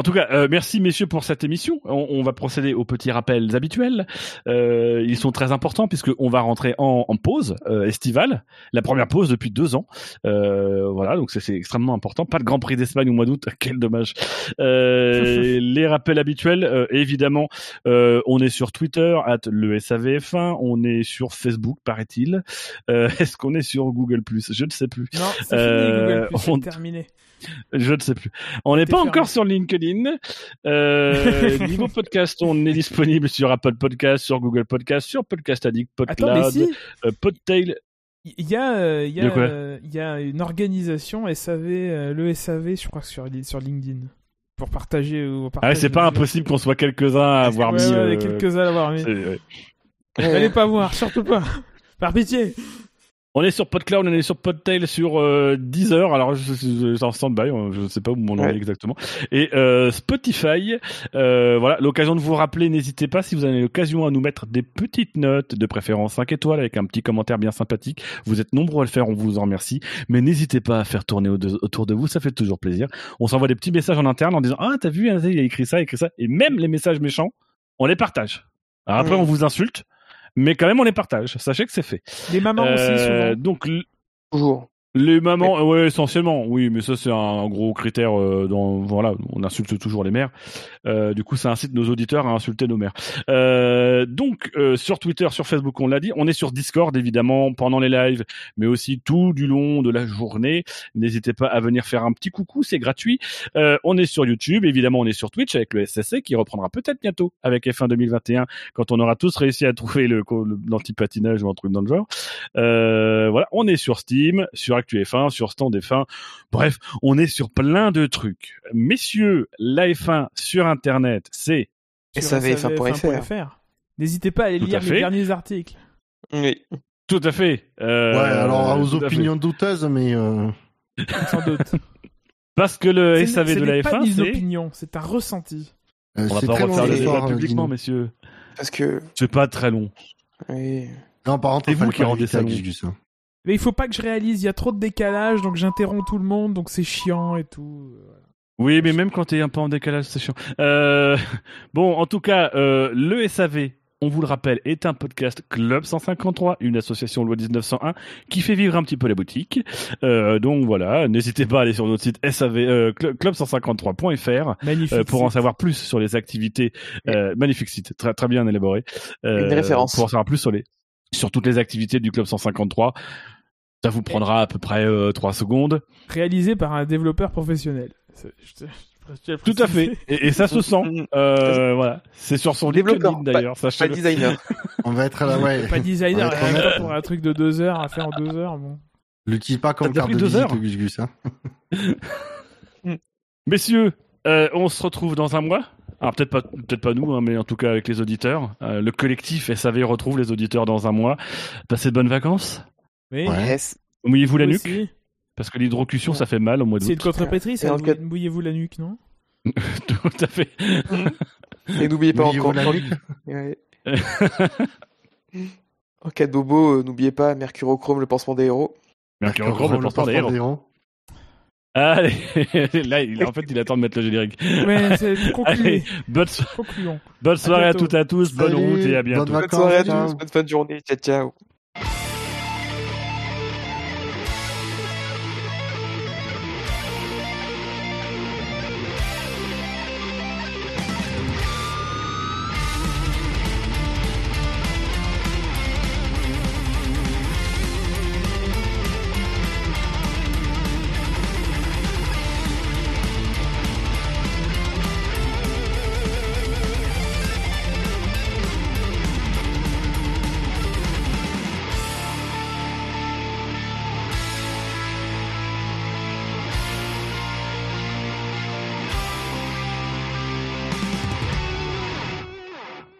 En tout cas, euh, merci messieurs pour cette émission. On, on va procéder aux petits rappels habituels. Euh, ils sont très importants puisque on va rentrer en, en pause euh, estivale, la première pause depuis deux ans. Voilà, donc c'est extrêmement important. Pas de Grand Prix d'Espagne au mois d'août, quel dommage. Les rappels habituels, évidemment, on est sur Twitter at le SAVF1, on est sur Facebook, paraît-il. Est-ce qu'on est sur Google Je ne sais plus. Non, c'est terminé. Je ne sais plus. On n'est pas fermé. encore sur LinkedIn. Euh, niveau podcast, on est disponible sur Apple Podcast, sur Google Podcast, sur Podcast Addict, PodCloud, si, euh, Podtail. il y a, euh, il y De a, euh, il y a une organisation SAV, euh, le SAV, je crois que sur, sur LinkedIn, pour partager. Ou Ah ouais, partager c'est pas impossible qu'on soit quelques-uns à avoir Ouais, mis. ouais, euh, quelques-uns à l'avoir mis. Allez pas voir, surtout pas. Par pitié. On est sur PodCloud, on est sur Podtail, sur euh, Deezer. Alors, je- en stand-by, euh, je ne sais pas où on en est exactement. Et euh, Spotify. Euh, voilà, l'occasion de vous rappeler. N'hésitez pas si vous avez l'occasion à nous mettre des petites notes, de préférence 5 étoiles avec un petit commentaire bien sympathique. Vous êtes nombreux à le faire, on vous en remercie. Mais n'hésitez pas à faire tourner au- autour de vous, ça fait toujours plaisir. On s'envoie des petits messages en interne en disant ah t'as vu, il a écrit ça, il a écrit ça. Et même les messages méchants, on les partage. Alors après, on vous insulte. Mais quand même, on les partage. Sachez que c'est fait. Les mamans aussi, Euh, souvent. donc, Toujours. Les mamans, euh, ouais, essentiellement, oui, mais ça c'est un gros critère. euh, dans, voilà, on insulte toujours les mères. Euh, du coup, ça incite nos auditeurs à insulter nos mères. Euh, donc, euh, sur Twitter, sur Facebook, on l'a dit, on est sur Discord évidemment pendant les lives, mais aussi tout du long de la journée. N'hésitez pas à venir faire un petit coucou, c'est gratuit. Euh, on est sur YouTube, évidemment, on est sur Twitch avec le SSC qui reprendra peut-être bientôt avec F1 2021 quand on aura tous réussi à trouver le l'anti-patinage ou un truc dans le genre. Euh, voilà, on est sur Steam, sur ActuF1, sur Stand F1. Bref, on est sur plein de trucs. Messieurs, la F1 sur Internet, c'est Et sur ça avait F1.fr. SAVF1.fr. N'hésitez pas à aller Tout lire les derniers articles. Oui. tout à fait. euh, ouais, alors aux opinions douteuses, mais euh, Sans doute. Parce que le C'est- SAV de la n'est pas F1, une c'est... opinion, c'est un ressenti. Euh, On va pas refaire le débat publiquement, Dino. messieurs. Parce que, C'est pas très long. oui. Non, par contre, C'est vous qui rendez ça Mais il faut pas que je réalise, il y a trop de décalage, donc j'interromps tout le monde, donc c'est chiant et tout. euh, voilà. Oui, mais même quand t'es un peu en décalage, c'est chiant. Euh, bon, en tout cas, euh, le SAV, on vous le rappelle, est un podcast Club 153, une association loi 1901 qui fait vivre un petit peu la boutique. Euh, donc voilà, n'hésitez pas à aller sur notre site SAV, euh, cl- club153.fr Magnifique. euh, pour en savoir plus sur les activités. Euh, magnifique site, très, très bien élaboré. Euh, Une référence. Pour en savoir plus sur les sur toutes les activités du Club 153. Ça vous prendra à peu près euh, 3 secondes. Réalisé par un développeur professionnel. Je- je- Tout à fait. Et, et ça se sent. Euh, voilà. C'est sur son Développeur, d'ailleurs. Pas designer. On va être là, ouais. Pas designer, quand pas pour un truc de deux heures à faire en deux heures. Bon. L'utilise pas comme carte pris de deux visite, heures Gus Gus, hein. Messieurs, euh, on se retrouve dans un mois. Alors peut-être pas, peut-être pas nous, hein, mais en tout cas avec les auditeurs. Euh, le collectif SAV retrouve les auditeurs dans un mois. Passez de bonnes vacances. Oui. Ouais. Mouillez-vous la nuque, aussi. parce que l'hydrocution ça fait mal au mois C'est une d'août. contrepétrie, ça. cas- Mouillez-vous la nuque, non Tout à fait. Et n'oubliez pas encore. la nuque. Ouais. En cas de bobo, euh, n'oubliez pas Mercurochrome, le pansement des héros. Mercurochrome, le porteur des héros. Allez, là, il, en fait, il attend de mettre le générique. Ouais, c'est Allez, bonne, so- Concluons. bonne soirée à bientôt. toutes et à tous, bonne Salut, route et à bientôt. Bonne vacances, soirée à tous, bonne fin de journée, ciao ciao.